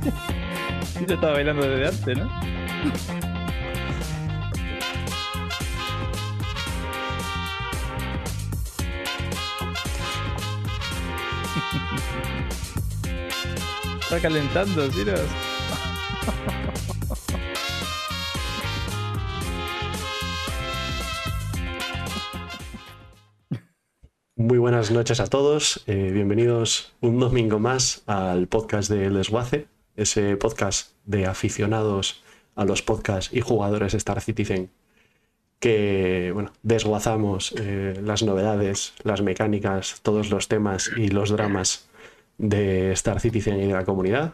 Te estaba bailando desde antes, ¿no? Está calentando, Ciros. Muy buenas noches a todos, eh, bienvenidos un domingo más al podcast de El Desguace, ese podcast de aficionados a los podcasts y jugadores de Star Citizen que bueno, desguazamos eh, las novedades, las mecánicas, todos los temas y los dramas de Star Citizen y de la comunidad.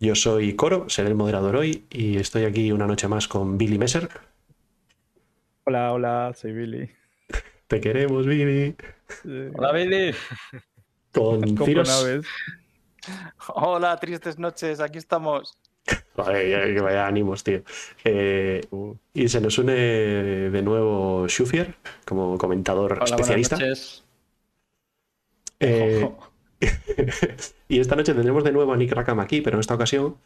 Yo soy Coro, seré el moderador hoy y estoy aquí una noche más con Billy Messer. Hola, hola, soy Billy. Te queremos, Billy. Hola, Billy. Con naves. Hola, tristes noches, aquí estamos. Joder, que vaya ánimos, tío. Eh, y se nos une de nuevo Schufier como comentador Hola, especialista. buenas noches. Eh, y esta noche tendremos de nuevo a Nick Rackham aquí, pero en esta ocasión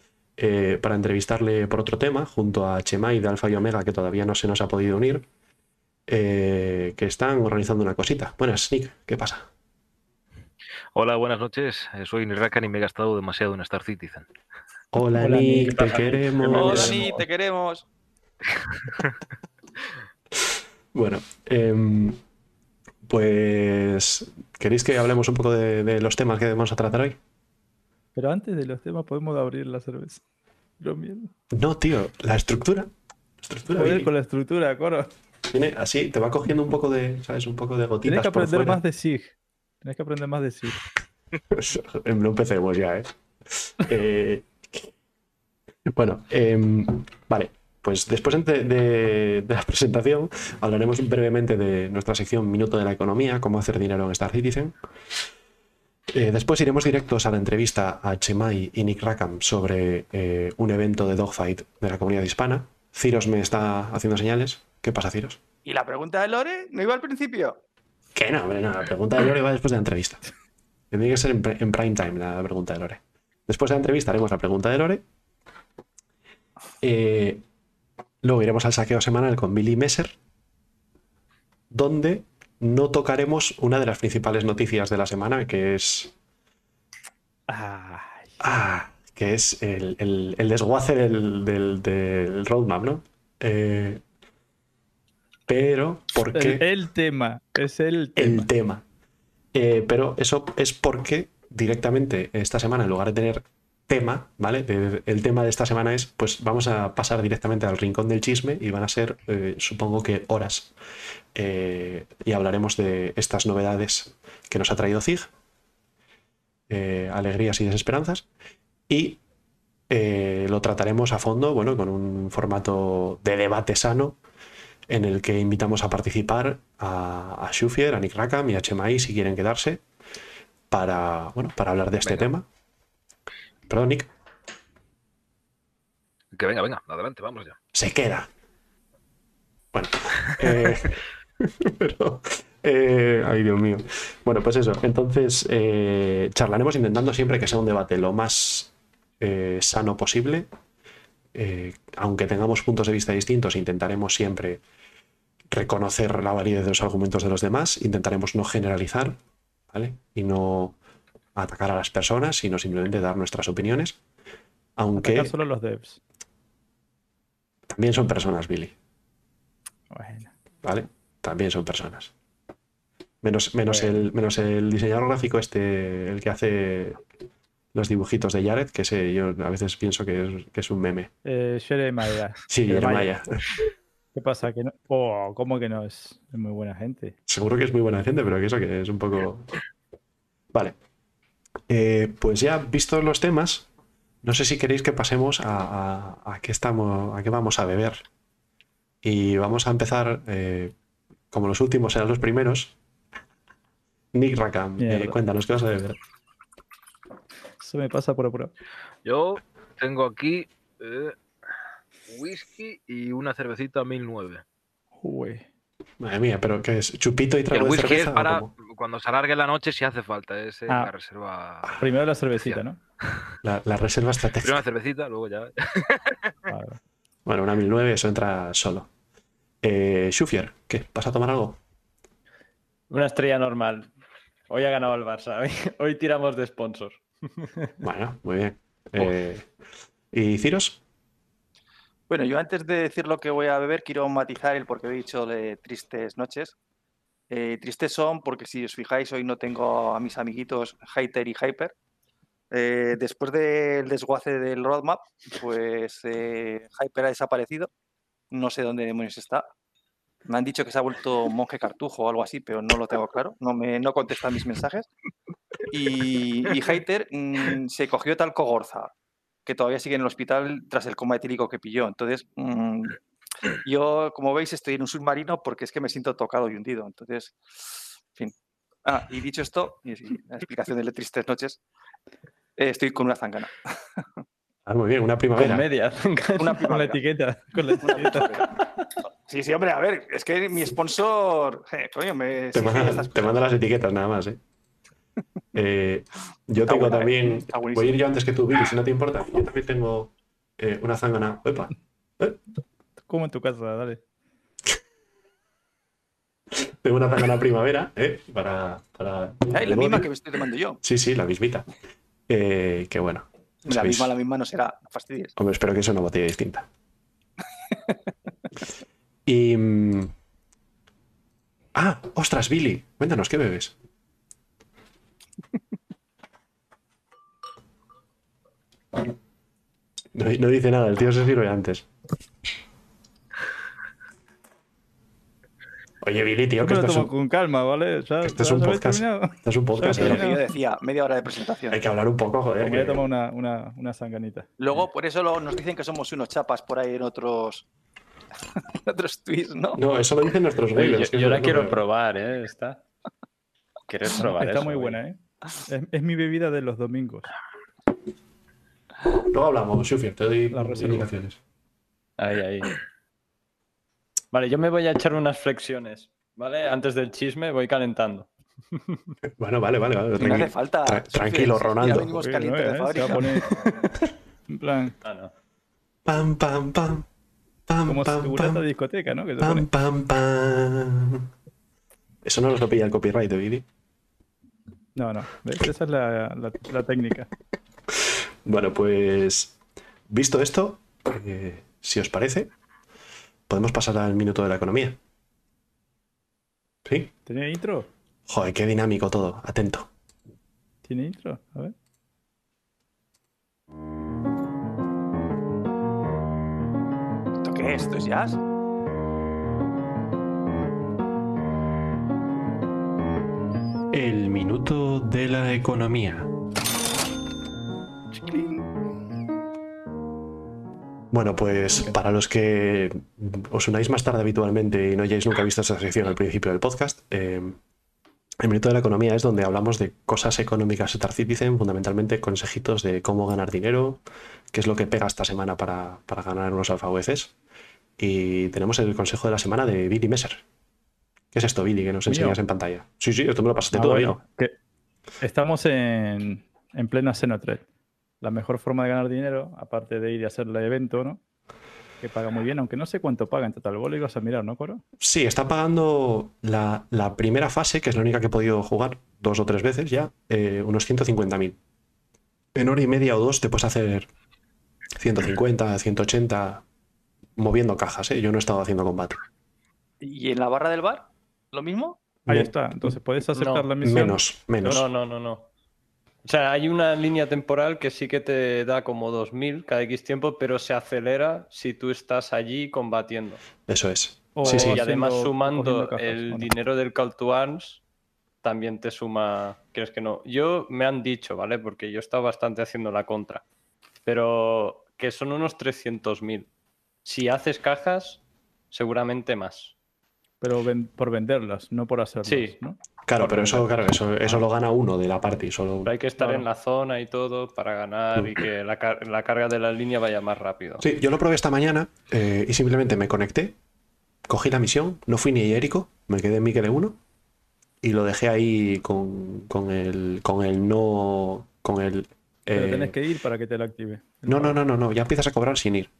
eh, para entrevistarle por otro tema, junto a Chemai de Alfa y Omega, que todavía no se nos ha podido unir, eh, que están organizando una cosita. Buenas, Nick, ¿qué pasa? Hola, buenas noches. Eh, Soy Nirakan y me he gastado demasiado en Star Citizen. Hola, Hola, Nick, Nick, te queremos. Hola, Dani, te queremos. Bueno, em, pues ¿queréis que hablemos un poco de, de los temas que vamos a tratar hoy? Pero antes de los temas podemos abrir la cerveza. Pero. No, tío, la estructura. La estructura Joder, Billy, con la estructura, coro. viene así, te va cogiendo un poco de, ¿sabes? Un poco de Tienes gotitas que por aprender fuera. más de SIG. Tienes que aprender más de SIG. No empecemos ya, ¿eh? Eh, bueno, em, vale. Pues después de, de- de la presentación hablaremos brevemente de nuestra sección Minuto de la Economía, cómo hacer dinero en Star Citizen. Eh, después iremos directos a la entrevista a Chemai y Nick Rackham sobre eh, un evento de dogfight de la comunidad hispana. Ciros me está haciendo señales. ¿Qué pasa, Ciros? ¿Y la pregunta de Lore? ¿No iba al principio? Que no, hombre, no. La pregunta de Lore va después de la entrevista. Tiene que ser en, prime time la pregunta de Lore. Después de la entrevista haremos la pregunta de Lore. Eh, luego iremos al saqueo semanal con Billy Messer, donde no tocaremos una de las principales noticias de la semana, que es. Ah, que es el, el- el desguace del, del- del roadmap, ¿no? Eh, pero, ¿por qué? el, el tema. Es el tema. el tema. Eh, pero eso es porque directamente esta semana, en lugar de tener tema, ¿vale? El tema de esta semana es, pues vamos a pasar directamente al rincón del chisme y van a ser, eh, supongo que horas. Eh, y hablaremos de estas novedades que nos ha traído ZIG, eh, alegrías y desesperanzas. Y lo trataremos a fondo, bueno, con un formato de debate sano en el que invitamos a participar a, a Schufier, a Nick Rackham y a Chemai si quieren quedarse para, bueno, para hablar de este Venga. tema. Perdón, Nick, Que venga, venga, adelante, vamos ya. se queda. Bueno, eh, pero, eh, ay Dios mío. Bueno, pues eso, entonces eh, charlaremos intentando siempre que sea un debate lo más eh, sano posible. Aunque tengamos puntos de vista distintos, intentaremos siempre reconocer la validez de los argumentos de los demás, intentaremos no generalizar, ¿vale? Y no atacar a las personas, sino simplemente dar nuestras opiniones. Aunque Atacar solo los devs. también son personas, Billy. Bueno. ¿vale? También son personas. Menos, menos, Bueno. el, menos el diseñador gráfico este, el que hace los dibujitos de Jared, que sé, yo a veces pienso que es, que es un meme. Eh, Jeremiah. Sí, Jeremiah. ¿Qué pasa? ¿Que no? Oh, ¿Cómo que no? Es, es muy buena gente. Seguro que es muy buena gente, pero que eso que es un poco... Vale. Eh, pues ya vistos los temas, no sé si queréis que pasemos a, a- a qué estamos, a qué vamos a beber. Y vamos a empezar, eh, como los últimos eran los primeros. Nick Rackham, eh, cuéntanos qué vas a beber. Eso me pasa por apuro. Yo tengo aquí eh, whisky y una cervecita 1009. Uy. Madre mía, pero ¿qué es? ¿Chupito y El trago de whisky cerveza? es o para cuando se alargue la noche si hace falta. Es eh, Ah. la reserva. Primero la cervecita, ¿no? La, la reserva Primero estratégica. una cervecita, luego ya. Vale. Bueno, una 1009, eso entra solo. Eh, Schufier, ¿qué? ¿Vas a tomar algo? Una estrella normal. Hoy ha ganado el Barça. Hoy, hoy tiramos de sponsor. Bueno, muy bien. Eh, ¿Y Ciros? Bueno, yo antes de decir lo que voy a beber, quiero matizar el por qué he dicho de tristes noches. Eh, tristes son porque, si os fijáis, hoy no tengo a mis amiguitos Hater y Hyper. Eh, después del desguace del roadmap, pues eh, Hyper ha desaparecido. No sé dónde demonios está. Me han dicho que se ha vuelto monje cartujo o algo así, pero no lo tengo claro. No me no contesta mis mensajes. Y, y mm, se cogió tal cogorza que todavía sigue en el hospital tras el coma etílico que pilló. Entonces, mm, yo, como veis, estoy en un submarino porque es que me siento tocado y hundido. Entonces, en fin. Ah, y dicho esto, y sí, la explicación de las tristes noches, eh, estoy con una zangana. Ah, muy bien, una Con primavera. media. Una Con la primavera. etiqueta. Con la etiqueta. Sí, sí, hombre, a ver, es que mi sponsor, eh, coño, me Te manda, estas te manda las etiquetas nada más, ¿eh? Eh, yo Está tengo buena, ¿eh? también. Voy a ir yo antes que tú, Billy, si no te importa. Yo también tengo eh, una zángana. Epa, Como en tu casa, dale. tengo una zángana primavera, ¿eh? Para. para Ay, la misma que me estoy tomando yo. Sí, sí, la mismita. Eh, que bueno. La sabéis- misma, la misma no será, no fastidies. Hombre, espero que sea una botella distinta. y. mm, Ah, ostras, Billy. Cuéntanos, ¿qué bebes? No, no dice nada, el tío se sirve antes. Oye, Billy, tío, que esto es un, con calma, ¿vale? Este es un podcast. esto es un podcast. Lo que yo decía, media hora de presentación. Hay que hablar un poco, joder. Me voy a tomar una, una, una sanganita. Luego, por eso lo- nos dicen que somos unos chapas por ahí en otros, en otros tweets, ¿no? No, eso lo dicen nuestros Oye, wailers. yo, yo la quiero probar, ¿eh? Esta. ¿Quieres probar Está eso, muy buena, ¿eh? Es, es mi bebida de los domingos. Luego hablamos, Shufier, te doy La reserva. indicaciones. Ahí, ahí. Vale, yo me voy a echar unas flexiones, ¿vale? Antes del chisme voy calentando. Bueno, vale, vale, vale. Y no tranqui- hace falta. tra- Sofía, tranquilo, si ya Ronaldo. venimos Oye, calientes no, de ¿eh? Se va a fábrica. poner... En plan, Ah, no. Pam, pam, pam. Pam, como pam, pam. de discoteca, ¿no? Que se Pam, pam, pam. Eso no nos lo pilla el copyright, Billy. No, no. ¿Ves? Esa es la, la, la técnica. Bueno, pues visto esto, eh, si os parece, podemos pasar al minuto de la economía. ¿Sí? ¿Tiene intro? Joder, qué dinámico todo. Atento. ¿Tiene intro? A ver. ¿Esto qué es? ¿Esto es jazz? El minuto de la economía. Bueno, pues para los que os unáis más tarde habitualmente y no hayáis nunca visto esta sección al principio del podcast, eh, el minuto de la economía es donde hablamos de cosas económicas Star Citizen, fundamentalmente consejitos de cómo ganar dinero, qué es lo que pega esta semana para, para ganar unos alfabeces. Y tenemos el consejo de la semana de Billy Messer. ¿Qué es esto, Billy, que nos Mío. enseñas en pantalla? Sí, sí, esto me lo pasaste Ah, todo, bueno, amigo. que estamos en, en plena Xenotrade. La mejor forma de ganar dinero, aparte de ir a hacer el evento, ¿no? Que paga muy bien, aunque no sé cuánto paga en total. Vos lo ibas a mirar, ¿no, Coro? Sí, está pagando la, la primera fase, que es la única que he podido jugar dos o tres veces ya, eh, unos 150.000. En hora y media o dos te puedes hacer 150, 180, moviendo cajas, ¿eh? Yo no he estado haciendo combate. ¿Y en la barra del bar? ¿Lo mismo? Ahí está. Entonces puedes aceptar No, la misión. Menos, menos. No, no, no, no. O sea, hay una línea temporal que sí que te da como 2000 cada X tiempo, pero se acelera si tú estás allí combatiendo. Eso es. O Sí, sí. y haciendo- además sumando el dinero del Call to Arms, también te suma, ¿crees que no? Yo me han dicho, ¿vale? Porque yo he estado bastante haciendo la contra, pero que son unos 300.000. Si haces cajas, seguramente más. Pero ven- por venderlas, no por hacerlas, Sí. ¿no? Claro, pero eso, claro, eso, eso lo gana uno de la party, solo uno. Pero hay que estar Claro. en la zona y todo para ganar y que la, car- la carga de la línea vaya más rápido. Sí, yo lo probé esta mañana eh, y simplemente me conecté, cogí la misión, no fui ni a Jericho, me quedé en Mikel 1 y lo dejé ahí con, con el, con el no. Con el. Pero eh, tenés que ir para que te lo active. no, no, no, no, no, ya empiezas a cobrar sin ir.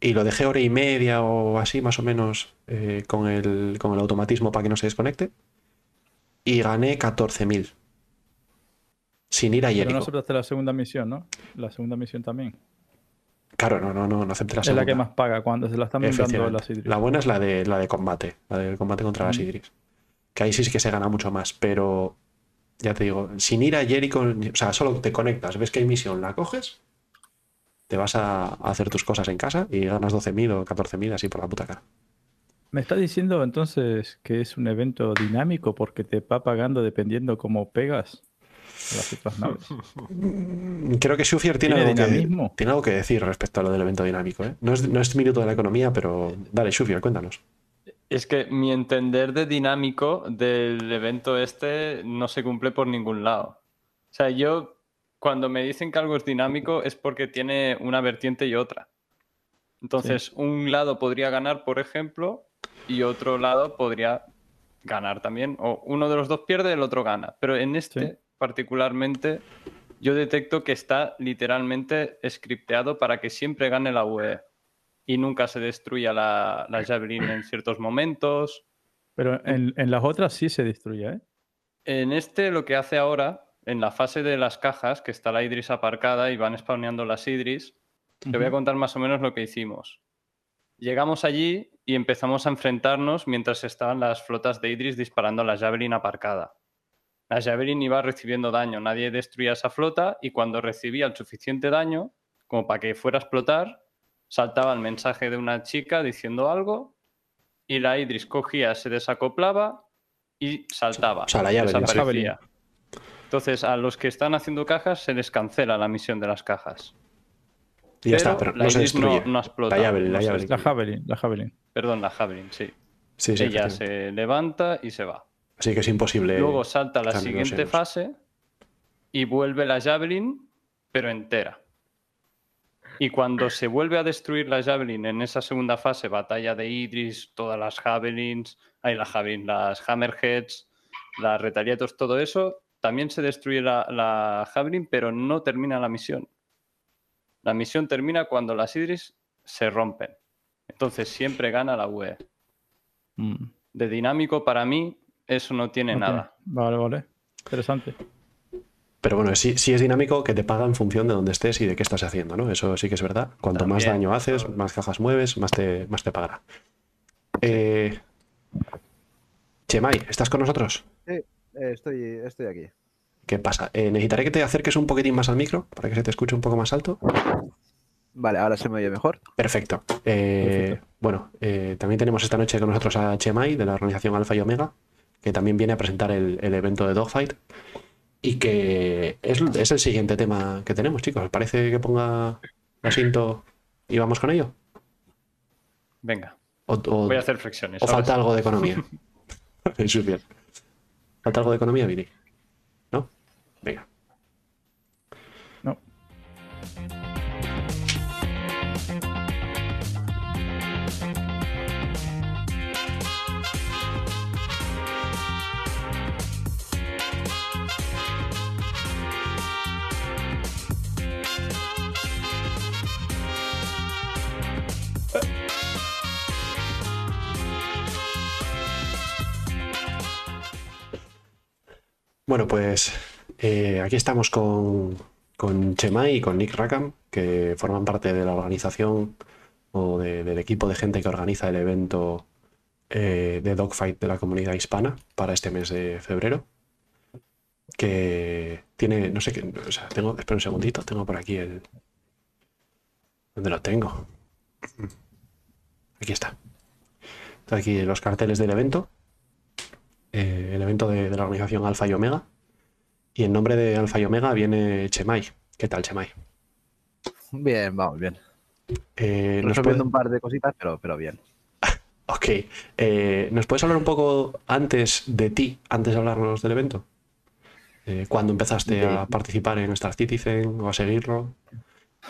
Y lo dejé hora y media o así, más o menos, eh, con, el, con el automatismo para que no se desconecte. Y gané 14.000. Sin ir a Pero no Jericho. aceptaste la segunda misión, ¿no? La segunda misión también. Claro, no, no, no, no acepté la es la que segunda. más paga cuando se la están dando las Idris. La buena es la de, la de combate, la del combate contra las Mm. Idris. Que ahí sí es que se gana mucho más, pero ya te digo, sin ir a Jericho, o sea, solo te conectas, ves que hay misión, la coges, te vas a, a hacer tus cosas en casa y ganas 12.000 o 14.000 así por la puta cara. Me está diciendo entonces que es un evento dinámico porque te va pagando dependiendo cómo pegas a las otras naves. Creo que Shufier tiene, ¿Tiene algo que, dinamismo? tiene algo que decir respecto a lo del evento dinámico. ¿eh? No, es, no es minuto de la economía, pero dale, Shufier, cuéntanos. Es que mi entender de dinámico del evento este no se cumple por ningún lado. O sea, yo cuando me dicen que algo es dinámico es porque tiene una vertiente y otra. Entonces, un lado podría ganar, por ejemplo, y otro lado podría ganar también. O uno de los dos pierde, el otro gana. Pero en este, Sí. particularmente, yo detecto que está literalmente scripteado para que siempre gane la UE y nunca se destruya la, la Javelin en ciertos momentos. Pero en, en las otras sí se destruye, ¿eh? En este lo que hace ahora, en la fase de las cajas, que está la Idris aparcada y van spawneando las Idris, te voy a contar más o menos lo que hicimos. Llegamos allí y empezamos a enfrentarnos mientras estaban las flotas de Idris disparando a la Javelin aparcada. La Javelin iba recibiendo daño, nadie destruía esa flota y cuando recibía el suficiente daño, como para que fuera a explotar, saltaba el mensaje de una chica diciendo algo y la Idris cogía, se desacoplaba y saltaba. O sea, la Javelin. desaparecía. Entonces, a los que están haciendo cajas se les cancela la misión de las cajas. Y ya está, pero la no se Idris destruye. no, no explota. La Javelin, la Javelin. La destruye. Javelin, la Javelin. Perdón, la Javelin, sí. Sí, sí, Ella se levanta y se va. Así que es imposible. Luego salta a la siguiente fase y vuelve la Javelin, pero entera. Y cuando se vuelve a destruir la Javelin en esa segunda fase, batalla de Idris, todas las Javelins, hay las Javelin, las Hammerheads, las Retaliatos, todo eso, también se destruye la, la Javelin, pero no termina la misión. La misión termina cuando las Idris se rompen. Entonces siempre gana la UE. Mm, De dinámico, para mí, eso no tiene nada. Vale, vale. Interesante. Pero bueno, sí, sí es dinámico que te paga en función de dónde estés y de qué estás haciendo, ¿no? Eso sí que es verdad. Cuanto más daño haces, más cajas mueves, más te, más te pagará. Eh, Chemay, ¿estás con nosotros? Eh, estoy, estoy aquí. ¿Qué pasa? Eh, necesitaré que te acerques un poquitín más al micro para que se te escuche un poco más alto. Vale, ahora se me oye mejor. Perfecto. Eh, Perfecto. Bueno, eh, también tenemos esta noche con nosotros a Chemay de la organización Alfa y Omega, que también viene a presentar el, el evento de Dogfight. Y que es, es el siguiente tema que tenemos, chicos. ¿Os parece que ponga la cinto y vamos con ello? Venga, ¿O, o- voy a hacer flexiones. o falta sí. algo de economía? Eso es bien. ¿Falta algo de economía, Vini? ¿No? Venga. No. Bueno, pues eh, aquí estamos con, con Chemay y con Nick Rackham, que forman parte de la organización o de- del equipo de gente que organiza el evento eh, de Dogfight de la comunidad hispana para este mes de febrero. Que tiene, no sé qué, o sea, tengo, espera un segundito, tengo por aquí el... ¿Dónde lo tengo? Aquí está. Aquí los carteles del evento eh, el evento de, de la organización Alfa y Omega. Y en nombre de Alfa y Omega viene Chemay. ¿Qué tal, Chemay? Bien, vamos, bien. Eh, ¿nos, Resolviendo puede- un par de cositas, pero, pero bien. Ok. Eh, ¿nos puedes hablar un poco antes de ti, antes de hablarnos del evento? Eh, ¿Cuándo empezaste a participar en Star Citizen o a seguirlo?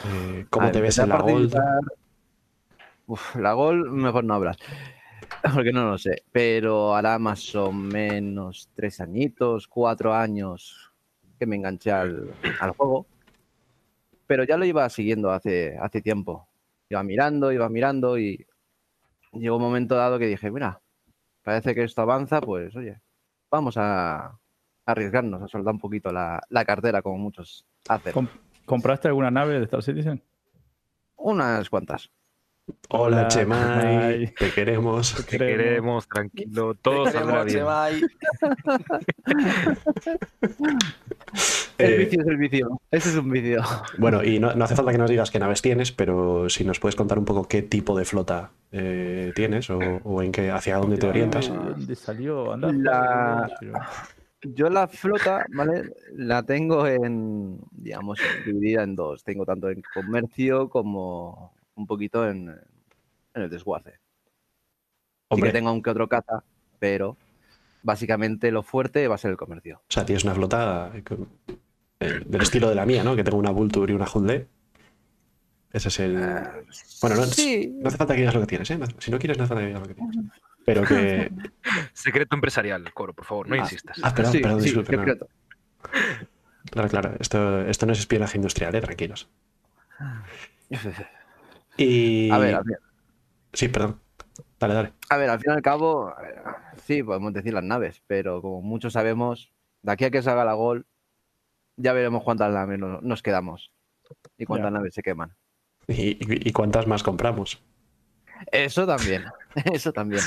Eh, ¿Cómo A te ves en la Gold? participar- Uf, la Gol, mejor no hablas. Porque no lo sé. Pero hará más o menos tres añitos, cuatro años que me enganché al, al juego. Pero ya lo iba siguiendo hace, hace tiempo. Iba mirando, iba mirando y llegó un momento dado que dije, mira, parece que esto avanza, pues oye, vamos a arriesgarnos a soltar un poquito la, la cartera como muchos hacen. Com- ¿Compraste alguna nave de Star Citizen? Unas cuantas. Hola, Hola, Chemay, Chemay. te queremos. Te queremos, tranquilo, todo Te saldrá queremos, bien. Chemay. El Eh, vicio es el vicio. Ese es un vicio. Bueno, y no, no hace falta que nos digas qué naves tienes, pero si nos puedes contar un poco qué tipo de flota eh, tienes o, o en qué, hacia dónde te orientas. ¿De dónde salió? Anda, La- pero- Yo la flota, ¿vale? La tengo en, digamos, dividida en dos. Tengo tanto en comercio como un poquito en, en el desguace. Sí Hombre, que tengo un que otro caza, pero básicamente lo fuerte va a ser el comercio. o sea, tienes una flota eh, del estilo de la mía, ¿no? Que tengo una Vulture y una Hyundai. Ese es el... Bueno, no, sí. no hace falta que digas lo que tienes, ¿eh? No- Si no quieres, no hace falta que digas lo que tienes. Pero que... Secreto empresarial, Coro, por favor, no insistas. Ah, perdón, sí, perdón, sí, disculpe. no. secreto. Claro, claro. Esto, esto no es espionaje industrial, ¿eh? Tranquilos. Y... A ver, al fin- Sí, perdón. Dale, dale. a ver, al fin y al cabo, ver, sí, podemos decir las naves, pero como muchos sabemos, de aquí a que salga la gol, ya veremos cuántas naves no- nos quedamos y cuántas Ya. naves se queman. ¿Y, y- y cuántas más compramos? Eso también, eso también.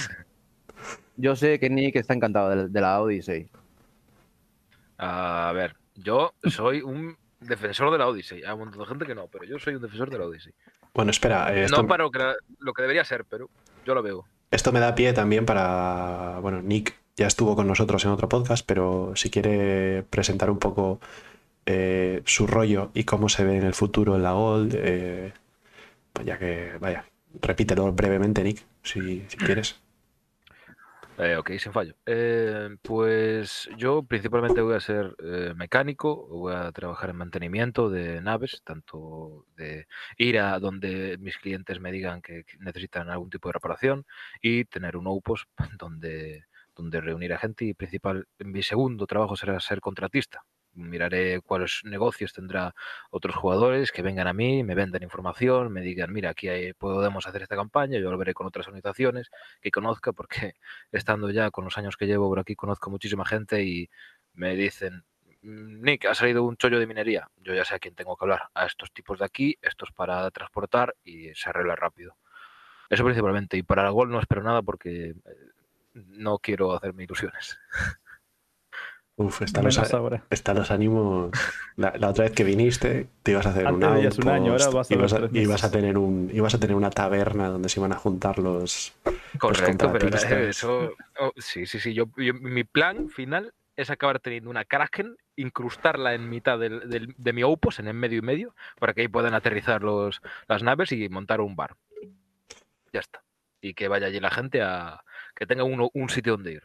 Yo sé que Nick está encantado de, de la Odyssey. A ver, yo soy un defensor de la Odyssey. Hay un montón de gente que no, pero yo soy un defensor de la Odyssey. Bueno, espera. eh, Esto, No para lo que, lo que debería ser, pero yo lo veo. esto me da pie también para... Bueno, Nick ya estuvo con nosotros en otro podcast, pero si quiere presentar un poco eh, su rollo y cómo se ve en el futuro en la Gold, eh, pues ya que, vaya, repítelo brevemente, Nick, si, si quieres. Eh, ok, sin fallo. Eh, pues yo principalmente voy a ser eh, mecánico, voy a trabajar en mantenimiento de naves, tanto de ir a donde mis clientes me digan que necesitan algún tipo de reparación y tener un outpost donde, donde reunir a gente y principal, mi segundo trabajo será ser contratista. Miraré cuáles negocios tendrá otros jugadores que vengan a mí, me vendan información, me digan, mira, aquí hay- podemos hacer esta campaña, yo lo veré con otras organizaciones que conozca, porque estando ya con los años que llevo por aquí, conozco muchísima gente y me dicen, "Mm, Nick, ha salido un chollo de minería. Yo ya sé a quién tengo que hablar. A estos tipos de aquí, estos para transportar y se arregla rápido. Eso principalmente. Y para el gol no espero nada porque eh, no quiero hacerme ilusiones. Uf, están los, están los ánimos. La, la otra vez que viniste, te ibas a hacer un Antes veías un año, ahora vas a ibas, a, ibas tener un, ibas a tener una taberna donde se iban a juntar los, Correcto, pero eso. oh, sí, sí, sí. Yo, yo- mi plan final es acabar teniendo una Kraken, incrustarla en mitad del- del- de mi Opus, en el medio y medio, para que ahí puedan aterrizar los, las naves y montar un bar. Ya está. Y que vaya allí la gente a. que tenga uno, un sitio donde ir.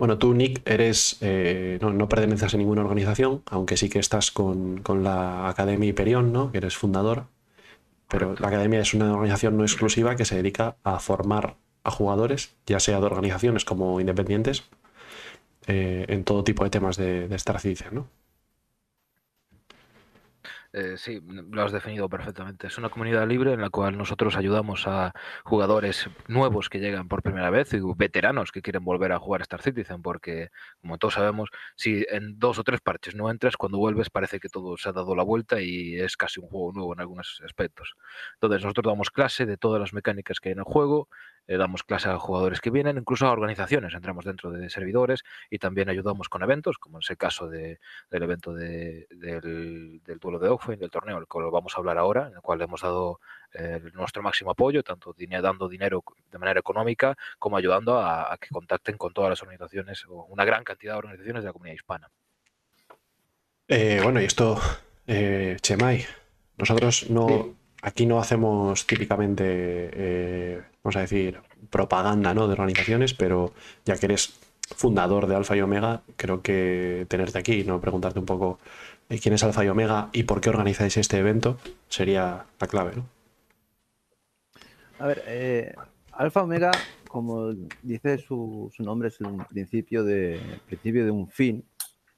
Bueno, tú, Nick, eres. eh, no, no perteneces a ninguna organización, aunque sí que estás con, con la Academia Hyperion, ¿no? Que eres fundador. Pero la Academia es una organización no exclusiva que se dedica a formar a jugadores, ya sea de organizaciones como independientes, eh, en todo tipo de temas de, de ¿no? Eh, sí, lo has definido perfectamente. Es una comunidad libre en la cual nosotros ayudamos a jugadores nuevos que llegan por primera vez y veteranos que quieren volver a jugar Star Citizen, porque, como todos sabemos, si en dos o tres parches no entras, cuando vuelves parece que todo se ha dado la vuelta y es casi un juego nuevo en algunos aspectos. Entonces, nosotros damos clase de todas las mecánicas que hay en el juego, eh, damos clase a jugadores que vienen, incluso a organizaciones, entramos dentro de servidores y también ayudamos con eventos, como es el caso de, del evento de- del, del duelo de Dogfight, del torneo, el cual vamos a hablar ahora, en el cual hemos dado eh, nuestro máximo apoyo, tanto dando dinero de manera económica como ayudando a, a que contacten con todas las organizaciones o una gran cantidad de organizaciones de la comunidad hispana. Eh, bueno, y esto, eh, Chemay, nosotros no, aquí no hacemos típicamente, eh, vamos a decir, propaganda ¿no? de organizaciones, pero ya que eres fundador de Alfa y Omega, creo que tenerte aquí, ¿no? preguntarte un poco eh, quién es Alfa y Omega y por qué organizáis este evento sería la clave. ¿no? A ver, eh, Alfa Omega, como dice su, nombre, es un principio de, principio de un fin,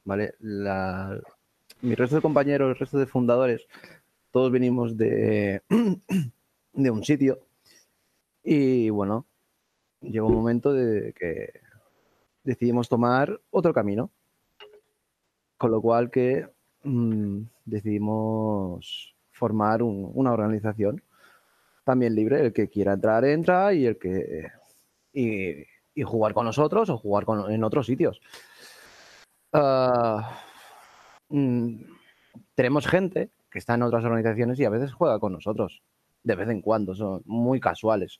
¿vale? La, mi resto de compañeros, el resto de fundadores, todos venimos de, de un sitio y bueno, llegó un momento de que decidimos tomar otro camino. Con lo cual que mm, decidimos formar un- una organización también libre. El que quiera entrar, entra y el que y, jugar con nosotros o jugar con- en otros sitios. Ah, mm, tenemos gente que está en otras organizaciones y a veces juega con nosotros. De vez en cuando, son muy casuales.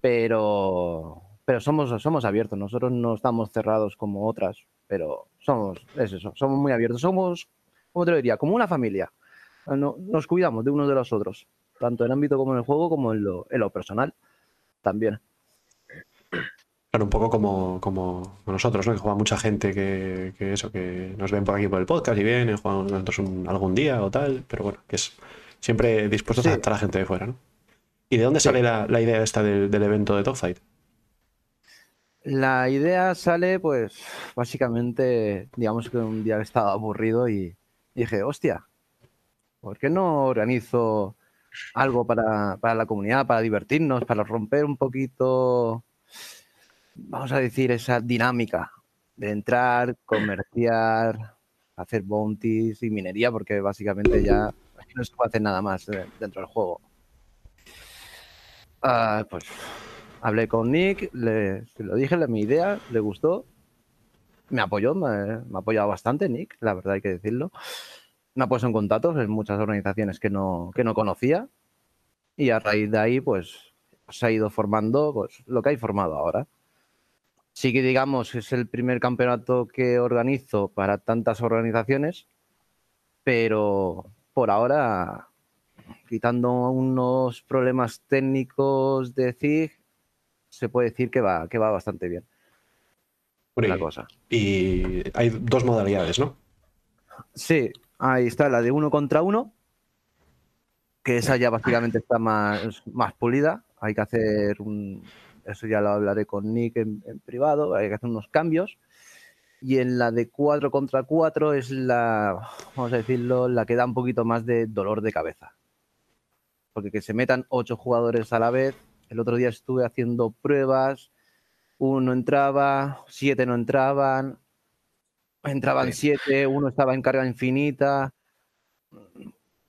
Pero, pero somos, somos abiertos. Nosotros no estamos cerrados como otras, pero somos, es eso, somos muy abiertos. Somos, ¿cómo te lo diría? Como una familia. No- nos cuidamos de unos de los otros, tanto en ámbito como en el juego, como en lo, en lo personal también. Claro, un poco como, como nosotros, ¿no? Que juega mucha gente que, que eso, que nos ven por aquí por el podcast y vienen, juegan nosotros un- algún día o tal, pero bueno, que es siempre dispuestos a Sí. aceptar a la gente de fuera, ¿no? ¿Y de dónde Sí. sale la, la idea esta del, del evento de Dogfight? La idea sale, pues, básicamente, digamos que un día estaba aburrido y dije, hostia, ¿por qué no organizo algo para, para la comunidad, para divertirnos, para romper un poquito, vamos a decir, esa dinámica de entrar, comerciar, hacer bounties y minería, porque básicamente ya no se puede hacer nada más eh, dentro del juego. Ah, pues hablé con Nick, le, lo dije, le- mi idea, le gustó, me apoyó, me, me ha apoyado bastante Nick, la verdad hay que decirlo. Me ha puesto en contacto en muchas organizaciones que no, que no conocía y a raíz de ahí pues se ha ido formando pues, lo que hay formado ahora. Sí que digamos es el primer campeonato que organizo para tantas organizaciones, pero por ahora, quitando unos problemas técnicos de CIG, se puede decir que va, que va bastante bien Bueno, la y- cosa. Y hay dos modalidades, ¿no? Sí, ahí está la de uno contra uno, que esa ya básicamente está más, más pulida. Hay que hacer un. Eso ya lo hablaré con Nick en, en privado, hay que hacer unos cambios. Y en la de 4 contra 4 es la, vamos a decirlo, la que da un poquito más de dolor de cabeza. Porque que se metan ocho jugadores a la vez. El otro día estuve haciendo pruebas, uno entraba, siete no entraban, entraban siete, uno estaba en carga infinita.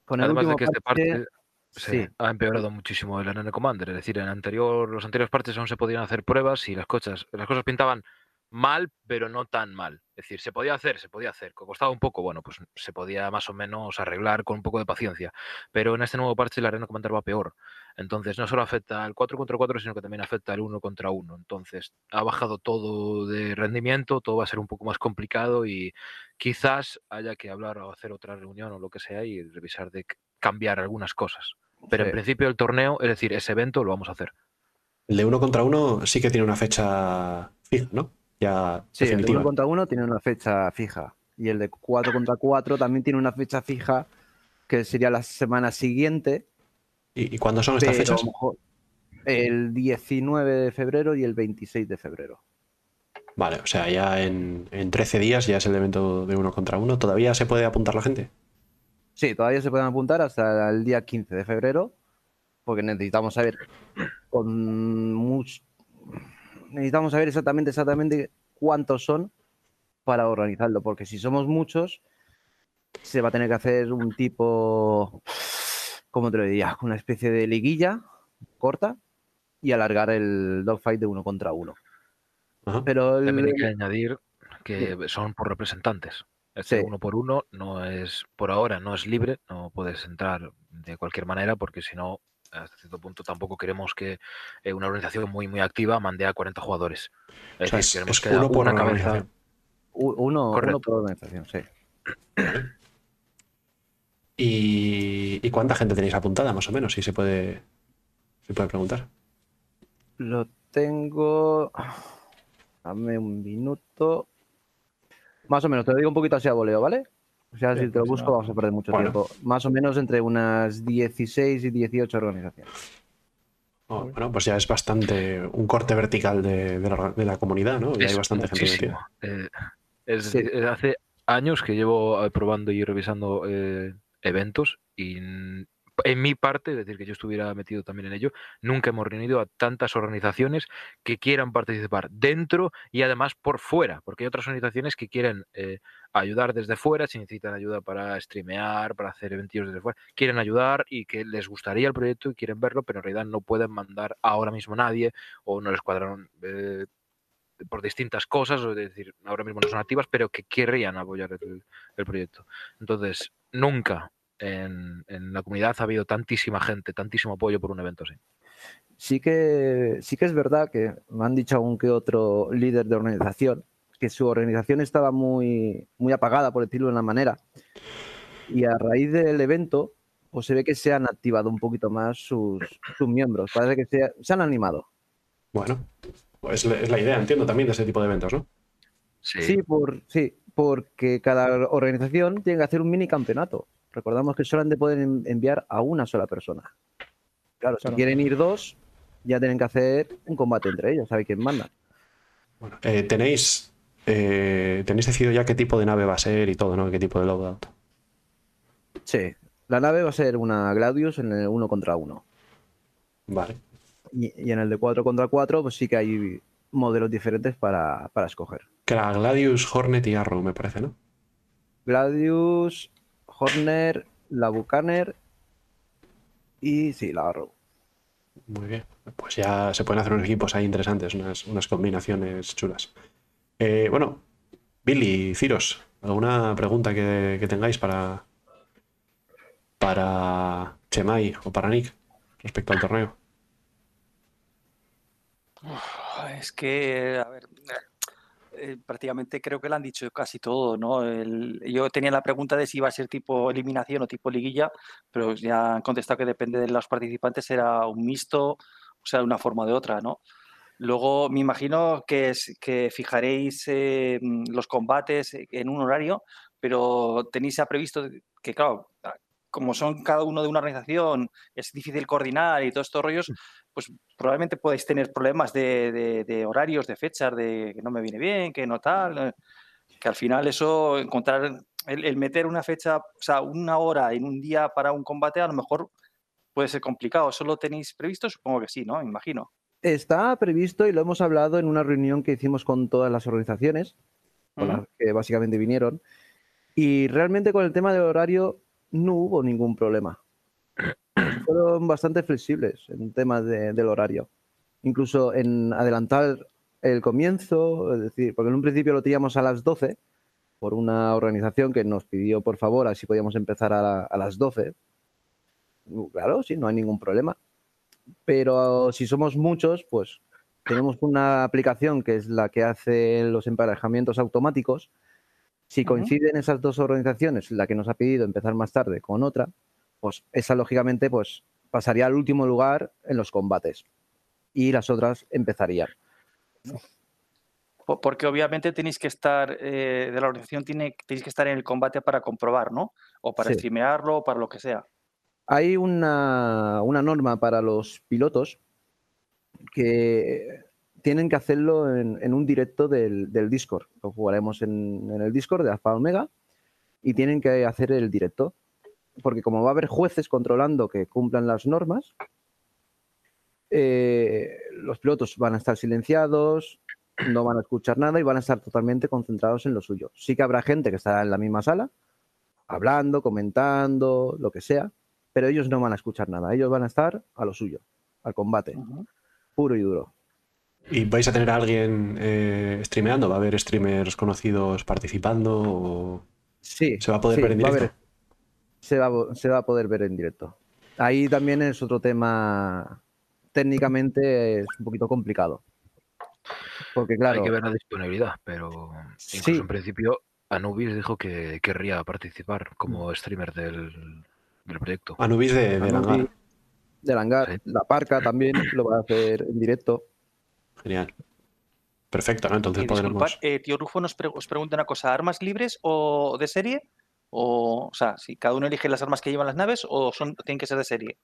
Con el Además de que este parche, parte sí. se ha empeorado muchísimo el NN Commander. Es decir, en anterior, los anteriores partes aún se podían hacer pruebas y las cosas, las cosas pintaban mal, pero no tan mal. Es decir, se podía hacer, se podía hacer. Costaba un poco, bueno, pues se podía más o menos arreglar con un poco de paciencia. Pero en este nuevo parche la Arena Commander va peor. Entonces, no solo afecta al 4 contra 4, sino que también afecta al 1 contra 1. Entonces, ha bajado todo de rendimiento, todo va a ser un poco más complicado y quizás haya que hablar o hacer otra reunión o lo que sea y revisar de cambiar algunas cosas. Pero en principio el torneo, es decir, ese evento lo vamos a hacer. El de uno contra uno sí que tiene una fecha fija, ¿no? Ya Sí, el de definitiva. uno contra uno tiene una fecha fija. Y el de 4 contra 4 también tiene una fecha fija, que sería la semana siguiente. ¿Y, y cuándo son estas fechas? el 19 de febrero y el 26 de febrero. Vale, o sea, ya en, en 13 días ya es el evento de uno contra uno. ¿Todavía se puede apuntar la gente? Sí, todavía se pueden apuntar hasta el día 15 de febrero, porque necesitamos saber con much- necesitamos saber exactamente exactamente cuántos son para organizarlo, porque si somos muchos se va a tener que hacer un tipo, ¿cómo te lo diría? Una especie de liguilla corta y alargar el dogfight de uno contra uno. Ajá. Pero el- También hay que añadir que son por representantes. Este Sí. uno por uno no es, por ahora, no es libre, no puedes entrar de cualquier manera porque si no, hasta cierto punto tampoco queremos que eh, una organización muy, muy activa mande a 40 jugadores. O Es sea, decir, es, queremos es que uno por una cabeza. uno, uno Correcto. por organización, sí. ¿Y, y cuánta gente tenéis apuntada, más o menos? Si se puede, se puede preguntar. Lo tengo. Dame un minuto. Más o menos, te lo digo un poquito así a voleo, ¿vale? O sea, si te lo pues, busco, no. vamos a perder mucho Bueno. tiempo. Más o menos entre unas 16 y 18 organizaciones. Oh, bueno, pues ya es bastante un corte vertical de, de la, de la comunidad, ¿no? Ya hay Es bastante gente muchísimo. Eh, es, Sí. eh, hace años que llevo eh, probando y revisando eh, eventos y en mi parte, es decir, que yo estuviera metido también en ello, nunca hemos reunido a tantas organizaciones que quieran participar dentro y además por fuera, porque hay otras organizaciones que quieren eh, ayudar desde fuera, si necesitan ayuda para streamear, para hacer eventos desde fuera, quieren ayudar y que les gustaría el proyecto y quieren verlo, pero en realidad no pueden mandar ahora mismo nadie o no les cuadraron eh, por distintas cosas, es decir, ahora mismo no son activas, pero que querrían apoyar el, el proyecto. Entonces, nunca en, en la comunidad ha habido tantísima gente, tantísimo apoyo por un evento así. Sí que, sí que es verdad que me han dicho algún que otro líder de organización que su organización estaba muy, muy apagada, por decirlo de una manera. Y a raíz del evento, pues se ve que se han activado un poquito más sus, sus miembros. Parece que se, se han animado. Bueno, pues es la idea, entiendo, también de ese tipo de eventos, ¿no? Sí, Sí, por, sí, porque cada organización tiene que hacer un mini campeonato. Recordamos que solamente pueden en- enviar a una sola persona. Claro, si quieren ir dos, ya tienen que hacer un combate entre ellos, sabe quién manda. Bueno, eh, tenéis, eh, tenéis decidido ya qué tipo de nave va a ser y todo, ¿no? ¿Qué tipo de loadout? Sí, la nave va a ser una Gladius en el uno contra uno. Vale. Y, y en el de 4 contra 4, pues sí que hay modelos diferentes para, para escoger. Que era Gladius, Hornet y Arrow, me parece, ¿no? Gladius, Horner, la Bucaner y sí, la Arrow. Muy bien. Pues ya se pueden hacer unos equipos ahí interesantes, unas, unas combinaciones chulas. Eh, bueno, Billy, Ciros, ¿alguna pregunta que, que tengáis para, para Chemai o para Nick respecto al torneo? Es que, a ver, eh, prácticamente creo que lo han dicho casi todo, ¿no? El- yo tenía la pregunta de si iba a ser tipo eliminación o tipo liguilla, pero ya han contestado que depende de los participantes, será un mixto, o sea, de una forma de otra, ¿no? Luego me imagino que, es- que fijaréis eh, los combates en un horario, pero tenéis ya previsto que, claro, como son cada uno de una organización, es difícil coordinar y todos estos rollos, pues probablemente podéis tener problemas de, de- de horarios, de fechas, de que no me viene bien, que no tal, eh, que al final eso, encontrar, el, el meter una fecha, o sea, una hora en un día para un combate, a lo mejor puede ser complicado. ¿Eso lo tenéis previsto? Supongo que sí, ¿no? Imagino. Está previsto y lo hemos hablado en una reunión que hicimos con todas las organizaciones, con Ujú. las que básicamente vinieron, y realmente con el tema del horario no hubo ningún problema. Fueron bastante flexibles en temas de- del horario. Incluso en adelantar el comienzo, es decir, porque en un principio lo teníamos a las 12 por una organización que nos pidió por favor a si podíamos empezar a, a las 12. Claro, sí, no hay ningún problema. Pero si somos muchos, pues tenemos una aplicación que es la que hace los emparejamientos automáticos. Si coinciden esas dos organizaciones, la que nos ha pedido empezar más tarde con otra, pues esa lógicamente pues pasaría al último lugar en los combates y las otras empezarían. Po- Porque obviamente tenéis que estar, eh, de la organización tiene, tenéis que estar en el combate para comprobar, ¿no? O para Sí. streamearlo, o para lo que sea. Hay una, una norma para los pilotos que tienen que hacerlo en, en un directo del, del Discord. Lo jugaremos en, en el Discord de Alfa Omega y tienen que hacer el directo. Porque como va a haber jueces controlando que cumplan las normas, eh, los pilotos van a estar silenciados, no van a escuchar nada y van a estar totalmente concentrados en lo suyo. Sí que habrá gente que estará en la misma sala, hablando, comentando, lo que sea, pero ellos no van a escuchar nada. Ellos van a estar a lo suyo, al combate, puro y duro. ¿Y vais a tener a alguien eh, streameando? ¿Va a haber streamers conocidos participando? O... Sí. ¿Se va a poder sí, ver en directo? se, va, a vo- se va a poder ver en directo. Ahí también es otro tema, técnicamente es un poquito complicado. Porque claro, Hay que ver la disponibilidad, pero incluso Sí. en principio Anubis dijo que querría participar como streamer del, del proyecto. Anubis de, de Anubis, Langar. del hangar, Sí. la parca también lo va a hacer en directo. Genial. Perfecto, ¿no? Entonces podremos. eh, tío Rufo nos pre- os pregunta una cosa, ¿armas libres o de serie? O, o sea, si cada uno elige las armas que llevan las naves o son, tienen que ser de serie.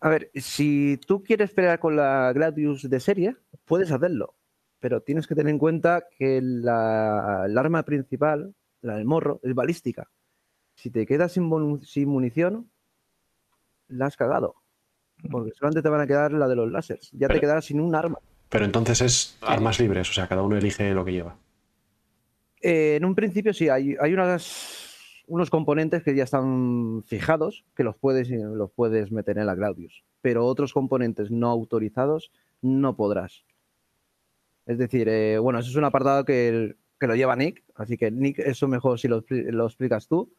A ver, si tú quieres pelear con la Gladius de serie, puedes hacerlo. Pero tienes que tener en cuenta que la, el arma principal, la del morro, es balística. Si te quedas sin munición, la has cagado. Porque solamente te van a quedar la de los láseres. Ya te quedarás sin un arma. Pero entonces es armas libres, o sea, cada uno elige lo que lleva. Eh, en un principio sí, hay, hay unas, unos componentes que ya están fijados que los puedes, los puedes meter en la Gladius, pero otros componentes no autorizados no podrás. Es decir, eh, bueno, eso es un apartado que, el- que lo lleva Nick, así que Nick, eso mejor si lo, lo explicas tú.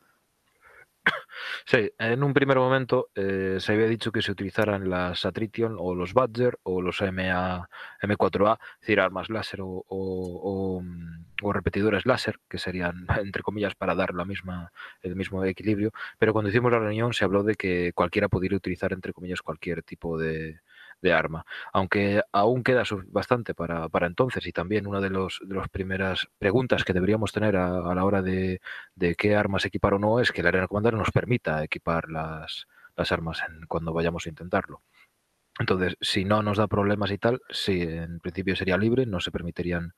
Sí, en un primer momento eh, se había dicho que se utilizaran las Atrition o los Badger o los MA, M4A, es decir, armas láser o, o- o, mm, repetidores láser, que serían, entre comillas, para dar la misma, el mismo equilibrio. Pero cuando hicimos la reunión se habló de que cualquiera podría utilizar, entre comillas, cualquier tipo de, de arma. Aunque aún queda bastante para, para entonces y también una de las de las primeras preguntas que deberíamos tener a, la hora de, de qué armas equipar o no es que la Arena Commander nos permita equipar las, las armas en- cuando vayamos a intentarlo. Entonces, si no nos da problemas y tal, sí, en principio sería libre, no se permitirían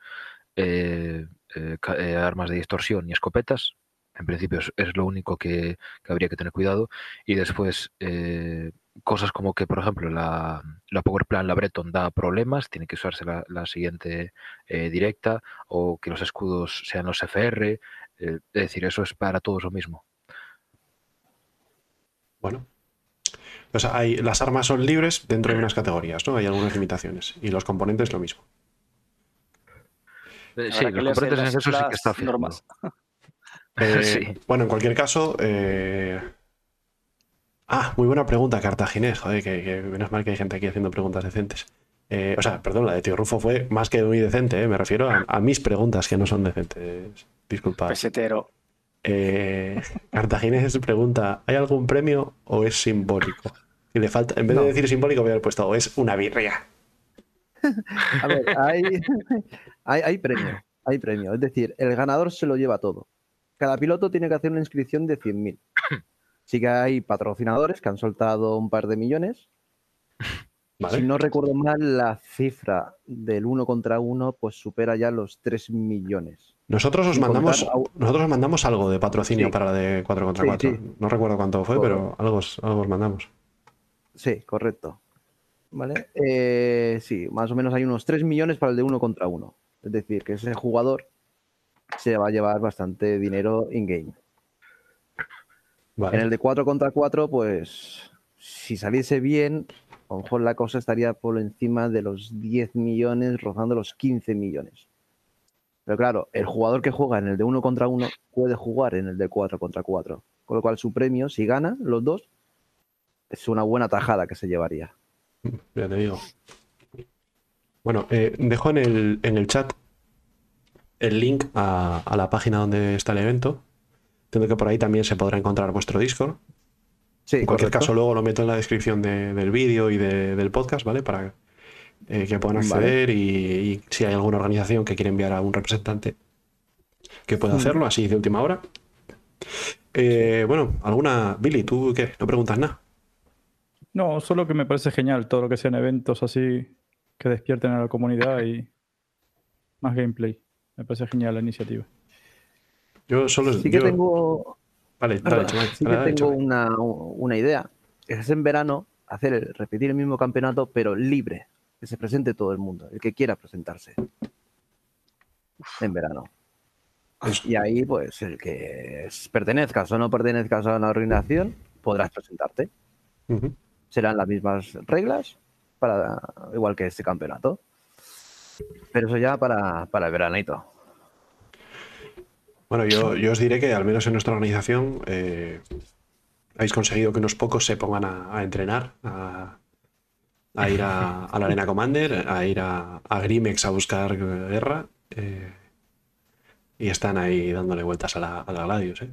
eh, eh, eh, armas de distorsión ni escopetas. En principio es, es lo único que, que habría que tener cuidado. Y después, eh, cosas como que, por ejemplo, la, la Power Plan, la Breton da problemas, tiene que usarse la, la siguiente eh, directa, o que los escudos sean los FR. eh, es decir, eso es para todos lo mismo. Bueno. O sea, hay, las armas son libres dentro de unas categorías, ¿no? Hay algunas limitaciones. Y los componentes lo mismo. Sí, los componentes en eso sí que está fijado. Eh, Sí. Bueno, en cualquier caso. eh, Ah, muy buena pregunta, Cartaginés. Joder, que, que menos mal que hay gente aquí haciendo preguntas decentes. Eh, o sea, perdón, la de Tío Rufo fue más que muy decente, ¿eh? me refiero a, a mis preguntas que no son decentes. Disculpad. Pesetero. Eh, Cartaginés pregunta: ¿hay algún premio o es simbólico? Y le falta, en vez No. de decir simbólico, voy a haber puesto: o es una birria. A ver, hay, hay, hay premio, hay premio. Es decir, el ganador se lo lleva todo. Cada piloto tiene que hacer una inscripción de 100.000. Sí que hay patrocinadores que han soltado un par de millones. ¿Vale? Si no recuerdo mal, la cifra del uno contra uno pues supera ya los 3 millones. Nosotros os mandamos, nosotros os mandamos algo de patrocinio Sí. para la de 4 contra Sí, 4. sí. No recuerdo cuánto fue, pero algo, os- algo os mandamos. Sí, correcto. ¿Vale? Eh, sí, más o menos hay unos 3 millones para el de uno contra uno. Es decir, que ese jugador se va a llevar bastante dinero in-game. Vale. En el de 4 contra 4, pues si saliese bien, a lo mejor la cosa estaría por encima de los 10 millones, rozando los 15 millones. Pero claro, el jugador que juega en el de 1 contra 1 puede jugar en el de 4 contra 4. Con lo cual su premio, si gana los dos, es una buena tajada que se llevaría. Ya te digo. Bueno, eh, dejo en el, en el chat el link a, a la página donde está el evento. Entiendo que por ahí también se podrá encontrar vuestro Discord. Sí, En cualquier correcto. caso, luego lo meto en la descripción de- del vídeo y de- del podcast, ¿vale? Para eh, que puedan Vale. acceder y, y si hay alguna organización que quiere enviar a un representante que pueda Mm. hacerlo así de última hora. Eh, bueno, alguna. Billy, ¿tú qué? ¿No preguntas nada? No, solo que me parece genial todo lo que sean eventos así que despierten a la comunidad y más gameplay. Me parece genial la iniciativa. Yo solo. Sí que yo- tengo, Vale, dale, chaval, sí que dale, tengo una, una idea. Es en verano hacer el- repetir el mismo campeonato, pero libre. Que se presente todo el mundo, el que quiera presentarse. En verano. Y ahí, pues, el que es- pertenezcas o no pertenezcas a una organización, podrás presentarte. Serán las mismas reglas, para, igual que este campeonato. Pero eso ya para, para el veranito. Bueno, yo, yo os diré que al menos en nuestra organización eh, habéis conseguido que unos pocos se pongan a, a entrenar, a, a ir a, a la Arena Commander, a ir a, a Grimex a buscar guerra. eh, y están ahí dándole vueltas a la, a la Gladius. ¿eh?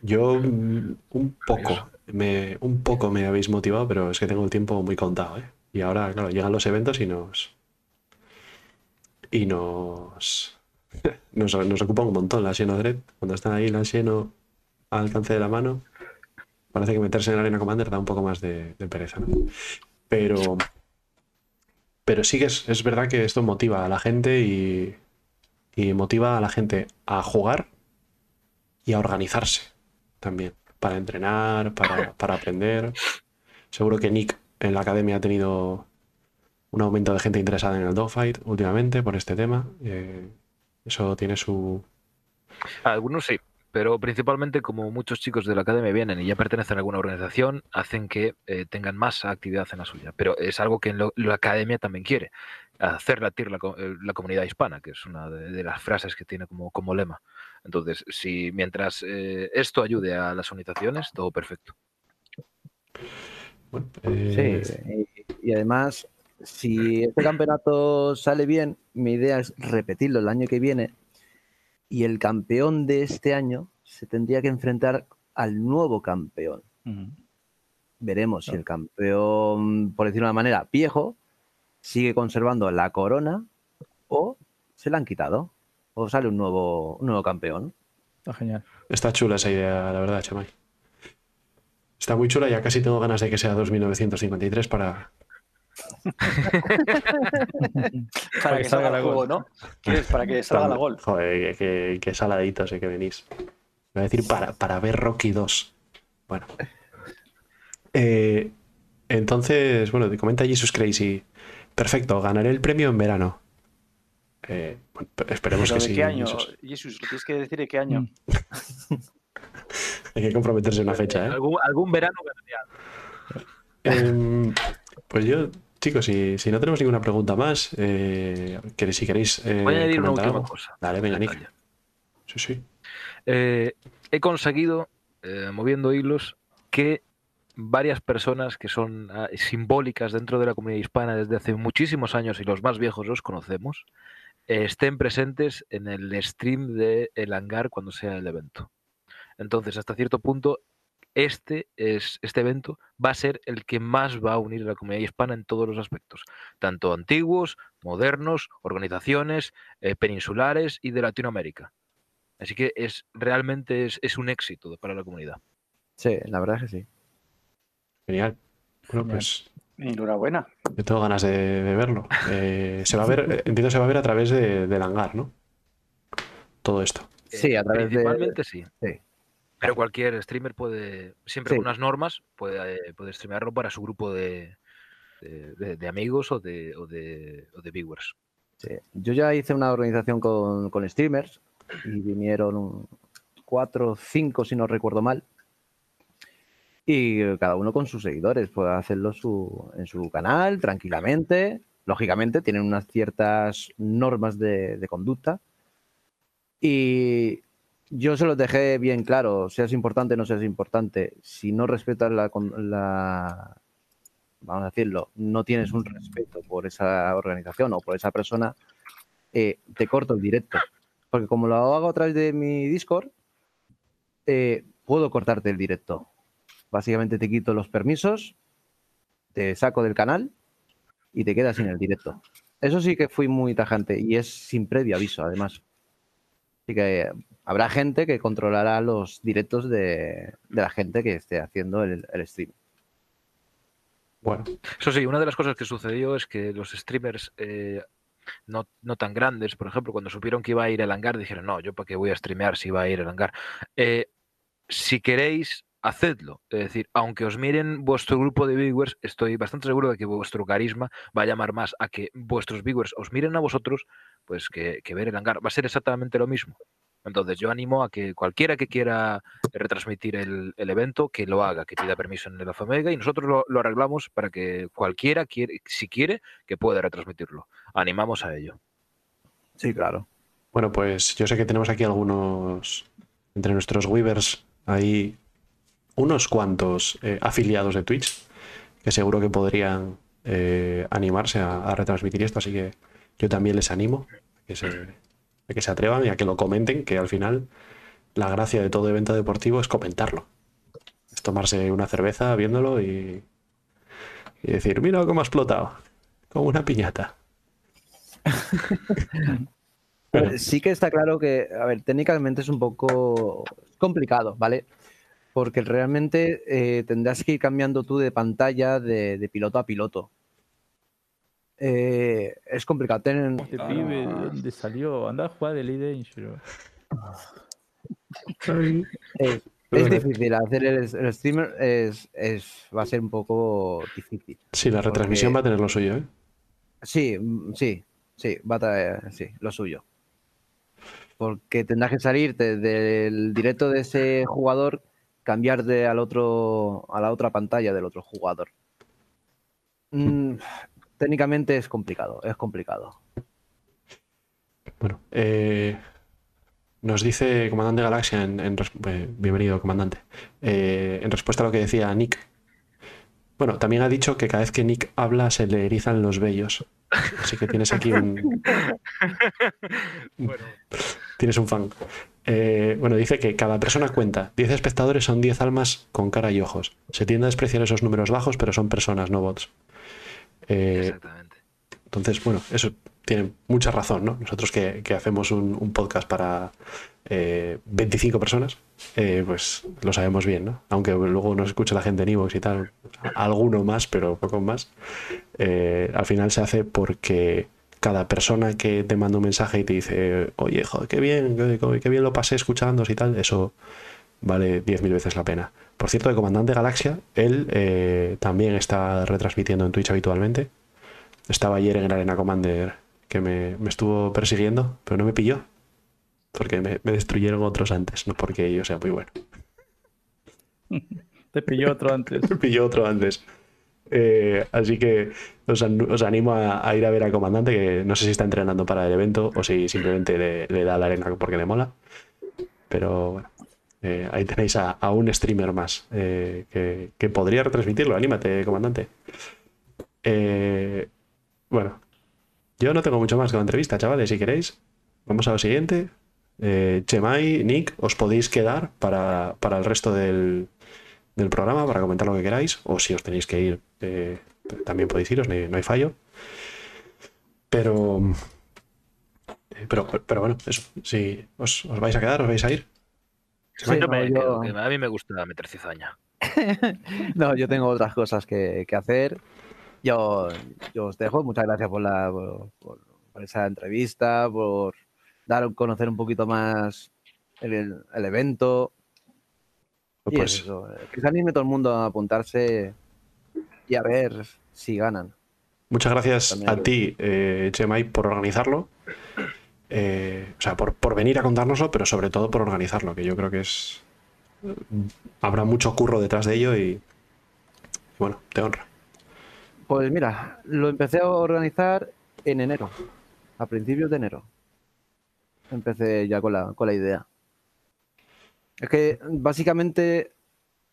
Yo un poco, me, un poco me habéis motivado, pero es que tengo el tiempo muy contado. ¿eh? Y ahora, claro, llegan los eventos y nos... Y nos... Nos, nos ocupa un montón la Xeno Dread. Cuando están ahí la Xeno al alcance de la mano. parece que meterse en el Arena Commander da un poco más de, de pereza, ¿no? Pero, pero sí que es, es verdad que esto motiva a la gente y, y motiva a la gente a jugar y a organizarse también, para entrenar, para, para aprender. Seguro que Nick en la academia ha tenido un aumento de gente interesada en el dogfight últimamente por este tema. Eh, eso tiene su... Algunos sí, pero principalmente como muchos chicos de la academia vienen y ya pertenecen a alguna organización, hacen que eh, tengan más actividad en la suya. Pero es algo que en lo- la academia también quiere, hacer latir la, eh, la comunidad hispana, que es una de, de las frases que tiene como, como lema. Entonces, si mientras eh, esto ayude a las organizaciones, todo perfecto. Bueno, eh, Sí, y, y además, si este campeonato sale bien, mi idea es repetirlo el año que viene y el campeón de este año se tendría que enfrentar al nuevo campeón. Veremos si el campeón, por decirlo de una manera, viejo, sigue conservando la corona o se la han quitado o sale un nuevo, un nuevo campeón. Está genial. Está chula esa idea, la verdad, Chamay. Está muy chula, ya casi tengo ganas de que sea 2953 para... Para que salga el juego, ¿no? ¿Quieres? Para que salga la gol. Joder, que, saladitos eh, que venís. Voy a decir para, para ver Rocky 2. Bueno. Eh, entonces, bueno, te comenta Jesus Crazy. Perfecto, ganaré el premio en verano. Eh, bueno, esperemos ¿Pero que de sí. qué año? Jesus. Jesús, lo tienes que decir de qué año. Mm. Hay que comprometerse en una fecha, ¿eh? Algún, algún verano ganaría. Em, pues yo, chicos, si, si no tenemos ninguna pregunta más, eh, que si queréis. eh, Voy a añadir una última algo. cosa. Dale, venga, Nick. Sí, sí. Eh, he conseguido, moviendo hilos, que varias personas que son ah, simbólicas dentro de la comunidad hispana desde hace muchísimos años y los más viejos los conocemos, estén presentes en el stream de El Hangar cuando sea el evento. Entonces, hasta cierto punto, este, es, este evento va a ser el que más va a unir a la comunidad hispana en todos los aspectos, tanto antiguos, modernos, organizaciones, eh, peninsulares y de Latinoamérica. Así que es realmente es, es un éxito para la comunidad. Sí, la verdad es que sí. Genial. Bueno, pues Enhorabuena. yo tengo ganas de, de verlo. Eh, se va a ver, entiendo se va a ver a través de- del hangar, ¿no? Todo esto. Sí, a través de- Principalmente sí. sí. Pero cualquier streamer puede, siempre Sí. con unas normas, puede, eh, puede streamearlo para su grupo de, de, de- de amigos o de, o de, o de viewers. Sí. Yo ya hice una organización con, con streamers y vinieron cuatro o cinco, si no recuerdo mal. Y cada uno con sus seguidores puede hacerlo su- en su canal tranquilamente. Lógicamente tienen unas ciertas normas de, de conducta. Y yo se los dejé bien claro, seas importante o no seas importante. Si no respetas la, la- vamos a decirlo, no tienes un respeto por esa organización o por esa persona, eh, te corto el directo. Porque como lo hago a través de mi Discord, eh, puedo cortarte el directo. Básicamente te quito los permisos, te saco del canal y te quedas sin el directo. Eso sí que fui muy tajante y es sin previo aviso, además. Así que habrá gente que controlará los directos de, la gente que esté haciendo el, stream. Bueno, Eso sí, una de las cosas que sucedió es que los streamers eh, no, no tan grandes, por ejemplo, cuando supieron que iba a ir el hangar, dijeron, no, yo para qué voy a streamear si va a ir el hangar. Eh, si queréis, hacedlo. Es decir, aunque os miren vuestro grupo de viewers, estoy bastante seguro de que vuestro carisma va a llamar más a que vuestros viewers os miren a vosotros, pues que, que ver el hangar. Va a ser exactamente lo mismo. Entonces yo animo a que cualquiera que quiera retransmitir el, el evento, que lo haga, que pida permiso en el Afamega y nosotros lo, lo arreglamos para que cualquiera, quiere, si quiere, que pueda retransmitirlo. Animamos a ello. Sí, claro. bueno, pues yo sé que tenemos aquí algunos, entre nuestros Weavers, hay unos cuantos eh, afiliados de Twitch que seguro que podrían eh, animarse a, a retransmitir esto, así que yo también les animo a que, se, a que se atrevan y a que lo comenten, que al final la gracia de todo evento deportivo es comentarlo. Es tomarse una cerveza viéndolo y, y decir, mira cómo ha explotado, como una piñata. Sí que está claro que, a ver, técnicamente es un poco complicado, ¿vale? porque realmente eh, tendrás que ir cambiando tú de pantalla de piloto a piloto. Eh, es complicado. Ten- Este pibe, ¿de dónde salió? Anda a jugar de Elite Dangerous. es, es difícil hacer el, el streamer, es, es- va a ser un poco difícil. Sí, la retransmisión Porque- va a tener lo suyo, ¿eh? Sí, mm, sí, sí, va a traer, sí, lo suyo. Porque tendrás que salirte del directo de ese jugador, cambiar de al otro, a la otra pantalla del otro jugador. Mm, técnicamente es complicado, es complicado. Bueno, eh, nos dice Comandante Galaxia, en, eh, bienvenido comandante, Eh, en respuesta a lo que decía Nick. Bueno, también ha dicho que cada vez que Nick habla se le erizan los vellos. Así que tienes aquí un, Bueno, tienes un fan. Eh, bueno, dice que cada persona cuenta. 10 espectadores son 10 almas con cara y ojos. Se tiende a despreciar esos números bajos, pero son personas, no bots. Eh, exactamente. Entonces, bueno, eso tiene mucha razón, ¿no? Nosotros que, que hacemos un, un podcast para eh, 25 personas, eh, pues lo sabemos bien, ¿no? Aunque luego nos escucha la gente en Evox y tal, alguno más, pero poco más. eh, al final se hace porque cada persona que te manda un mensaje y te dice, oye, joder, qué bien, qué, qué bien lo pasé escuchando y tal, eso vale 10.000 veces la pena. Por cierto, el comandante Galaxia, él eh, también está retransmitiendo en Twitch habitualmente. Estaba ayer en el Arena Commander que me, me estuvo persiguiendo, pero no me pilló. Porque me, me destruyeron otros antes, no porque yo sea muy bueno. Te pilló otro antes. Me pilló otro antes. Eh, así que os, an- os animo a, a ir a ver al comandante, que no sé si está entrenando para el evento o si simplemente le, le da la arena porque le mola. Pero bueno, eh, ahí tenéis a, un streamer más eh, que, podría retransmitirlo. Anímate, comandante. Eh, bueno, yo no tengo mucho más que la entrevista, chavales. Si queréis, vamos a lo siguiente. Chemai, Nick, os podéis quedar para, para el resto del, del programa para comentar lo que queráis, o si os tenéis que ir, también podéis iros, no hay, no hay fallo. Pero, pero, pero bueno, eso, si os, os vais a quedar, os vais a ir. Sí, Yo no, me yo- quedo, que a mí me gusta meter cizaña. No, yo tengo otras cosas que, que hacer. Yo, yo os dejo. Muchas gracias por, la, por, por- por esa entrevista, por dar a conocer un poquito más el, el evento. Y Pues, eso, eh, que se anime todo el mundo a apuntarse y a ver si ganan. muchas gracias También a ti, eh, Chemai, por organizarlo. Eh, o sea, por, por venir a contárnoslo, pero sobre todo por organizarlo, que yo creo que es. Habrá mucho curro detrás de ello y. Bueno, te honra. Pues mira, lo empecé a organizar en enero, a principios de enero. Empecé ya con la, con la idea. Es que básicamente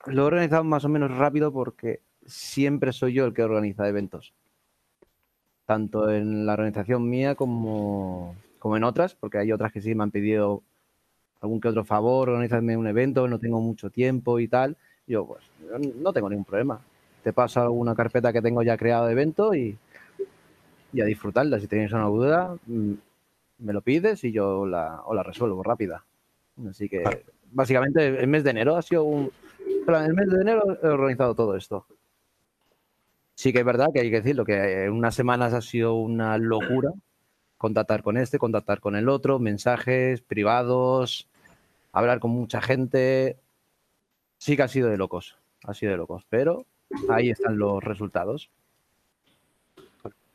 lo he organizado más o menos rápido porque siempre soy yo el que organiza eventos. Tanto en la organización mía como, como en otras, porque hay otras que sí me han pedido algún que otro favor, organizarme un evento, no tengo mucho tiempo y tal. Yo, pues, no tengo ningún problema te paso alguna carpeta que tengo ya creado de evento y, y a disfrutarla. Si tenéis una duda, mm, me lo pides y yo la, os la resuelvo rápida. Así que básicamente el mes de enero ha sido un... El mes de enero he organizado todo esto. Sí que es verdad que hay que decirlo, que en unas semanas ha sido una locura contactar con este, contactar con el otro, mensajes privados, hablar con mucha gente. Sí que ha sido de locos, ha sido de locos, pero ahí están los resultados.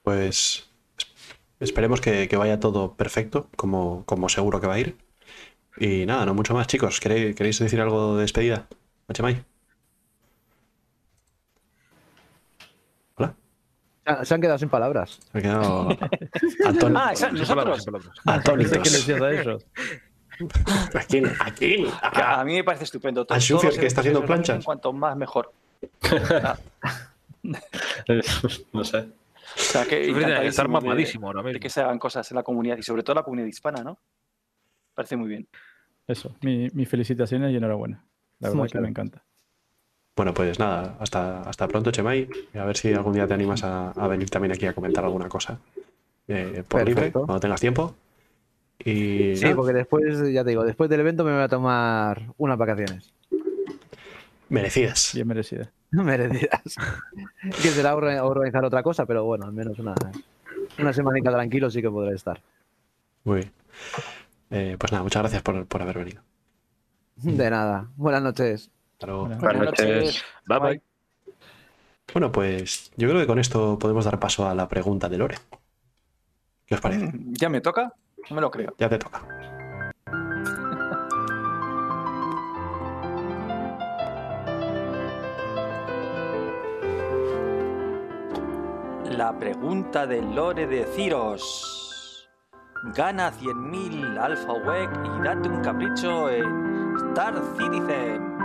Pues es- esperemos que, vaya todo perfecto, como, seguro que va a ir. Y nada, no mucho más, chicos. ¿Queréis, queréis decir algo de despedida? Machemai. Se han- quedado sin palabras. Me he quedado Ah, esa- nosotros. atónitos. qué le decías a ellos. ¿A quién? ¿A quién? Que a mí me parece estupendo. ¿A Schufer, que está haciendo planchas? Cuanto más mejor. no sé. O sea, que Sufrir tiene que estar mamadísimo ahora mismo. que se hagan cosas en la comunidad y sobre todo la comunidad hispana, ¿no? Parece muy bien. Eso, mi- mis felicitaciones y enhorabuena. La verdad Muchas que me encanta. Bueno, pues nada, hasta, hasta pronto, Chemai. Y a ver si algún día te animas a, a venir también aquí a comentar alguna cosa. eh, por libre, Perfecto. cuando tengas tiempo. Y Sí, porque después, ya te digo, después del evento me voy a tomar unas vacaciones. Merecidas. Bien merecida. merecidas. que será orga- organizar otra cosa, pero bueno, al menos una, una semanita tranquilo sí que podré estar. Muy bien. Eh, pues nada, muchas gracias por, por haber venido. De nada. Buenas noches. Hasta luego. Buenas noches. noches. Bye bye. Bueno, pues yo creo que con esto podemos dar paso a la pregunta de Lore. ¿Qué os parece? Mm, ¿Ya me toca? No me lo creo. Ya te toca. La pregunta del lore de Ciros. Gana 100.000 Alpha WEC y date un capricho en Star Citizen.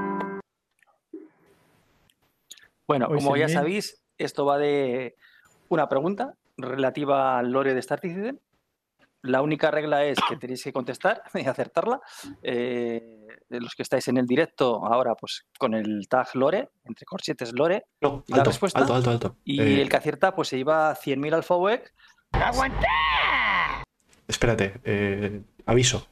Bueno, Hoy como ya 100.000. sabéis, esto va de una pregunta relativa al lore de Star Citizen. La única regla es que tenéis que contestar y acertarla. Eh, de los que estáis en el directo ahora, pues con el tag lore, entre corchetes lore, No, ¿Y la respuesta? alto, alto, alto. y Eh, el que acierta, pues se lleva 100.000 Alpha WEC Espérate, eh, aviso.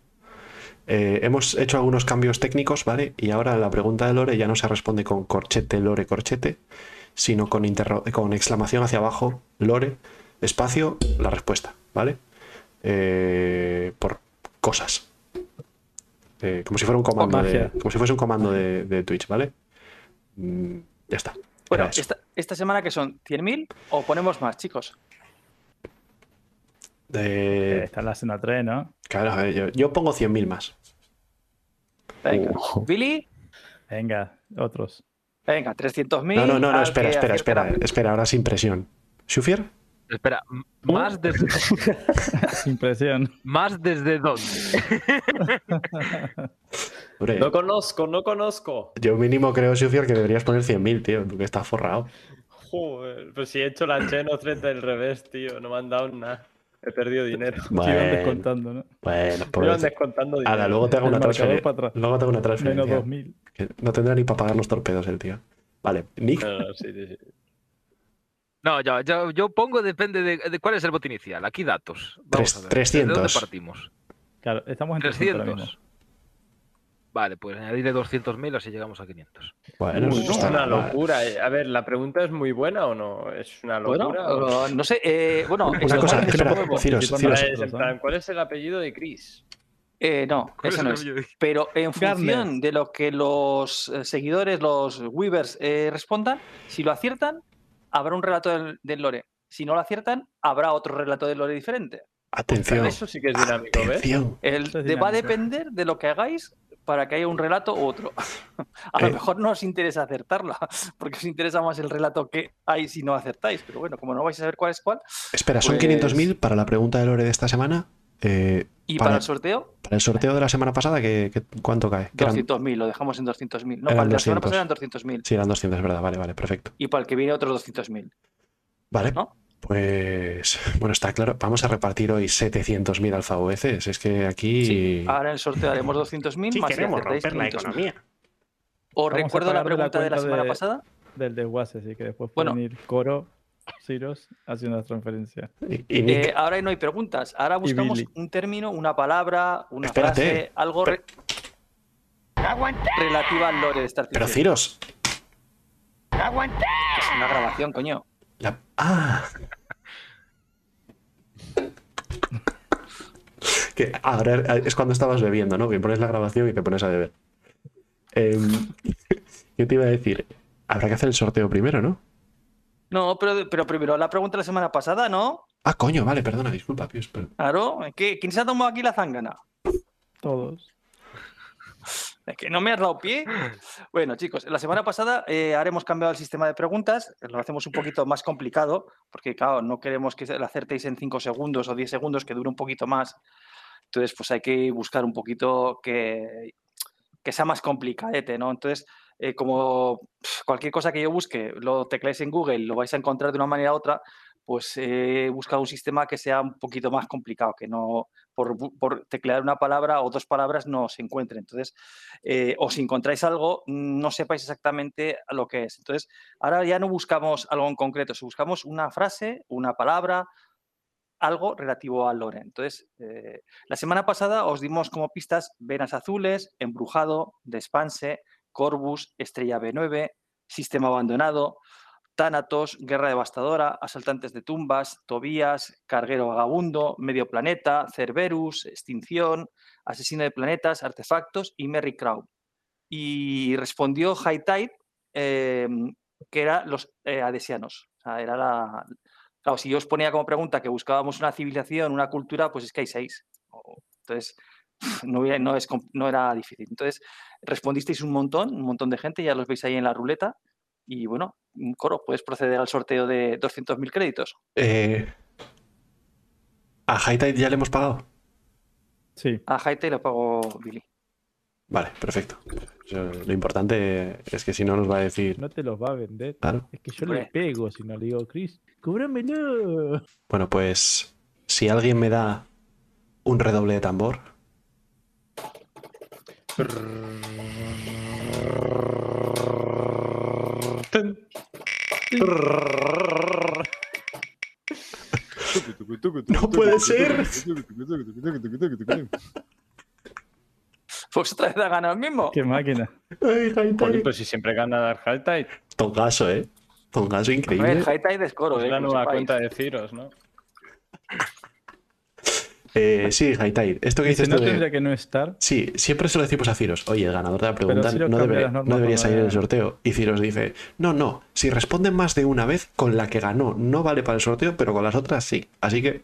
Eh, hemos hecho algunos cambios técnicos, ¿vale? Y ahora la pregunta de Lore ya no se responde con corchete, Lore, corchete, sino con, interro- con exclamación hacia abajo, Lore, espacio, la respuesta, ¿vale? Eh, por cosas. Eh, como si fuera un comando de, como si fuese un comando de, de Twitch, ¿vale? Mm, ya está. Bueno, esta, esta semana que son 100.000 o ponemos más, chicos. Eh, Eh, está en la Sena 3, ¿no? claro, yo, yo pongo 100.000 más. Venga. Uh. Billy, Venga, otros. venga, 300.000. No, no, no, no, al espera, que espera, espera, espera, ahora sin presión. ¿Shufier? Espera, ¿más desde, Impresión. ¿más desde dónde? No conozco, no conozco. Yo mínimo creo, Sufier, que deberías poner 100.000, tío, porque está forrado. Joder, pues si he hecho la Cheno 30 del revés, tío, no me han dado nada. He perdido dinero. Te iban descontando, ¿no? bueno, Me iban descontando dinero. Ahora, luego te hago El una transferencia. Luego te hago una Menos transferencia. 2000. que no tendrá ni para pagar los torpedos el tío. Vale, Nick, No, no, sí, sí, sí. No, yo, yo, yo pongo, depende de, de cuál es el voto inicial. Aquí datos. Vamos Tres- a ver. 300. ¿De dónde partimos? Claro, estamos en 300 ahora 300. Vale, pues añadirle 200.000 así llegamos a 500. bueno, Uy, no es una mal. locura. eh. A ver, ¿la pregunta es muy buena o no? ¿Es una Bueno, locura? o- no sé, eh, bueno, Una cosa, espera. Ciros, Ciros, plan, ¿Cuál es el apellido de Chris? Eh, no, ¿Cuál eso es no el es. Pero en Garner. función de lo que los seguidores, los Weavers, eh, respondan, si lo aciertan, habrá un relato del, del lore. Si no lo aciertan, habrá otro relato del lore diferente. atención. Eso sí que es dinámico, ¿ves? Atención. El, Eso es de- va a depender de lo que hagáis para que haya un relato u otro. A lo Eh. mejor no os interesa acertarla, porque os interesa más el relato que hay si no acertáis. Pero bueno, como no vais a saber cuál es cuál, Espera, son Pues- 500.000 para la pregunta de Lore de esta semana. Eh, y Para- para, el sorteo, para el sorteo de la semana pasada, ¿qué, qué- cuánto cae? Que eran- 200.000, lo dejamos en 200.000. No, para la semana 200. pasada eran 200.000. Sí, eran 200, es verdad. Vale, vale, perfecto. Y para el que viene otros 200.000. Vale, ¿No? Pues bueno, está claro. Vamos a repartir hoy 700.000 alfa VCs. Es que aquí. Sí. Ahora en el sorteo haremos 200.000 Sí más queremos romper la 500.000. economía. Os Vamos recuerdo la pregunta de la semana de- pasada. Del desguace, así que después Bueno. pueden ir Coro, Ciros, haciendo las transferencias. Y, y Nick, Eh, ahora no hay preguntas. Ahora buscamos un término, una palabra, una Espérate. frase, algo re- relativa al lore de Star pero Citizen. Ciros. Que es una grabación, coño. La- Ah. que ahora es cuando estabas bebiendo, ¿no? Que pones la grabación y te pones a beber. Em, yo te iba a decir, habrá que hacer el sorteo primero, ¿no? No, pero, pero primero la pregunta de la semana pasada, ¿no? Ah, coño, vale, perdona, disculpa, Pius, pero- Claro, ¿qué- ¿quién se ha tomado aquí la zángana? Todos. Que no me has dado pie. Bueno, chicos, la semana pasada eh, ahora hemos cambiado el sistema de preguntas, lo hacemos un poquito más complicado, porque claro, no queremos que la acertéis en 5 segundos o 10 segundos, que dure un poquito más. Entonces, pues hay que buscar un poquito que, que sea más complicadete, ¿no? Entonces, eh, como cualquier cosa que yo busque, lo tecleáis en Google, lo vais a encontrar de una manera u otra, pues eh, he buscado un sistema que sea un poquito más complicado, que no por, por teclear una palabra o dos palabras no se encuentre. Entonces, eh, o si encontráis algo, no sepáis exactamente lo que es. Entonces, ahora ya no buscamos algo en concreto, si buscamos una frase, una palabra, algo relativo al lore. Entonces, eh, la semana pasada os dimos como pistas venas azules, embrujado, despanse, Corvus, Estrella B9, Sistema Abandonado, Thanatos, Guerra Devastadora, Asaltantes de Tumbas, Tobías, Carguero Vagabundo, Medio Planeta, Cerberus, Extinción, Asesino de Planetas, Artefactos y Merry Crow. Y respondió High Tide, eh, que era los eh, adesianos. O sea, era la... Claro, si yo os ponía como pregunta que buscábamos una civilización, una cultura, pues es que hay seis. Entonces, no, no era difícil. Entonces, respondisteis un montón, un montón de gente, ya los veis ahí en la ruleta. Y bueno, Coro, puedes proceder al sorteo de 200.000 créditos. Eh, ¿A Hightide ya le hemos pagado? Sí. A Haite lo pago Billy. Vale, perfecto. Yo- lo importante es que si no nos va a decir. No te los va a vender. Claro. Es que yo le pego si no le digo, Chris, cóbramelo. Bueno, pues si alguien me da un redoble de tambor. No puede ser. Pues otra vez ha ganado el mismo. Qué máquina. Ay, pues si siempre gana Dark Hightide, Tongaso, ¿eh? Tongaso A ver, increíble. Haite es Coro. es eh, la lo nueva cuenta de Ciros, ¿no? Eh, sí, Hightide. Esto que Dice, dices no de- tendría que no estar. Sí, siempre se lo decimos a Ciros. Oye, el ganador de la pregunta no, debe- no debería salir en el sorteo. Y Ciros dice, no, no, si responden más de una vez, con la que ganó no vale para el sorteo, pero con las otras sí. Así que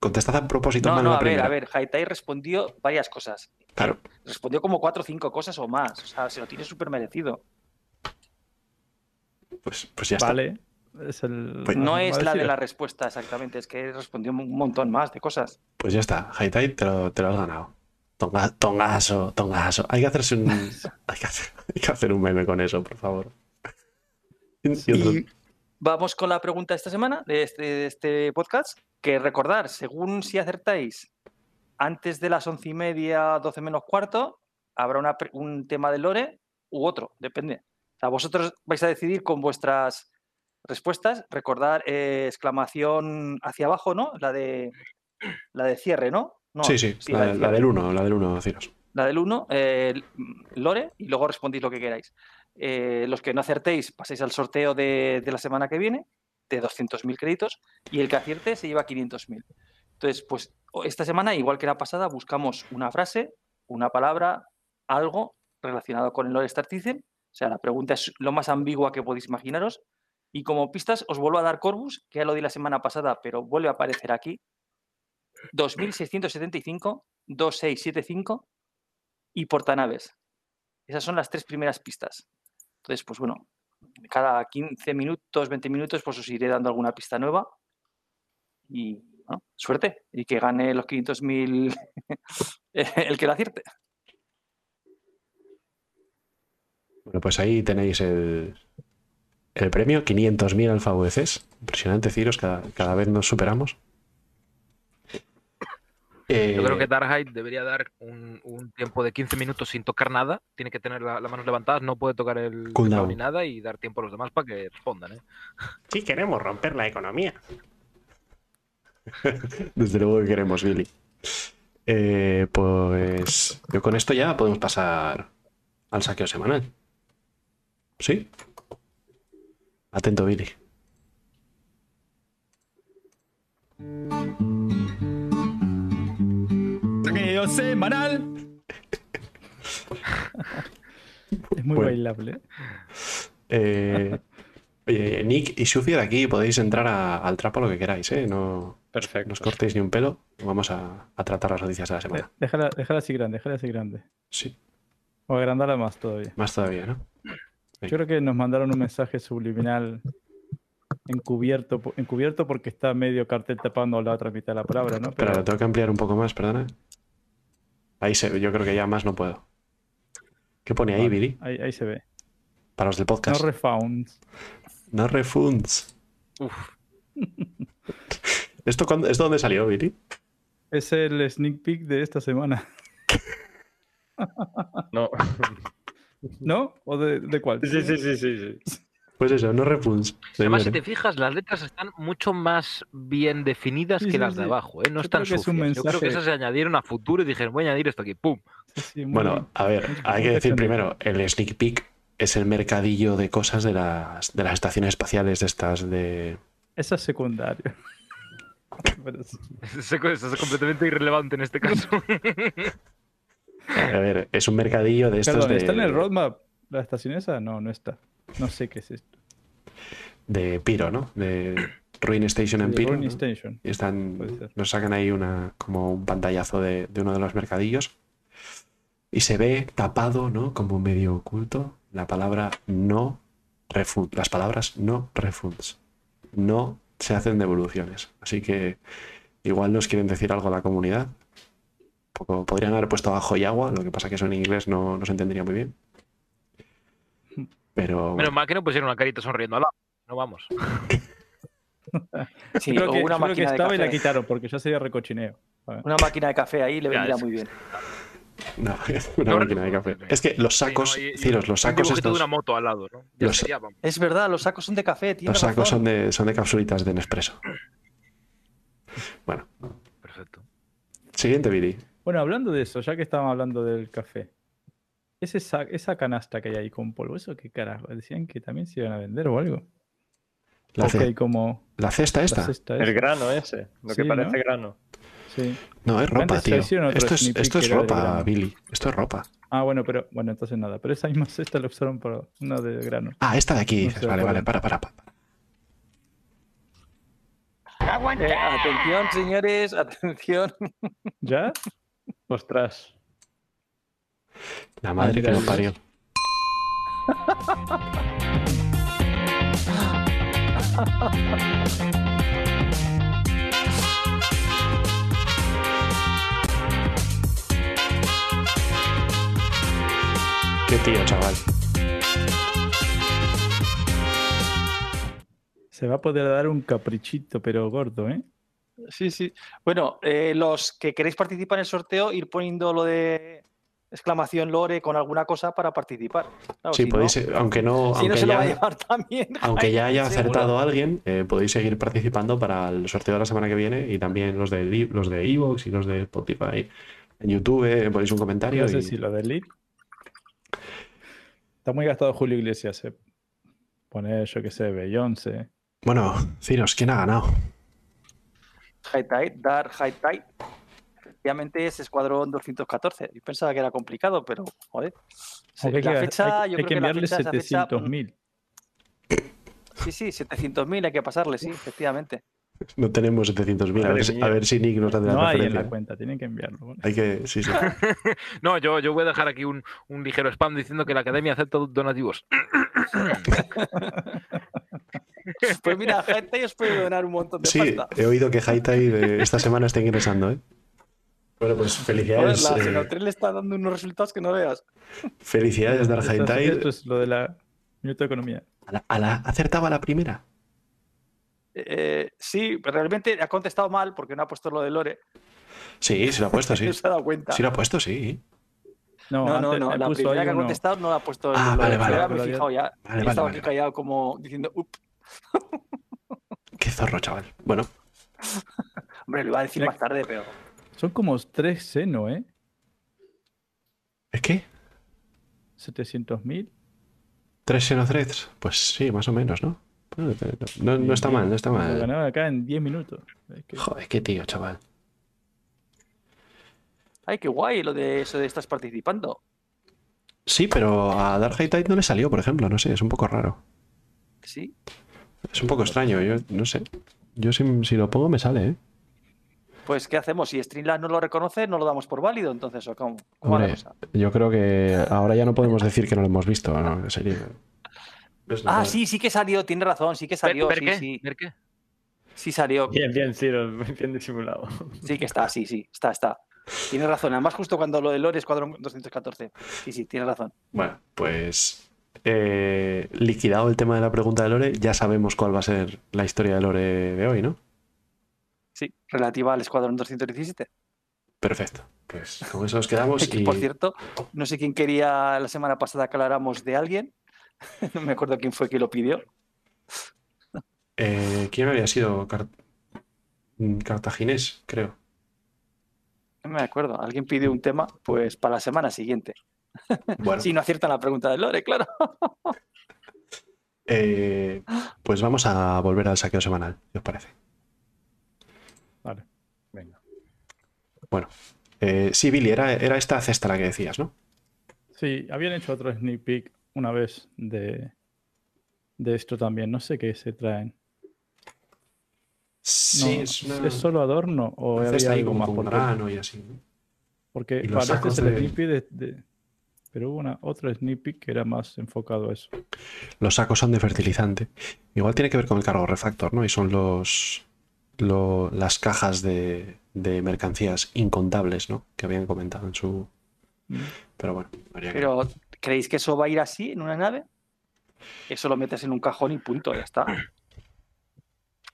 contestad a propósito No, mal no, la a ver, primera. a ver, Haitai respondió varias cosas. Claro. Respondió como cuatro o cinco cosas o más. O sea, se lo tiene súper merecido. Pues, pues ya está. Vale. Es el, Pues- No es la de la respuesta exactamente, es que respondió un montón más de cosas. Pues ya está. Hightide te lo, te lo has ganado. Tonga- tongaso, tongaso. Hay que hacerse un. hay, que hacer, hay que hacer un meme con eso, por favor. Y vamos con la pregunta de esta semana, de este, de este podcast, que recordar, según si acertáis antes de las once y media, doce menos cuarto, habrá una un tema de Lore u otro, depende. O sea, vosotros vais a decidir con vuestras respuestas, recordar eh, exclamación hacia abajo, ¿no? La de la de cierre, ¿no? No, sí, sí, la, del 1, la del 1, Ciros. La del 1, Lore, y luego respondéis lo que queráis. Eh, los que no acertéis, pasáis al sorteo de, de la semana que viene, de 200.000 créditos, y el que acierte se lleva 500.000. Entonces, pues esta semana, igual que la pasada, buscamos una frase, una palabra, algo relacionado con el Lore Star Citizen. O sea, la pregunta es lo más ambigua que podéis imaginaros. Y como pistas, os vuelvo a dar Corvus, que ya lo di la semana pasada, pero vuelve a aparecer aquí. 2675, 2675 y portanaves. Esas son las tres primeras pistas. Entonces, pues bueno, cada 15 minutos, 20 minutos, pues os iré dando alguna pista nueva. Y bueno, suerte. Y que gane los 500.000 el que lo acierte. Bueno, pues ahí tenéis el, el premio, 500.000 alfa UECs. Impresionante, Ciros, cada, cada vez nos superamos. Yo creo Eh, que Darkheit debería dar un, un tiempo de 15 minutos sin tocar nada. Tiene que tener la- las manos levantadas, no puede tocar el Cool teclado down. ni nada y dar tiempo a los demás para que respondan. ¿eh? Sí queremos romper la economía. Desde luego que queremos, Billy. Eh, pues yo con esto ya podemos pasar al saqueo semanal. ¿Sí? Atento, Billy. Saqueo semanal. es muy Bueno. bailable. Eh, oye, Nick y Shufi de aquí podéis entrar a- al trapo lo que queráis, ¿eh? No, Perfecto. no os cortéis ni un pelo. Vamos a, a tratar las noticias de la semana. Déjala, déjala así grande, déjala así grande. Sí, O agrandarla más todavía. más todavía, ¿no? Yo creo que nos mandaron un mensaje subliminal encubierto, encubierto porque está medio cartel tapando la otra mitad de la palabra, ¿no? Pero lo tengo que ampliar un poco más, perdona. Ahí se, yo creo que ya más no puedo. ¿Qué pone ahí, Vale, Billy? ahí, ahí se ve. Para los del No podcast. refounds. No refunds. Uf, ¿Esto, cuándo- ¿Esto dónde salió, Billy? Es el sneak peek de esta semana. No. ¿No? ¿O de, de cuál? Sí, sí, sí, sí, sí. Pues eso, no refunds. Además, si te fijas, las letras están mucho más bien definidas Sí, que sí, las de sí. abajo, ¿eh? No Yo están es sucias. Yo creo que esas se añadieron a futuro y dijeron, voy a añadir esto aquí, ¡pum! Bueno, bien. a ver, hay que decir primero, el sneak peek es el mercadillo de cosas de las, de las estaciones espaciales de estas de... Eso es secundario. Eso es completamente irrelevante en este caso. A ver, es un mercadillo de estos Perdón, de, ¿está en el roadmap la estación esa? No, no está. No sé qué es esto. de Piro, ¿no? De Ruin Station en Piro. ¿no? Station. Y están, nos sacan ahí una, como un pantallazo de, de uno de los mercadillos. Y se ve tapado, ¿no? Como medio oculto, la palabra no refund. Las palabras no refunds. No se hacen devoluciones. Así que igual nos quieren decir algo a la comunidad. Podrían haber puesto abajo y agua, lo que pasa que eso en inglés no, no se entendería muy bien. Pero Menos bueno, mal que no pusieron una carita sonriendo al lado. No vamos. Sí, creo o que, una yo creo que máquina de estaba y la café. quitaron porque ya sería recochineo. Una máquina de café ahí le vendría muy bien. no, una No, máquina de café. Es que los sacos, Sí, no, y- Ciros, los un sacos dibujito de estos, una moto al lado, ¿no? Los- sería. Es verdad, los sacos son de café, tienes los sacos razón. son de, son de capsulitas de Nespresso. Bueno, Perfecto. siguiente, Billy. Bueno, hablando de eso, ya que estábamos hablando del café. Esa canasta que hay ahí con polvo, ¿eso qué carajo? Decían que también se iban a vender o algo. La, Ok, ce- como la cesta la esta. cesta El grano ese, lo que parece ¿no? grano. Sí. No, es ropa, tío. Esto es, esto es ropa. Billy. Esto es ropa. Ah, bueno, pero bueno, entonces nada. Pero esa misma cesta la usaron para una de grano. Ah, esta de aquí No vale, vale, para, para, para. Eh, atención, señores, atención. ¿Ya? Ostras. La madre que de parió. Qué tío, chaval. Se va a poder dar un caprichito, pero gordo, ¿eh? Sí, sí. Bueno, eh, los que queréis participar en el sorteo, ir poniendo lo de exclamación lore con alguna cosa para participar. Claro, Sí, si podéis, no, aunque no, si no aunque se lo va a ya, llevar también. aunque ya haya Seguro. acertado alguien, eh, podéis seguir participando para el sorteo de la semana que viene y también los de los de Evox y los de Spotify. En YouTube eh, ponéis un comentario. No sé y- si lo del lead. Está muy gastado Julio Iglesias. Eh. Poner, yo que sé, Beyoncé. Bueno, Ciros, ¿quién ha ganado? High Tide, Dark High Tide. Efectivamente es Escuadrón 214. Yo pensaba que era complicado, pero joder. Hay la que, fecha, hay- yo hay creo que enviarle fecha, esa fecha, 700.000. Sí, sí, 700.000 hay que pasarle, sí, efectivamente. No tenemos 700.000. A, a ver si Nick nos hace la No hay en la cuenta, tienen que enviarlo. ¿vale? Hay que, sí, sí. No, yo, yo voy a dejar aquí un, un ligero spam diciendo que la academia acepta donativos. Pues mira, gente os puede donar un montón de Sí, pasta. he oído que Haitai de esta semana está ingresando, ¿eh? Bueno, pues felicidades. la eh, le está dando unos resultados que no veas. felicidades, es- Haitai. Esto es lo de la minuto de economía. A la, a la- acertaba la primera. Eh, sí, realmente ha contestado mal porque no ha puesto lo de Lore. Sí, sí lo ha puesto, sí. No se ha dado cuenta. Sí lo ha puesto, sí. No, No, no, antes no. La primera que ha contestado no la ha puesto Ah, vale, vale. Me he fijado ya. Vale, Yo vale, estaba vale. aquí callado como diciendo, up. Qué zorro, chaval. Bueno, Hombre, lo iba a decir Mira- más tarde, pero. Son como tres seno, ¿eh? ¿es qué? 700.000. ¿Tres Xenothreads? Pues sí, más o menos, ¿no? No, no está mal, no está Lo mal. ganaron acá en 10 minutos. Es que- Joder, qué tío, chaval. Ay, qué guay lo de eso de estás participando. Sí, pero a Dark Haitai no le salió, por ejemplo. No sé, es un poco raro. Sí. Es un poco extraño, yo no sé. Yo si, si lo pongo me sale, ¿eh? Pues, ¿qué hacemos? Si Streamlabs no lo reconoce, no lo damos por válido, entonces, ¿o cómo? ¿Cómo Hombre, cosa? yo creo que ahora ya no podemos decir que no lo hemos visto, ¿no? Sería... Ah, sí, sí que salió, tiene razón, sí que salió, ¿Ver sí, qué? sí. ¿Ver qué? Sí salió. Bien, bien, Ciro, bien disimulado. Sí que está, sí, sí, está, está. Tienes razón, además justo cuando lo de Lore Escuadrón 214. Sí, sí, tienes razón. Bueno, pues eh, liquidado el tema de la pregunta de Lore, ya sabemos cuál va a ser la historia de Lore de hoy, ¿no? Sí, relativa al Escuadrón 217. Perfecto. Pues con eso nos quedamos Que, y por cierto, no sé quién quería la semana pasada que habláramos de alguien. no me acuerdo quién fue quien lo pidió. Eh, ¿Quién había sido? Car- mm, Cartaginés, creo. No me acuerdo. Alguien pidió un tema, pues para la semana siguiente. Bueno, Si no aciertan la pregunta del Lore, claro. eh, pues vamos a volver al saqueo semanal, ¿qué os parece? Vale. Venga. Bueno, eh, sí, Billy, era, era esta cesta la que decías, ¿no? Sí, habían hecho otro sneak peek una vez de, de esto también. No sé qué se traen. Sí, No, es una ¿Es solo adorno o había algo como más con por grano y así. ¿no? Porque y este es el de- sneak de, de- Pero hubo una, otro sneak peek que era más enfocado a eso. Los sacos son de fertilizante. Igual tiene que ver con el cargo refactor, ¿no? Y son los, lo- las cajas de, de mercancías incontables, ¿no? Que habían comentado en su. Mm. Pero bueno, habría que- Pero, ¿creéis que eso va a ir así en una nave? Eso lo metes en un cajón y punto, ya está.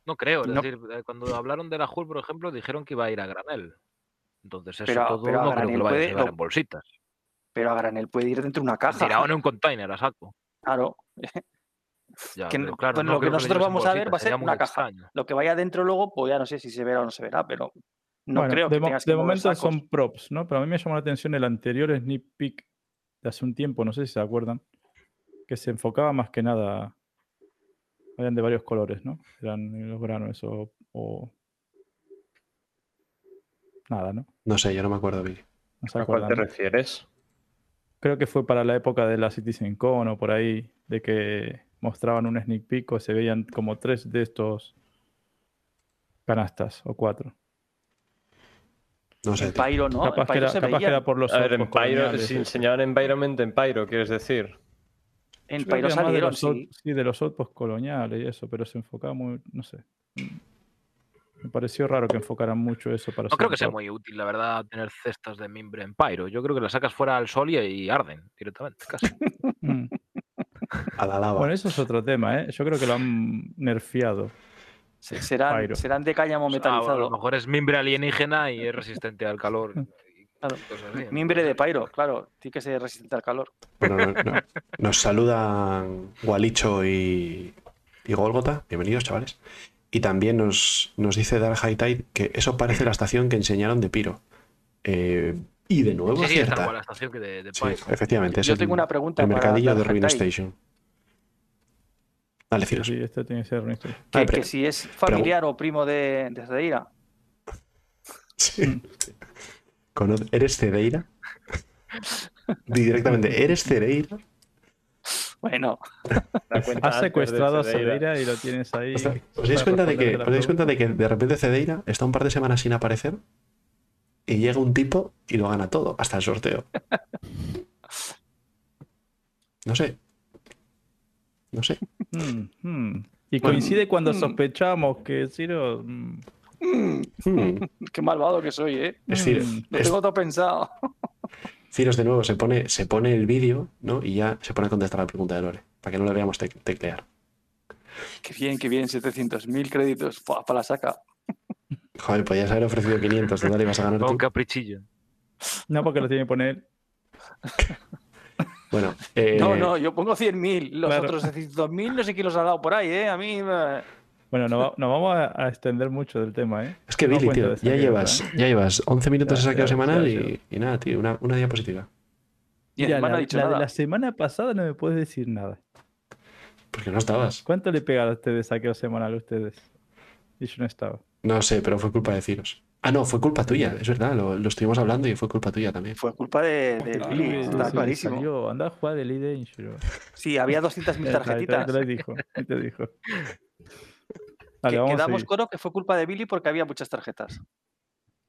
No creo, es No. decir, eh, cuando hablaron de la Hull, por ejemplo, dijeron que iba a ir a granel. Entonces eso Pero- todo pero a no creo que granel lo vayas a puede- llevar lo- en bolsitas. Pero a granel puede ir dentro de una caja. Tirado en un container a saco. Claro. Ya, Que pero no- claro, bueno, no lo que nosotros vamos a ver va a ser una caja. extraño. Lo que vaya dentro luego, pues ya no sé si se verá o no se verá, pero no Bueno, creo que de, mo- tengas que de momento sacos. son props, ¿no? Pero a mí me llamó la atención el anterior sneak peek de hace un tiempo, no sé si se acuerdan, que se enfocaba más que nada. Habían de varios colores, ¿no? Eran los granos o, o- Nada, ¿no? No sé, yo no me acuerdo, Billy. No se ¿A cuál te ¿no? refieres? Creo que fue para la época de la CitizenCon o por ahí, de que mostraban un sneak peek o se veían como tres de estos canastas o cuatro. No sé. En. Pyro, ¿no? En capaz que era, se capaz que veía. era por los A ver, en Pyro, si eso. enseñaban Environment en Pyro, quieres decir. En Pyro más de salieron, los sí. sí, de los outposts coloniales y eso, pero se enfocaba muy, no sé. Me pareció raro que enfocaran mucho eso para No creo que sea muy útil, la verdad, tener cestas de mimbre en Pyro. Yo creo que las sacas fuera al sol y, y arden directamente, casi. Mm. A la lava. Bueno, eso es otro tema, ¿eh? Yo creo que lo han nerfeado. Se- Serán, Pyro. serán de cáñamo O sea, a metalizado. lo mejor es mimbre alienígena y es resistente al calor. Claro. Mimbre de Pyro, claro. Tiene que ser resistente al calor. Bueno, no- no- nos saludan Gualicho y, y Golgota. Bienvenidos, chavales. Y también nos, nos dice Dark High Tide que eso parece la estación que enseñaron de Piro. Eh, y de nuevo Sí, sí, es igual la estación que de, de Sí, efectivamente. Es Yo el, tengo una pregunta el para mercadillo de Ruin. Station. Dale, Sí, este tiene que ser un instru- Que, si es familiar o primo de, de Cedeira. Sí. Conoce- ¿Eres Cedeira? Di directamente, ¿eres Cedeira? Bueno, Has secuestrado a Cedeira. Y lo tienes ahí. O sea, ¿Os dais cuenta de que, os dais cuenta de que de repente Cedeira está un par de semanas sin aparecer y llega un tipo y lo gana todo, hasta el sorteo? No sé. No sé. Mm, mm. Y coincide cuando mm. sospechamos que Ciro. mm, mm, Hmm. qué malvado que soy, ¿eh? Es Ciro, Mm. Lo es- tengo todo pensado. Ciros de nuevo se pone, se pone el vídeo, ¿no? Y ya se pone a contestar la pregunta de Lore, para que no le veamos tec- teclear. Qué bien, qué bien, 700.000 créditos para la saca. Joder, podías haber ofrecido 500, total ibas a ganar Con caprichillo. No, porque lo tiene que poner. Bueno, eh, No, no, yo pongo 100.000. Los Claro. otros 700.000 no sé quién los ha dado por ahí, ¿eh? A mí... eh, Bueno, no, va- no vamos a, a extender mucho del tema, ¿eh? es que No Billy, tío, de ya llevas, ¿eh? ya llevas 11 minutos de saqueo semanal ya, y, y nada, tío, una, una diapositiva. Y Mira, no la, ha dicho la de nada. la semana pasada no me puedes decir nada. Porque no estabas. ¿Cuánto le pega a ustedes saqueo semanal a ustedes? Y yo no estaba. No sé, pero fue culpa de Ciros. Ah, no, fue culpa tuya, es verdad, lo, lo estuvimos hablando y fue culpa tuya también. Fue culpa de, de Claro, Billy, está Sí, clarísimo. Salió, anda a jugar ID Danger. Sí, había 200.000 tarjetitas. Te lo dijo, te dijo. Vale, Que- quedamos coro que fue culpa de Billy porque había muchas tarjetas.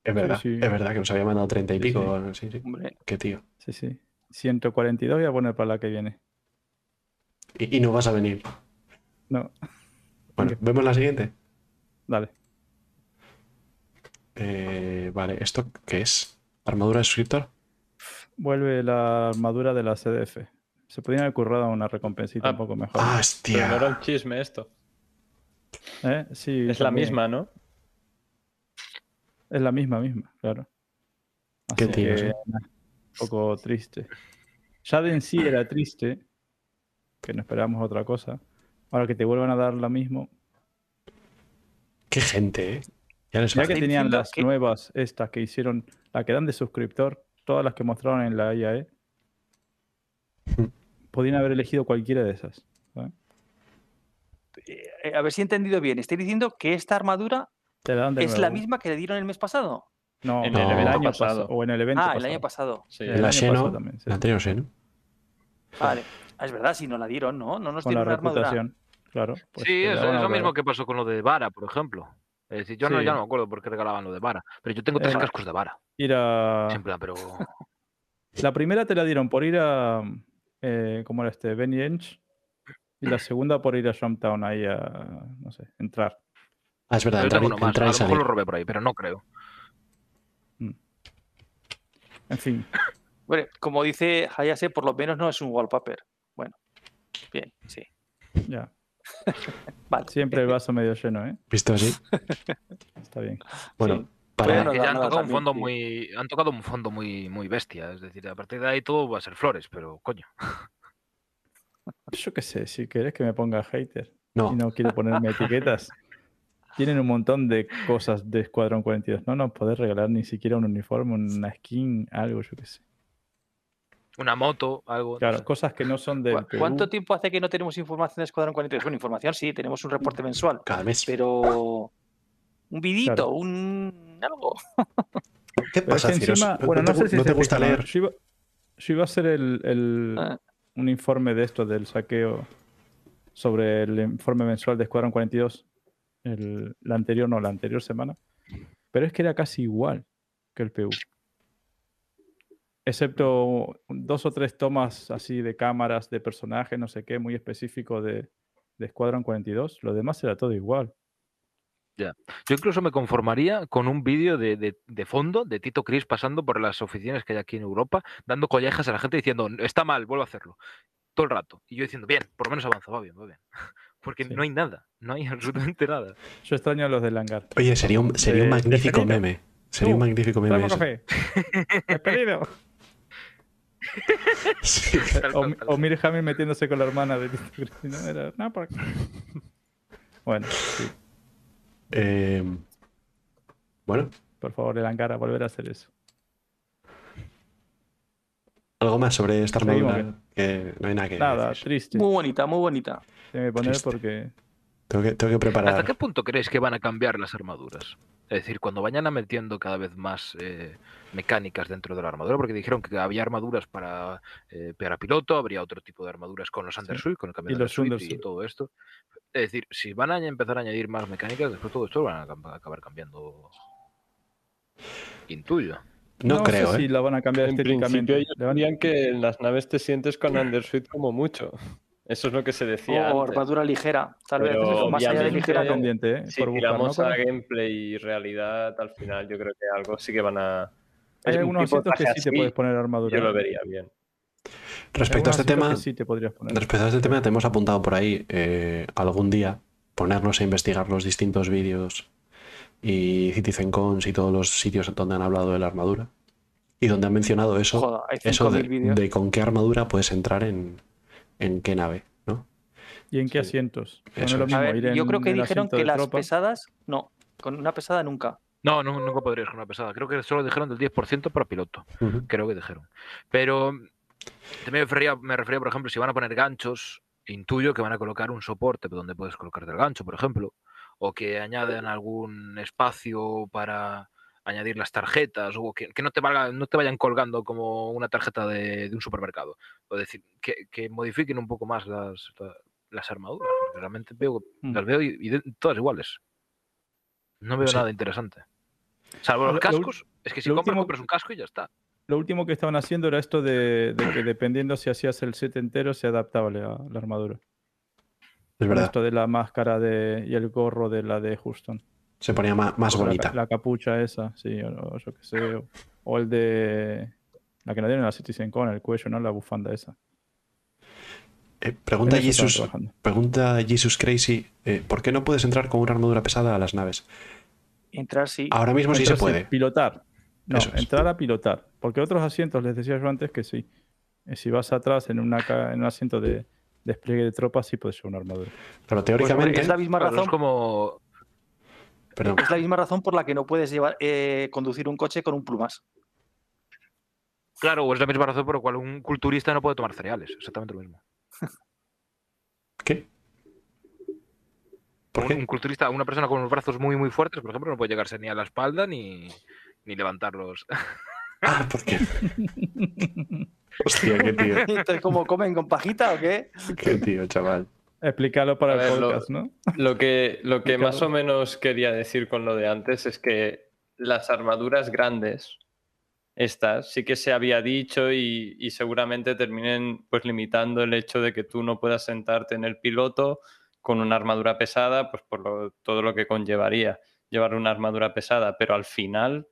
Es verdad, sí. es verdad que nos había mandado 30 y Sí, pico. Sí, sí. Hombre, Qué tío. Sí, sí. 142 voy a poner para la que viene. Y, y no vas a venir. No, Bueno, Ok. ¿vemos la siguiente? dale. Eh, vale, ¿esto qué es? ¿Armadura de suscriptor? Vuelve la armadura de la CDF. Se podría haber currado una recompensita Ah, un poco mejor. ¡Ah, Pero no era hostia! un chisme esto. ¿Eh? Sí, Es la misma, ¿no? Es la misma, misma, claro. Qué que, ¿eh? nah, un poco triste. Ya de en sí era triste, que no esperábamos otra cosa. Ahora que te vuelvan a dar lo mismo. Qué gente, ¿eh? Ya que tenían las que- nuevas, estas que hicieron, la que dan de suscriptor, todas las que mostraron en la IAE, Hmm. podían haber elegido cualquiera de esas. ¿sabes? Eh, a ver si he entendido bien. Estoy diciendo que esta armadura es la misma que le dieron el mes pasado. No, En el evento año pasado. O en el evento Ah, pasado. el año pasado. Sí. El La año Xeno, pasado también, sí. la anterior sí, ¿no? Vale. Ah, es verdad, si no la dieron, ¿no? No nos Con la dieron una armadura. reputación. Claro. pues sí, es lo mismo que pasó con lo de Vara, por ejemplo. Es decir, yo no, ya no me acuerdo por qué regalaban lo de Vara, pero yo tengo tres Eh, cascos de Vara. Ir a... En plan, pero La primera te la dieron por ir a. Eh, ¿Cómo era este? Benny Ench. Y la segunda por ir a Jumptown ahí a. No sé, entrar. Ah, es verdad, yo entrar, tengo uno más. A entrar y lo mejor lo robé por ahí, pero no creo. En fin, Bueno, como dice Hayase, por lo menos no es un wallpaper. Bueno, bien, sí. ya. Vale. Siempre el vaso medio lleno, ¿eh? ¿Visto así? Está bien. Bueno, Sí. para, ya han tocado un fondo muy. Han tocado un fondo muy, muy bestia. Es decir, a partir de ahí todo va a ser flores, pero coño. Yo qué sé, si querés que me ponga hater no, y no quiero ponerme etiquetas. Tienen un montón de cosas de Escuadrón 42. No nos podés regalar ni siquiera un uniforme, una skin, algo, yo qué sé. Una moto, algo. no Claro, sé. cosas que no son del ¿Cu- Perú. ¿Cuánto tiempo hace que no tenemos información de Escuadrón 42? Bueno, información sí, tenemos un reporte mensual, cada mes. pero un vidito, Claro. un algo. ¿Qué es pasa, que Ciros? encima, ¿No, bueno, te, no sé si no se te gusta leer? Yo iba, yo iba a hacer el, el- Ah. un informe de esto, del saqueo, sobre el informe mensual de Escuadrón 42, el, la anterior, no, la anterior semana, pero es que era casi igual que el PU. Excepto dos o tres tomas así de cámaras, de personajes, no sé qué, muy específico de, de Escuadrón 42. Lo demás era todo igual. Yo incluso me conformaría con un vídeo de, de- de fondo de Tito Cris pasando por las oficinas que hay aquí en Europa, dando collejas a la gente diciendo, está mal, vuelvo a hacerlo. Todo el rato. Y yo diciendo, bien, por lo menos avanza, va bien, va bien. Porque Sí. no hay nada, no hay absolutamente nada. Yo extraño a los del hangar. Oye, sería un, sería un magnífico meme. Sería un Tú, magnífico meme. Despedido. Sí. Tal O, tal o Mir Hamil metiéndose con la hermana de ¿no? Era, "No, por aquí". Bueno, sí, Eh, bueno, por favor, el hangar a volver a hacer eso. algo más sobre esta armadura. Que no hay nada que Nada, decir. triste. Muy bonita, muy bonita. Tengo que poner triste. porque Tengo que, tengo que preparar. ¿Hasta qué punto creéis que van a cambiar las armaduras? Es decir, cuando vayan a metiendo cada vez más eh, mecánicas dentro de la armadura, porque dijeron que había armaduras para, eh, para piloto, habría otro tipo de armaduras con los undersuit, con el cambio Y de los undersuit y todo esto. Es decir, si van a empezar a añadir más mecánicas, después todo esto lo van a acabar cambiando. Intuyo. No, creo, sé ¿eh? si la van a cambiar En estéticamente. principio ellos que en las naves te sientes con Undersuit como mucho. Eso es lo que se decía O antes. armadura ligera, tal vez. Pero más allá de ligera, pendiente, ¿eh? Si por buscar, ¿no? tiramos a Pero gameplay y realidad, al final yo creo que algo sí que van a... Hay algunos asientos que sí te puedes poner armadura. Yo lo vería bien. Respecto a este tema, sí te podrías poner. respecto a este tema, te hemos apuntado por ahí eh, algún día ponernos a investigar los distintos vídeos y CitizenCons y todos los sitios donde han hablado de la armadura y donde han mencionado eso, Joder, eso de, 5.000 vídeos. de con qué armadura puedes entrar en, en qué nave, ¿no? ¿Y en qué Sí. asientos? No es Eso lo es. mismo A ver, ir en yo creo que dijeron que las tropa. pesadas, no, con una pesada nunca. No, no, nunca podrías con una pesada. Creo que solo dijeron del 10% para piloto. Creo que dijeron. Pero también me refería, me refería, por ejemplo, si van a poner ganchos, intuyo que van a colocar un soporte donde puedes colocarte el gancho, por ejemplo, o que añaden algún espacio para añadir las tarjetas, o que, que no, te valga- no te vayan colgando como una tarjeta de, de un supermercado. O decir, que, que modifiquen un poco más las, la- las armaduras, porque realmente veo, Mm. las veo y, y de- todas iguales. No veo Sí. nada interesante. Salvo Lo- los lo cascos, es que si lo compras, último- compras un casco y ya está. Lo último que estaban haciendo era esto de, de que dependiendo si hacías el set entero, se adaptable a la armadura. Es verdad, Esto de la máscara de, y el gorro de la de Houston. Se ponía más la, bonita. la capucha esa, sí, o, o yo qué sé. O, o el de. La que nos dieron en la Citizen Con, el cuello, ¿no? La bufanda esa. Eh, pregunta, Jesus, pregunta Jesus Crazy, eh, ¿por qué no puedes entrar con una armadura pesada a las naves? Entrar sí. Ahora mismo sí se puede. Pilotar. No, es. entrar a pilotar. Porque otros asientos, les decía yo antes que sí. Eh, Si vas atrás en, una, en un asiento de, despliegue de tropas sí puedes llevar una armadura. Pero Pues, teóricamente. hombre, es la misma razón. como. Perdón. Es la misma razón por la que no puedes llevar, eh, conducir un coche con un plumas. Claro, o es la misma razón por la cual un culturista no puede tomar cereales. Exactamente lo mismo. ¿Qué? ¿Por un, qué? un culturista, una persona con los brazos muy, muy fuertes, por ejemplo, no puede llegarse ni a la espalda ni, ni levantarlos. Ah, ¿por qué? Hostia, qué tío. Entonces, ¿cómo comen con pajita o qué? Qué tío, chaval. Explícalo para el ver, lo- podcast, ¿no? Lo que, lo que Ricardo. más o menos quería decir con lo de antes es que las armaduras grandes, estas, sí que se había dicho y, y seguramente terminen pues limitando el hecho de que tú no puedas sentarte en el piloto con una armadura pesada, pues por lo- todo lo que conllevaría llevar una armadura pesada. Pero al final,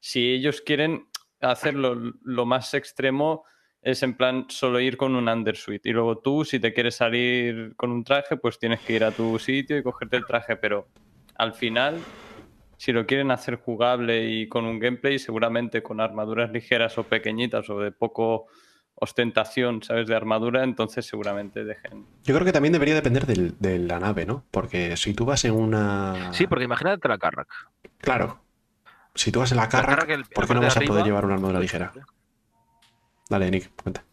si ellos quieren hacerlo lo más extremo, es en plan solo ir con un undersuit. Y luego tú, si te quieres salir con un traje, pues tienes que ir a tu sitio y cogerte el traje. Pero al final, si lo quieren hacer jugable y con un gameplay, seguramente con armaduras ligeras o pequeñitas o de poco ostentación, ¿sabes? De armadura, entonces seguramente dejen. Yo creo que también debería depender del- de la nave, ¿no? Porque si tú vas en una. Sí, porque imagínate la Carrack. Claro. Si tú vas en la La Carrack, el- ¿por qué no vas a poder llevar una armadura ligera? Dale, Nick, cuenta.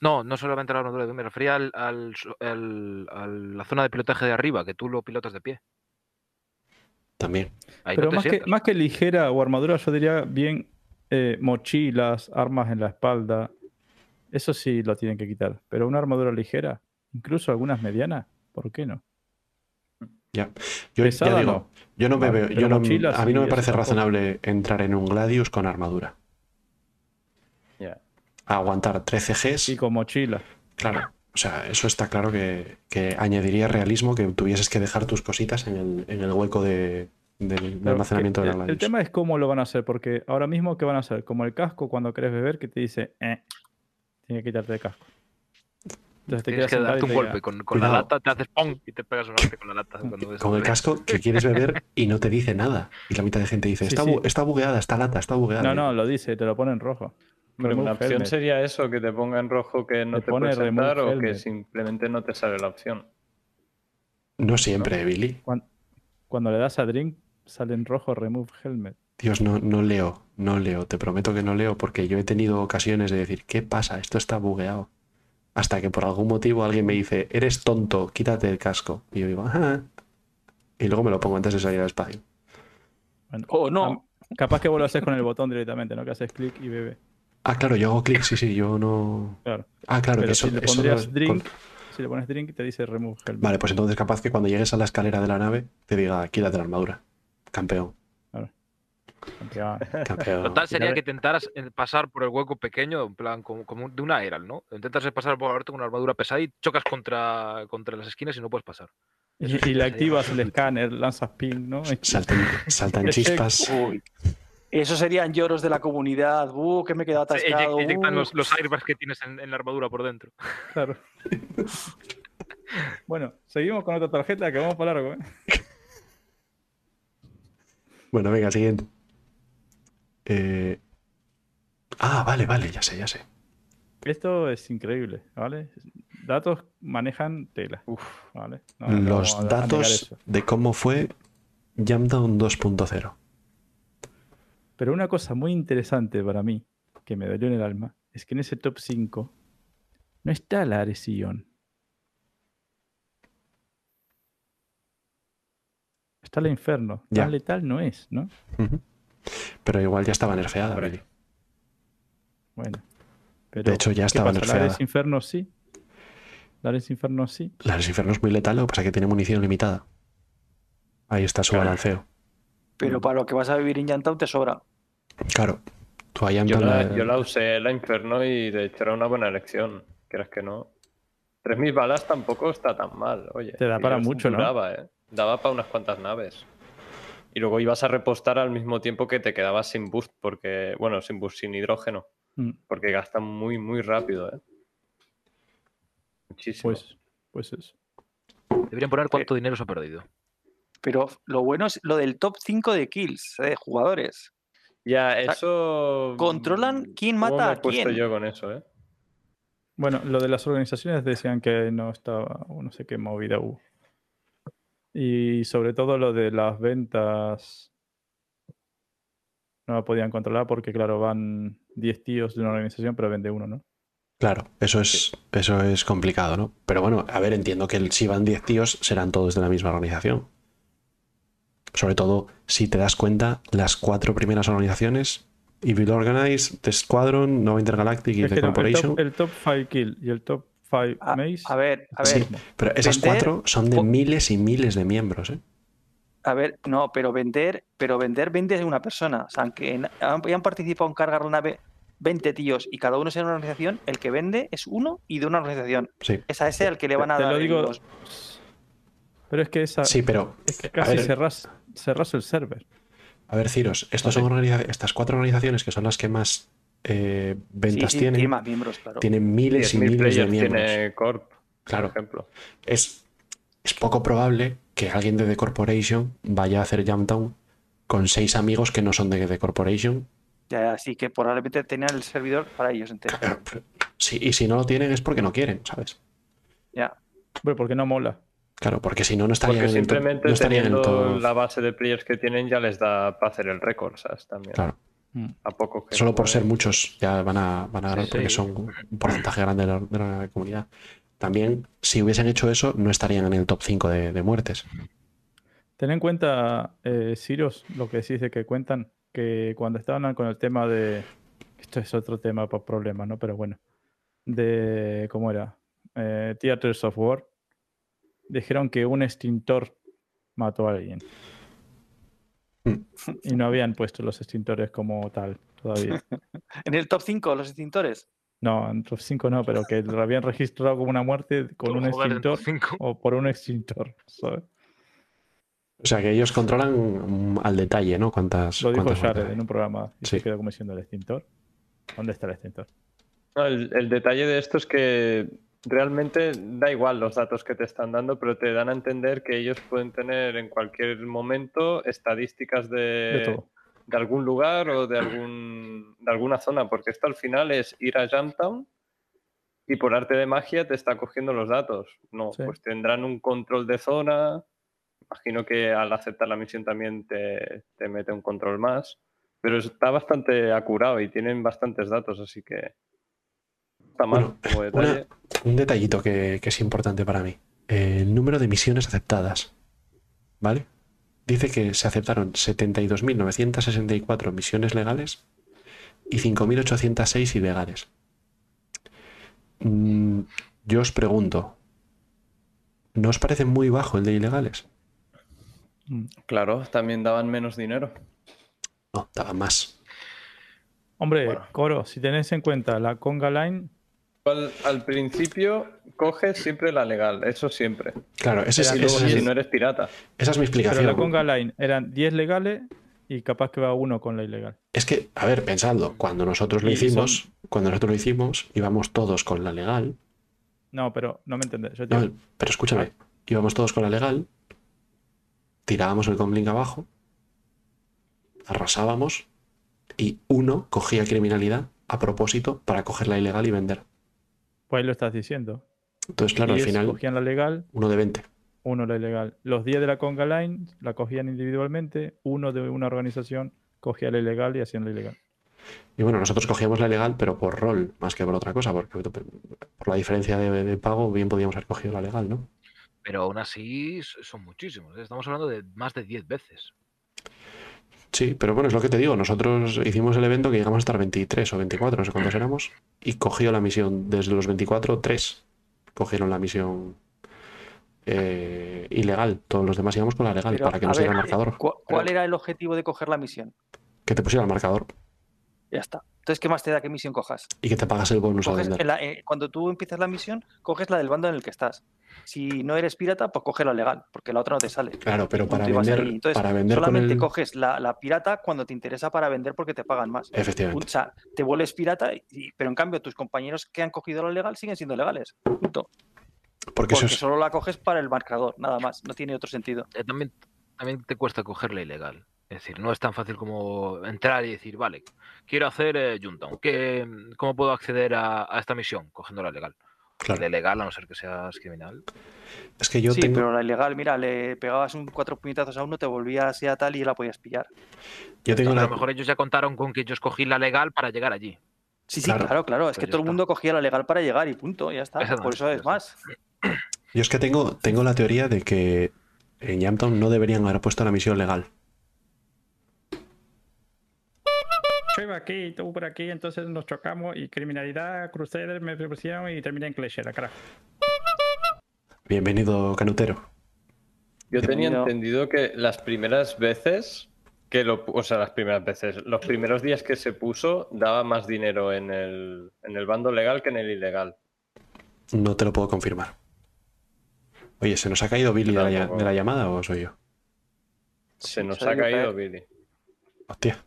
No, no solamente la armadura, me refería al, al, al- a la zona de pilotaje de arriba, que tú lo pilotas de pie. También. Ahí Pero no más que, más que ligera o armadura, yo diría bien eh, mochilas, armas en la espalda. Eso sí lo tienen que quitar. Pero una armadura ligera, incluso algunas medianas, ¿por qué no? Ya. Yo Pesada ya digo, no. yo no me veo, yo no- a mí no me parece razonable entrar en un Gladius con armadura. Aguantar 13 Gs, Y con mochila. claro. O sea, eso está claro que, que añadiría realismo que tuvieses que dejar tus cositas en el, en el hueco de, del almacenamiento que- de la el, el tema es cómo lo van a hacer, porque ahora mismo, ¿qué van a hacer? Como el casco cuando querés beber, que te dice, eh, tienes que quitarte el casco. Entonces te Tienes quedas que darte un te golpe con, con la lata, te haces ¡pum! y te pegas un golpe con la lata. Cuando ves Con el casco que quieres beber y no te dice nada. Y la mitad de gente dice, Sí, está, sí. bu- está bugueada, está lata, está bugueada. No, no, lo dice, te lo pone en rojo. Remove una opción helmet. sería eso, que te ponga en rojo que no Te te, pone puedes remove sentar o que simplemente no te sale la opción. No siempre, Billy. Cuan- Cuando, le das a drink, sale en rojo remove helmet. Dios, no, no leo, no leo, te prometo que no leo porque yo he tenido ocasiones de decir, ¿qué pasa? Esto está bugueado. Hasta que por algún motivo alguien me dice, eres tonto, quítate el casco. Y yo digo, ah. Y luego me lo pongo antes de salir al espacio. Bueno, O no. capaz que haces con el botón directamente, ¿no? Que haces clic y bebe. Ah, claro, yo hago clic, sí, sí, yo no. Claro. Ah, claro, Pero eso, si le eso pondrías no- drink, con- si le pones drink, te dice remove helmet. Vale, pues entonces capaz que cuando llegues a la escalera de la nave te diga, quítate la armadura. Campeón, Campeón. campeón. Total sería que intentaras eh, pasar por el hueco pequeño, en plan, como, como de una Herald, ¿no? Intentas pasar por ahorita con una armadura pesada y chocas contra, contra las esquinas y no puedes pasar. Y, y le activas el escáner, lanzas ping, ¿no? Saltan, saltan chispas. Uy. Esos serían lloros de la comunidad. Uh, que me he quedado atascado. eyec- eyectan uh. los, los airbags que tienes en, en la armadura por dentro. Claro. bueno, seguimos con otra tarjeta que vamos para largo, ¿eh? Bueno, venga, siguiente. Eh, Ah, vale, vale, ya sé, ya sé. Esto es increíble, ¿vale? Datos manejan tela. ¿vale? No, no Los datos eso. de cómo fue Jamdown 2.0. Pero una cosa muy interesante para mí, que me dolió en el alma, es que en ese top 5 no está la Aresillón. Está la Inferno. Ya. Tan letal no es, ¿no? Pero igual ya estaba nerfeada. Billy. Bueno. Pero, De hecho, ya ¿qué estaba? La nerfeada. Ares Inferno sí. La Ares Inferno sí. La infiernos es muy letal, lo que pasa es que tiene munición limitada. Ahí está su Claro. balanceo. Pero para lo que vas a vivir en Yantown te sobra. Claro. Yo la, la- yo la usé la Inferno y de hecho era una buena elección. Creas que no. 3.000 balas tampoco está tan mal, oye. Te da para mucho, ¿no? duraba, ¿eh? Daba para unas cuantas naves. Y luego ibas a repostar al mismo tiempo que te quedabas sin boost, porque, bueno, sin boost, sin hidrógeno, Mm, porque gasta muy, muy rápido, ¿eh? Muchísimo. Pues, pues eso. Deberían poner cuánto dinero se ha perdido. Pero lo bueno es lo del top 5 de kills, eh, de jugadores. Ya, sea, eso. controlan quién ¿cómo mata me a he puesto quién? yo con eso, ¿eh? Bueno, lo de las organizaciones decían que no estaba, no sé qué movida hubo. Y sobre todo lo de las ventas no la podían controlar porque, claro, van 10 tíos de una organización, pero vende uno, ¿no? Claro, eso es, eso es complicado, ¿no? Pero bueno, a ver, entiendo que si van 10 tíos serán todos de la misma organización. Sobre todo, si te das cuenta, las cuatro primeras organizaciones, Evil Organize, The Squadron, Nova Intergalactic y Es The no, el, Corporation, top, el top 5 kill y el top 5 A, maze. a ver, a Sí. ver, pero esas vender- cuatro son de miles y miles de miembros, ¿eh? a ver, no, pero vender, pero vender vende una persona. O sea, aunque en- han, hayan participado en cargar la nave 20 tíos y cada uno sea una organización, el que vende es uno y de una organización. Sí, Es a ese al que le van a Te lo dar digo- los- Pero es que esa. sí, pero es que casi ver. cerras, cerras el server. A ver, Ciros, estos Ok. son estas cuatro organizaciones que son las que más eh, ventas sí, tienen, tiene más miembros, claro. tienen miles y 10.000 miles de miembros. tiene Corp, por Claro, ejemplo. es, es poco probable que alguien de The Corporation vaya a hacer Jamtown con seis amigos que no son de The Corporation. Ya, así que probablemente tenían el servidor para ellos entero. Sí, y si no lo tienen es porque no quieren, ¿sabes? Ya. Bueno, porque no mola. Claro, porque si no, no estarían Porque en simplemente no estarían en teniendo top- la base de players que tienen ya les da para hacer el récord, ¿sabes? También. Claro. Mm. A poco que Solo por ser muchos ya van a, van a ganar Sí, porque sí. son un porcentaje grande de la, de la comunidad. También, si hubiesen hecho eso, no estarían en el top 5 de, de muertes. Ten en cuenta, eh, lo que decís de que cuentan, que cuando estaban con el tema de. Esto es otro tema para problemas, ¿no? Pero bueno. De. ¿Cómo era? Eh, Theaters of War. Dijeron que un extintor mató a alguien. Mm. Y no habían puesto los extintores como tal todavía. En el top 5, los extintores. No, en top 5 no, pero que lo habían registrado como una muerte con un Joder, en top extintor o por un extintor. ¿sabes? O sea, que ellos controlan mm, al detalle, ¿no? Cuántas. Lo dijo cuántas Jared en un programa y Sí. se quedó como diciendo el extintor. ¿Dónde está el extintor? No, el, el detalle de esto es que realmente da igual los datos que te están dando, pero te dan a entender que ellos pueden tener en cualquier momento estadísticas De de, algún lugar o de, algún, de alguna zona, porque esto al final es ir a Jamtown y por arte de magia te está cogiendo los datos. No, Sí. pues tendrán un control de zona. Imagino que al aceptar la misión también te, te mete un control más. Pero está bastante acurado y tienen bastantes datos, así que está mal Bueno, como una- detalle. Un detallito que, que es importante para mí. El número de misiones aceptadas. ¿Vale? Dice que se aceptaron 72.964 misiones legales y 5.806 ilegales. Mm, yo os pregunto, ¿no os parece muy bajo el de ilegales? Mm. Claro, también daban menos dinero. No, daba más. Hombre, Bueno. Coro, si tenéis en cuenta la Conga Line, Al, al principio coges siempre la legal, eso siempre. Claro, ese es- luego si no eres pirata. esa es mi pero explicación. la Conga Line eran 10 legales y capaz que va uno con la ilegal. Es que, a ver, pensadlo, cuando nosotros lo hicimos, cuando nosotros lo hicimos, íbamos todos con la legal. No, pero no me entendés. Yo No, digo, pero escúchame, íbamos todos con la legal, tirábamos el comlink abajo, arrasábamos y uno cogía criminalidad a propósito para coger la ilegal y vender. Pues ahí lo estás diciendo. Entonces, claro, al 10 final, cogían la legal, uno de 20. uno la ilegal. Los 10 de la Conga Line la cogían individualmente, uno de una organización cogía la ilegal y hacían la ilegal. Y bueno, nosotros cogíamos la ilegal, pero por rol, más que por otra cosa, porque por la diferencia de, de pago, bien podíamos haber cogido la legal, ¿no? Pero aún así son muchísimos. ¿eh? Estamos hablando de más de 10 veces. Sí, pero bueno, es lo que te digo. Nosotros hicimos el evento que llegamos a estar 23 o 24, no sé cuántos éramos, y cogió la misión. Desde los 24, 3 cogieron la misión eh, ilegal. Todos los demás íbamos con la legal Pero, para que a nos diera el marcador. ¿cu- ¿Cuál Pero era el objetivo de coger la misión? Que te pusiera el marcador Ya está. Entonces, ¿qué más te da qué misión cojas? y que te pagas el bonus Coges vender. la- eh, cuando tú empiezas la misión, coges la del bando en el que estás. Si no eres pirata, pues coge la legal, porque la otra no te sale. Claro, pero para vender. Entonces, para vender solamente el... coges la, la pirata cuando te interesa para vender porque te pagan más. Efectivamente. O sea, te vuelves pirata, y- pero en cambio tus compañeros que han cogido la legal siguen siendo legales. Punto. Porque eso Porque es... solo la coges para el marcador, nada más. No tiene otro sentido. Eh, también, también te cuesta coger la ilegal. Es decir, no es tan fácil como entrar y decir, vale, quiero hacer eh, Juntown. ¿qué- ¿Cómo puedo acceder a, a esta misión? Cogiendo la legal. Claro. La legal, a no ser que seas criminal. Es que yo sí, tengo. pero la ilegal, mira, le pegabas un cuatro puñetazos a uno, te volvías a tal y la podías pillar. Yo tengo Pero a lo mejor ellos ya contaron con que yo escogí la legal para llegar allí. Sí, sí, Claro. claro, claro. Es Pues que ya todo el mundo cogía la legal para llegar y punto, ya está. Por eso es ya más. Yo es que tengo, tengo la teoría de que en Jamptown no deberían haber puesto la misión legal. Yo iba aquí, tú por aquí, entonces nos chocamos y criminalidad, Crusader, me propusieron y terminé en Clasher, carajo. Bienvenido, Canutero. Yo tenía entendido que las primeras veces que lo, o sea, las primeras veces, los primeros días que se puso daba más dinero en el, en el bando legal que en el ilegal. No te lo puedo confirmar. Oye, ¿se nos ha caído Billy de la, de la llamada o soy yo? Se nos se ha caído caer. Billy. Hostia.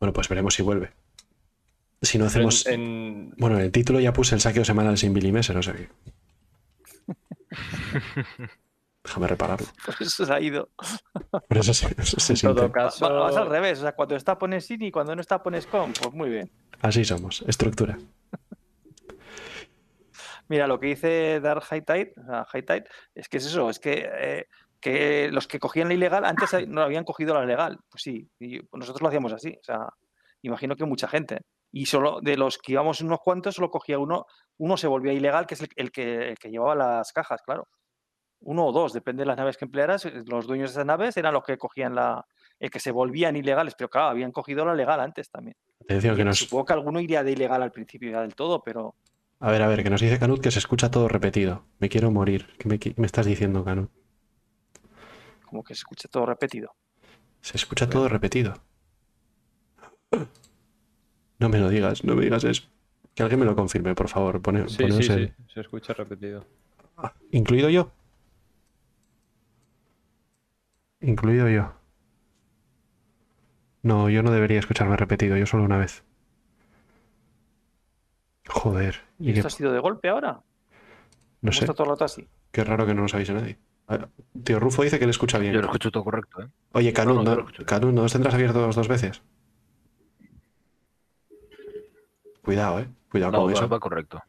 Bueno, pues veremos si vuelve. Si no hacemos. en- Bueno, en el título ya puse el saqueo semanal sin Billy Messer, o sea que. Déjame repararlo. Por eso se ha ido. Por eso se, eso se en todo caso, Va- Vas al revés. O sea, cuando está pones sin y cuando no está pones con. Pues muy bien. Así somos, estructura. Mira, lo que dice Dark High Tide, o sea, High Tide, es que es eso, es que, eh, que los que cogían la ilegal antes no habían cogido la legal. Pues sí, y nosotros lo hacíamos así. O sea, imagino que mucha gente. Y solo de los que íbamos unos cuantos, solo cogía uno, uno se volvía ilegal, que es el, el que, el que llevaba las cajas, claro. Uno o dos, depende de las naves que emplearas. eh, Los dueños de esas naves eran los que cogían la. El que se volvían ilegales, pero claro, habían cogido la legal antes también. Que nos. Supongo que alguno iría de ilegal al principio ya del todo, pero A ver, a ver, que nos dice Canut que se escucha todo repetido. Me quiero morir. ¿Qué me, qué me estás diciendo, Canut? Como que se escucha todo repetido. Se escucha todo repetido. No me lo digas, no me digas eso. Que alguien me lo confirme, por favor. Pone, sí, sí, el- sí, se escucha repetido. Ah, ¿Incluido yo? Incluido yo. No, yo no debería escucharme repetido, yo solo una vez. Joder, y ¿Y qué, esto ha sido de golpe ahora? no ¿Cómo sé, está todo el rato así? qué raro que no nos avise nadie. Ah, Tío Rufo dice que le escucha bien. Yo lo escucho todo correcto, ¿eh? Oye, Canut, No, no, ¿no. Canut, ¿no los tendrás abiertos dos veces? Cuidado, eh. Cuidado No, con va, eso. va correcto.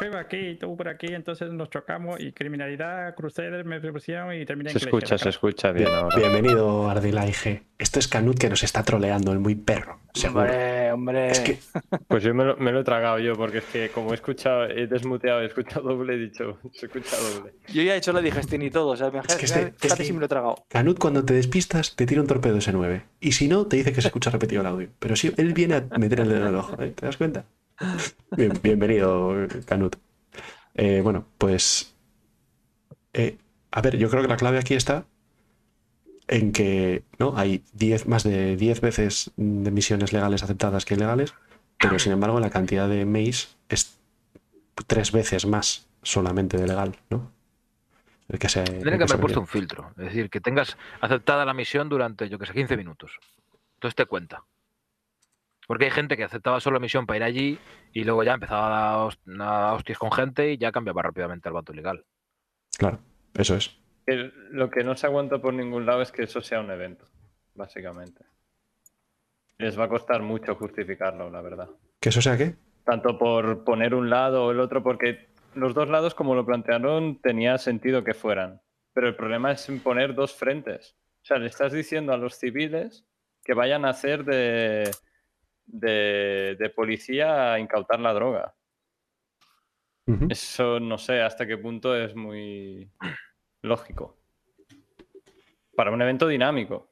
Yo iba aquí, tú por aquí, entonces nos chocamos y criminalidad, Crusader, me propusieron y terminé Se en escucha, se escucha bien ahora. bienvenido, Ardila IG. Esto es Canut que nos está troleando, el muy perro, seguro. Hombre, hombre. Es que Pues yo me lo, me lo he tragado yo, porque es que como he escuchado, he desmuteado, he escuchado doble, he dicho, se escucha doble. Yo ya he hecho la digestión y todo. O sea, que este- es que- si me lo he tragado. Canut cuando te despistas te tira un torpedo S9. Y si no, te dice que se escucha repetido el audio. Pero si él viene a meter el dedo en el ojo, ¿eh? ¿te das cuenta? Bien, bienvenido, Canut. Eh, bueno, pues... eh, a ver, yo creo que la clave aquí está en que no hay 10, más de 10 veces de misiones legales aceptadas que ilegales, pero sin embargo la cantidad de mails es tres veces más solamente de legal, ¿no? El que el Tiene que haber puesto un filtro. Es decir, que tengas aceptada la misión durante, yo que sé, 15 minutos. Entonces te cuenta. Porque hay gente que aceptaba solo la misión para ir allí y luego ya empezaba a dar hos- a hostias con gente y ya cambiaba rápidamente al bando ilegal. Claro, eso es. El- lo que no se aguanta por ningún lado es que eso sea un evento, básicamente. Les va a costar mucho justificarlo, la verdad. ¿Que eso sea qué? Tanto por poner un lado o el otro, porque los dos lados, como lo plantearon, tenía sentido que fueran. Pero el problema es en poner dos frentes. O sea, le estás diciendo a los civiles que vayan a hacer de, de, de policía a incautar la droga. Eso no sé hasta qué punto es muy lógico. Para un evento dinámico.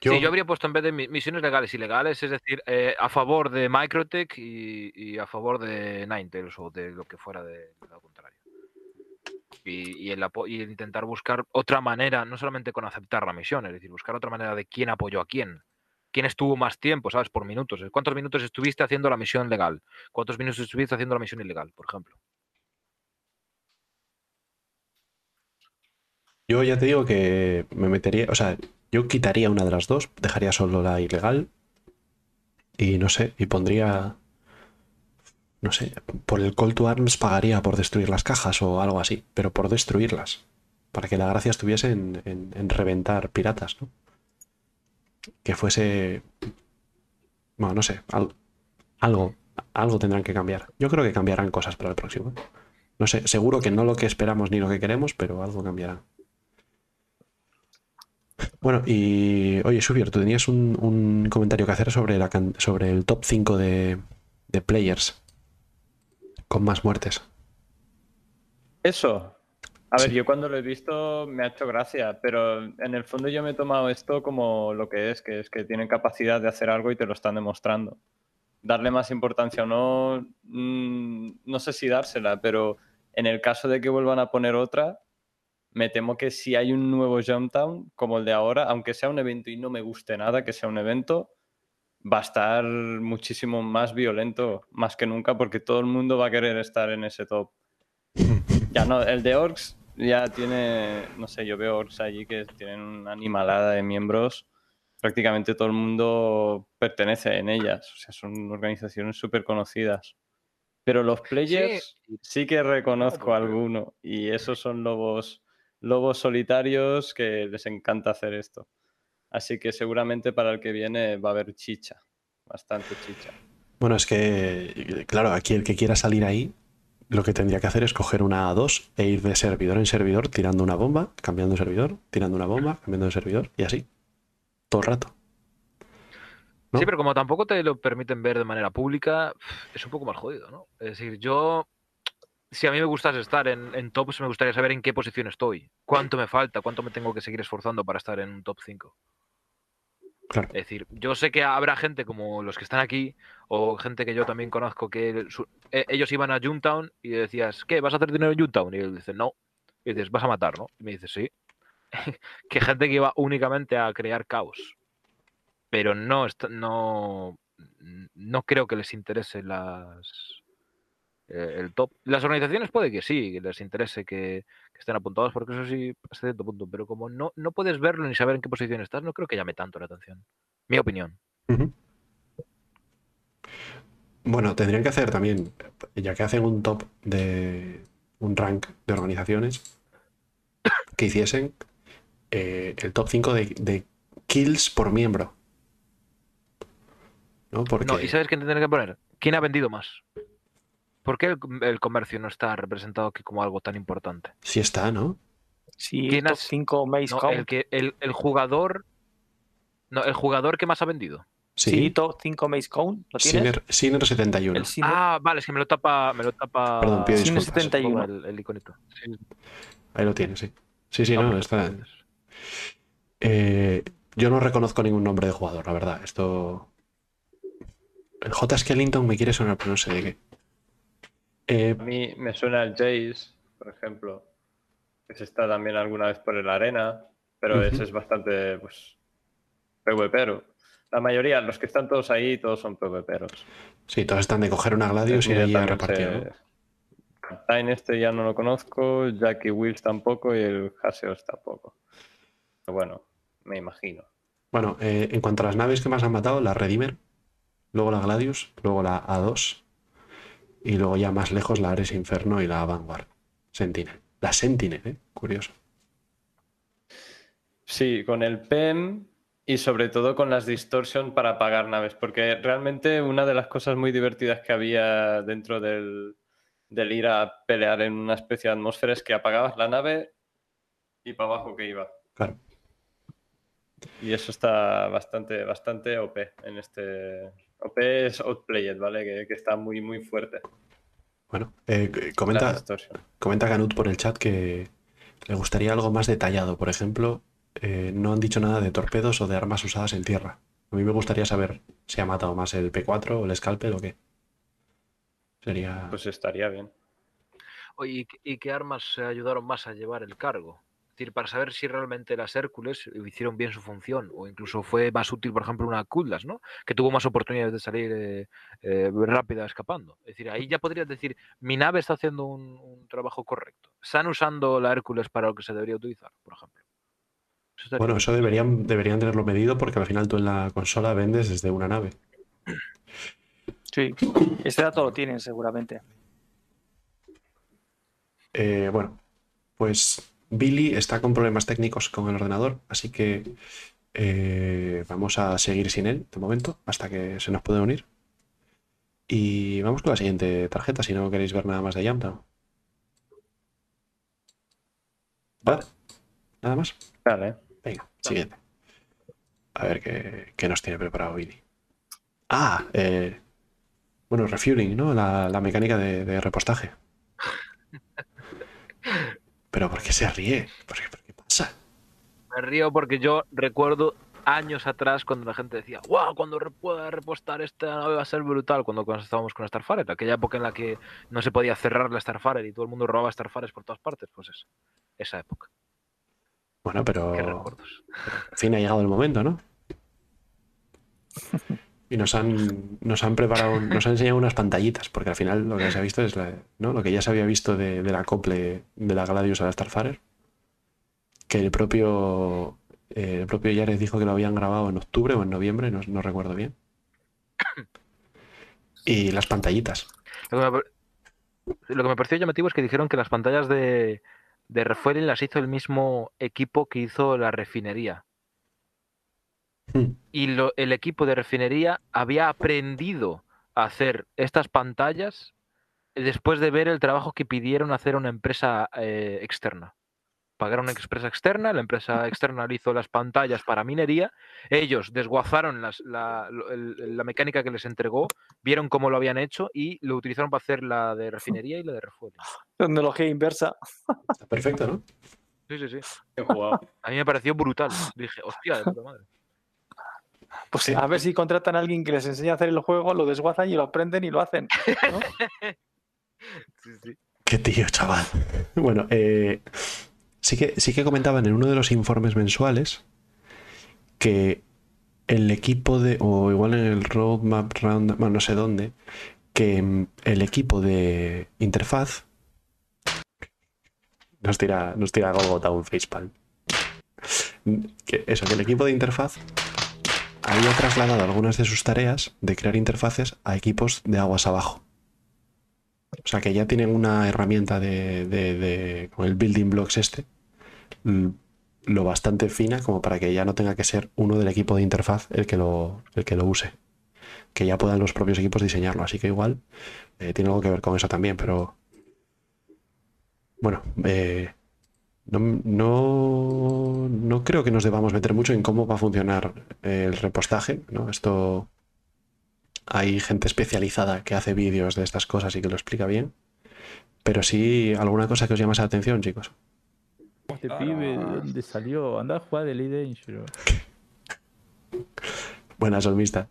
Yo- Sí, yo habría puesto en vez de mi- misiones legales y ilegales, es decir, eh, a favor de Microtech y, y a favor de Ninetales o de lo que fuera de lo contrario. Y, y el apo- y intentar buscar otra manera, no solamente con aceptar la misión, es decir, buscar otra manera de quién apoyó a quién. ¿Quién estuvo más tiempo, sabes? Por minutos. ¿Cuántos minutos estuviste haciendo la misión legal? ¿Cuántos minutos estuviste haciendo la misión ilegal, por ejemplo? Yo ya te digo que me metería, o sea, yo quitaría una de las dos, dejaría solo la ilegal y no sé, y pondría, no sé, por el call to arms pagaría por destruir las cajas o algo así, pero por destruirlas, para que la gracia estuviese en, en- en reventar piratas, ¿no? Que fuese. Bueno, no sé, al- algo, algo tendrán que cambiar. Yo creo que cambiarán cosas para el próximo. No sé, seguro que no lo que esperamos ni lo que queremos, pero algo cambiará. Bueno, y oye, Subier, tú tenías un, un comentario que hacer sobre, la, sobre el top 5 de, de players con más muertes. Eso. A ver, Sí. yo cuando lo he visto me ha hecho gracia, pero en el fondo yo me he tomado esto como lo que es, que es que tienen capacidad de hacer algo y te lo están demostrando. Darle más importancia o no, mm, no sé si dársela, pero en el caso de que vuelvan a poner otra, me temo que si hay un nuevo Jumptown como el de ahora, aunque sea un evento y no me guste nada que sea un evento, va a estar muchísimo más violento, más que nunca, porque todo el mundo va a querer estar en ese top. Ya no, el de Orcs ya tiene, no sé, yo veo Orcs allí que tienen una animalada de miembros. Prácticamente todo el mundo pertenece en ellas. O sea, son organizaciones súper conocidas. Pero los players sí, que reconozco porque- alguno. Y esos son lobos, lobos solitarios que les encanta hacer esto. Así que seguramente para el que viene va a haber chicha. Bastante chicha. Bueno, es que, claro, aquí el que quiera salir ahí, lo que tendría que hacer es coger una A2 e ir de servidor en servidor tirando una bomba, cambiando de servidor, tirando una bomba, cambiando de servidor y así. Todo el rato. Sí, pero como tampoco te lo permiten ver de manera pública, es un poco más jodido, ¿no? Es decir, yo, si a mí me gustase estar en, en tops, me gustaría saber en qué posición estoy, cuánto me falta, cuánto me tengo que seguir esforzando para estar en un top 5. Es decir, yo sé que habrá gente como los que están aquí, o gente que yo también conozco, que eh, ellos iban a Junetown y decías, ¿qué? ¿Vas a hacer dinero en Junetown? Y él dice, no. Y dices, ¿vas a matar, no? Y me dice, sí. que gente que iba únicamente a crear caos. Pero no, no, no creo que les interese las eh, el top. Las organizaciones puede que sí, que les interese que, que estén apuntados, porque eso sí, hasta cierto punto. Pero como no, no puedes verlo ni saber en qué posición estás, no creo que llame tanto la atención. Mi opinión. Bueno, tendrían que hacer también, ya que hacen un top de un rank de organizaciones, que hiciesen eh, el top 5 de, de kills por miembro. ¿No? Porque No, ¿y sabes quién tendría que poner? ¿Quién ha vendido más? ¿Por qué el, com- el comercio no está representado aquí como algo tan importante? sí está, ¿no? Sí, ¿Quién top has- 5 Maze No, Count. el, que, el, el jugador. No, el jugador que más ha vendido. Sí, Sí, top 5 Maze Count. ¿Lo tienes? Sinner, Sinner 71. El Sinner. Ah, vale, es que me lo tapa. Me lo tapa. Perdón, pido Sinner disculpas. 71. El, el iconito. Sí, Ahí lo tienes, sí. Sí, sí, no, está. Eh, yo no reconozco ningún nombre de jugador, la verdad. Esto. El J. Skellington me quiere sonar, pero no sé de qué. Eh, A mí me suena el Jace, por ejemplo, que se está también alguna vez por el arena, pero ese es bastante, pues, PvPero. La mayoría, los que están todos ahí, todos son PvPeros. sí, todos están de coger una Gladius y ahí a repartir. Captain este ya no lo conozco, Jackie Wills tampoco y el Haseos tampoco. Pero bueno, me imagino. Bueno, eh, en cuanto a las naves que más han matado, la Redeemer, luego la Gladius, luego la A2 y luego ya más lejos la Ares Inferno y la Vanguard. Sentinel. La Sentinel, ¿eh? Curioso. Sí, con el PEM y sobre todo con las distortion para apagar naves, porque realmente una de las cosas muy divertidas que había dentro del, del ir a pelear en una especie de atmósfera es que apagabas la nave y para abajo que iba. Claro. Y eso está bastante, bastante OP en este. OP es Outplayed, ¿vale? Que, que está muy, muy fuerte. Bueno, eh, la comenta, comenta Canut por el chat que le gustaría algo más detallado. Por ejemplo, eh, no han dicho nada de torpedos o de armas usadas en tierra. A mí me gustaría saber si ha matado más el P4 o el Scalpel o qué. Sería. Pues estaría bien. Oye, ¿y qué- ¿y qué armas se ayudaron más a llevar el cargo? Es decir, para saber si realmente las Hércules hicieron bien su función, o incluso fue más útil, por ejemplo, una Kudlas, ¿no? Que tuvo más oportunidades de salir eh, eh, rápida escapando. Es decir, ahí ya podrías decir, mi nave está haciendo un, un trabajo correcto. Están usando la Hércules para lo que se debería utilizar, por ejemplo. Eso Bueno, eso deberían, deberían tenerlo medido porque al final tú en la consola vendes desde una nave. Sí, este dato lo tienen seguramente. Eh, bueno, pues Billy está con problemas técnicos con el ordenador, así que eh, vamos a seguir sin él de momento hasta que se nos pueda unir. Y vamos con la siguiente tarjeta, si no queréis ver nada más de Yamta. ¿Vale? ¿Nada más? Vale. Venga, siguiente. A ver qué, qué nos tiene preparado Billy. Ah, eh, bueno, refueling, ¿no? La, la mecánica de, de repostaje. Pero ¿por qué se ríe? ¿Por qué, por qué pasa? Me río porque yo recuerdo años atrás cuando la gente decía, wow, cuando re- pueda repostar esta nave va a ser brutal, cuando, cuando estábamos con Starfire, aquella época en la que no se podía cerrar la Starfire y todo el mundo robaba Starfires por todas partes, pues eso, esa época. Bueno, pero Qué al recuerdos. fin ha llegado el momento, ¿no? Y nos han, nos han preparado, nos han enseñado unas pantallitas, porque al final lo que se ha visto es la- lo que ya se había visto de, del acople de la Gladius a la Starfarer, que el propio, eh, el propio Yares dijo que lo habían grabado en octubre o en noviembre, no, recuerdo bien. Y las pantallitas. Lo que, me, par- lo que me pareció llamativo es que dijeron que las pantallas de, de refueling las hizo el mismo equipo que hizo la refinería. Hmm. Y lo- el equipo de refinería había aprendido a hacer estas pantallas después de ver el trabajo que pidieron hacer a una empresa eh, externa. Pagaron una empresa externa, la empresa externa le hizo las pantallas para minería, ellos desguazaron las- la, mecánica que les entregó, vieron cómo lo habían hecho y lo utilizaron para hacer la de refinería y la de refueling. Tecnología inversa. Está perfecto, ¿no? Sí, sí, sí. A mí me pareció brutal. Dije, hostia, de puta madre. Pues Sí. a ver si contratan a alguien que les enseñe a hacer el juego, lo desguazan y lo aprenden y lo hacen. ¿no? Sí, sí. Qué tío, chaval. Bueno, eh, sí, que, sí que comentaban en uno de los informes mensuales que el equipo de, o igual en el roadmap round, bueno, no sé dónde, que mm, el equipo de interfaz nos tira, nos tira Golgota un facepalm. Que eso, que el equipo de interfaz había trasladado algunas de sus tareas de crear interfaces a equipos de aguas abajo. O sea que ya tienen una herramienta de, de- con el building blocks este, l- lo bastante fina como para que ya no tenga que ser uno del equipo de interfaz el que lo, el que lo use. Que ya puedan los propios equipos diseñarlo. Así que igual eh, tiene algo que ver con eso también, pero bueno, eh, no, no, no creo que nos debamos meter mucho en cómo va a funcionar el repostaje, ¿no? Esto hay gente especializada que hace vídeos de estas cosas y que lo explica bien. Pero sí, alguna cosa que os llama la atención, chicos. Este pibe, ¿de dónde salió? Andá a jugar de Dangerous. Buena solmista.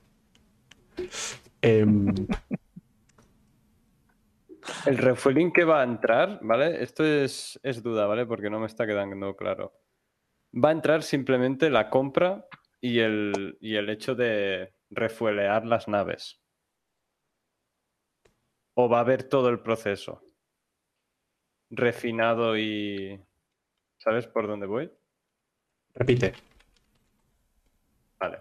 Em, El refueling que va a entrar, ¿vale? Esto es, es duda, ¿vale? Porque no me está quedando claro. Va a entrar simplemente la compra y el, y el hecho de refuelear las naves. ¿O va a haber todo el proceso? Refinado y... ¿Sabes por dónde voy? repite. Vale.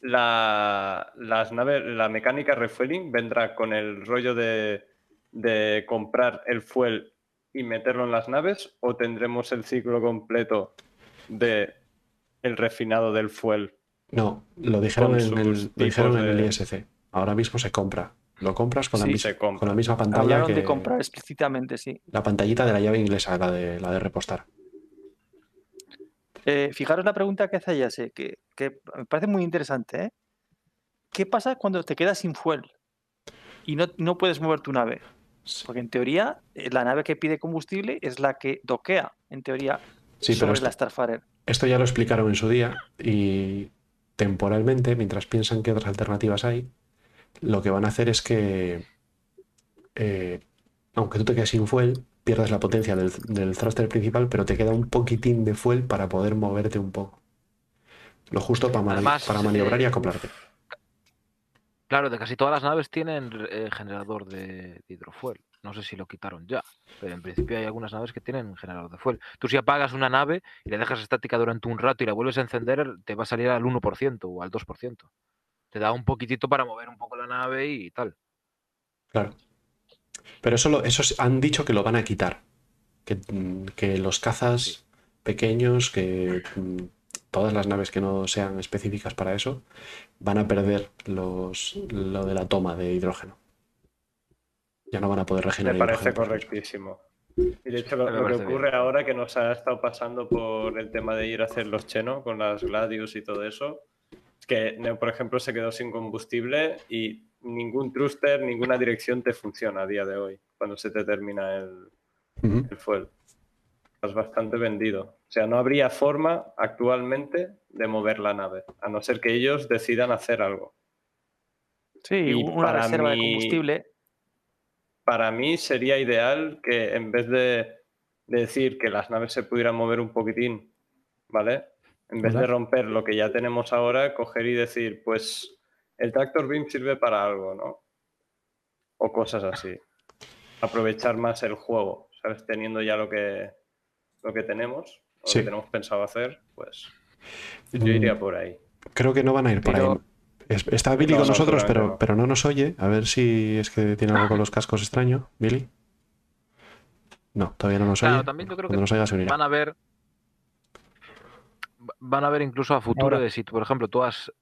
La, las naves, la mecánica refueling vendrá con el rollo de, de comprar el fuel y meterlo en las naves o tendremos el ciclo completo de el refinado del fuel. No, lo dijeron, en el, dijeron en el ISC. Ahora mismo se compra. Lo compras con, la, Sí, mis- se compra. con la misma pantalla Hablaron que de comprar explícitamente, sí. la pantallita de la llave inglesa, la de, la de repostar. Eh, fijaros la pregunta que hace Yase, que, que me parece muy interesante. ¿eh? ¿Qué pasa cuando te quedas sin fuel y no, no puedes mover tu nave? Porque en teoría, eh, la nave que pide combustible es la que doquea, en teoría, Sí, pero sobre esto, la Starfarer. esto ya lo explicaron en su día y temporalmente, mientras piensan qué otras alternativas hay, lo que van a hacer es que, eh, aunque tú te quedes sin fuel, pierdas la potencia del, del thruster principal, pero te queda un poquitín de fuel para poder moverte un poco. Lo justo para, mani- Además, para maniobrar y eh, acoplarte. Claro, de casi todas las naves tienen eh, generador de, de hidrofuel. No sé si lo quitaron ya, pero en principio hay algunas naves que tienen generador de fuel. Tú si apagas una nave y la dejas estática durante un rato y la vuelves a encender, te va a salir al 1% o al 2%. Te da un poquitito para mover un poco la nave y tal. Claro. Pero eso, lo, eso han dicho que lo van a quitar. que, mm, que los cazas pequeños, que mm, todas las naves que no sean específicas para eso, van a perder los, lo de la toma de hidrógeno. Ya no van a poder Me regenerar. parece sí mismos. correctísimo. Y de hecho lo, Me lo que parece ocurre bien. ahora que nos ha estado pasando por el tema de ir a hacer los Cheno con las Gladius y todo eso, es que Neo, por ejemplo, se quedó sin combustible y ningún thruster, ninguna dirección te funciona a día de hoy, cuando se te termina el fuel. Estás bastante vendido. O sea, no habría forma actualmente de mover la nave, a no ser que ellos decidan hacer algo. Sí, Y una reserva de combustible. para mí sería ideal que en vez de, de decir que las naves se pudieran mover un poquitín, ¿vale? En vez de romper lo que ya tenemos ahora, coger y decir, pues el tractor beam sirve para algo, ¿no? O cosas así. Aprovechar más el juego, ¿sabes? Teniendo ya lo que, lo que tenemos, lo Sí. que tenemos pensado hacer, pues yo Mm, iría por ahí. Creo que no van a ir por Pero- ahí. Es- Está Billy No, con no, nosotros, pero, no. pero no nos oye. A ver si es que tiene algo con los cascos extraño. ¿Billy? No, todavía no nos Claro, oye. también yo creo Cuando que nos oiga van a ver van a ver incluso a futuro Ahora. de si tú, por ejemplo tú has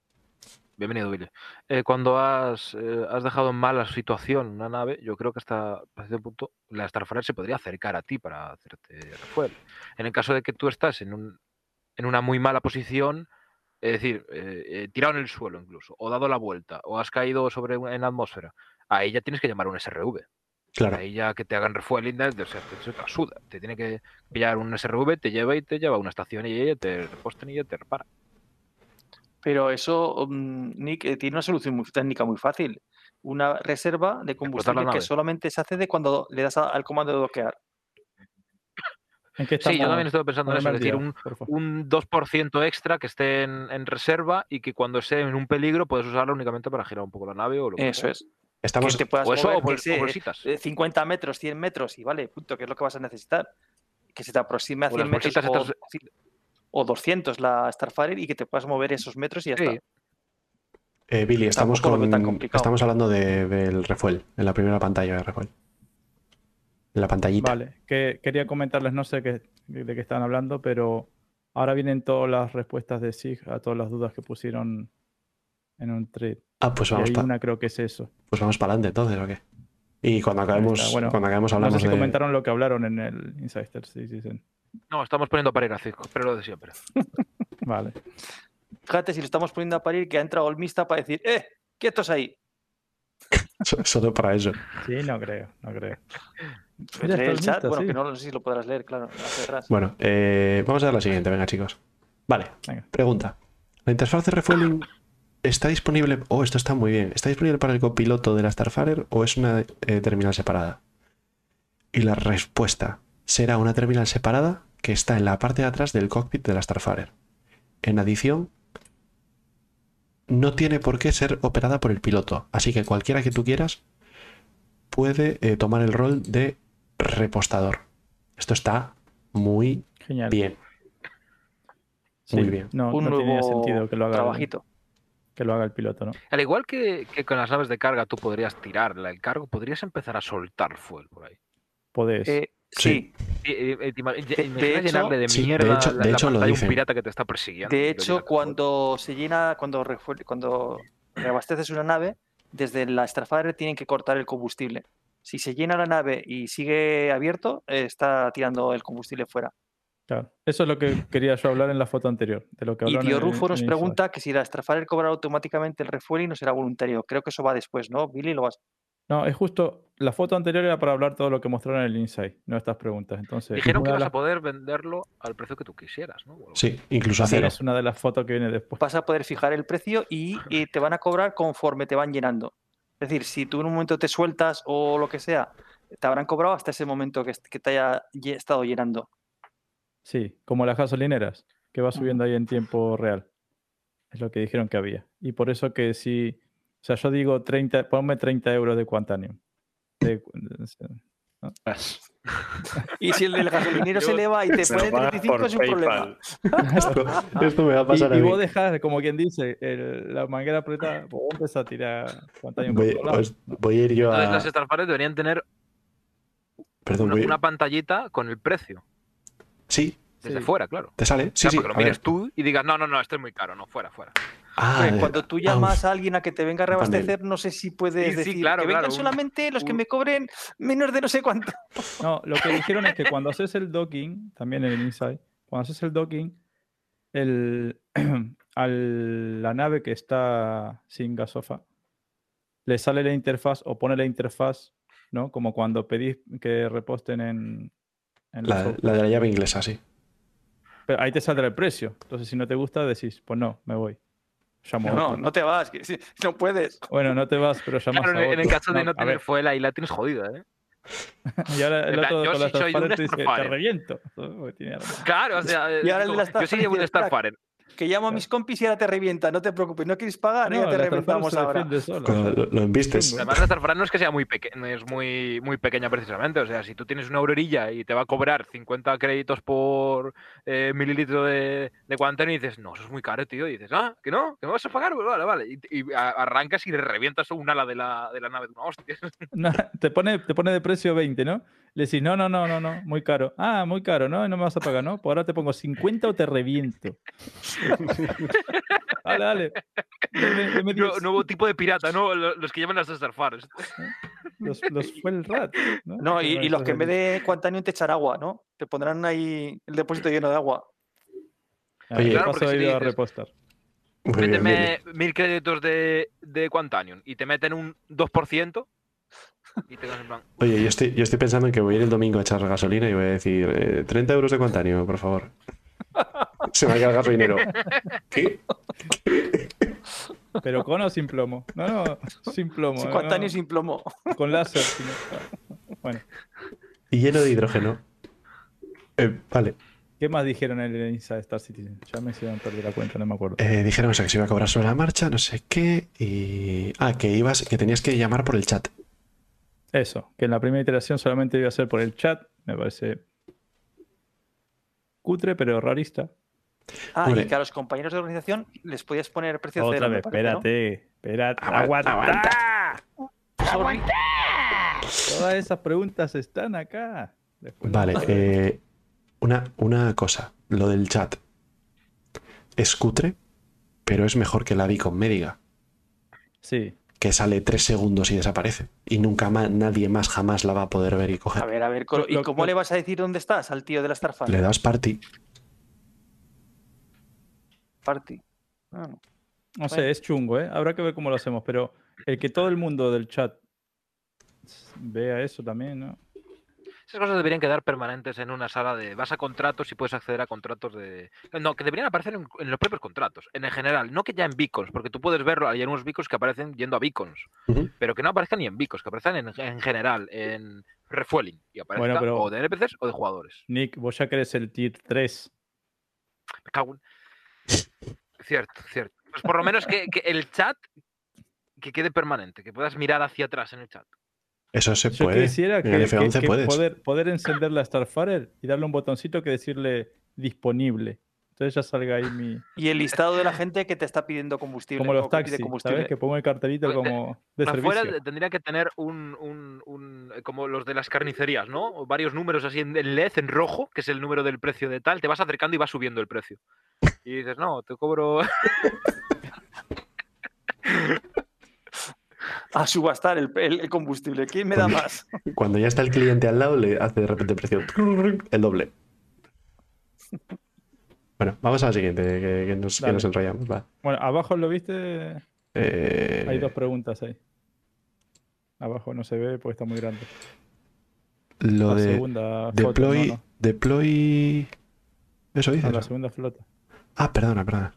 bienvenido Billy Eh, cuando has, eh, has dejado en mala situación una nave yo creo que hasta, cierto punto la Starfire se podría acercar a ti para hacerte refuel en el caso de que tú estás en un en una muy mala posición es decir eh, tirado en el suelo incluso o dado la vuelta o has caído sobre un- en la atmósfera ahí ya tienes que llamar a un SRV Claro. Ahí ya que te hagan refueling, o sea, te, te suda. Te tiene que pillar un SRV, te lleva y te lleva a una estación y ella te reposten y ella te repara. Pero eso, mm, Nick, eh, tiene una solución muy técnica muy fácil. Una reserva de combustible que solamente se hace de cuando le das a- al comando de doquear. ¿En qué Sí, yo también estoy pensando en eso, es decir, un, un 2% extra que esté en, en reserva y que cuando esté en un peligro puedes usarlo únicamente para girar un poco la nave o lo que Eso sea. es. Estamos, que te puedas O eso, mover, o, bol- que sé, o bolsitas. eh, 50 metros, 100 metros y vale, punto, que es lo que vas a necesitar. Que se te aproxime a O las 100 metros estas- o 200 la Starfire y que te puedas mover esos metros y ya Sí. está. eh, Billy, estamos, con, tan estamos hablando de- del refuel, en la primera pantalla de refuel. En la pantallita. Vale, que quería comentarles, no sé qué, de qué están hablando, pero ahora vienen todas las respuestas de SIG a todas las dudas que pusieron en un thread. Ah, pues vamos para una creo que es eso. pues vamos para adelante entonces, ¿o qué? Y cuando acabemos, bueno, cuando acabemos No sé si de... comentaron lo que hablaron en el Insider. Sí, sí, sí. No, estamos poniendo para ir a Cisco, pero lo de siempre. Vale. Fíjate si lo estamos poniendo a parir que ha entrado el Mista para decir, ¡eh! ¡Quietos ahí! So- Solo para eso. Sí, no creo, no creo. Mira, el chat, bueno, sí. que no, no sé si lo podrás leer, claro. Bueno, eh, vamos a ver la siguiente, venga chicos. Vale, Venga. pregunta. ¿La interfaz de refueling está disponible? Oh, esto está muy bien. ¿Está disponible para el copiloto de la Starfire o es una eh, terminal separada? Y la respuesta será una terminal separada que está en la parte de atrás del cockpit de la Starfire. En adición, no tiene por qué ser operada por el piloto, así que cualquiera que tú quieras puede eh, tomar el rol de repostador. Esto está muy Genial. bien. Sí, Muy bien. No, Un no nuevo sentido que lo haga el, trabajito. que lo haga el piloto, ¿no? Al igual que, que con las naves de carga tú podrías tirar el cargo, podrías empezar a soltar fuel por ahí. Podés. Eh, Sí. sí, Y- y- y de hecho- llenarle de Sí, de mierda hecho- la, de hecho lo un pirata que te está persiguiendo. y De hecho, cuando se llena, cuando, cuando reabasteces una nave, desde la Starfire tienen que cortar el combustible. Si se llena la nave y sigue abierto, está tirando el combustible fuera. Claro. Eso es lo que quería yo hablar en la foto anterior. De lo que Y Tío en- Rufo nos en pregunta que si la Starfire cobra automáticamente el refueling no será voluntario. Creo que eso va después, ¿no? Billy, lo vas. No, es justo. La foto anterior era para hablar todo lo que mostraron en el Insight, no estas preguntas. Entonces, Dijeron que ibas a poder venderlo al precio que tú quisieras, ¿no? Sí, incluso a cero. es una de las fotos que viene después. Vas a poder fijar el precio y, y te van a cobrar conforme te van llenando. Es decir, si tú en un momento te sueltas o lo que sea, te habrán cobrado hasta ese momento que, que te haya estado llenando. Sí, como las gasolineras, que va subiendo ahí en tiempo real. Es lo que dijeron que había. Y por eso que si. O sea, yo digo 30, ponme 30 euros de Quantanium. De- de- Y si el del gasolinero se eleva y te pone pagas 35 por es un problema. Esto, esto me va a pasar y, y a mí. vos dejas, como quien dice, el- la manguera apretada, vos empezás a tirar Quantanium por Voy, todos lados, os- voy a ir yo Entonces a... las Starfire deberían tener Perdón, una, pantallita con el precio. Sí, Desde Sí. fuera, claro. te sale. Sí, Claro, sí. para que lo mires tú y digas, no, no, no, esto es muy caro, no, fuera, fuera. Ah, Cuando tú ah, llamas a alguien a que te venga a reabastecer, no sé si puedes Sí, sí, decir claro, que vengan un- solamente los que un- me cobren menos de no sé cuánto. No, lo que dijeron es que cuando haces el docking, también en el Inside, cuando haces el docking, el, a la nave que está sin gasofa, le sale la interfaz o pone la interfaz, ¿no? Como cuando pedís que reposten en, en la la de la llave inglesa, sí. Pero ahí te saldrá el precio. Entonces, si no te gusta, decís, pues no, me voy. No, no te vas, que sí, no puedes. Bueno, no te vas, pero llamas Claro, a en, en el caso de no a tener ver, fuel, ahí la tienes jodida, ¿eh? y ahora el plan, otro yo con sí soy de un Starfire te dice, te Starfire". reviento. Claro, o sea, Y ahora el digo, de la yo sí llevo un Starfire. Que llamo a mis compis y ahora te revienta, no te preocupes, no quieres pagar, No, ya te reventamos ahora. lo, lo. Además, la Starfire no es que sea muy pequeña, es muy, muy pequeña precisamente. O sea, si tú tienes una aurorilla y te va a cobrar 50 créditos por eh, mililitro de, de cuantano y dices, no, eso es muy caro, tío. Y dices, ah, que no, que me vas a pagar, Pues vale, vale. Y, arrancas y le revientas un ala de la, de la nave de una hostia. No, te, pone, te pone de precio 20, ¿no? Le decís, no, no, no, no, no, muy caro. Ah, muy caro, ¿no? No me vas a pagar, ¿no? Pues ahora te pongo 50 o te reviento. dale, dale. Deme- deme Nu- 10. nuevo tipo de pirata, ¿no? Lo- Los que llevan las Starfires. Los, los fue el rat. No, No, y, los que en vez de Quantanium te echan agua, ¿no? Te pondrán ahí el depósito lleno de agua. Ah, Oye, Claro, paso si a repostar. Méteme mil créditos de, de Quantanium y te meten un 2% y te en plan. Oye, yo estoy, yo estoy pensando en que voy a ir el domingo a echar gasolina y voy a decir eh, 30 euros de cuantanio, por favor. Se me ha quedado el gasolinero. ¿Qué? Pero con o sin plomo. No, no, sin plomo. Sin eh, Quantanium no, sin plomo. Con láser. si no- Bueno, Y lleno de hidrógeno. Eh, vale. ¿qué más dijeron en el Inside Star Citizen? Ya me hicieron perder la cuenta, no me acuerdo. Eh, dijeron eso, que se iba a cobrar sobre la marcha, no sé qué. Y. Ah, que ibas, que tenías que llamar por el chat. Eso, que en la primera iteración solamente iba a ser por el chat, me parece cutre, pero rarista. Ah, Hombre. y que a los compañeros de organización les podías poner precio Otra cero. vez, parece, ¿no? espérate, espérate, Aguanta, aguanta. Sorry. Todas esas preguntas están acá. Después Vale, eh, una, una cosa. Lo del chat. Es cutre, pero es mejor que la Beacon médica, Sí, que sale tres segundos y desaparece. Y nunca más, nadie más jamás la va a poder ver y A coger. ver, a ver, ¿y Lo- cómo lo- le vas a decir dónde estás al tío de la Starfire? Le das party. Party. Ah, no. no sé, es chungo, ¿eh? Habrá que ver cómo lo hacemos, pero el que todo el mundo del chat vea eso también, ¿no? Esas cosas deberían quedar permanentes en una sala de. Vas a contratos y puedes acceder a contratos de. No, que deberían aparecer en, en los propios contratos. En el general, no que ya en beacons, porque tú puedes verlo. Hay unos beacons que aparecen yendo a beacons, pero que no aparezcan ni en beacons, que aparezcan en, en general, en refueling. Y aparezcan Bueno, pero- o de NPCs o de jugadores. Nick, vos ya querés el tier 3. Me cago en- Cierto, cierto. Pues por lo menos que, que el chat que quede permanente, que puedas mirar hacia atrás en el chat. Eso se Yo puede. quisiera que, en el que- F11 que puedes. poder, poder encender la Starfire y darle un botoncito que decirle disponible. Entonces ya salga ahí mi. Y el listado de la gente que te está pidiendo combustible. Como los que taxis. ¿sabes? Que pongo el cartelito Eh, como de Afuera servicio. tendría que tener un, un- un- como los de las carnicerías, ¿no? Varios números así en en LED, en rojo, que es el número del precio de tal, te vas acercando y vas subiendo el precio. Y dices, no, te cobro. A subastar el, el- el combustible. ¿Quién me da más? Cuando ya está el cliente al lado, le hace de repente precio el doble. Bueno, vamos a la siguiente, que, que nos, que nos enrollamos. va. Bueno, abajo lo viste. Eh, Hay dos preguntas ahí. Abajo no se ve porque está muy grande. lo la de segunda foto, deploy. no, no. Deploy. Eso No, dices. la segunda flota. Ah, perdona, perdona.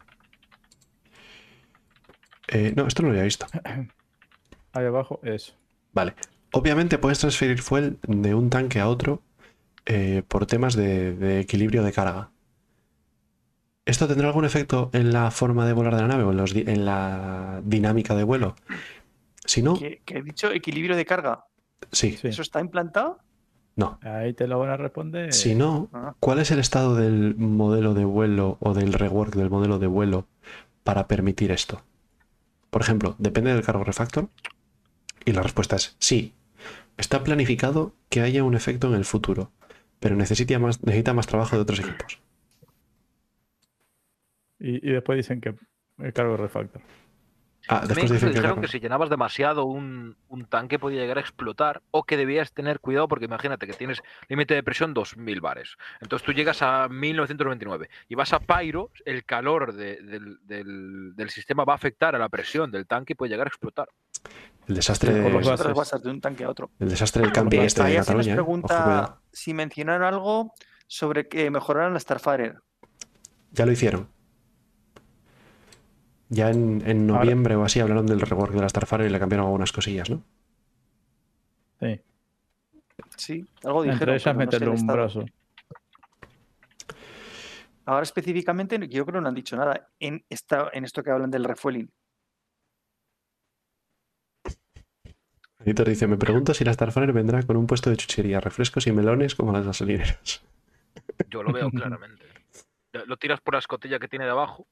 Eh, no, esto no lo había visto. Ahí abajo, eso. Vale. Obviamente puedes transferir fuel de un tanque a otro eh, por temas de, de equilibrio de carga. ¿Esto tendrá algún efecto en la forma de volar de la nave o en, los di- en la dinámica de vuelo? Si no, que, que he dicho equilibrio de carga. sí, Sí. ¿Eso está implantado? no. Ahí te lo van a responder. Si no, Ah. ¿cuál es el estado del modelo de vuelo o del rework del modelo de vuelo para permitir esto? Por ejemplo, depende del cargo refactor. Y la respuesta es sí. Está planificado que haya un efecto en el futuro, pero necesita más, necesita más trabajo de otros equipos. Y, y después dicen que el cargo de refactor. Ah, Me después incluso dicen que, dijeron que si llenabas demasiado un, un tanque podía llegar a explotar o que debías tener cuidado porque imagínate que tienes límite de presión 2000 bares. Entonces tú llegas a 1999 y vas a Pyro, el calor de- del, del- del sistema va a afectar a la presión del tanque y puede llegar a explotar. El desastre, por los de- gases. De un tanque a otro. el desastre del camping este de Ahí se nos Cataluña. ¿eh? Si mencionaron algo sobre que mejoraran la Starfire. Ya lo hicieron. Ya en, en Ahora- noviembre o así hablaron del rework de la Starfire y le cambiaron algunas cosillas, ¿no? Sí. Sí, algo dijeron. Entre ellas pero no sé meterle un estado. brazo. Ahora específicamente, yo creo que no han dicho nada en, esta, en esto que hablan del refueling. Editor dice, me pregunto si la Starfire vendrá con un puesto de chuchería, refrescos y melones como las gasolineras. Yo lo veo claramente. Lo tiras por la escotilla que tiene de abajo,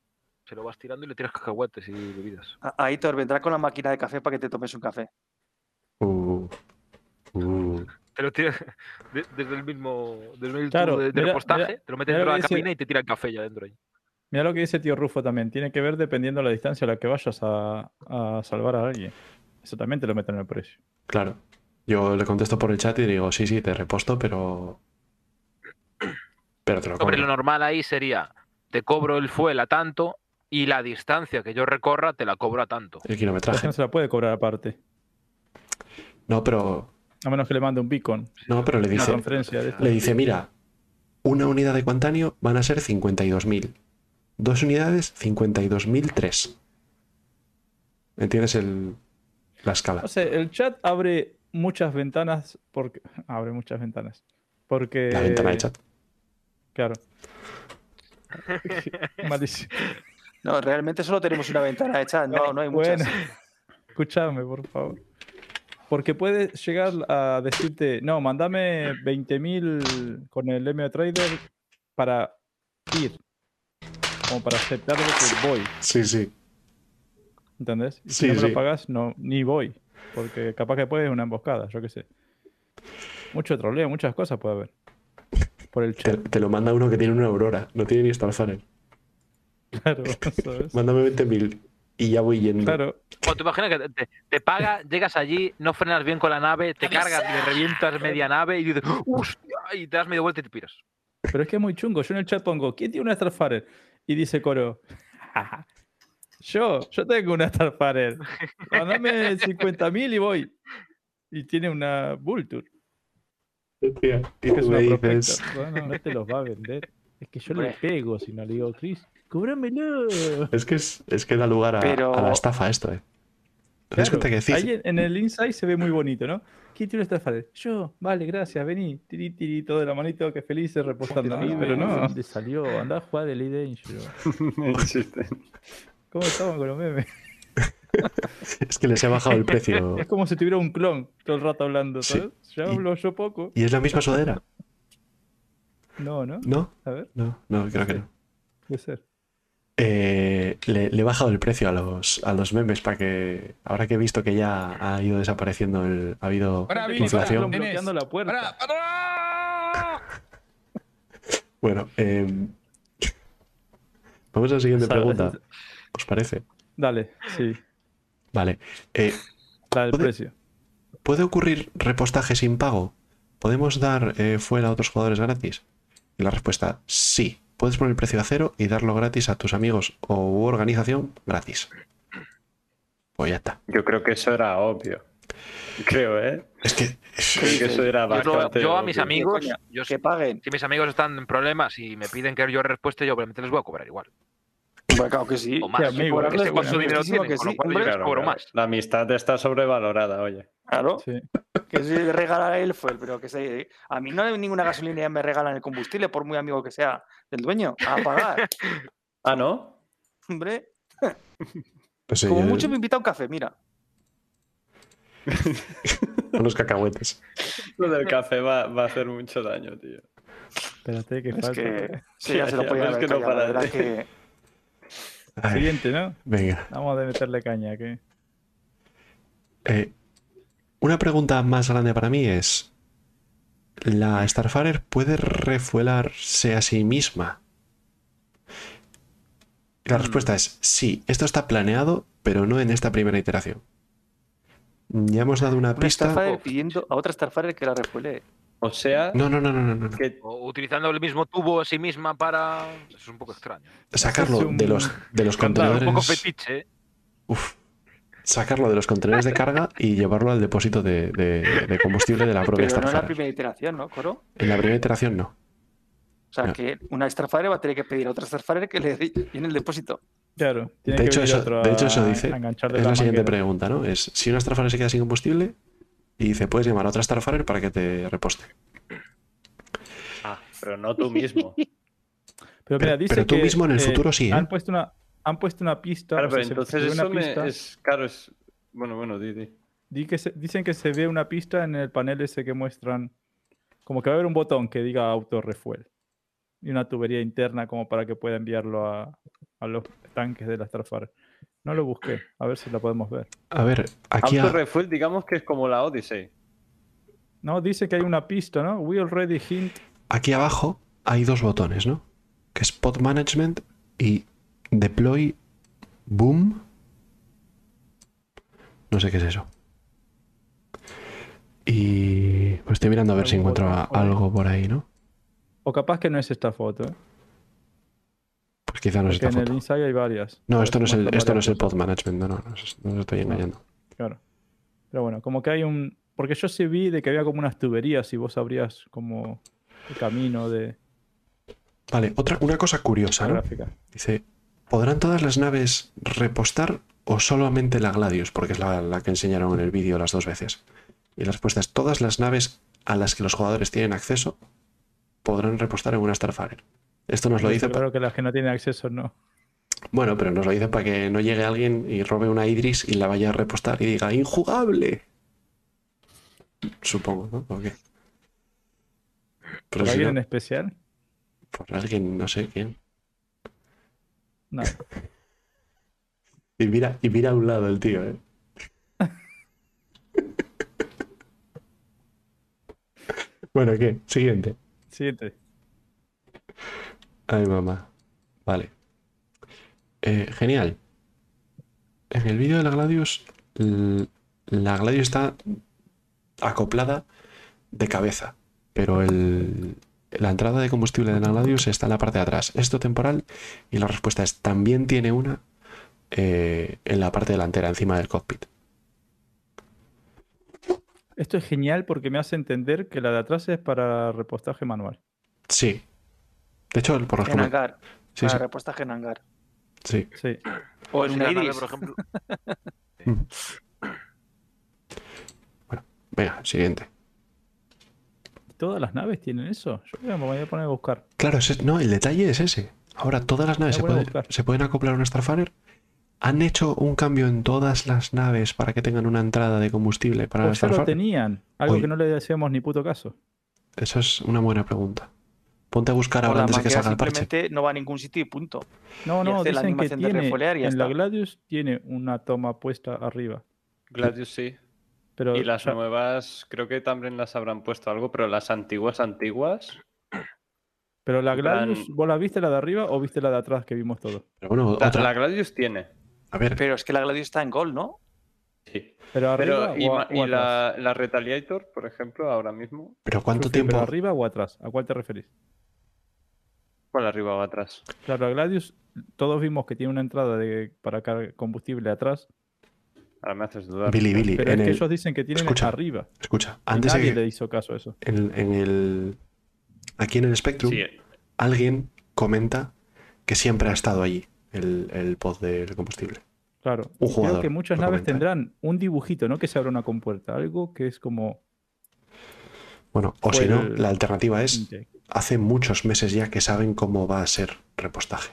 se lo vas tirando y le tiras cacahuetes y bebidas. A- Aitor vendrá con la máquina de café para que te tomes un café. Uh, uh. Te lo tiras de- desde el mismo, desde el Claro, de, de mira- repostaje, mira- te lo metes dentro de la dice- cabina y te tira el café ya dentro ahí. Mira lo que dice tío Rufo también. Tiene que ver dependiendo de la distancia a la que vayas a, a salvar a alguien. Eso también te lo meten en el precio. Claro. Yo le contesto por el chat y digo, sí, sí, te reposto, pero... Pero te lo Sobre cobro. lo normal ahí sería, te cobro el fuel a tanto y la distancia que yo recorra te la cobro a tanto. El La kilometraje. gente se la puede cobrar aparte. No, pero... A menos que le mande un beacon. No, pero le dice... Le dice, mira, una unidad de Quantanio van a ser 52.000. Dos unidades, 52.003. ¿Entiendes el, la escala? No sé, el chat abre muchas ventanas porque. Abre muchas ventanas. Porque. La ventana de chat. Claro. Malísimo. No, realmente solo tenemos una ventana de chat, no, no hay muchas. Bueno, escúchame, por favor. Porque puedes llegar a decirte, no, mandame 20.000 con el MO Trader para ir. Como para aceptar lo que voy. Sí, sí. ¿Entendés? Y Sí, si no me sí. lo pagas, no, ni voy. Porque capaz que puedes una emboscada, yo qué sé. Mucho troleo, muchas cosas puede haber. Por el Te, chat, te lo manda uno que tiene una aurora. No tiene ni Starfire. claro. ¿sabes? Mándame 20.000 y ya voy yendo. Claro, O te imaginas que te, te paga, llegas allí, no frenas bien con la nave, te cargas, le revientas media nave y dices, ¡hostia! Y te das media vuelta y te piras. pero es que es muy chungo. Yo en el chat pongo, ¿quién tiene una Starfire? Y dice Coro, yo, yo tengo una Starfire. Mandame 50.000 y voy. Y tiene una Vulture. Y que es una dices, Bueno, no te los va a vender. Es que yo le pego si no le digo, Chris, cóbramelo. Es que, es, es que da lugar a, Pero- a la estafa esto, ¿eh? ¿Te Claro, que decís? ahí en, en el inside se ve muy bonito, ¿no? ¿Quién tiene esta Starfire? Yo, vale, gracias, vení. Tiri, tiri, todo de la manito, que felices repostando. Qué Pero no. ¿dónde salió? Andá a jugar el Danger. ¿Cómo estamos con los memes? Es que les he bajado el precio. Es como si tuviera un clon todo el rato hablando, Sí. ¿sabes? Ya Y- hablo yo poco. ¿Y es la misma sudadera? No, ¿no? ¿No? A ver, No, no, creo que no. puede ser. Eh, le, le he bajado el precio a los, a los memes para que, ahora que he visto que ya ha ido desapareciendo, el, ha habido Para, inflación. para. bloqueando la puerta. ¡Para! ¡Para! Bueno, eh, vamos a la siguiente pregunta. ¿Os parece? Dale, sí. Vale. Eh, del Puede- precio. ¿Puede ocurrir repostaje sin pago? ¿Podemos dar eh, fuel a otros jugadores gratis? Y la respuesta, sí. Puedes poner el precio a cero y darlo gratis a tus amigos o u organización gratis. Pues ya está. Yo creo que eso era obvio. Creo, ¿eh? Es que Creo que eso era Yo, yo a mis obvio. amigos, yo, Que paguen. si mis amigos están en problemas y me piden que yo respueste, yo obviamente les voy a cobrar igual. Claro que sí. O más. amigo, que con lo sí, cual yo hombre. les Claro, cobro claro. más. La amistad está sobrevalorada, oye. Claro, Sí. que si le regala a él fue, pero que se... A mí no hay ninguna gasolina me regalan el combustible, por muy amigo que sea del dueño, a pagar. Ah, ¿no? Hombre, sé, como yo- mucho me invita a un café, mira. unos cacahuetes. Lo del café va, va a hacer mucho daño, tío. Espérate, que Es falta. que... Sí, ya se lo Ya, podía es haber que no para que... Ay, Siguiente, ¿no? venga. Vamos a meterle caña, que Eh, una pregunta más grande para mí es: ¿la Starfarer puede refuelarse a sí misma? La Mm. respuesta es sí. Esto está planeado, pero no en esta primera iteración. Ya hemos dado una Una pista. Starfire pidiendo a otra Starfire que la refuele. O sea, No, no, no, no, no, no. que O utilizando el mismo tubo a sí misma para. Eso es un poco extraño. Sacarlo Es un de los, de los cantado, Un poco contenedores. fetiche, ¿eh? Uf. Sacarlo de los contenedores de carga y llevarlo al depósito de, de- de combustible de la propia Pero no en la primera iteración, ¿no, Coro? En la primera iteración no. O sea, No. que una Starfire va a tener que pedir a otra Starfire que le llene el depósito. Claro. Tiene De que hecho, eso, otro de hecho, eso dice. Es la siguiente pregunta, ¿no? Es si una Starfire se queda sin combustible y dice, puedes llamar a otra Starfire para que te reposte. Ah, pero no tú mismo. Pero, mira, dice pero tú que, mismo en el futuro sí, ¿eh? Han puesto una, han puesto una pista. Claro, o sea, pero se- entonces se ve una eso me pista, es. Claro, es. Bueno, bueno, di, di. di que se- dicen que se ve una pista en el panel ese que muestran. Como que va a haber un botón que diga auto refuel. Y una tubería interna como para que pueda enviarlo a, a los tanques de la Starfire. No lo busqué, a ver si la podemos ver. A ver, aquí Auto Refuel, digamos que es como la Odyssey. No, dice que hay una pista, ¿no? We already hint. aquí abajo hay dos botones, ¿no? Que es Pod Management y Deploy Boom. No sé qué es eso. Y pues estoy mirando a ver si encuentro algo por ahí, ¿no? O capaz que no es esta foto, ¿eh? Pues quizá no es Porque esta en el. Inside hay varias. No, esto no es el, esto no es el. Pod Management, no, no, no, estoy engañando. Claro. Pero bueno, como que hay un. Porque yo sí vi de que había como unas tuberías y vos abrías como el camino de Vale, otra, una cosa curiosa, ¿no? gráfica. Dice, ¿podrán todas las naves repostar o solamente la Gladius? Porque es la, la que enseñaron en el vídeo las dos veces. Y la respuesta es, todas las naves a las que los jugadores tienen acceso podrán repostar en una Starfire. Esto nos lo dice... Claro que las que no tienen acceso no. Bueno, pero nos lo dice para que no llegue alguien y robe una Idris y la vaya a repostar y diga, ¡injugable! Supongo, ¿no? ¿O qué? ¿Por si alguien no, en especial? por alguien, no sé quién. No. Y mira, y mira a un lado el tío, ¿eh? bueno, ¿qué? Siguiente. Siguiente. Ay, mamá. Vale. Eh, genial. En el vídeo de la Gladius, la Gladius está acoplada de cabeza, pero el, la entrada de combustible de la Gladius está en la parte de atrás. ¿Esto temporal? Y la respuesta es, también tiene una eh, en la parte delantera, encima del cockpit. Esto es genial porque me hace entender que la de atrás es para repostaje manual. Sí. De hecho, por los En hangar. Sí, para sí, repostaje en hangar. sí. Sí. O en Si una la Iris. por ejemplo. Venga, siguiente. ¿Todas las naves tienen eso? Yo me voy a poner a buscar. Claro, ese- no, el detalle es ese. Ahora todas las naves se, pueden- buscar. se pueden acoplar a una Starfire. ¿Han hecho un cambio en todas las naves para que tengan una entrada de combustible para la Pues ya lo Starfire? tenían. Algo que no le hacíamos ni puto caso. Eso es una buena pregunta. Ponte a buscar ahora antes de que salga el parche. simplemente no va a ningún sitio y punto. No, Y no, hace la dicen que animación de tiene. y ya En la. Gladius tiene una toma puesta arriba. Gladius sí. Pero Y las o sea, nuevas, creo que también las habrán puesto algo, pero las antiguas, antiguas. Pero la plan- Gladius, ¿vos la viste la de arriba o viste la de atrás que vimos todos? Pero bueno, La, otra. la Gladius tiene. A ver, Pero es que la Gladius está en gol, ¿no? Sí. Pero arriba Pero, y, o, a- o y atrás. la, la Retaliator, por ejemplo, ahora mismo. pero ¿cuánto tiempo? ¿Pero arriba o atrás? ¿A cuál te referís? ¿Cuál arriba o atrás? Claro, la Gladius, todos vimos que tiene una entrada de, para cargar combustible atrás. Ahora me haces dudar. Billy, Billy, Pero en es que el- ellos dicen que tienen escucha, arriba. escucha, Y antes de nadie que le hizo caso a eso. en, en el aquí en el Spectrum Sí, alguien comenta que siempre ha estado allí el, el pod del combustible. Claro. Un Y jugador Creo que muchas naves comenta, tendrán un dibujito, no que se abra una compuerta. Algo que es como. Bueno, o si no, el- la alternativa es. Hace muchos meses ya que saben cómo va a ser repostaje.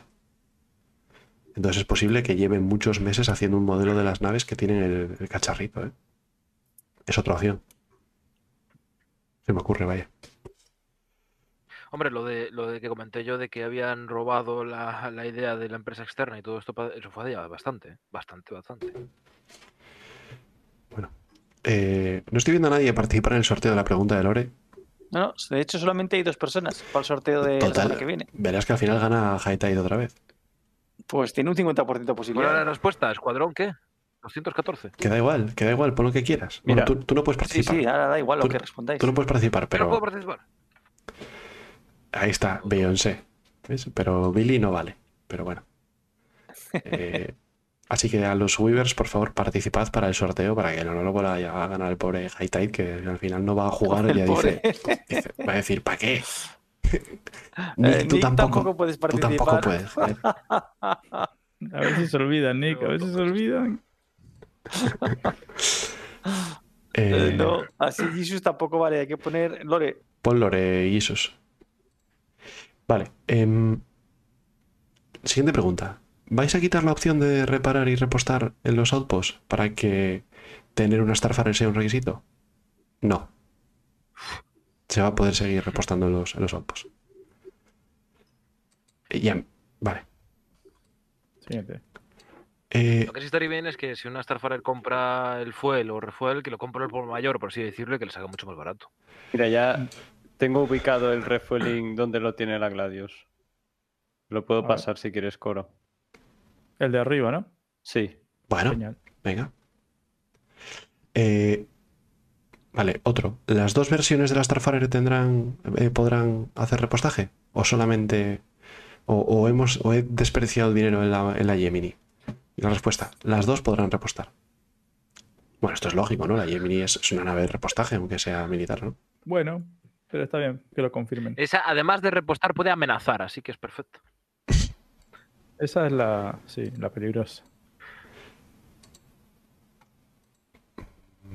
Entonces es posible que lleven muchos meses haciendo un modelo de las naves que tienen el, el cacharrito. ¿eh? Es otra opción. Se me ocurre, vaya. Hombre, lo de, lo de que comenté yo de que habían robado la, la idea de la empresa externa y todo esto, eso fue ya bastante, ¿eh? bastante, bastante. Eh, no estoy viendo a nadie participar en el sorteo de la pregunta de Lore. No, no, de hecho solamente hay dos personas para el sorteo de la semana que viene. Verás que al final gana Haitaid otra vez. Pues tiene un 50% de ¿Cuál era posibilidad. la respuesta? ¿Escuadrón qué? 214. Que da igual, que da igual, pon lo que quieras. Bueno, Mira. tú, tú no puedes Sí, participar. sí, ahora da igual Tú- lo que respondáis. Tú no puedes participar, Pero no puedo participar. ahí está, Beyoncé. ¿Ves? Pero Billy no vale. Pero bueno. Eh, así que a los Weavers, por favor, participad para el sorteo para que no lo vuelva a ganar el pobre Haitaid, que al final no va a jugar y ya dice, dice- va a decir, ¿para qué? Nick, Eh, tú Nick tampoco. tampoco puedes Tú tampoco participar. puedes. joder. A veces se olvidan, Nick, a veces se olvidan. Eh, Eh, no, así Jesus tampoco vale. Hay que poner. Lore, Pon Lore y Isus. Vale. em, siguiente pregunta. ¿Vais a quitar la opción de reparar y repostar en los outposts para que tener una Starfire sea un requisito? No. Se va a poder seguir repostando en los, en los outposts. Eh, Ya, vale. Siguiente. Eh, Lo que sí estaría bien es que si una Starfarer compra el fuel o refuel, que lo compre el por mayor, por así decirlo, y que le salga mucho más barato. Mira, ya tengo ubicado el refueling donde lo tiene la Gladius. Lo puedo A ver. pasar si quieres, Coro. El de arriba, ¿no? Sí. bueno, Genial. venga. Eh, vale, otro. ¿Las dos versiones de la Starfire tendrán, eh, podrán hacer repostaje? ¿O solamente... O, o hemos, o he despreciado dinero en la, en la Gemini? Y la respuesta, las dos podrán repostar. Bueno, esto es lógico, ¿no? La Gemini es, es una nave de repostaje, aunque sea militar, ¿no? Bueno, pero está bien que lo confirmen. Esa, además de repostar, puede amenazar, así que es perfecto. Esa es la, sí, la peligrosa.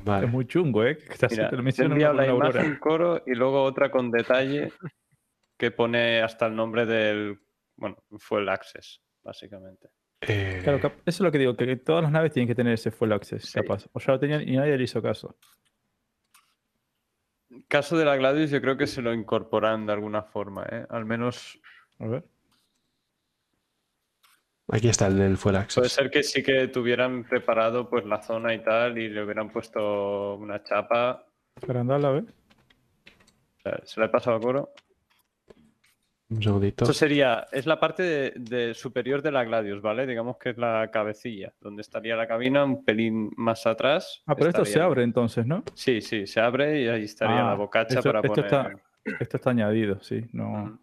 Vale. Es muy chungo, ¿eh? Que Mira, te he enviado la aurora. imagen, Coro, y luego otra con detalle que pone hasta el nombre del. Bueno, fue el Access, básicamente. Eh, Claro, eso es lo que digo, que todas las naves tienen que tener ese full access, Sí. capaz. O ya lo tenían y nadie le hizo caso. Caso de la Gladius, yo creo que se lo incorporan de alguna forma, ¿eh? Al menos A ver. Aquí está el del Access. puede ser que sí que tuvieran preparado pues la zona y tal y le hubieran puesto una chapa. Carandal, a ver. ¿Se la he pasado a Coro? Un segundito. Esto sería, es la parte de, de superior de la Gladius, ¿vale? Digamos que es la cabecilla, donde estaría la cabina un pelín más atrás. Ah, pero esto se abre entonces, ¿no? Sí, sí, se abre y ahí estaría Ah, la bocacha esto- para esto poner. está- Esto está añadido, sí. No...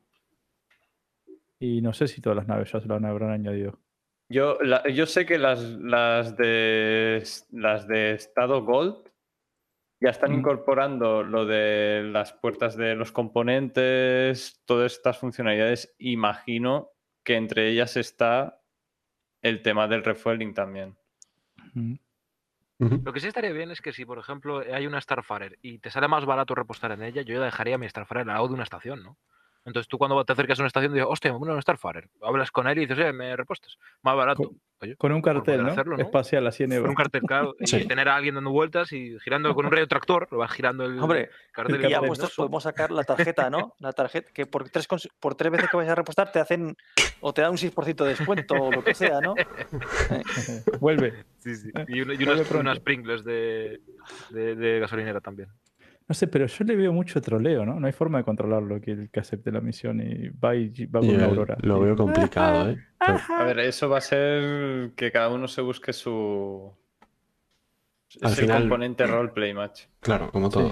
Y no sé si todas las naves ya se lo habrán añadido. Yo, la- yo sé que las, las, de, las de estado Gold ya están Mm. incorporando lo de las puertas de los componentes, todas estas funcionalidades. Imagino que entre ellas está el tema del refueling también. Lo que sí estaría bien es que si, por ejemplo, hay una Starfarer y te sale más barato repostar en ella, yo ya dejaría mi Starfarer al lado de una estación, ¿no? Entonces tú cuando te acercas a una estación dices, hostia, a una Starfarer. Hablas con él y dices, eh, me repostas. Más barato. Oye, Con un por cartel, ¿no? hacerlo, ¿no? Espacial a 100 con euros. un cartel, claro. Y tener a alguien dando vueltas y girando con un radio tractor, lo vas girando el hombre, cartel. el y ya puestos podemos sacar la tarjeta, ¿no? La tarjeta que por tres, por tres veces que vayas a repostar te hacen o te dan un 6% de descuento o lo que sea, ¿no? Vuelve. Sí, sí. Eh, Y, una- y unas, unas Pringles de, de, de gasolinera también. No sé, pero yo le veo mucho troleo, ¿no? No hay forma de controlarlo que el que acepte la misión y va, y va con Yo una aurora. lo veo complicado, ¿eh? Pero- A ver, eso va a ser que cada uno se busque su. Al es final- el componente roleplay match. claro, como todo.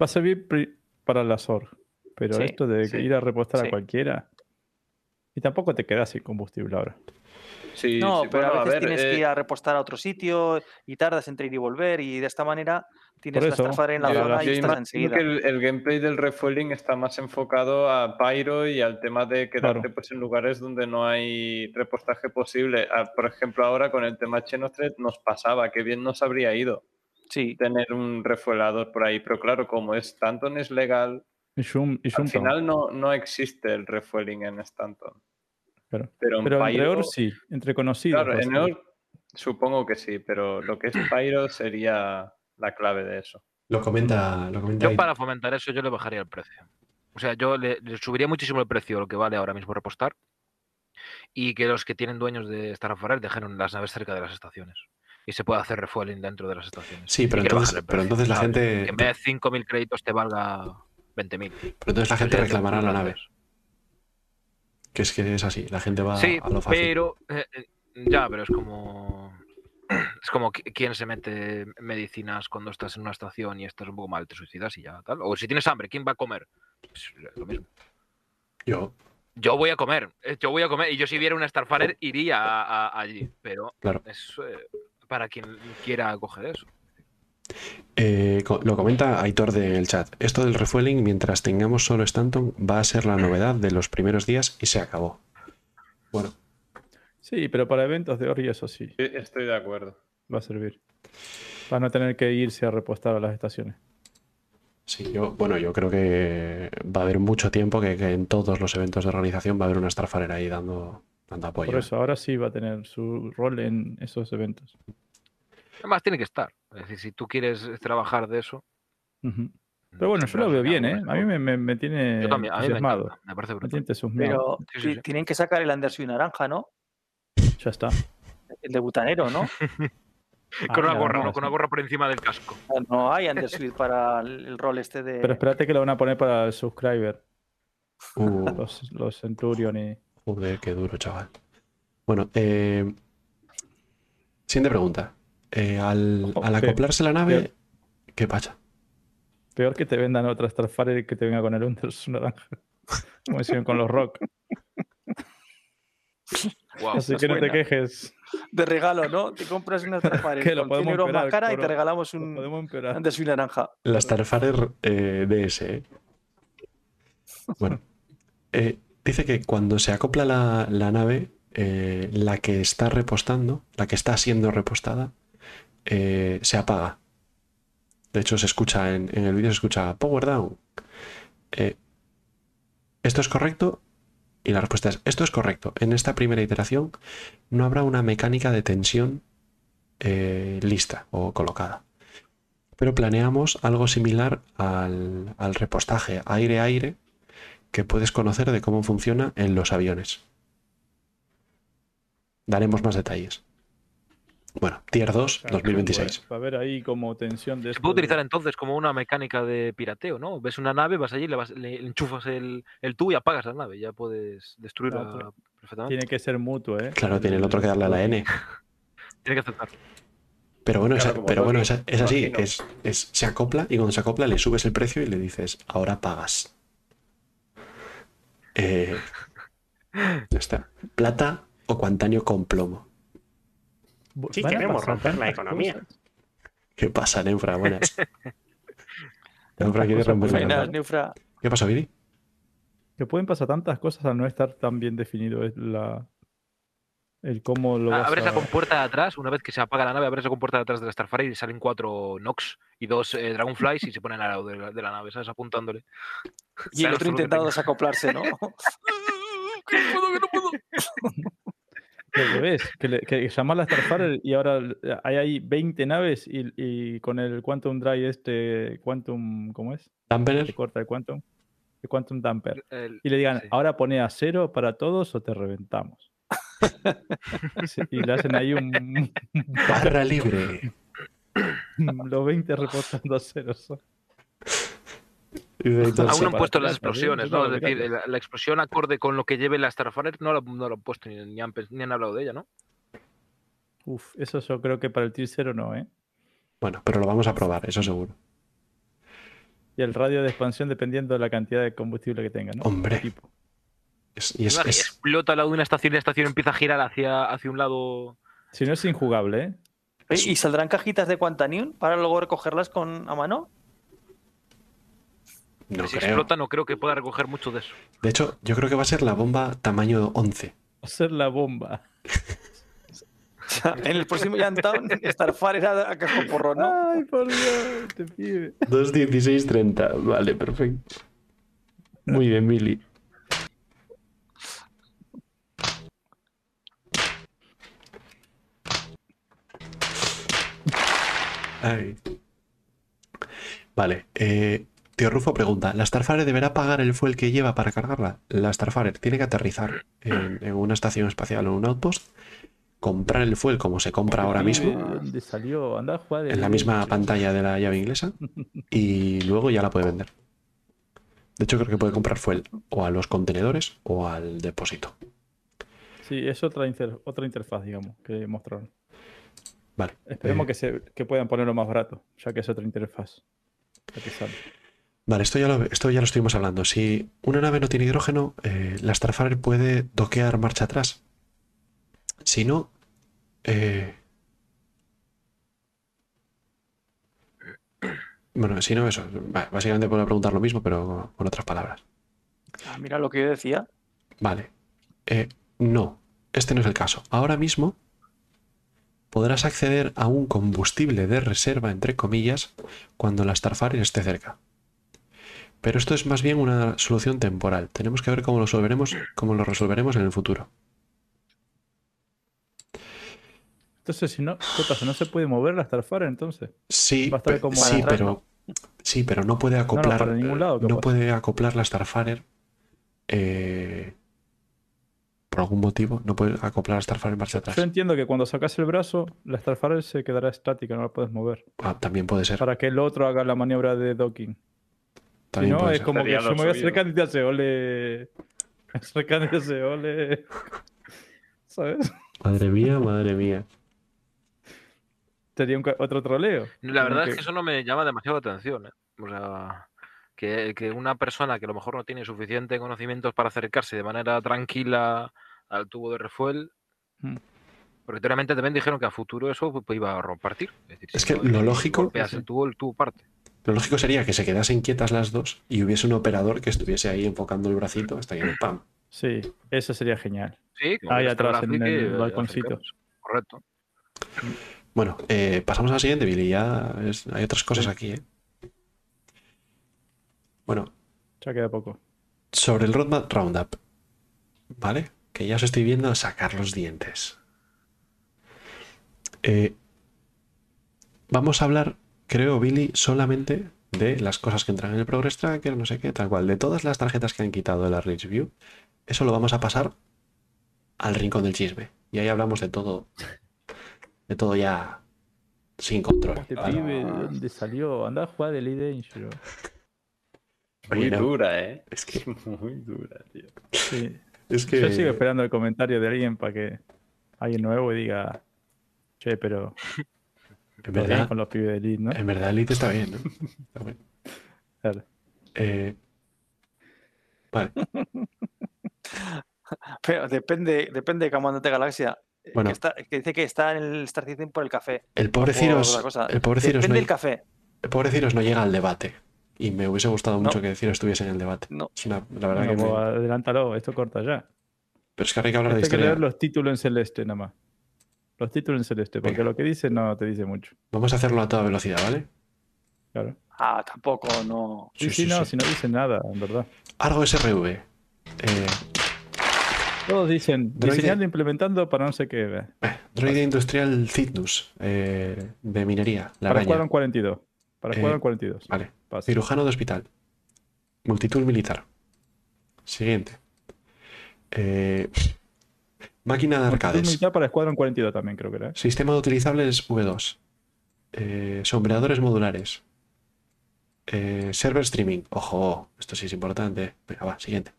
Va a servir pri- para la SOR, pero Sí, esto de sí, ir a repostar sí. a cualquiera. Y tampoco te quedas sin combustible ahora. Sí, No, sí, pero bueno, a veces ver, tienes que eh, ir a repostar a otro sitio y tardas entre ir y volver y de esta manera tienes Por la Starfire en la zona y Yo estás enseguida. que el, el gameplay del refueling está más enfocado a Pyro y al tema de quedarte Claro. pues, en lugares donde no hay repostaje posible. Ah, por ejemplo, ahora con el tema Chenostred nos pasaba, que bien nos habría ido Sí, tener un refuelador por ahí, pero claro, como Stanton es legal, Y Shum, y al final no, no existe el refueling en Stanton. Claro. Pero en Pero Pyro, sí, entre conocidos. claro, en ser. Or supongo que sí, pero lo que es Pyro sería la clave de eso. Lo comenta, lo comenta Yo ahí. para fomentar eso yo le bajaría el precio. O sea, yo le, le subiría muchísimo el precio lo que vale ahora mismo repostar y que los que tienen dueños de Starfarer dejen las naves cerca de las estaciones. y se puede hacer refueling dentro de las estaciones. Sí, pero entonces- pero la gente- Que en vez de 5.000 créditos te valga 20.000. Pero entonces la gente reclamará la nave. Que es que es así, la gente va Sí, a lo fácil. pero eh, eh, ya, pero es como es como qui- quién se mete medicinas cuando estás en una estación y estás un poco mal, te suicidas y ya tal. O si tienes hambre, ¿quién va a comer? Pues, lo mismo. Yo, Yo voy a comer, eh, yo voy a comer y yo si viera una Starfarer iría a- a- allí, pero Claro. es eh, para quien quiera coger eso. Eh, lo comenta Aitor del chat. Esto del refueling, mientras tengamos solo Stanton, va a ser la novedad de los primeros días y se acabó. Bueno, Sí, pero para eventos de Ori eso sí, Estoy de acuerdo. va a servir. Para no tener que irse a repostar a las estaciones. sí, yo, bueno, yo creo que va a haber mucho tiempo que, que en todos los eventos de organización va a haber una Starfarer ahí dando, dando apoyo. Por eso ahora sí va a tener su rol en esos eventos. Además tiene que estar. Es decir, si tú quieres trabajar de eso. Ujú. Pero bueno, yo lo veo bien, ¿eh? A mí me, me- me tiene Yo también, a mí me encanta, me parece Me brutal. Pero Sí, sí, ti- sí. tienen que sacar el Undersea naranja, ¿no? Ya está. El de butanero, ¿no? Con una gorra. Con una gorra por encima del casco. No hay Undersuite para el el rol este de. Pero espérate que lo van a poner para el subscriber, Uh, los, los Centurion y... joder, qué duro, chaval. Bueno, eh, siguiente pregunta. Eh, al, Oh, acoplarse la nave, ¿qué pasa? Peor que te vendan otra Starfire y que te venga con el Unders naranja. Como hicieron con los Rock. Wow. Así que no te quejes. De regalo, ¿no? Te compras una Starfire Que lo con 100 podemos euros más cara y te regalamos un. Undersuite naranja. La Starfarer eh, DS. ¿eh? Bueno, eh, dice que cuando se acopla la, la nave, eh, la que está repostando, la que está siendo repostada, eh, se apaga. De hecho, se escucha en, el vídeo, se escucha Power Down. Eh, ¿Esto es correcto? Y la respuesta es, esto es correcto. En esta primera iteración no habrá una mecánica de tensión eh, lista o colocada pero planeamos algo similar al, al repostaje aire-aire que puedes conocer de cómo funciona en los aviones. Daremos más detalles. Bueno, Tier 2, Claro, 2026. Va a haber ahí como tensión de Se puede de- utilizar entonces como una mecánica de pirateo, ¿no? Ves una nave, vas allí, le, vas- le enchufas el, el tú y apagas la nave. Ya puedes destruirla perfectamente. Tiene que ser mutuo, ¿eh? Claro, tiene el otro que darle a la N. Tiene que aceptar. Pero bueno, Claro, pero bueno, dos, es, es así. Es, es- se acopla y cuando se acopla le subes el precio y le dices, ahora pagas. Eh, ya está. Plata o cuantanio con plomo. Sí, queremos romper la economía. cosas. ¿Qué pasa, Neufra? Buenas. Neufra quiere cosas romper la economía. Neufra. ¿Qué pasa, Viri? Que pueden pasar tantas cosas al no estar tan bien definido la, el cómo lo Ah, abres la a... compuerta de atrás, una vez que se apaga la nave, abres la compuerta de atrás de la Starfire y salen cuatro Nox y dos eh, Dragonflies y se ponen al lado de la, de la nave, ¿sabes? Apuntándole. Y el otro tenga. desacoplarse, ¿no? que no puedo, que no puedo. Que al revés, que, le, que llamar a Starfire y ahora hay ahí 20 naves y, y con el Quantum Drive este, Quantum, ¿cómo es? Se Dampener. corta el Quantum. El Quantum Damper. El- Y le digan, sí. ahora pone a cero para todos o te reventamos. Sí, y le hacen ahí un... Barra libre. los 20 reportando a cero. son. Aún no han puesto las explosiones, Eso ¿no? Es decir, la, la explosión acorde con lo que lleve la Starfire no la, no la han puesto ni, ni han, pens- ni han hablado de ella, ¿no? Uf, eso yo creo que para el tier 0 no, ¿eh? Bueno, pero lo vamos a probar, eso seguro. Y el radio de expansión dependiendo de la cantidad de combustible que tenga, ¿no? Hombre. Tipo. Es- y es- es- Explota al lado de una estación y la estación empieza a girar hacia, hacia un lado. Si no es injugable, ¿eh? ¿Y saldrán cajitas de Quantanium para luego recogerlas con a mano? No si creo. explota, no creo que pueda recoger mucho de eso. De hecho, yo creo que va a ser la bomba tamaño 11. Va a ser la bomba. O sea, en el próximo Yantown, Starfire a, a casco porro, ¿no? Ay, por Dios, te pibe. 2.16.30. Vale, perfecto. Muy bien, Mili. Ay. Vale, eh, Tío Rufo pregunta, ¿la Starfire deberá pagar el fuel que lleva para cargarla? La Starfire tiene que aterrizar en, en una estación espacial o un outpost comprar el fuel como se compra ahora mismo, de en la misma pantalla de la llave inglesa, y luego ya la puede vender. De hecho, creo que puede comprar fuel o a los contenedores o al depósito. Sí, es otra, inter- otra interfaz, digamos, que mostraron. Vale. Esperemos eh, que, se, que puedan ponerlo más barato, ya que es otra interfaz. la que sale. Vale, esto ya, lo, esto ya lo estuvimos hablando. Si una nave no tiene hidrógeno, eh, la Starfarer puede doquear marcha atrás. Si no, eh, bueno, si no, eso. Básicamente puedo preguntar lo mismo, pero con otras palabras. Ah, mira lo que yo decía. Vale. Eh, no, este no es el caso. Ahora mismo podrás acceder a un combustible de reserva, entre comillas, cuando la Starfarer esté cerca. Pero esto es más bien una solución temporal. Tenemos que ver cómo lo resolveremos, cómo lo resolveremos en el futuro. Entonces, si no, ¿qué pasa? ¿No se puede mover la Starfire entonces? Sí, Va a estar pe- como sí, atrás, pero sí, pero no puede no, acoplar. para ningún lado, no puede acoplar la Starfarer. eh, por algún motivo, no puede acoplar la Starfarer en marcha atrás. Yo entiendo que cuando sacas el brazo, la Starfire se quedará estática, no la puedes mover. Ah, también puede ser. Para que el otro haga la maniobra de docking. Si También no, puede es como que yo me voy a suyo. acercar y te hace ole. Acercándose, ole. ¿Sabes? Madre mía, madre mía. Sería un otro troleo. La verdad es que eso no me llama demasiado la atención. ¿eh? O sea, que, que una persona que a lo mejor no tiene suficiente conocimientos para acercarse de manera tranquila al tubo de refuel. Mm. Porque teóricamente también dijeron que a futuro eso pues, iba a rompartir. Es, decir, Es si que no- lo lógico- golpeas el tubo, el tubo parte. Lo lógico sería que se quedasen quietas las dos y hubiese un operador que estuviese ahí enfocando el bracito hasta que ¡pam! Sí, eso sería genial. Sí, Ahí atrás, en el balconcito. Correcto. Bueno, eh, pasamos a la siguiente, Billy. Ya es- hay otras cosas aquí, ¿eh? Bueno, Ya queda poco. sobre el Roadmap Roundup, ¿vale? Que ya os estoy viendo sacar los dientes. Eh, vamos a hablar, creo, Billy, solamente de las cosas que entran en el Progress Tracker, no sé qué, tal cual. De todas las tarjetas que han quitado de la Rich View, eso lo vamos a pasar al rincón del chisme. Y ahí hablamos de todo, de todo ya sin control. Este ¿vale? pibe, ¿de dónde salió? Anda a jugar de Dangerous. Muy no, dura, ¿eh? Es que, Muy dura, tío. Sí. es que Yo sigo esperando el comentario de alguien para que alguien nuevo y diga, che, pero en verdad, con los pibes de Elite, ¿no? en verdad Elite está bien, ¿no? Está bien. Claro. Eh, vale, Pero depende, depende de Comandante Galaxia. eh, Bueno. Que, está- que dice que está en el Star Citizen por el café. el pobre Ciros, el pobre Ciros Depende no, del café. el pobre Ciros no llega al debate. Y me hubiese gustado mucho No. que Ciros estuviese en el debate. No. Es una- la verdad Bueno, que me- pues adelántalo, esto corta ya. Pero es que ahora hay que hablar de Hay que historia. leer los títulos en celeste nada más. Los títulos en celeste, porque Venga. lo que dice no te dice mucho. Vamos a hacerlo a toda velocidad, ¿vale? Claro. Ah, tampoco, no. Sí, Sí, sí, sí, no, sí. si no dice nada, en verdad. Argo SRV. Eh, Todos dicen Droide- diseñando e implementando para no sé qué. eh, droide industrial Cygnus. eh, de minería. La para. Squadron 42. Para Eh, Squadron 42. Vale. Cirujano de hospital. Multitud militar. Siguiente. Eh, máquina de arcades. militar para Squadron 42 también creo que era. ¿eh? Sistema de utilizables V2. Eh, sombreadores modulares. Eh, server streaming. Ojo, esto sí es importante. Venga, va, siguiente.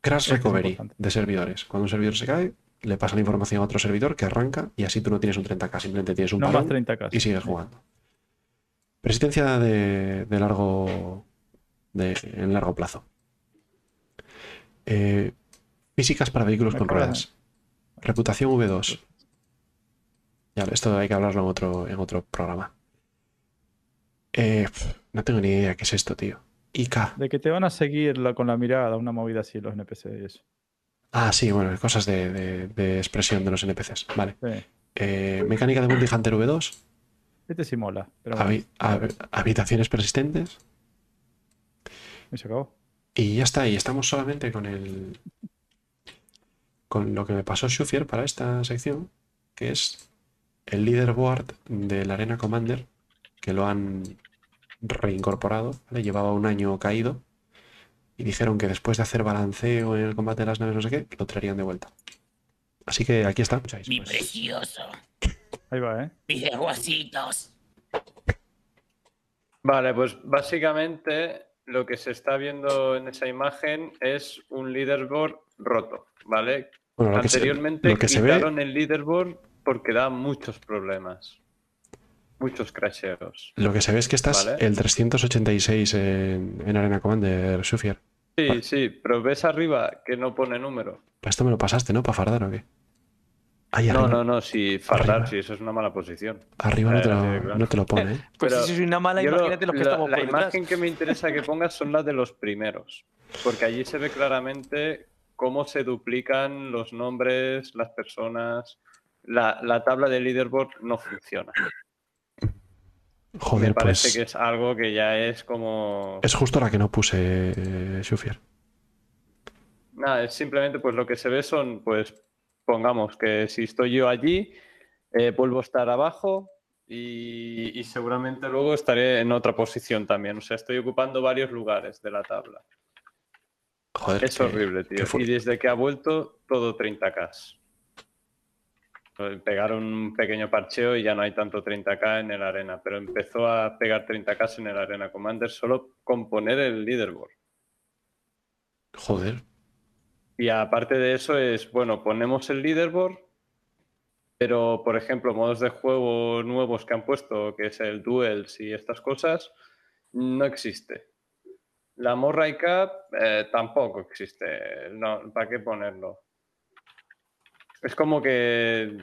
Crash recovery de servidores. Cuando un servidor se cae, le pasa la información a otro servidor que arranca y así tú no tienes un 30k, simplemente tienes un No parón más 30k. y sigues jugando. Persistencia de, de largo de, en largo plazo. Eh, físicas para vehículos con ruedas. Reputación V2. Ya, esto hay que hablarlo en otro, en otro programa. Eh, no tengo ni idea qué es esto, tío. IK. De que te van a seguir la- con la mirada, una movida así, los NPC y eso. Ah, sí, bueno, cosas de, de- de expresión de los NPCs. Vale. Sí. Eh, mecánica de Bounty Hunter V2. Este sí mola. Pero bueno, habi- hab- habitaciones persistentes. y se acabó. Y ya está, y estamos solamente con el. con lo que me pasó Schufier para esta sección, que es el leaderboard de la Arena Commander, que lo han reincorporado, ¿vale? Llevaba un año caído, y dijeron que después de hacer balanceo en el combate de las naves, no sé qué, lo traerían de vuelta. Así que aquí está. Mi Pues, precioso. Ahí va, ¿eh? Mis desguacitos. Vale, pues básicamente lo que se está viendo en esa imagen es un leaderboard roto, ¿vale? bueno, lo que se, Anteriormente que ve, quitaron el leaderboard porque da muchos problemas. Muchos crasheos. lo que se ve es que estás Vale. el 386 en, en Arena Commander, Sufier. Sí, sí, pero ves arriba que no pone número. Pues esto me lo pasaste, ¿no? ¿Para fardar o qué? Ahí No, no, no, si fardar, si eso es una mala posición. arriba no, te Eh, lo, sí, claro. no te lo pone, ¿eh? Pues Pero si soy una mala, lo- imagínate los que la, estamos la por detrás. imagen que me interesa que pongas son las de los primeros, porque allí se ve claramente cómo se duplican los nombres, las personas. La, la tabla de leaderboard no funciona. Joder, me parece pues que es algo que ya es como... es justo la que no puse, eh, Sufier. Nada, es simplemente pues lo que se ve son, pues, pongamos que si estoy yo allí, eh, vuelvo a estar abajo y, y seguramente luego estaré en otra posición también. O sea, estoy ocupando varios lugares de la tabla. Joder, Es qué- horrible, tío. Y desde que ha vuelto, todo 30K. Eh, Pegaron un pequeño parcheo y ya no hay tanto 30K en el arena, pero empezó a pegar 30K en el arena Commander solo con poner el leaderboard. Joder. Y aparte de eso es, bueno, ponemos el leaderboard, pero por ejemplo, modos de juego nuevos que han puesto, que es el duels y estas cosas, no existe. La Morray Cup eh, tampoco existe. No, ¿Para qué ponerlo? Es como que,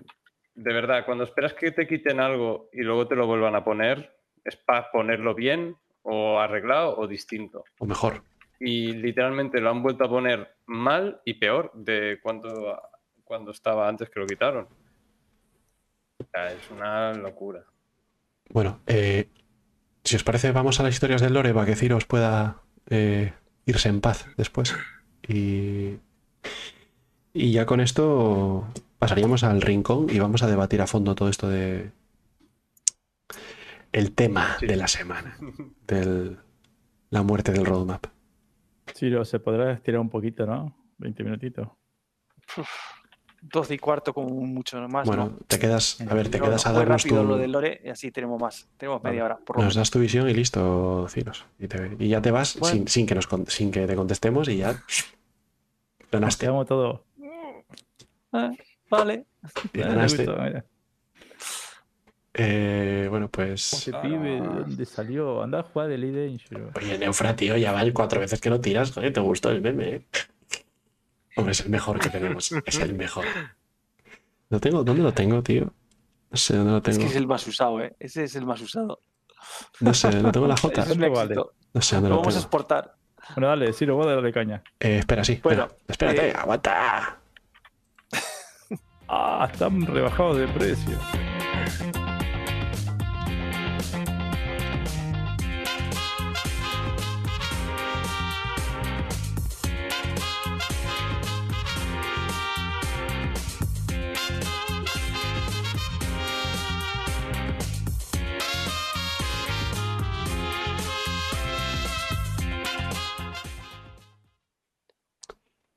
de verdad, cuando esperas que te quiten algo y luego te lo vuelvan a poner, es para ponerlo bien o arreglado o distinto O mejor. Y literalmente lo han vuelto a poner mal y peor de cuando, cuando estaba antes que lo quitaron. O sea, es una locura. Bueno, eh, si os parece, vamos a las historias del Lore para que Ciros pueda eh, irse en paz después. Y, y ya con esto pasaríamos al rincón y vamos a debatir a fondo todo esto de el tema Sí. de la semana, del, la muerte del roadmap. Ciro, se podrá estirar un poquito, ¿no? 20 minutitos. 12 y cuarto como mucho más. Bueno, ¿no? te quedas, a ver, te No, quedas no, a darnos rápido tu, lo del lore y así tenemos más. Tenemos Vale. media hora, por lo nos menos. das tu visión y listo, Ciros. Y, te- y ya te vas Bueno. sin, sin que nos sin que te contestemos y ya ganaste. todos. Ah, vale. ganaste. mira. Eh, bueno, pues. Ese pibe, ¿de dónde salió? Anda a jugar de Dangerous. Oye, Neufra, tío, ya van cuatro veces que lo tiras. Joder, te gustó el meme, ¿eh? Hombre, es el mejor que tenemos. Es el mejor. ¿Lo tengo? ¿Dónde lo tengo, tío? No sé dónde lo Es tengo. que es el más usado, ¿eh? Ese es el más usado. No sé, lo tengo en la J. Es un éxito. No sé dónde Lo lo vamos a exportar. Bueno, dale, Ciro, vos dale caña. Eh, espera, sí. Bueno, espera. Espérate, eh, aguanta. Ah, están rebajados de precio.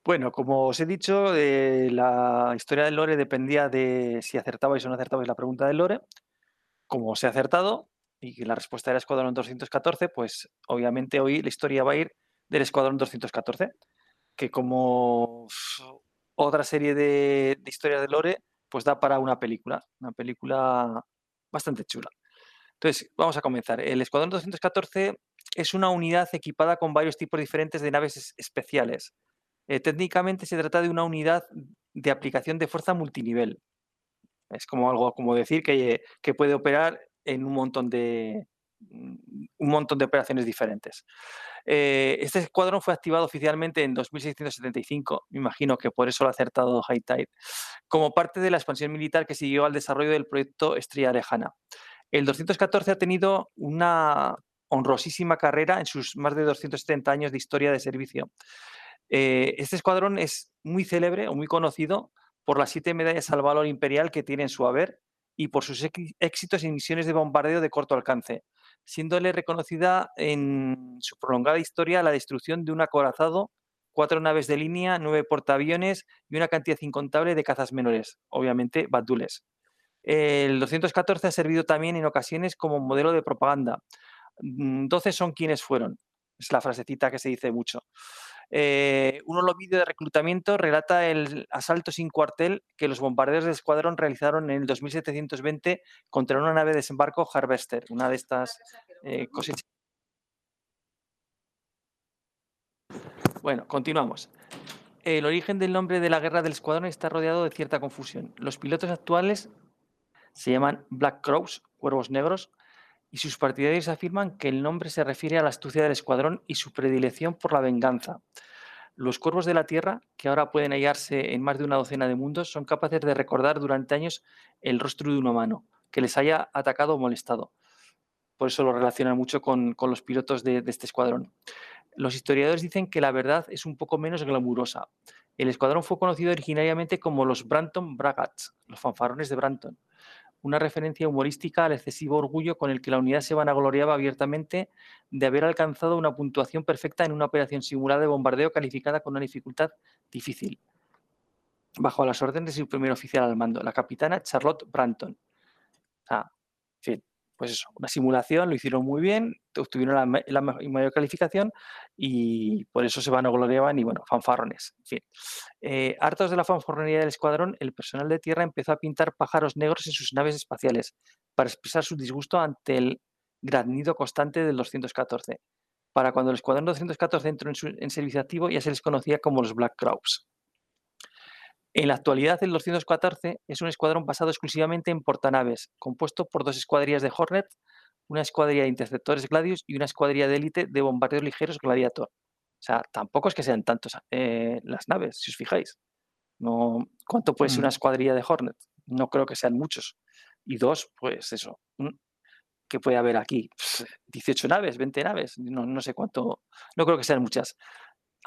Bueno, como os he dicho, eh, la historia del lore dependía de si acertabais o no acertabais la pregunta del lore. Como os he acertado y la respuesta era Escuadrón 214, pues obviamente hoy la historia va a ir del Escuadrón 214, que como otra serie de, de historias del lore, pues da para una película, una película bastante chula. Entonces, vamos a comenzar. El Escuadrón 214 es una unidad equipada con varios tipos diferentes de naves es- especiales. Eh, técnicamente se trata de una unidad de aplicación de fuerza multinivel. Es como algo como decir que, puede operar en un montón de un montón de operaciones diferentes. Eh, este escuadrón fue activado oficialmente en 2675, me imagino que por eso lo ha acertado High Tide, como parte de la expansión militar que siguió al desarrollo del proyecto Estrella Lejana. El 214 ha tenido una honrosísima carrera en sus más de 270 años de historia de servicio. Eh, este escuadrón es muy célebre o muy conocido por las siete medallas al valor imperial que tiene en su haber y por sus éxitos en misiones de bombardeo de corto alcance, siéndole reconocida en su prolongada historia la destrucción de un acorazado cuatro naves de línea, nueve portaaviones y una cantidad incontable de cazas menores, obviamente Badules. El 214 ha servido también en ocasiones como modelo de propaganda. Mm, 12 son quienes fueron. Es la frasecita que se dice mucho. Eh, un vídeo de reclutamiento relata el asalto sin cuartel que los bombarderos del escuadrón realizaron en el 2720 contra una nave de desembarco Harvester, una de estas eh, cosechas. Bueno, continuamos. El origen del nombre de la guerra del escuadrón está rodeado de cierta confusión. Los pilotos actuales se llaman Black Crows, cuervos negros, y sus partidarios afirman que el nombre se refiere a la astucia del escuadrón y su predilección por la venganza. Los cuervos de la Tierra, que ahora pueden hallarse en más de una docena de mundos, son capaces de recordar durante años el rostro de un humano que les haya atacado o molestado. Por eso lo relacionan mucho con, con los pilotos de, de este escuadrón. Los historiadores dicen que la verdad es un poco menos glamurosa. El escuadrón fue conocido originariamente como los Branton Bragats, los fanfarrones de Branton, una referencia humorística al excesivo orgullo con el que la unidad se vanagloriaba abiertamente de haber alcanzado una puntuación perfecta en una operación simulada de bombardeo calificada con una dificultad difícil, bajo las órdenes de su primer oficial al mando, la capitana Charlotte Branton. Pues eso, una simulación, lo hicieron muy bien, obtuvieron la, ma- la ma- mayor calificación y por eso se vanagloriaban y bueno, fanfarrones. En fin. Eh, hartos de la fanfarronería del escuadrón, el personal de tierra empezó a pintar pájaros negros en sus naves espaciales para expresar su disgusto ante el graznido constante del 214. Para cuando el escuadrón 214 entró en, su- en servicio activo, ya se les conocía como los Black Crows. En la actualidad, el 214 es un escuadrón basado exclusivamente en portanaves, compuesto por dos escuadrillas de Hornet, una escuadrilla de interceptores Gladius y una escuadrilla de élite de bombarderos ligeros Gladiator. O sea, tampoco es que sean tantos eh, las naves, si os fijáis. No, ¿Cuánto puede ser una Mm. escuadrilla de Hornet? No creo que sean muchos. Y dos, pues eso. ¿Qué puede haber aquí? Pss, 18 naves, 20 naves, no, no sé cuánto. No creo que sean muchas.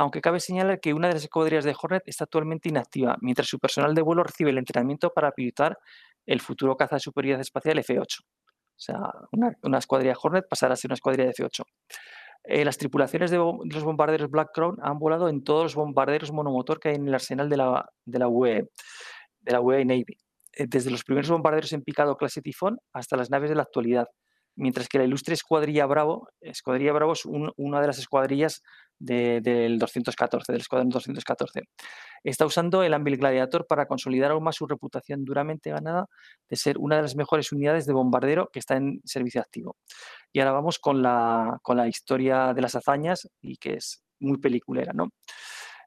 Aunque cabe señalar que una de las escuadrillas de Hornet está actualmente inactiva, mientras su personal de vuelo recibe el entrenamiento para pilotar el futuro caza de superioridad espacial F-8. O sea, una, una escuadrilla Hornet pasará a ser una escuadrilla de F-8. Eh, las tripulaciones de, los bombarderos Black Crown han volado en todos los bombarderos monomotor que hay en el arsenal de la, de la UE, de la UE Navy, eh, desde los primeros bombarderos en picado clase Tifón hasta las naves de la actualidad. Mientras que la ilustre Escuadrilla Bravo, Escuadrilla Bravo es un- una de las escuadrillas de- del 214, del Escuadrón 214. Está usando el Anvil Gladiator para consolidar aún más su reputación duramente ganada de ser una de las mejores unidades de bombardero que está en servicio activo. Y ahora vamos con la, con la historia de las hazañas y que es muy peliculera, ¿no?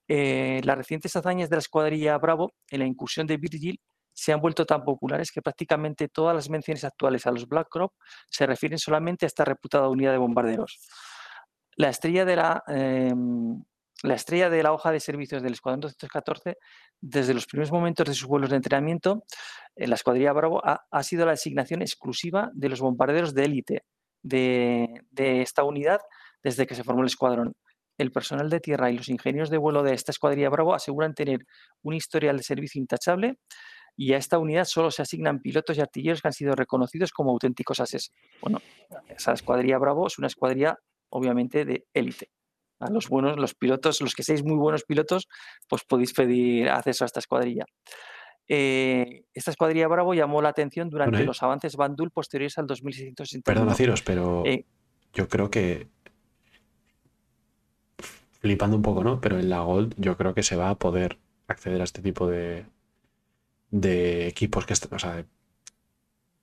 Eh, las recientes hazañas de la escuadrilla Bravo en la incursión de Virgil se han vuelto tan populares que prácticamente todas las menciones actuales a los Black Crop se refieren solamente a esta reputada unidad de bombarderos. La estrella de la, em, la estrella de la hoja de servicios del Escuadrón 214, desde los primeros momentos de sus vuelos de entrenamiento, en la escuadrilla Bravo ha, ha sido la designación exclusiva de los bombarderos de élite de, de esta unidad desde que se formó el escuadrón. El personal de tierra y los ingenieros de vuelo de esta escuadrilla Bravo aseguran tener un historial de servicio intachable y a esta unidad solo se asignan pilotos y artilleros que han sido reconocidos como auténticos ases. Bueno, esa escuadrilla Bravo es una escuadrilla obviamente de élite. A los buenos, los pilotos, los que seáis muy buenos pilotos, pues podéis pedir acceso a esta escuadrilla. Eh, esta escuadrilla Bravo llamó la atención durante Bueno, eh. los avances Bandul posteriores al 2661. Perdona, Ciros, pero Eh, yo creo que. Flipando un poco, ¿no? Pero en la Gold yo creo que se va a poder acceder a este tipo de, de equipos que están, o sea, de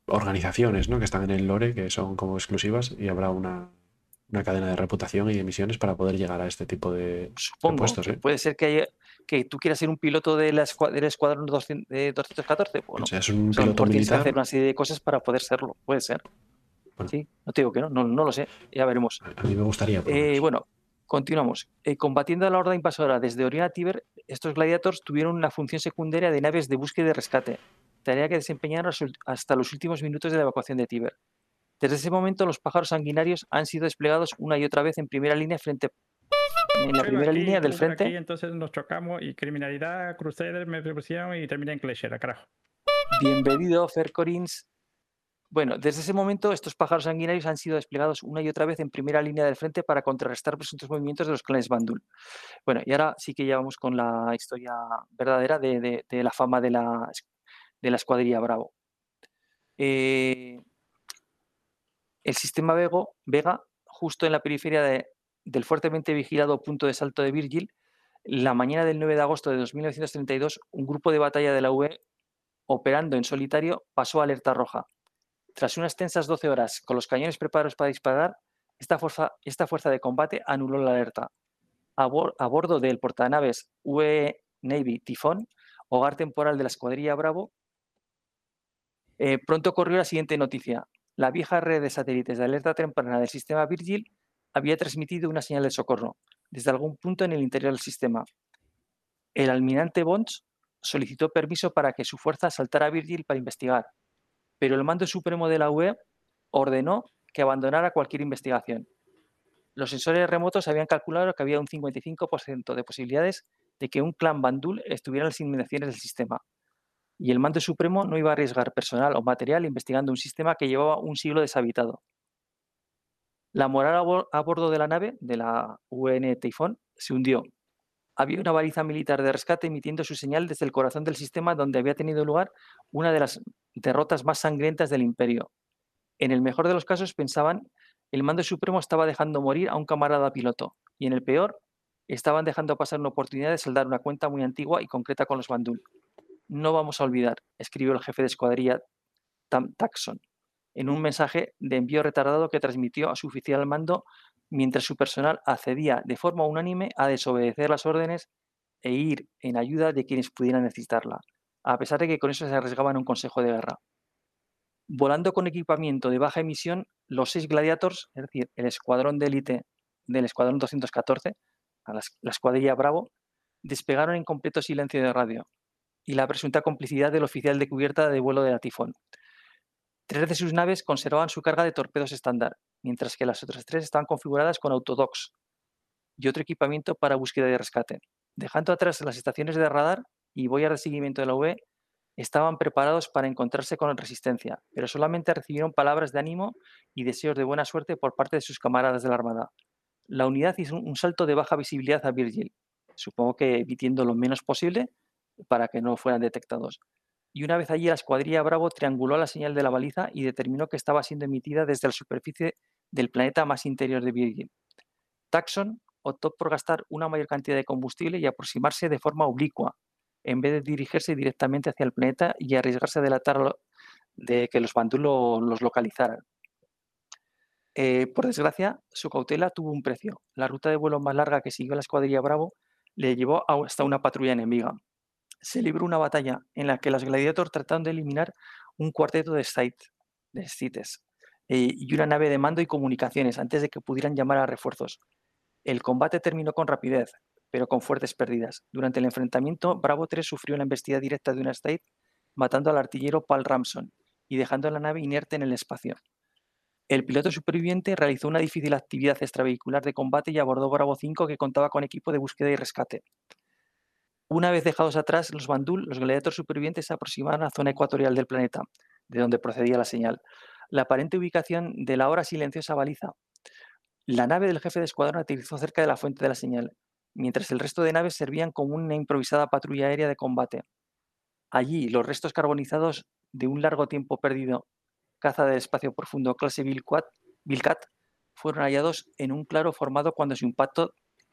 organizaciones, ¿no? Que están en el lore, que son como exclusivas, y habrá una, una cadena de reputación y de misiones para poder llegar a este tipo de, Supongo puestos, que ¿eh? puede ser que, haya- que tú quieras ser un piloto de la del escuadrón 200 de 214. Bueno, o sea, es un piloto mejor tienes que militar. hacer una serie de cosas para poder serlo. Puede ser. Bueno. Sí, no te digo que no, no, no lo sé. Ya veremos. A mí me gustaría. Eh, bueno, continuamos. Eh, combatiendo a la horda invasora desde Orión a Tíber, estos gladiators tuvieron una función secundaria de naves de búsqueda y de rescate, tarea que desempeñaron hasta los últimos minutos de la evacuación de Tíber. Desde ese momento, los pájaros sanguinarios han sido desplegados una y otra vez en primera línea frente en la Pero primera aquí, línea del frente. aquí, entonces nos chocamos y criminalidad, Crusader, me pusieron y terminé en Clechera, carajo. Bienvenido, Fercorins. Bueno, desde ese momento estos pájaros sanguinarios han sido desplegados una y otra vez en primera línea del frente para contrarrestar presuntos movimientos de los clanes Bandul. Bueno, y ahora sí que ya vamos con la historia verdadera de, de- de la fama de la, de la escuadrilla Bravo. Eh, el sistema Vega, justo en la periferia de- del fuertemente vigilado punto de salto de Virgil, la mañana del 9 de agosto de 2932, un grupo de batalla de la UE, operando en solitario, pasó a alerta roja. Tras unas tensas 12 horas con los cañones preparados para disparar, esta fuerza, de combate anuló la alerta. A bordo del portanaves UE Navy Tifón, hogar temporal de la escuadrilla Bravo, eh, pronto corrió la siguiente noticia. La vieja red de satélites de alerta temprana del sistema Virgil había transmitido una señal de socorro desde algún punto en el interior del sistema. El almirante Bonds solicitó permiso para que su fuerza saltara a Virgil para investigar, pero el mando supremo de la UE ordenó que abandonara cualquier investigación. Los sensores remotos habían calculado que había un 55% de posibilidades de que un clan Bandul estuviera en las inmediaciones del sistema, y el mando supremo no iba a arriesgar personal o material investigando un sistema que llevaba un siglo deshabitado. La moral a, bor- a bordo de la nave, de la UN Typhoon, se hundió. Había una baliza militar de rescate emitiendo su señal desde el corazón del sistema donde había tenido lugar una de las derrotas más sangrientas del imperio. En el mejor de los casos pensaban el mando supremo estaba dejando morir a un camarada piloto y en el peor estaban dejando pasar una oportunidad de saldar una cuenta muy antigua y concreta con los Bandul. No vamos a olvidar, escribió el jefe de escuadrilla Tam Taxon en un mensaje de envío retardado que transmitió a su oficial al mando mientras su personal accedía de forma unánime a desobedecer las órdenes e ir en ayuda de quienes pudieran necesitarla, a pesar de que con eso se arriesgaban un consejo de guerra. Volando con equipamiento de baja emisión, los seis Gladiators, es decir, el escuadrón de élite del escuadrón 214, a la, es- la escuadrilla Bravo, despegaron en completo silencio de radio y la presunta complicidad del oficial de cubierta de vuelo de la Tifón. Tres de sus naves conservaban su carga de torpedos estándar, mientras que las otras tres estaban configuradas con autodocs y otro equipamiento para búsqueda y rescate. Dejando atrás las estaciones de radar y boyas de seguimiento de la UE, estaban preparados para encontrarse con resistencia, pero solamente recibieron palabras de ánimo y deseos de buena suerte por parte de sus camaradas de la Armada. La unidad hizo un salto de baja visibilidad a Virgil, supongo que evitando lo menos posible para que no fueran detectados. Y una vez allí, la escuadrilla Bravo trianguló la señal de la baliza y determinó que estaba siendo emitida desde la superficie del planeta más interior de Virgil. Taxon optó por gastar una mayor cantidad de combustible y aproximarse de forma oblicua, en vez de dirigirse directamente hacia el planeta y arriesgarse a delatar de que los Bandul lo- los localizaran. Eh, por desgracia, su cautela tuvo un precio. La ruta de vuelo más larga que siguió la escuadrilla Bravo le llevó hasta una patrulla enemiga. Se libró una batalla en la que los Gladiator trataron de eliminar un cuarteto de, Scythe- eh, y una nave de mando y comunicaciones antes de que pudieran llamar a refuerzos. El combate terminó con rapidez, pero con fuertes pérdidas. Durante el enfrentamiento, Bravo 3 sufrió la embestida directa de una Scythe, matando al artillero Paul Ramson y dejando la nave inerte en el espacio. El piloto superviviente realizó una difícil actividad extravehicular de combate y abordó Bravo 5 que contaba con equipo de búsqueda y rescate. Una vez dejados atrás los Bandul, los gladiadores supervivientes se aproximaron a la zona ecuatorial del planeta, de donde procedía la señal. La aparente ubicación de la ahora silenciosa baliza. La nave del jefe de escuadrón aterrizó cerca de la fuente de la señal, mientras el resto de naves servían como una improvisada patrulla aérea de combate. Allí, los restos carbonizados de un largo tiempo perdido caza del espacio profundo clase Vilcat fueron hallados en un claro formado cuando su impacto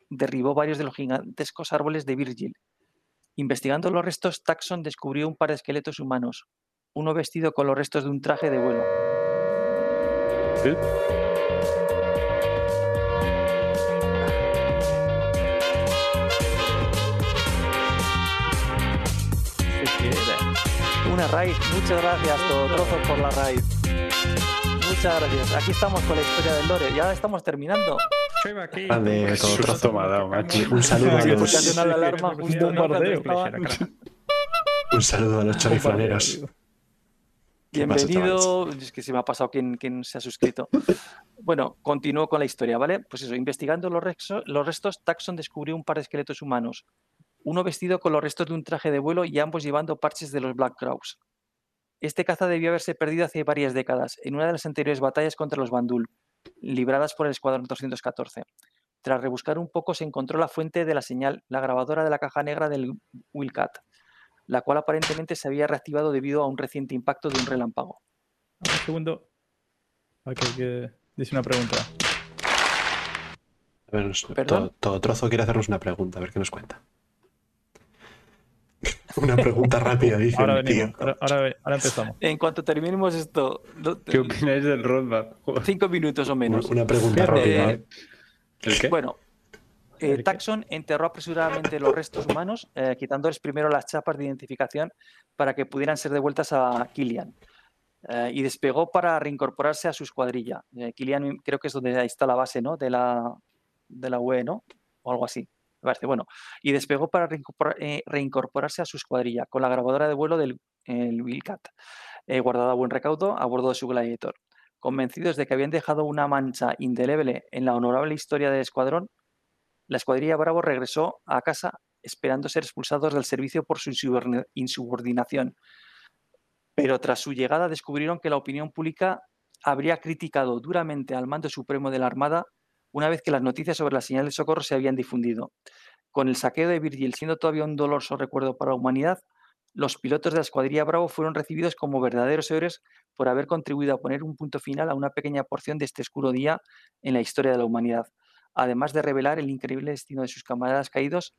derribó varios de los gigantescos árboles de Virgil. Investigando los restos, Taxon descubrió un par de esqueletos humanos, uno vestido con los restos de un traje de vuelo. Una raíz, muchas gracias, todo trozo por la raíz. Muchas gracias. Aquí estamos con la historia del Lore. Ya estamos terminando. Grande, todo Susto trozo. me ha dado, macho. Un saludo a los, alarma Un saludo a los choriflaneros. ¿Qué pasa, Bienvenido. Es que se me ha pasado quien, quien se ha suscrito. Bueno, continúo con la historia, ¿vale? Pues eso, investigando los, rexo- los restos, Taxon descubrió un par de esqueletos humanos. Uno vestido con los restos de un traje de vuelo y ambos llevando parches de los Black Crows. Este caza debió haberse perdido hace varias décadas, en una de las anteriores batallas contra los Bandul, libradas por el Escuadrón 214. Tras rebuscar un poco se encontró la fuente de la señal, la grabadora de la caja negra del Wildcat, la cual aparentemente se había reactivado debido a un reciente impacto de un relámpago. Un segundo. Aquí que dice una pregunta. A ver, todo trozo quiere hacernos una pregunta, a ver qué nos cuenta. una pregunta rápida, dice Ahora el tío. venimos. Ahora, ahora, ahora empezamos. En cuanto terminemos esto, lo- ¿Qué opináis del roadmap? Cinco minutos o menos. una pregunta rápida. ¿eh? ¿El qué? Bueno, eh. Taxon enterró apresuradamente los restos humanos, eh, quitándoles primero las chapas de identificación para que pudieran ser devueltas a Killian. Eh, y despegó para reincorporarse a su escuadrilla. Eh, Killian creo que es donde ahí está la base ¿no? de, la, de la UE, ¿no? O algo así. Bueno, y despegó para eh, reincorporarse a su escuadrilla con la grabadora de vuelo del el Wildcat, eh, guardada a buen recaudo a bordo de su Gladiator. Convencidos de que habían dejado una mancha indeleble en la honorable historia del escuadrón, la escuadrilla Bravo regresó a casa esperando ser expulsados del servicio por su insubordinación. Pero tras su llegada descubrieron que la opinión pública habría criticado duramente al mando supremo de la Armada una vez que las noticias sobre la señal de socorro se habían difundido. Con el saqueo de Virgil siendo todavía un doloroso recuerdo para la humanidad, los pilotos de la escuadrilla Bravo fueron recibidos como verdaderos héroes por haber contribuido a poner un punto final a una pequeña porción de este oscuro día en la historia de la humanidad. Además de revelar el increíble destino de sus camaradas caídos,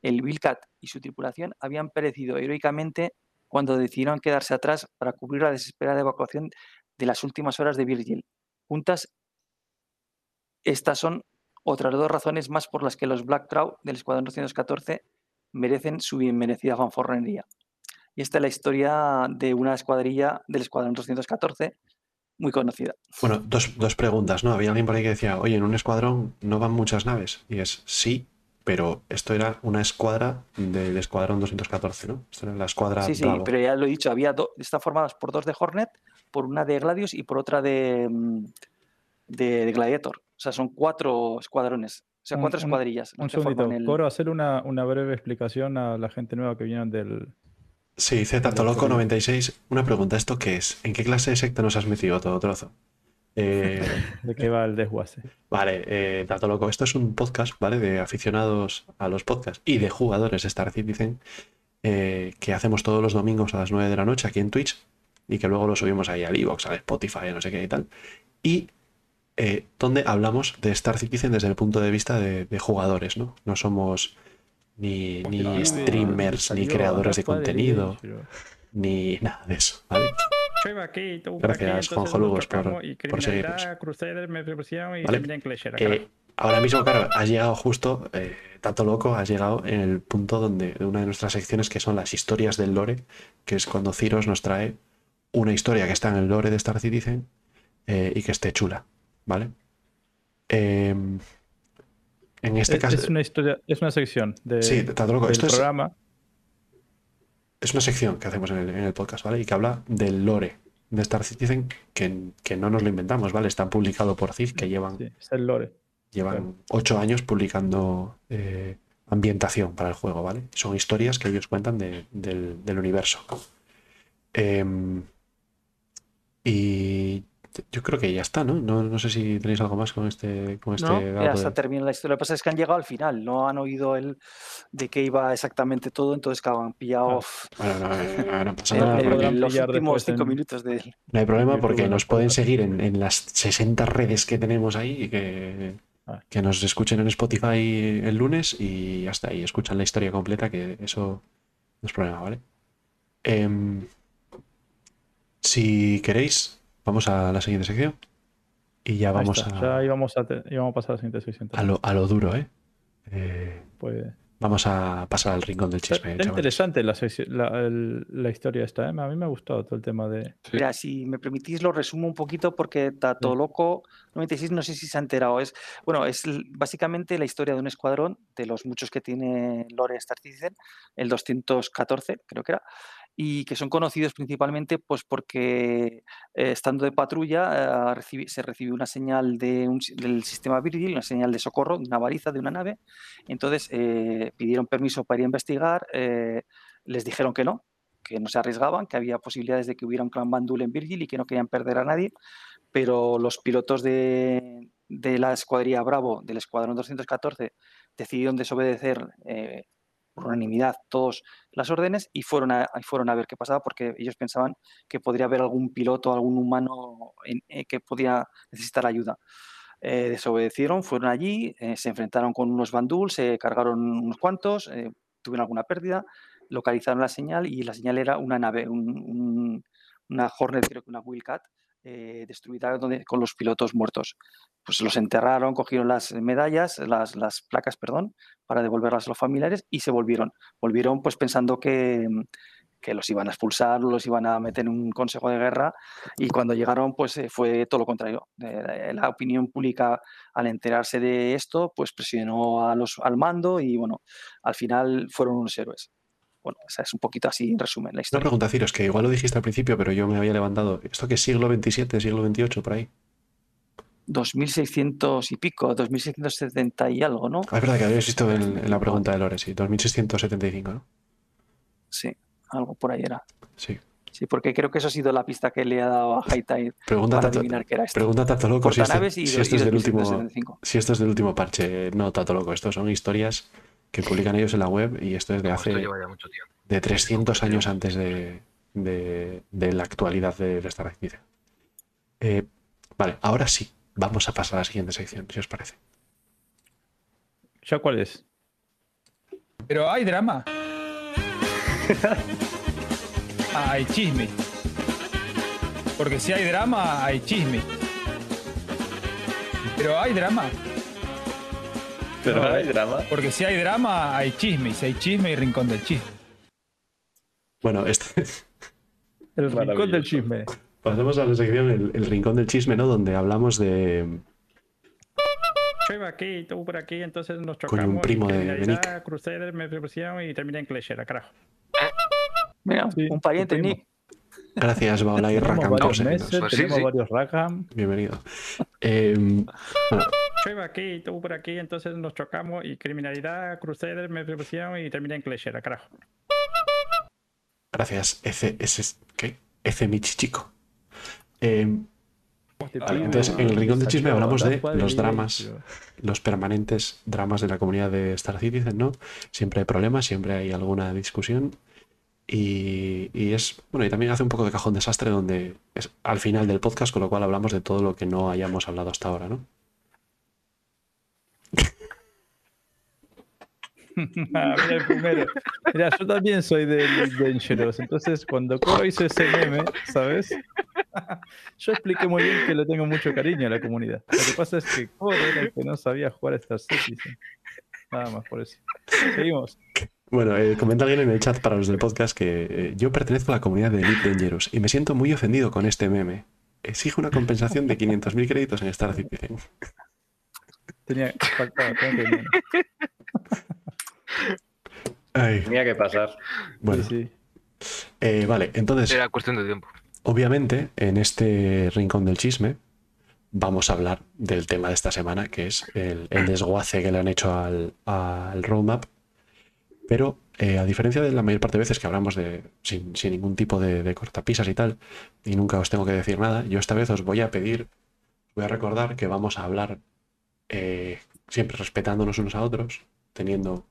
el Wildcat y su tripulación habían perecido heroicamente cuando decidieron quedarse atrás para cubrir la desesperada evacuación de las últimas horas de Virgil. Juntas, estas son otras dos razones más por las que los Black Trout del Escuadrón 214 merecen su bien merecida fanforrería. Y esta es la historia de una escuadrilla del Escuadrón 214 muy conocida. Bueno, dos, dos preguntas, ¿no? Había alguien por ahí que decía, oye, en un escuadrón no van muchas naves. Y es sí, pero esto era una escuadra del escuadrón 214, ¿no? Esto era la escuadra Sí, sí, Bravo. pero ya lo he dicho, había están formadas por dos de Hornet, por una de Gladius y por otra de, mm, de, de Gladiator. O sea, son cuatro escuadrones, o sea, Un- cuatro un- escuadrillas. las Un forman segundito. el- Coro, hacer una, una breve explicación a la gente nueva que viene del. Sí, Zetaloco96, una pregunta, ¿esto qué es? ¿En qué clase de secta nos has metido todo trozo? Eh, de qué va el desguace. vale, eh, Dato Loco, esto es un podcast, ¿vale? De aficionados a los podcasts y de jugadores de Star Citizen eh, que hacemos todos los domingos a las 9 de la noche aquí en Twitch y que luego lo subimos ahí al Evox, al Spotify, a no sé qué y tal. Y eh, donde hablamos de Star Citizen desde el punto de vista de, de jugadores, ¿no? No somos ni, ni streamers, ni creadores de contenido, ni nada de eso, ¿vale? Gracias, Juanjo Lugos, por- por seguirnos. Vale. Eh, ahora mismo, claro, has llegado justo, eh, tanto loco, has llegado en el punto donde de una de nuestras secciones que son las historias del lore, que es cuando Ciros nos trae una historia que está en el lore de Star Citizen eh, y que esté chula, ¿vale? Em, en este es, caso, es una historia, es una sección de, sí, tanto loco, del esto es, programa. es una sección que hacemos en el, en el podcast, ¿vale? Y que habla del lore de Star Citizen, que, que no nos lo inventamos, ¿vale? Está publicado por CID, que llevan Sí, es el lore. Llevan Claro. ocho años publicando eh, ambientación para el juego, ¿vale? Son historias que ellos cuentan de- del, del universo. Em, y yo creo que ya está, ¿no? ¿no? no sé si tenéis algo más con este, con este No, dato ya de- está terminada la historia. Lo que pasa es que han llegado al final, no han oído el de qué iba exactamente todo, entonces claro, han pillado los últimos cinco en- minutos de no hay problema porque nos pueden seguir en, en las 60 redes que tenemos ahí y que, Ah. que nos escuchen en Spotify el lunes y hasta ahí escuchan la historia completa, que eso no es problema, ¿vale? Em, si queréis, vamos a la siguiente sección y ya vamos está, a, Ya íbamos a, te- íbamos a pasar a la siguiente sección. a lo, a lo duro, ¿eh? Eh, Pues, Vamos a pasar al rincón del chisme, está chavales. interesante la, la, el- la historia esta. ¿eh? A mí me ha gustado todo el tema de. Sí. Mira, si me permitís lo resumo un poquito porque Tato Loco 96 no sé si se ha enterado. Es, bueno, es básicamente la historia de un escuadrón, de los muchos que tiene Lore Star Citizen, el 214 creo que era, y que son conocidos principalmente pues porque eh, estando de patrulla eh, se recibió una señal de del sistema Virgil, una señal de socorro, de una baliza de una nave. Entonces eh, pidieron permiso para ir a investigar, les dijeron que no, que no se arriesgaban, que había posibilidades de que hubiera un clan Bandul en Virgil y que no querían perder a nadie, pero los pilotos de, de la escuadrilla Bravo, del Escuadrón 214, decidieron desobedecer unanimidad todas las órdenes y fueron, a, fueron a ver qué pasaba porque ellos pensaban que podría haber algún piloto, algún humano eh, que podía necesitar ayuda. Eh, desobedecieron, fueron allí, eh, se enfrentaron con unos bandul, se cargaron unos cuantos, tuvieron alguna pérdida, localizaron la señal y la señal era una nave, un- un- una Hornet, creo que una Wildcat, eh, destruida donde, con los pilotos muertos. Pues los enterraron, cogieron las medallas, las, las placas, perdón, para devolverlas a los familiares y se volvieron. Volvieron pues pensando que, que los iban a expulsar, los iban a meter en un consejo de guerra y cuando llegaron pues eh, fue todo lo contrario. Eh, la opinión pública al enterarse de esto pues presionó a los, al mando y bueno, al final fueron unos héroes. Bueno, esa es un poquito así en resumen la Una historia. pregunta, Ciros, que igual lo dijiste al principio, pero yo me había levantado. ¿Esto qué es siglo XXVII, siglo XXVIII, por ahí? 2600 y pico, 2670 y algo, ¿no? Ah, es verdad que habías visto en, en la pregunta de Lore, sí, 2675, ¿no? Sí, algo por ahí era. Sí. Sí, porque creo que eso ha sido la pista que le ha dado a Hightail Pregunta para Tato, adivinar qué era esto. pregunta Tato Loco si, este- y, si esto y es del último, 2675. si esto es del último parche. No, Tato Loco, estos son historias que publican ellos en la web y esto es de hace lleva ya mucho tiempo. de 300 años antes de, de- de la actualidad de, Citizen. Eh, vale, ahora sí, vamos a pasar a la siguiente sección, si os parece. ¿Ya cuál es? Pero hay drama. hay chisme. Porque si hay drama, hay chisme. Pero hay drama. Pero hay drama. Porque si hay drama, hay chisme. Y si hay chisme, hay rincón del chisme. Bueno, este, El rincón del chisme. pasemos a la sección el, el Rincón del Chisme, ¿no? Donde hablamos de... Yo iba aquí, tú por aquí, entonces nos chocamos. un primo y de- de Nick. Crusader me propusieron y terminé en Cleshera, carajo. Mira, Sí, un pariente. Nick. Gracias, Baolai Tenemos Rakam, varios meses, Pues sí, tenemos sí. varios Rackham. Bienvenido. Eh, Yo iba aquí, tú por aquí, entonces nos chocamos y criminalidad, Crusader me propusieron y terminé en Cleshera, carajo. gracias, Ece, ese, ¿qué? Ece Michichico. Eh, Vale, entonces, en el Rincón del Chisme hablamos de los y- dramas. los permanentes dramas de la comunidad de Star Citizen, ¿no? Siempre hay problemas, siempre hay alguna discusión. Y, es, bueno, y también hace un poco de cajón desastre donde es al final del podcast, con lo cual hablamos de todo lo que no hayamos hablado hasta ahora, ¿no? Mira el primero. Mira, yo también soy de Dangerous, entonces cuando Coro hizo ese meme, ¿sabes? Yo expliqué muy bien que le tengo mucho cariño a la comunidad. Lo que pasa es que Coro era el que no sabía jugar a Star Citizen. Nada más por eso. Seguimos. Bueno, eh, comenta alguien en el chat para los del podcast que eh, yo pertenezco a la comunidad de Elite Dangerous y me siento muy ofendido con este meme. Exijo una compensación de 500.000 créditos en Star Citizen. Tenía, tenía que- Ay, Tenía que pasar. bueno, sí, sí. eh, vale, entonces... Era cuestión de tiempo. Obviamente, en este rincón del chisme, vamos a hablar del tema de esta semana, que es el, el desguace que le han hecho al, al roadmap. Pero, eh, a diferencia de la mayor parte de veces que hablamos de sin, ningún tipo de, cortapisas y tal, y nunca os tengo que decir nada, yo esta vez os voy a pedir, voy a recordar que vamos a hablar eh, siempre respetándonos unos a otros, teniendo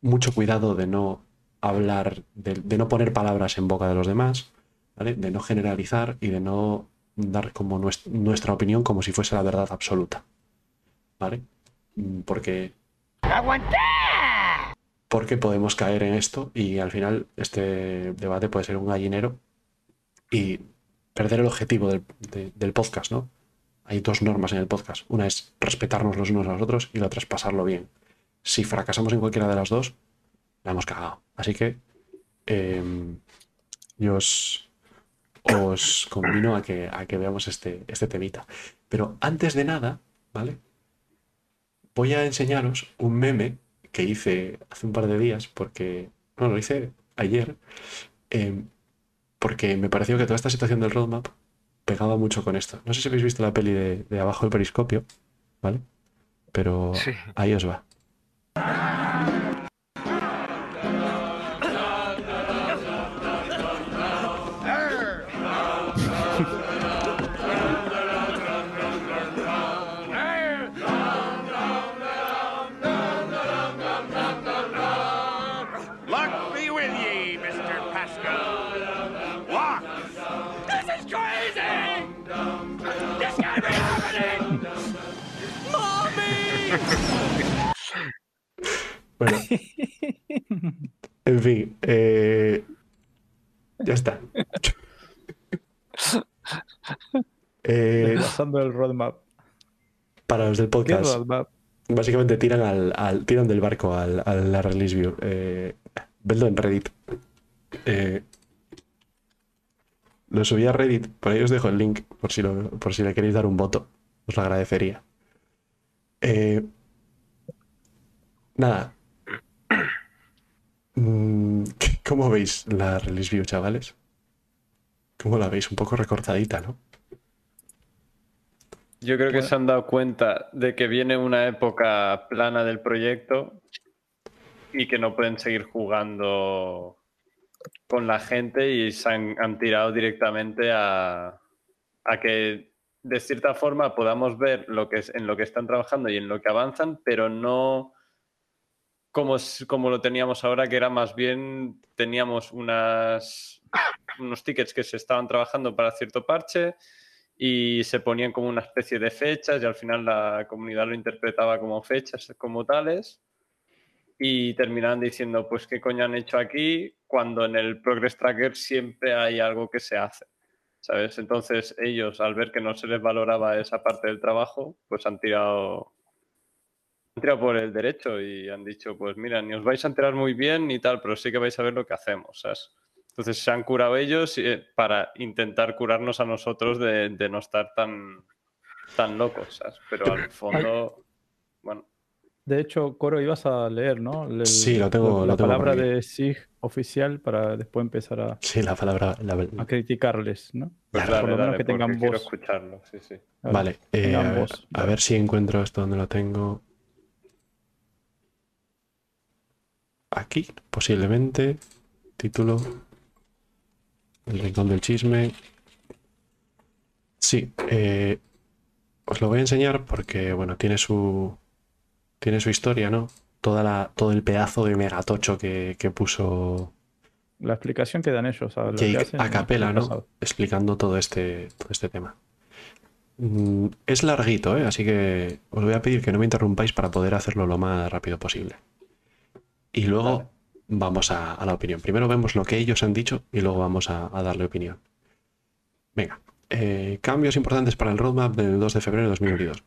mucho cuidado de no hablar, de, no poner palabras en boca de los demás, ¿vale? De no generalizar y de no dar como nues- nuestra opinión como si fuese la verdad absoluta. ¿Vale? Mm, Porque. Porque podemos caer en esto y al final este debate puede ser un gallinero y perder el objetivo del, de- del podcast, ¿no? Hay dos normas en el podcast. Una es respetarnos los unos a los otros y la otra es pasarlo bien. Si fracasamos en cualquiera de las dos, la hemos cagado. Así que em, yo os, os convino a que, a que veamos este, este temita. Pero antes de nada, ¿vale? Voy a enseñaros un meme que hice hace un par de días, porque, no, lo hice ayer, em, porque me pareció que toda esta situación del roadmap pegaba mucho con esto. No sé si habéis visto la peli de, de abajo del periscopio, ¿vale? Pero Sí. ahí os va. Bueno. En fin. eh, ya está. Eh, Desglosando el roadmap. para los del ¿Qué podcast, roadmap? básicamente tiran, al, al- tiran del barco al, a la release view. Eh, vedlo en Reddit. Eh, lo subí a Reddit, por ahí os dejo el link por si, lo- por si le queréis dar un voto. Os lo agradecería. Eh, nada. Mm, ¿qué- ¿Cómo veis la release view, chavales? ¿Cómo la veis? Un poco recortadita, ¿no? Yo creo que se han dado cuenta de que viene una época plana del proyecto y que no pueden seguir jugando con la gente y se han, han tirado directamente a, a que de cierta forma podamos ver lo que es, en lo que están trabajando y en lo que avanzan, pero no como, como lo teníamos ahora, que era más bien teníamos unas, unos tickets que se estaban trabajando para cierto parche y se ponían como una especie de fechas y al final la comunidad lo interpretaba como fechas como tales y terminaban diciendo pues qué coño han hecho aquí cuando en el Progress Tracker siempre hay algo que se hace, ¿sabes? Entonces ellos al ver que no se les valoraba esa parte del trabajo pues han tirado tirado por el derecho y han dicho pues mira ni os vais a enterar muy bien ni tal pero sí que vais a ver lo que hacemos, ¿sabes? Entonces se han curado ellos eh, para intentar curarnos a nosotros de, de no estar tan, tan locos, ¿sabes? Pero al fondo, bueno, De hecho, Coro, ibas a leer, ¿no? El- Sí, lo tengo- La, lo tengo palabra de SIG oficial para después empezar a, Sí, la palabra. la- a criticarles, ¿no? pues Claro, por dale, lo menos dale, que tengan quiero voz. escucharlo, sí, sí. Vale, eh, a, ver, a ver si encuentro esto donde lo tengo. Aquí, posiblemente. Título. El rincón del chisme. Sí, eh, os lo voy a enseñar porque, bueno, tiene su. Tiene su historia, ¿no? Toda la, todo el pedazo de megatocho que, que puso La explicación que dan ellos. a que Jake hacen a capela, ¿no? pasado. Explicando todo este, todo este tema. Mm, Es larguito, ¿eh? Así que os voy a pedir que no me interrumpáis para poder hacerlo lo más rápido posible. Y luego Vale. vamos a, a la opinión. Primero vemos lo que ellos han dicho y luego vamos a, a darle opinión. Venga. eh, cambios importantes para el roadmap del 2 de febrero de 2022.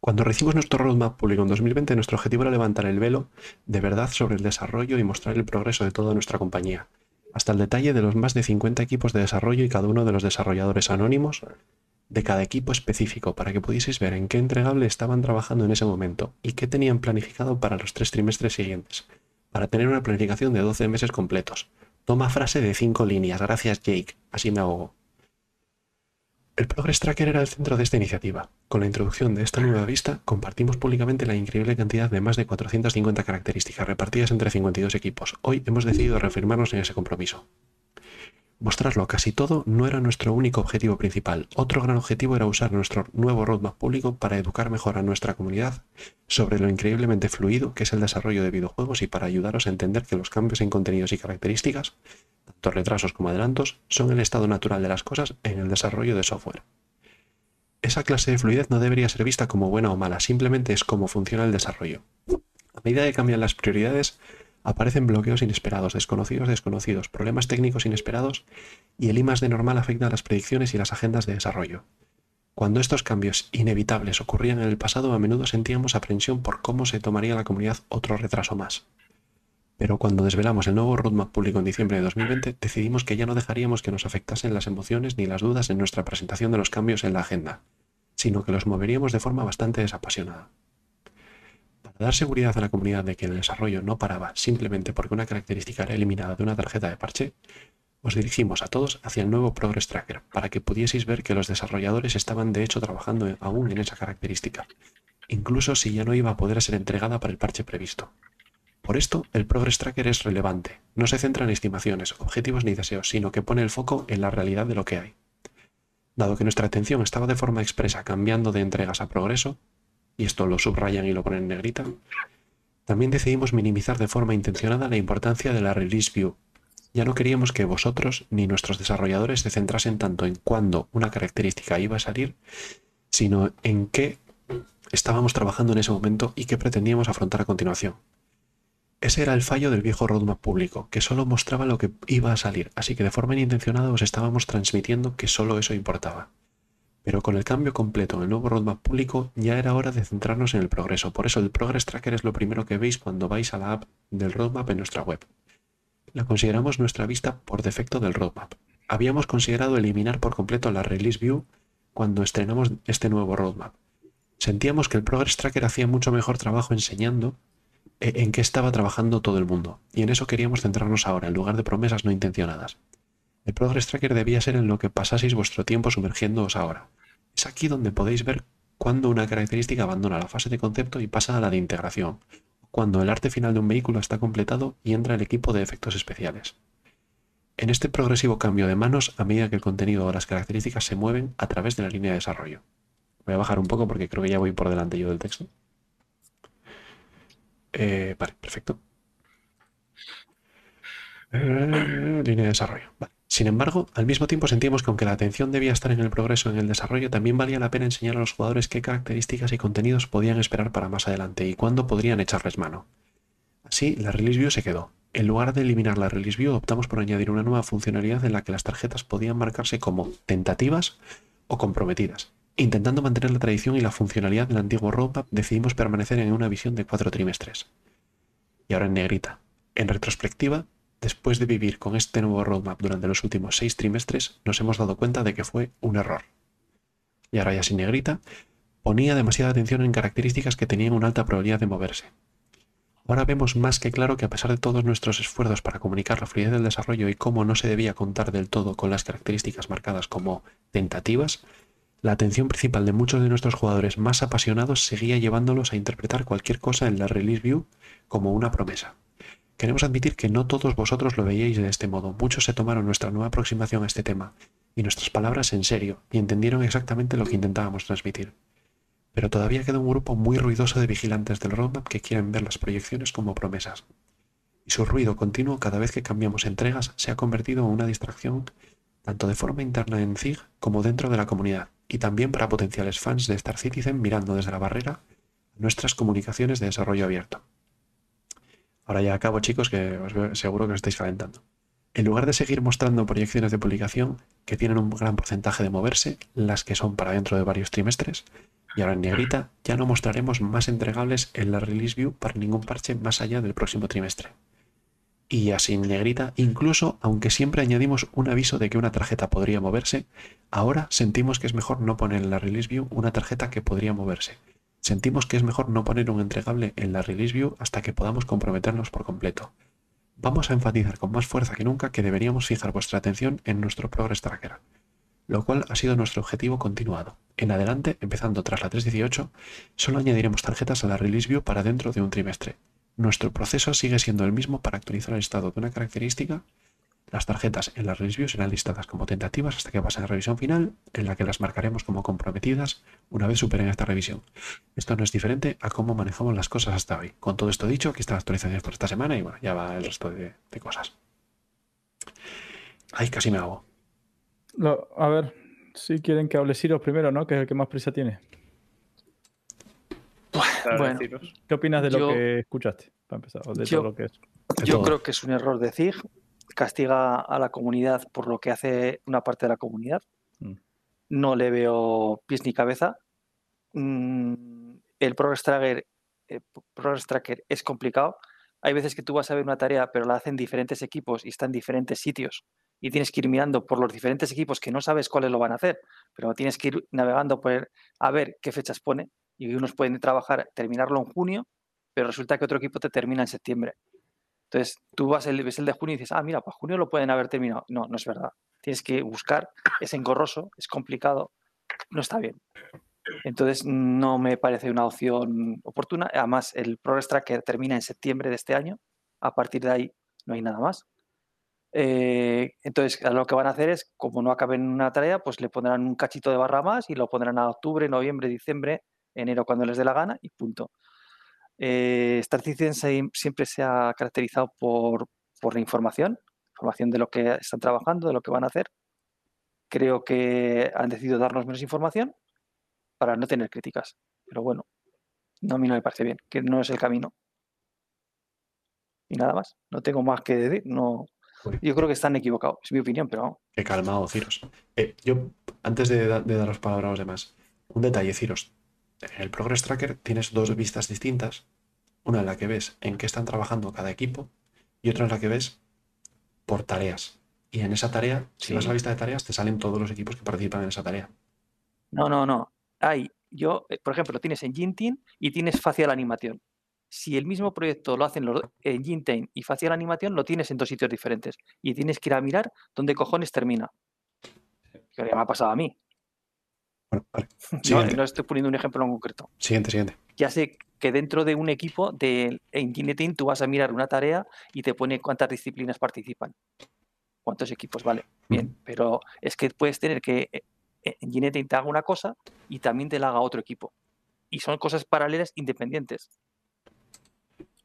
Cuando recibimos nuestro roadmap público en 2020, nuestro objetivo era levantar el velo de verdad sobre el desarrollo y mostrar el progreso de toda nuestra compañía hasta el detalle de los más de 50 equipos de desarrollo y cada uno de los desarrolladores anónimos de cada equipo específico para que pudieseis ver en qué entregable estaban trabajando en ese momento y qué tenían planificado para los tres trimestres siguientes, para tener una planificación de 12 meses completos. Toma frase de 5 líneas, gracias Jake, así me ahogo. El Progress Tracker era el centro de esta iniciativa. Con la introducción de esta nueva vista, compartimos públicamente la increíble cantidad de más de 450 características repartidas entre 52 equipos. Hoy hemos decidido reafirmarnos en ese compromiso. Mostrarlo casi todo no era nuestro único objetivo principal. Otro gran objetivo era usar nuestro nuevo roadmap público para educar mejor a nuestra comunidad sobre lo increíblemente fluido que es el desarrollo de videojuegos y para ayudaros a entender que los cambios en contenidos y características, tanto retrasos como adelantos, son el estado natural de las cosas en el desarrollo de software. Esa clase de fluidez no debería ser vista como buena o mala, simplemente es cómo funciona el desarrollo. A medida que cambian las prioridades, aparecen bloqueos inesperados, desconocidos desconocidos, problemas técnicos inesperados y el I de normal afecta a las predicciones y las agendas de desarrollo. Cuando estos cambios inevitables ocurrían en el pasado, a menudo sentíamos aprensión por cómo se tomaría la comunidad otro retraso más. Pero cuando desvelamos el nuevo roadmap público en diciembre de 2020, decidimos que ya no dejaríamos que nos afectasen las emociones ni las dudas en nuestra presentación de los cambios en la agenda, sino que los moveríamos de forma bastante desapasionada. Para dar seguridad a la comunidad de que el desarrollo no paraba simplemente porque una característica era eliminada de una tarjeta de parche, os dirigimos a todos hacia el nuevo Progress Tracker para que pudieseis ver que los desarrolladores estaban de hecho trabajando aún en esa característica, incluso si ya no iba a poder ser entregada para el parche previsto. Por esto, el Progress Tracker es relevante. No se centra en estimaciones, objetivos ni deseos, sino que pone el foco en la realidad de lo que hay. Dado que nuestra atención estaba de forma expresa cambiando de entregas a progreso, y esto lo subrayan y lo ponen en negrita, también decidimos minimizar de forma intencionada la importancia de la release view. Ya no queríamos que vosotros ni nuestros desarrolladores se centrasen tanto en cuándo una característica iba a salir, sino en qué estábamos trabajando en ese momento y qué pretendíamos afrontar a continuación. Ese era el fallo del viejo roadmap público, que solo mostraba lo que iba a salir, así que de forma inintencionada os estábamos transmitiendo que solo eso importaba. Pero con el cambio completo en el nuevo roadmap público ya era hora de centrarnos en el progreso, por eso el Progress Tracker es lo primero que veis cuando vais a la app del roadmap en nuestra web. La consideramos nuestra vista por defecto del roadmap. Habíamos considerado eliminar por completo la Release View cuando estrenamos este nuevo roadmap. Sentíamos que el Progress Tracker hacía mucho mejor trabajo enseñando en qué estaba trabajando todo el mundo, y en eso queríamos centrarnos ahora, en lugar de promesas no intencionadas. El Progress Tracker debía ser en lo que pasaseis vuestro tiempo sumergiéndoos ahora. Es aquí donde podéis ver cuando una característica abandona la fase de concepto y pasa a la de integración, cuando el arte final de un vehículo está completado y entra el equipo de efectos especiales. En este progresivo cambio de manos, a medida que el contenido o las características se mueven a través de la línea de desarrollo. Voy a bajar un poco porque creo que ya voy por delante yo del texto. Eh, vale, perfecto. Eh, línea de desarrollo. Sin embargo, al mismo tiempo sentimos que aunque la atención debía estar en el progreso en el desarrollo, también valía la pena enseñar a los jugadores qué características y contenidos podían esperar para más adelante y cuándo podrían echarles mano. Así, la Release View se quedó. En lugar de eliminar la Release View, optamos por añadir una nueva funcionalidad en la que las tarjetas podían marcarse como tentativas o comprometidas. Intentando mantener la tradición y la funcionalidad del antiguo roadmap, decidimos permanecer en una visión de cuatro trimestres. Y ahora en negrita. En retrospectiva, después de vivir con este nuevo roadmap durante los últimos seis trimestres, nos hemos dado cuenta de que fue un error. Y ahora ya sin negrita, ponía demasiada atención en características que tenían una alta probabilidad de moverse. Ahora vemos más que claro que a pesar de todos nuestros esfuerzos para comunicar la fluidez del desarrollo y cómo no se debía contar del todo con las características marcadas como tentativas, la atención principal de muchos de nuestros jugadores más apasionados seguía llevándolos a interpretar cualquier cosa en la release view como una promesa. Queremos admitir que no todos vosotros lo veíais de este modo. Muchos se tomaron nuestra nueva aproximación a este tema y nuestras palabras en serio y entendieron exactamente lo que intentábamos transmitir. Pero todavía queda un grupo muy ruidoso de vigilantes del roadmap que quieren ver las proyecciones como promesas. Y su ruido continuo cada vez que cambiamos entregas se ha convertido en una distracción tanto de forma interna en ZIG como dentro de la comunidad y también para potenciales fans de Star Citizen mirando desde la barrera nuestras comunicaciones de desarrollo abierto. Ahora ya acabo chicos que os seguro que os estáis calentando. En lugar de seguir mostrando proyecciones de publicación que tienen un gran porcentaje de moverse, las que son para dentro de varios trimestres, y ahora en negrita ya no mostraremos más entregables en la release view para ningún parche más allá del próximo trimestre y así en negrita, incluso aunque siempre añadimos un aviso de que una tarjeta podría moverse, ahora sentimos que es mejor no poner en la release view una tarjeta que podría moverse. Sentimos que es mejor no poner un entregable en la release view hasta que podamos comprometernos por completo. Vamos a enfatizar con más fuerza que nunca que deberíamos fijar vuestra atención en nuestro Progress Tracker, lo cual ha sido nuestro objetivo continuado. En adelante, empezando tras la 3.18, solo añadiremos tarjetas a la release view para dentro de un trimestre, nuestro proceso sigue siendo el mismo para actualizar el estado de una característica. Las tarjetas en la review serán listadas como tentativas hasta que pasen a revisión final, en la que las marcaremos como comprometidas una vez superen esta revisión. Esto no es diferente a cómo manejamos las cosas hasta hoy. Con todo esto dicho, aquí están las actualizaciones por esta semana y bueno, ya va el resto de, cosas. Ay, casi me hago. a ver, si quieren que hable Siros primero, ¿no? Que es el que más prisa tiene. Bueno, ¿Qué opinas de lo que escuchaste, para empezar? de yo, todo lo que es? Yo creo que es un error de ZIG. Castiga a la comunidad por lo que hace una parte de la comunidad. Mm. No le veo pies ni cabeza. Mm, el Progress Tracker, eh, Progress Tracker es complicado. Hay veces que tú vas a ver una tarea, pero la hacen diferentes equipos y está en diferentes sitios. Y tienes que ir mirando por los diferentes equipos que no sabes cuáles lo van a hacer, pero tienes que ir navegando por a ver qué fechas pone y unos pueden trabajar, terminarlo en junio, pero resulta que otro equipo te termina en septiembre. Entonces, tú vas el, ves el de junio y dices, ah, mira, pues junio lo pueden haber terminado. No, no es verdad. Tienes que buscar, es engorroso, es complicado, no está bien. Entonces, no me parece una opción oportuna. Además, el Progress Tracker termina en septiembre de este año. A partir de ahí no hay nada más. Eh, entonces, lo que van a hacer es, como no acaben una tarea, pues le pondrán un cachito de barra más y lo pondrán a octubre, noviembre, diciembre enero cuando les dé la gana y punto. Eh, Star siempre se ha caracterizado por, la información, información de lo que están trabajando, de lo que van a hacer. Creo que han decidido darnos menos información para no tener críticas. Pero bueno, no, a mí no me parece bien, que no es el camino. Y nada más, no tengo más que decir. No, yo creo que están equivocados, es mi opinión, pero vamos. Qué calmado, Ciros. Eh, yo, antes de, de daros palabra a los demás, un detalle, Ciros. En el Progress Tracker tienes dos vistas distintas. Una en la que ves en qué están trabajando cada equipo y otra en la que ves por tareas. Y en esa tarea, si Sí. vas a la vista de tareas, te salen todos los equipos que participan en esa tarea. No, no, no. Hay, yo, eh, por ejemplo, tienes Engine Team y tienes Facial Animación. Si el mismo proyecto lo hacen los Engine Team y Facial Animación, lo tienes en dos sitios diferentes. Y tienes que ir a mirar dónde cojones termina. Que me ha pasado a mí. Bueno, vale. No, estoy poniendo un ejemplo en concreto. siguiente, siguiente. Ya sé que dentro de un equipo de Engine Team tú vas a mirar una tarea y te pone cuántas disciplinas participan. ¿Cuántos equipos? Vale, bien. Pero es que puedes tener que eh, Engine Team te haga una cosa y también te la haga otro equipo. Y son cosas paralelas independientes.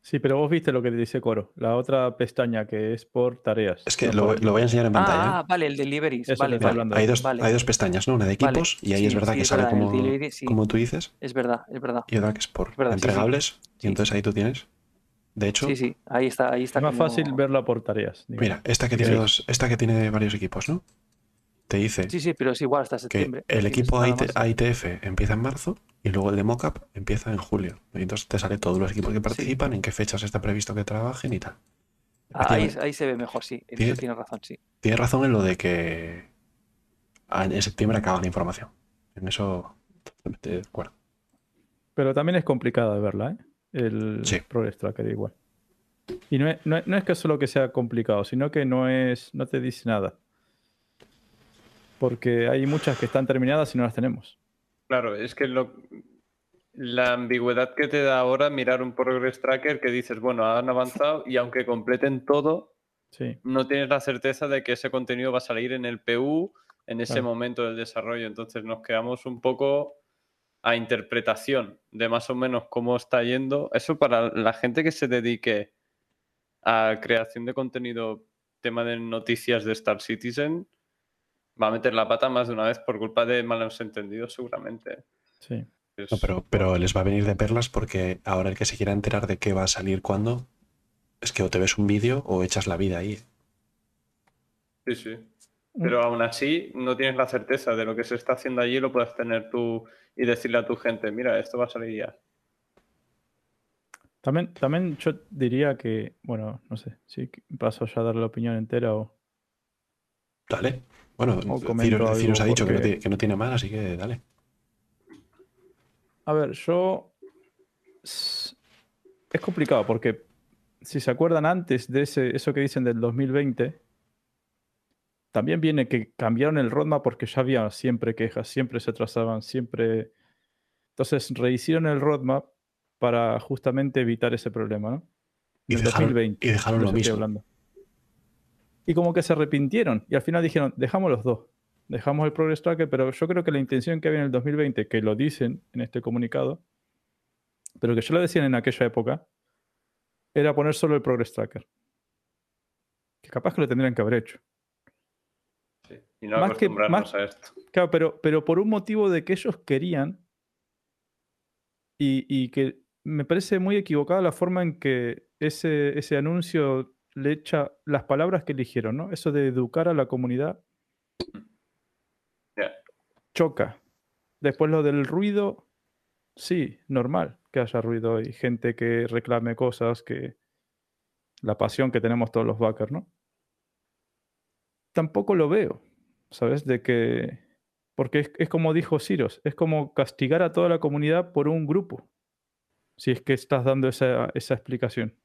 Sí, pero vos viste lo que te dice Coro. La otra pestaña que es por tareas. Es que no lo, voy a enseñar en pantalla. Ah, vale, el deliveries. Eso Vale, vale. hay, dos, vale. hay dos pestañas, ¿no? Una de Vale, equipos y ahí sí, es verdad sí, que es sale verdad, como, delivery, sí. como tú dices Es verdad, es verdad. y otra que es por verdad, sí, sí. entregables. Y entonces ahí tú tienes. De hecho, Sí, sí, ahí está, ahí está. Es más como- fácil verla por tareas. digamos. mira, esta que Sí. tiene dos, esta que tiene varios equipos, ¿no? Te dice Sí, sí, pero es igual hasta que septiembre. el no tienes equipo AIT. AITF empieza en marzo y luego el de mockup empieza en julio. Y entonces te sale todos los equipos que participan, en qué fechas está previsto que trabajen y tal. Ah, ahí, ahí se ve mejor, sí. En Tiene- eso tienes razón, sí. Tienes razón en lo de que a- en septiembre acaba la información. En eso totalmente de acuerdo. Pero también es complicada de verla, ¿eh? El Sí. Progress Tracker igual. Y no es, no es- no es que solo que sea complicado, sino que no es, no te dice nada. Porque hay muchas que están terminadas y no las tenemos. Claro, es que lo, la ambigüedad que te da ahora mirar un progress tracker que dices, bueno, han avanzado y aunque completen todo, Sí. no tienes la certeza de que ese contenido va a salir en el PU en ese Claro. momento del desarrollo. Entonces nos quedamos un poco a interpretación de más o menos cómo está yendo. Eso para la gente que se dedique a creación de contenido, tema de noticias de Star Citizen, va a meter la pata más de una vez por culpa de malos entendidos seguramente. Sí. No, pero, pero les va a venir de perlas porque ahora el que se quiera enterar de qué va a salir cuándo, es que o te ves un vídeo o echas la vida ahí. Sí, sí. Pero aún así no tienes la certeza de lo que se está haciendo allí, lo puedes tener tú y decirle a tu gente, mira, esto va a salir ya. También, también yo diría que, bueno, no sé, si paso ya a dar la opinión entera o... Dale. Bueno, Ciro, Ciro os ha dicho que no, tiene, que no tiene mal, así que dale. A ver, yo... Es complicado porque si se acuerdan antes de ese, eso que dicen del 2020, también viene que cambiaron el roadmap porque ya había siempre quejas, siempre se atrasaban, siempre... Entonces rehicieron el roadmap para justamente evitar ese problema, ¿no? Y el dejaron, 2020. y dejaron de lo mismo. hablando. Y como que se arrepintieron y al final dijeron, dejamos los dos. Dejamos el Progress Tracker, pero yo creo que la intención que había en el 2020, que lo dicen en este comunicado, pero que ya lo decían en aquella época, era poner solo el Progress Tracker. Que capaz que lo tendrían que haber hecho. Sí. Y no Más que- acostumbrarnos más- a esto. Claro, pero, pero por un motivo de que ellos querían y, y que me parece muy equivocada la forma en que ese, ese anuncio le echa las palabras que eligieron, ¿no? Eso de educar a la comunidad choca. Después lo del ruido, sí, normal que haya ruido y gente que reclame cosas, que la pasión que tenemos todos los backers, ¿no? Tampoco lo veo, ¿sabes? De que, porque es, es como dijo Ciros, es como castigar a toda la comunidad por un grupo, si es que estás dando esa, esa explicación.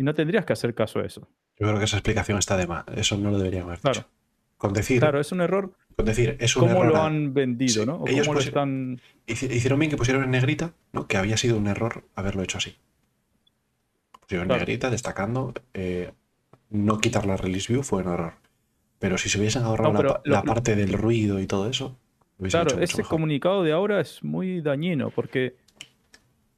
Y no tendrías que hacer caso a eso. Yo creo que esa explicación está de más. Eso no lo deberían haber Claro. dicho. Con decir, Claro, es un error. con decir, es un ¿Cómo error. lo han vendido, Sí, no? O ellos cómo lo están... Hici- Hicieron bien que pusieron en negrita, ¿no? Que había sido un error haberlo hecho así. Pusieron en Claro. negrita, destacando. eh, no quitar la release view fue un error. Pero si se hubiesen ahorrado No, la, lo- parte del ruido y todo eso, Claro, hecho mucho ese mejor. comunicado de ahora es muy dañino porque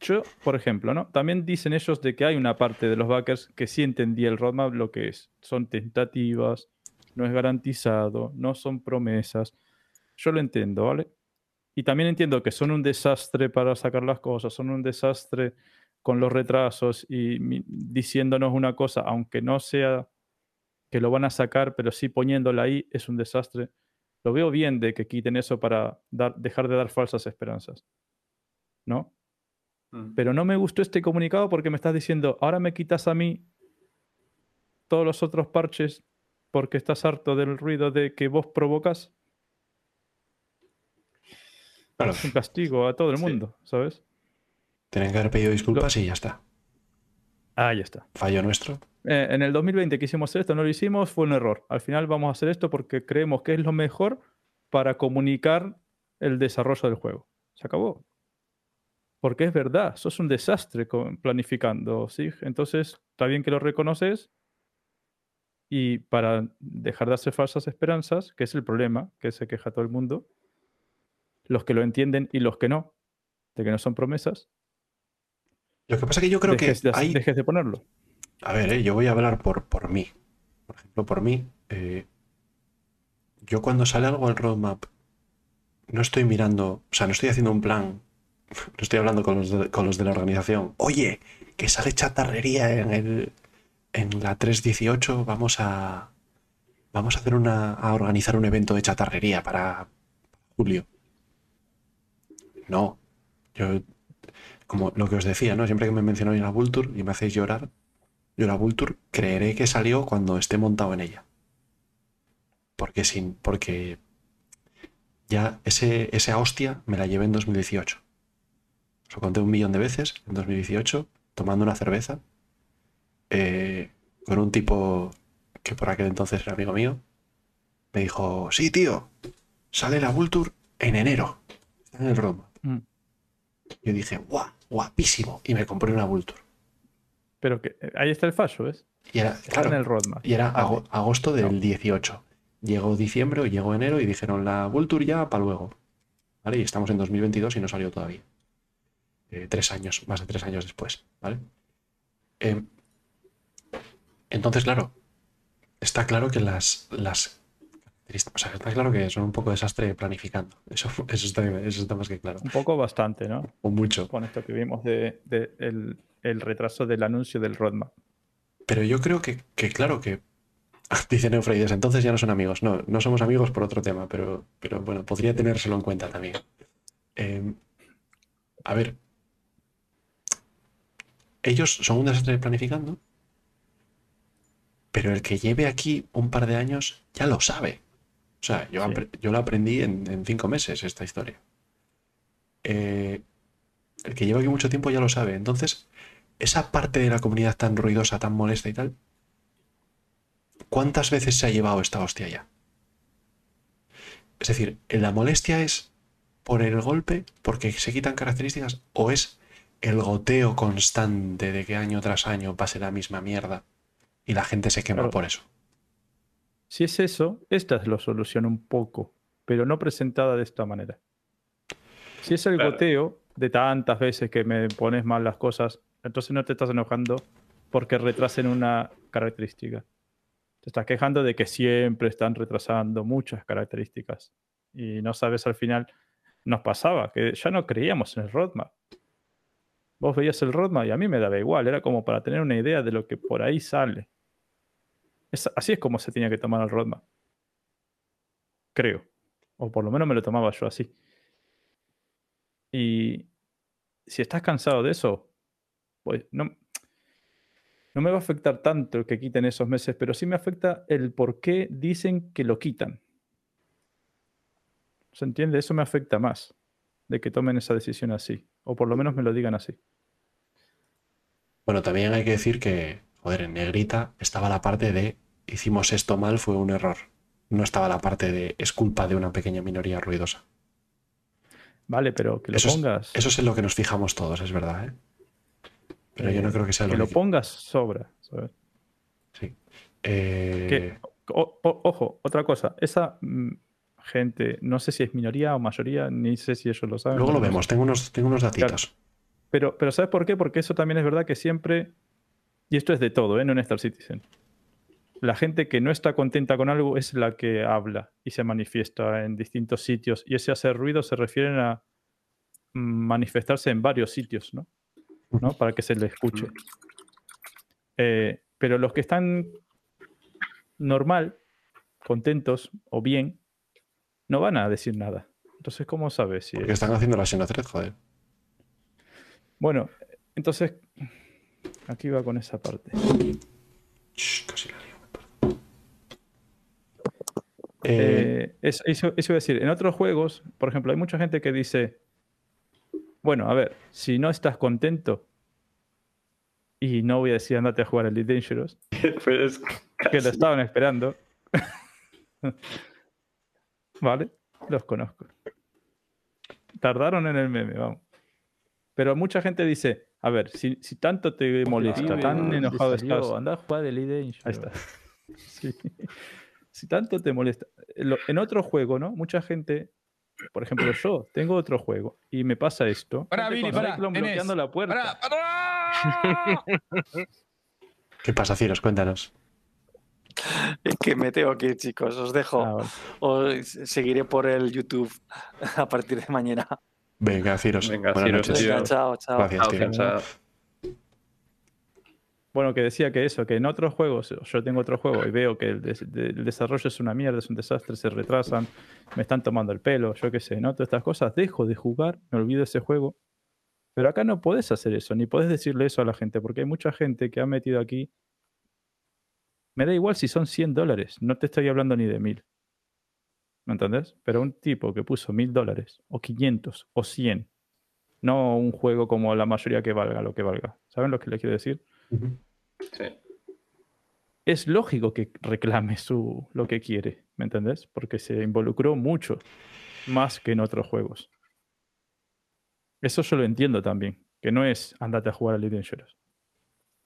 yo, por ejemplo, ¿no? También dicen ellos de que hay una parte de los backers que sí entendía el roadmap lo que es. Son tentativas, no es garantizado, no son promesas. Yo lo entiendo, ¿vale? Y también entiendo que son un desastre para sacar las cosas, son un desastre con los retrasos y diciéndonos una cosa, aunque no sea que lo van a sacar, pero sí poniéndola ahí, es un desastre. Lo veo bien de que quiten eso para dar, dejar de dar falsas esperanzas. ¿No? Mm. Pero no me gustó este comunicado porque me estás diciendo, ahora me quitas a mí todos los otros parches porque estás harto del ruido de que vos provocas. Claro, Es un castigo a todo el Sí. mundo, ¿sabes? tienen que haber pedido disculpas y ya está. Ahí está. Fallo nuestro. Eh, en el 2020 quisimos hacer esto, no lo hicimos, fue un error. Al final vamos a hacer esto porque creemos que es lo mejor para comunicar el desarrollo del juego. Se acabó. Porque es verdad, sos un desastre planificando, ¿sí? Entonces, está bien que lo reconoces y para dejar de hacer falsas esperanzas, que es el problema, que se queja todo el mundo, los que lo entienden y los que no, de que no son promesas, Lo que pasa es que yo creo dejes, que de, hay, dejes de ponerlo. A ver, eh, yo voy a hablar por, por mí. Por ejemplo, por mí, eh, yo cuando sale algo en roadmap, no estoy mirando, o sea, no estoy haciendo un plan, no estoy hablando con los de, con los de la organización. Oye, que sale chatarrería en, el, en la 318, vamos a, vamos a hacer una, a organizar un evento de chatarrería para julio. No, yo, como lo que os decía, ¿no? Siempre que me mencionáis la Vulture y me hacéis llorar, yo la Vulture creeré que salió cuando esté montado en ella. Porque sin, porque ya ese, esa hostia me la llevé en 2018. Os lo conté un millón de veces en 2018, tomando una cerveza, eh, con un tipo que por aquel entonces era amigo mío. Me dijo, sí, tío, sale la Vulture en enero. En el roadmap. Mm. Yo dije, guau, guapísimo. Y me compré una Vulture. Pero que eh, ahí está el fallo, ¿ves? Y era, claro, en el roadmap. y era ago- agosto del No. 18. Llegó diciembre o llegó enero y dijeron la Vulture ya para luego. ¿Vale? Y estamos en 2022 y no salió todavía. Eh, tres años, más de tres años después. ¿Vale? Eh, entonces, claro, está claro que las, las o sea, está claro que son un poco desastre planificando. Eso, eso, está, eso está más que claro. Un poco bastante, ¿no? O mucho. Con esto que vimos de, de el, el retraso del anuncio del roadmap. Pero yo creo que, que claro que. Dice Neofreides, entonces ya no son amigos. No, no somos amigos por otro tema, pero, pero bueno, podría tenérselo en cuenta también. Eh, a ver. Ellos son un desastre planificando, pero el que lleve aquí un par de años ya lo sabe. O sea, yo, Sí. yo lo aprendí en, en cinco meses esta historia. Eh, el que lleva aquí mucho tiempo ya lo sabe. Entonces, esa parte de la comunidad tan ruidosa, tan molesta y tal, ¿cuántas veces se ha llevado esta hostia ya? Es decir, ¿la molestia es por el golpe, porque se quitan características, o es el goteo constante de que año tras año pase la misma mierda y la gente se quema Claro. por eso? Si es eso, esta es la solución un poco, pero no presentada de esta manera. Si es el Claro. goteo de tantas veces que me pones mal las cosas, entonces no te estás enojando porque retrasen una característica. Te estás quejando de que siempre están retrasando muchas características. Y no sabes al final, nos pasaba que ya no creíamos en el roadmap. Vos veías el roadmap y a mí me daba igual, era como para tener una idea de lo que por ahí sale. Así es como se tenía que tomar el roadmap. Creo. O por lo menos me lo tomaba yo así. Y si estás cansado de eso, pues no, no me va a afectar tanto que quiten esos meses, pero sí me afecta el por qué dicen que lo quitan. ¿Se entiende? Eso me afecta más de que tomen esa decisión así. O por lo menos me lo digan así. Bueno, también hay que decir que, joder, en negrita estaba la parte de hicimos esto mal, fue un error. No estaba la parte de es culpa de una pequeña minoría ruidosa. Vale, pero que lo Eso es- pongas. Eso es en lo que nos fijamos todos, es verdad, ¿eh? Pero yo no eh, creo que sea que lo lo que... pongas sobra. ¿sabes? Sí. Eh, Que- o- o- ojo, otra cosa. Esa mm, gente, no sé si es minoría o mayoría, ni sé si ellos lo saben. Luego lo vemos, tengo unos, tengo unos datitos. Pero, pero ¿sabes por qué? Porque eso también es verdad que siempre, y esto es de todo, ¿eh? no en Star Citizen, la gente que no está contenta con algo es la que habla y se manifiesta en distintos sitios. Y ese hacer ruido se refieren a manifestarse en varios sitios, ¿no? ¿No? Para que se le escuche. Eh, pero los que están normal, contentos o bien, no van a decir nada. Entonces, ¿cómo sabes si Porque es- están haciendo la Xenothread, joder. Bueno, entonces, aquí va con esa parte. Shh, casi la lío, me. Eh, Eh, es- eso, eso iba a decir, en otros juegos, por ejemplo, hay mucha gente que dice, bueno, a ver, si no estás contento, y no voy a decir andate a jugar al Elite Dangerous, que lo estaban esperando, ¿vale? Los conozco. Tardaron en el meme, vamos. Pero mucha gente dice, a ver, si, si tanto te molesta, tan enojado estás, Anda a jugar el. Ahí está. Sí. Si tanto te molesta. Lo- En otro juego, ¿no? Mucha gente, por ejemplo, yo tengo otro juego y me pasa esto. Gente Billy, Enes. bloqueando la puerta. ¡Pará, pará! ¿Qué pasa, Ciros? Cuéntanos. Es que me tengo que ir, chicos. Os dejo. Ah. Os seguiré por el YouTube a partir de mañana. Venga, Ciros. Venga, buenas Ciros, noches. chao, chao. Gracias, tío. Chao. Bueno, que decía que eso, que en otros juegos, yo tengo otro juego y veo que el, des- de- el desarrollo es una mierda, es un desastre, se retrasan, me están tomando el pelo, yo qué sé, ¿no? Todas estas cosas, dejo de jugar, me olvido de ese juego. Pero acá no podés hacer eso, ni podés decirle eso a la gente, porque hay mucha gente que ha metido aquí. Me da igual si son 100 dólares, no te estoy hablando ni de 1000. ¿Me entendés? Pero un tipo que puso 1000 dólares, o 500, o 100, no un juego como la mayoría que valga lo que valga. ¿Saben lo que les quiero decir? Sí. es lógico que reclame su, lo que quiere, ¿me entendés? Porque se involucró mucho más que en otros juegos. Eso yo lo entiendo también, que no es andate a jugar a Elite Dangerous.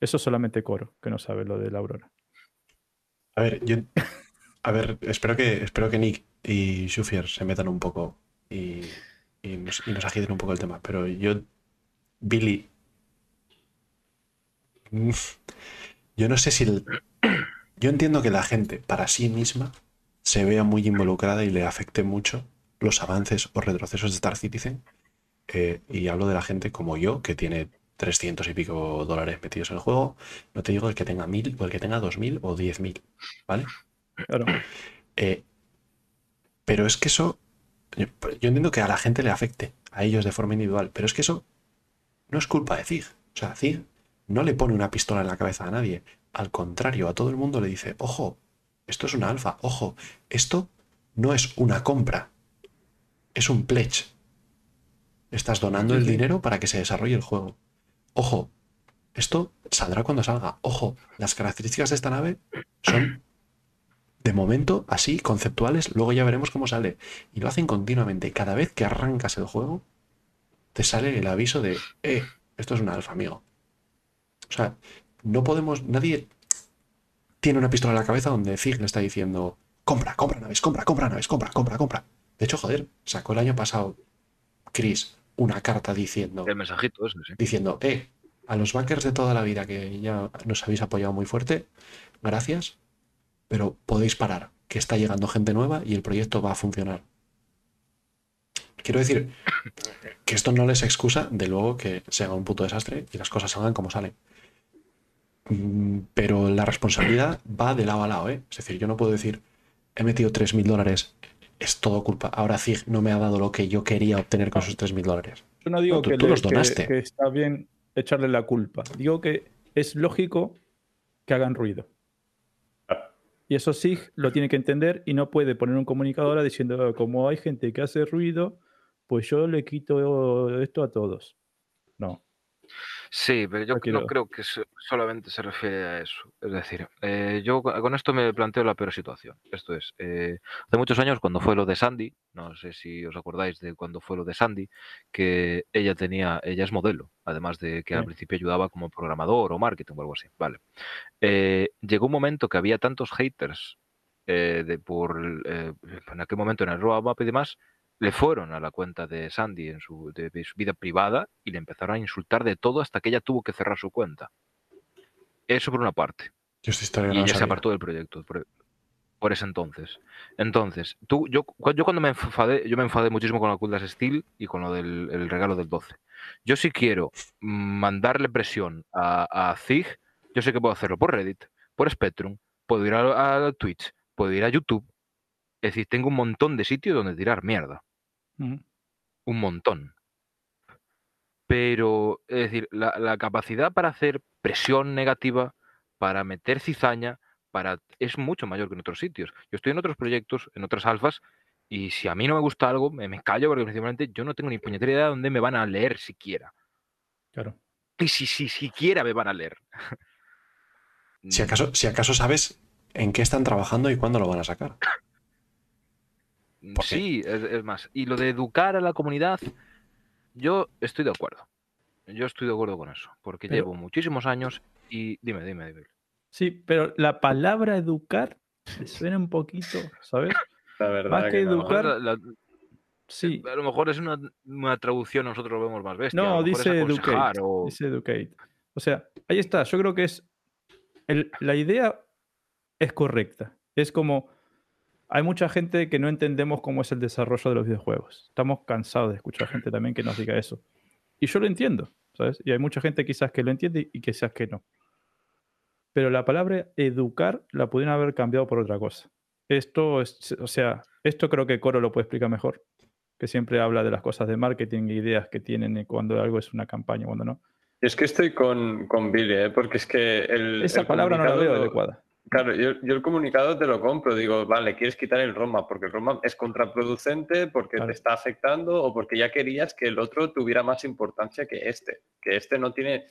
Eso es solamente Coro, que no sabe lo de la Aurora. A ver, yo. A ver, espero que, espero que Nick y Shufier se metan un poco y, y nos, y nos agiten un poco el tema. Pero yo, Billy. Yo no sé si. el- yo entiendo que la gente, para sí misma, se vea muy involucrada y le afecte mucho los avances o retrocesos de Star Citizen. Eh, y hablo de la gente como yo, que tiene 300 y pico dólares metidos en el juego. No te digo el que tenga 1000 o el que tenga 2000 o 10000, ¿vale? Claro, Eh, pero es que eso, yo, yo entiendo que a la gente le afecte, a ellos de forma individual, pero es que eso no es culpa de Zig. O sea, Zig no le pone una pistola en la cabeza a nadie. Al contrario, a todo el mundo le dice, ojo, esto es una alfa, ojo, esto no es una compra, es un pledge. Estás donando el dinero para que se desarrolle el juego. Ojo, esto saldrá cuando salga. Ojo, las características de esta nave son de momento así, conceptuales, luego ya veremos cómo sale. Y lo hacen continuamente. Cada vez que arrancas el juego, te sale el aviso de, eh, esto es una alfa, amigo. O sea, no podemos, nadie tiene una pistola en la cabeza donde Zig le está diciendo, compra, compra naves, compra, compra naves, compra, compra, compra. De hecho, joder, sacó el año pasado Chris una carta diciendo, El mensajito ese, sí. diciendo, eh, a los backers de toda la vida que ya nos habéis apoyado muy fuerte, gracias, pero podéis parar, que está llegando gente nueva y el proyecto va a funcionar. Quiero decir que esto no les excusa de luego que se haga un puto desastre y las cosas salgan como salen. Mm, Pero la responsabilidad va de lado a lado, ¿eh? Es decir, yo no puedo decir, he metido 3.000 dólares, es todo culpa. Ahora Zig no me ha dado lo que yo quería obtener con esos 3.000 dólares. yo no digo No, tú- que, tú le- los que- donaste. que está bien echarle la culpa. Digo que es lógico que hagan ruido. Y eso sí lo tiene que entender y no puede poner un comunicador ahora diciendo, como hay gente que hace ruido, pues yo le quito esto a todos. No. Sí, pero yo No creo que so- solamente se refiere a eso. Es decir, eh, yo co- con esto me planteo la peor situación. Esto es, eh, hace muchos años cuando fue lo de Sandy, no sé si os acordáis de cuando fue lo de Sandy, que ella tenía, ella es modelo, además de que al principio ayudaba como programador o marketing o algo así. Vale. Eh, llegó un momento que había tantos haters de por en aquel momento en el roadmap y demás, le fueron a la cuenta de Sandy en su, de, de su vida privada y le empezaron a insultar de todo hasta que ella tuvo que cerrar su cuenta. Eso por una parte. Yo esta y no la ella se apartó del proyecto por, por ese entonces. Entonces, tú, yo, yo cuando me enfadé, yo me enfadé muchísimo con la Kuldas Steel y con lo del el regalo del 12. Yo si quiero mandarle presión a, a Zig, yo sé que puedo hacerlo por Reddit, por Spectrum, puedo ir a, a Twitch, puedo ir a YouTube. Es decir, tengo un montón de sitios donde tirar mierda. Un montón. Pero, es decir, la, la capacidad para hacer presión negativa, para meter cizaña, para, es mucho mayor que en otros sitios. Yo estoy en otros proyectos, en otras alfas, y si a mí no me gusta algo, me, me callo porque principalmente yo no tengo ni puñetera idea de dónde me van a leer siquiera. Claro. Y si, si siquiera me van a leer. Si acaso, si acaso sabes en qué están trabajando y cuándo lo van a sacar. Sí, es, es más. Y lo de educar a la comunidad, yo estoy de acuerdo. Yo estoy de acuerdo con eso, porque Pero- llevo muchísimos años y dime, dime, dime. Sí, pero la palabra educar me suena un poquito, ¿sabes? La verdad Más que no. A lo mejor educar- la- la- Sí. a lo mejor es una, una traducción, nosotros lo vemos más bestia. No, dice educate. o- Dice educate. O sea, ahí está. Yo creo que es. el- la idea es correcta. Es como. Hay mucha gente que no entendemos cómo es el desarrollo de los videojuegos. Estamos cansados de escuchar gente también que nos diga eso. Y yo lo entiendo, ¿sabes? Y hay mucha gente quizás que lo entiende y quizás que no. Pero la palabra educar la pudieron haber cambiado por otra cosa. Esto es, o sea, esto creo que Coro lo puede explicar mejor, que siempre habla de las cosas de marketing, ideas que tienen cuando algo es una campaña, cuando no. Es que estoy con, con Billy, ¿eh? porque es que el. Esa el palabra no la veo adecuada. Claro, yo, yo el comunicado te lo compro. Digo, vale, quieres quitar el roadmap porque el roadmap es contraproducente, porque Claro. te está afectando o porque ya querías que el otro tuviera más importancia que este. Que este no tiene.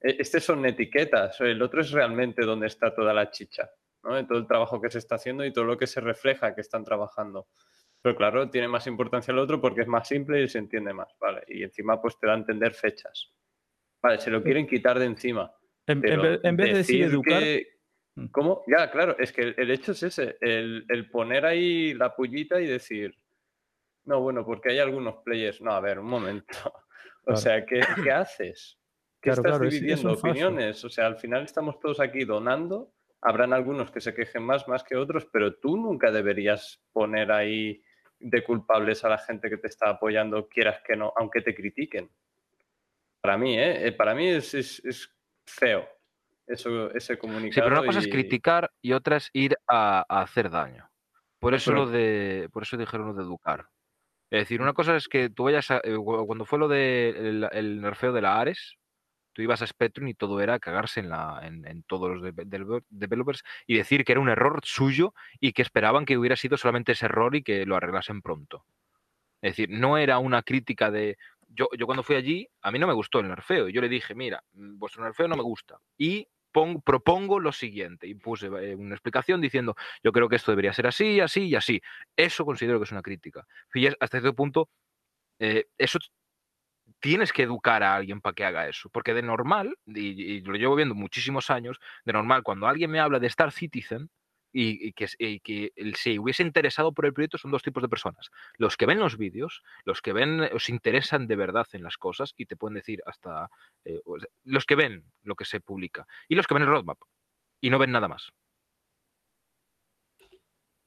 e- Este son etiquetas, el otro es realmente donde está toda la chicha, ¿no? Todo el trabajo que se está haciendo y todo lo que se refleja que están trabajando. Pero claro, tiene más importancia el otro porque es más simple y se entiende más, ¿vale? Y encima pues te da a entender fechas. Vale, se lo quieren quitar de encima. En, vez- de decir educar, que-. ¿Cómo? Ya, claro, es que el, el hecho es ese, el, el poner ahí la pullita y decir, no, bueno, porque hay algunos players. No, a ver, un momento. O Claro. sea, ¿qué, qué haces? ¿Qué Claro, estás claro, es- es dividiendo? Opiniones. O sea, al final estamos todos aquí donando. Habrán algunos que se quejen más, más que otros, pero tú nunca deberías poner ahí de culpables a la gente que te está apoyando, quieras que no, aunque te critiquen. Para mí, ¿eh? Eh, Para mí es, es- es feo eso, ese comunicado. Sí, pero una cosa es y- criticar y otra es ir a, a hacer daño. Por eso pero- lo de, por eso dijeron lo de educar. Es decir, una cosa es que tú vayas a, eh, cu- cuando fue lo del el nerfeo de la Ares, tú ibas a Spectrum y todo era cagarse en, la, en, en todos los de- developer- developers y decir que era un error suyo y que esperaban que hubiera sido solamente ese error y que lo arreglasen pronto. Es decir, no era una crítica de... Yo, yo cuando fui allí, a mí no me gustó el nerfeo. Y yo le dije, mira, mm, vuestro nerfeo no me gusta. Y pon- propongo lo siguiente. Y puse eh, una explicación diciendo, yo creo que esto debería ser así, así y así. Eso considero que es una crítica. Y hasta cierto punto, eh, eso tienes que educar a alguien para que haga eso. Porque de normal, y, y lo llevo viendo muchísimos años, de normal, cuando alguien me habla de Star Citizen y, y que, s- y que el- se hubiese interesado por el proyecto, son dos tipos de personas. Los que ven los vídeos, los que ven, os interesan de verdad en las cosas y te pueden decir hasta... eh, los que ven lo que se publica y los que ven el roadmap y no ven nada más.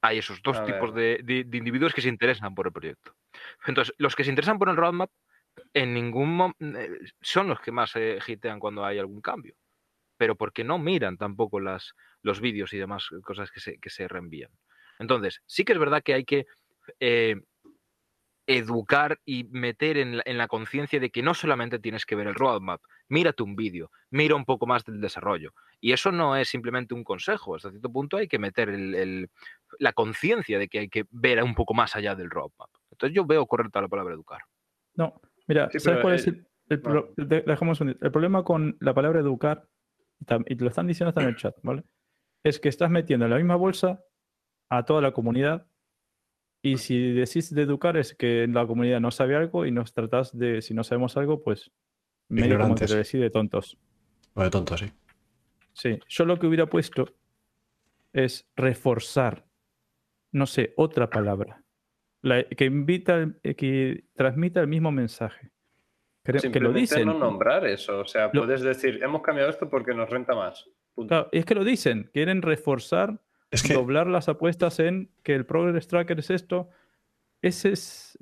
Hay esos dos A tipos de, de- de individuos que se interesan por el proyecto. Entonces, los que se interesan por el roadmap, en ningún momento son los que más se hitean cuando hay algún cambio. Pero porque no miran tampoco las, los vídeos y demás cosas que se, que se reenvían. Entonces, sí que es verdad que hay que eh, educar y meter en la, en la conciencia de que no solamente tienes que ver el roadmap, mírate un vídeo, mira un poco más del desarrollo. Y eso no es simplemente un consejo, hasta cierto punto hay que meter el- el- la conciencia de que hay que ver un poco más allá del roadmap. Entonces yo veo correcta la palabra educar. No, mira, Sí, ¿sabes cuál es el- el, el pro- de- dejamos un- el problema con la palabra educar? Y lo están diciendo hasta en el chat, ¿vale? Es que estás metiendo en la misma bolsa a toda la comunidad y si decís de educar es que la comunidad no sabe algo y nos tratás de, si no sabemos algo, pues medio como te decís de tontos. O de tonto, sí. Sí, yo lo que hubiera puesto es reforzar, no sé, otra palabra, la- que invita, que transmita el mismo mensaje. Creo que lo Simplemente dicen. no nombrar eso. O sea, Lo- puedes decir, hemos cambiado esto porque nos renta más. Punto. Claro, y es que lo dicen, quieren reforzar, Es que, doblar las apuestas en que el Progress Tracker es esto. Ese es.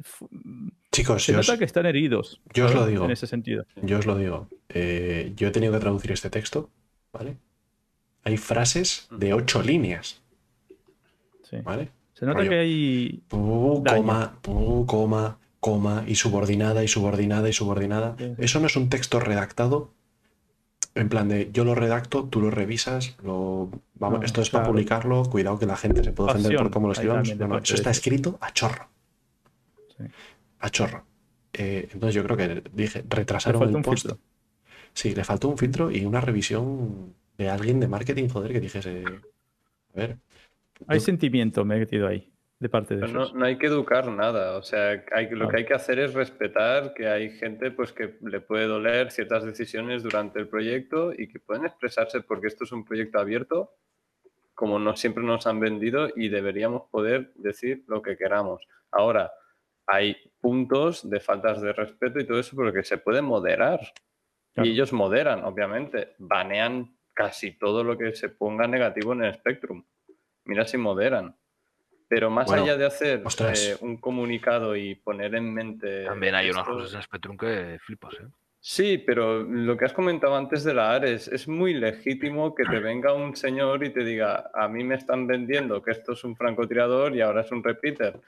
chicos, Se yo os, nota que están heridos. yo os lo digo. En ese sentido. yo os lo digo. Eh, yo he tenido que traducir este texto, ¿vale? Hay frases de ocho líneas, sí. ¿vale? Se nota Rollo. que hay. Pu, coma, pu, coma, coma, y subordinada, y subordinada, y subordinada. Sí. Eso no es un texto redactado en plan de yo lo redacto, tú lo revisas, lo vamos, No, esto es para publicarlo, cuidado que la gente se puede ofender Pasión por cómo lo escribamos. No, no, eso está escrito a chorro. Sí. A chorro. Eh, entonces yo creo que dije, retrasaron el post. filtro. Sí, le faltó un filtro y una revisión de alguien de marketing, joder, que dijese. A ver. Hay yo- sentimiento metido ahí, de parte de Pero no, no hay que educar nada, o sea, hay, lo que hay que hacer es respetar que hay gente pues que le puede doler ciertas decisiones durante el proyecto y que pueden expresarse porque esto es un proyecto abierto, como no siempre nos han vendido y deberíamos poder decir lo que queramos. Ahora, hay puntos de faltas de respeto y todo eso, pero que se puede moderar. Claro. Y ellos moderan, obviamente, banean casi todo lo que se ponga negativo en el Spectrum. Mira si moderan. Pero más Bueno, allá de hacer eh, un comunicado y poner en mente. También hay unas cosas en Spectrum que flipas, ¿eh? Sí, pero lo que has comentado antes de la Ares, es muy legítimo que te venga un señor y te diga, a mí me están vendiendo que esto es un francotirador y ahora es un repeater.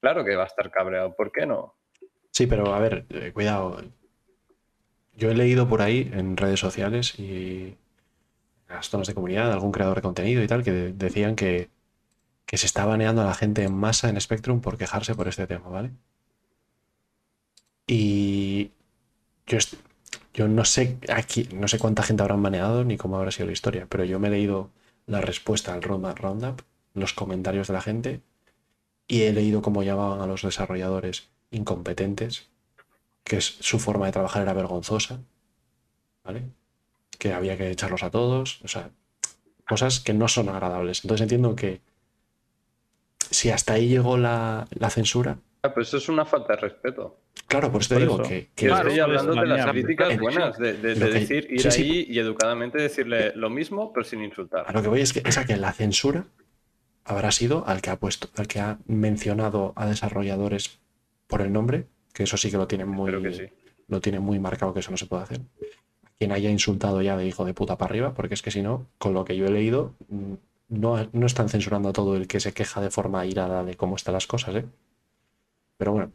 Claro que va a estar cabreado, ¿por qué no? Sí, pero a ver, eh, cuidado. Yo he leído por ahí en redes sociales y en las zonas de comunidad, algún creador de contenido y tal, que de- decían que, que se está baneando a la gente en masa en Spectrum por quejarse por este tema, ¿vale? Y yo, yo no sé aquí, no sé cuánta gente habrán baneado ni cómo habrá sido la historia, pero yo me he leído la respuesta al Roundup, los comentarios de la gente, y he leído cómo llamaban a los desarrolladores incompetentes, que su forma de trabajar era vergonzosa, ¿vale? Que había que echarlos a todos, o sea, cosas que no son agradables. Entonces entiendo que si hasta ahí llegó la, la censura, Ah, pues eso es una falta de respeto. claro, por eso te Por digo eso. que, Claro, estoy hablando de las críticas En- buenas, de, de- lo de que- decir, ir sí, sí. ahí y educadamente decirle lo mismo, pero sin insultar. a lo que voy es que esa que la censura habrá sido al que ha puesto, al que ha mencionado a desarrolladores por el nombre, que eso sí que lo tienen muy, sí. lo tiene muy marcado que eso no se puede hacer. Quien haya insultado ya de hijo de puta para arriba, porque es que si no, con lo que yo he leído, mm, no, no están censurando a todo el que se queja de forma irada de cómo están las cosas, ¿eh? Pero bueno,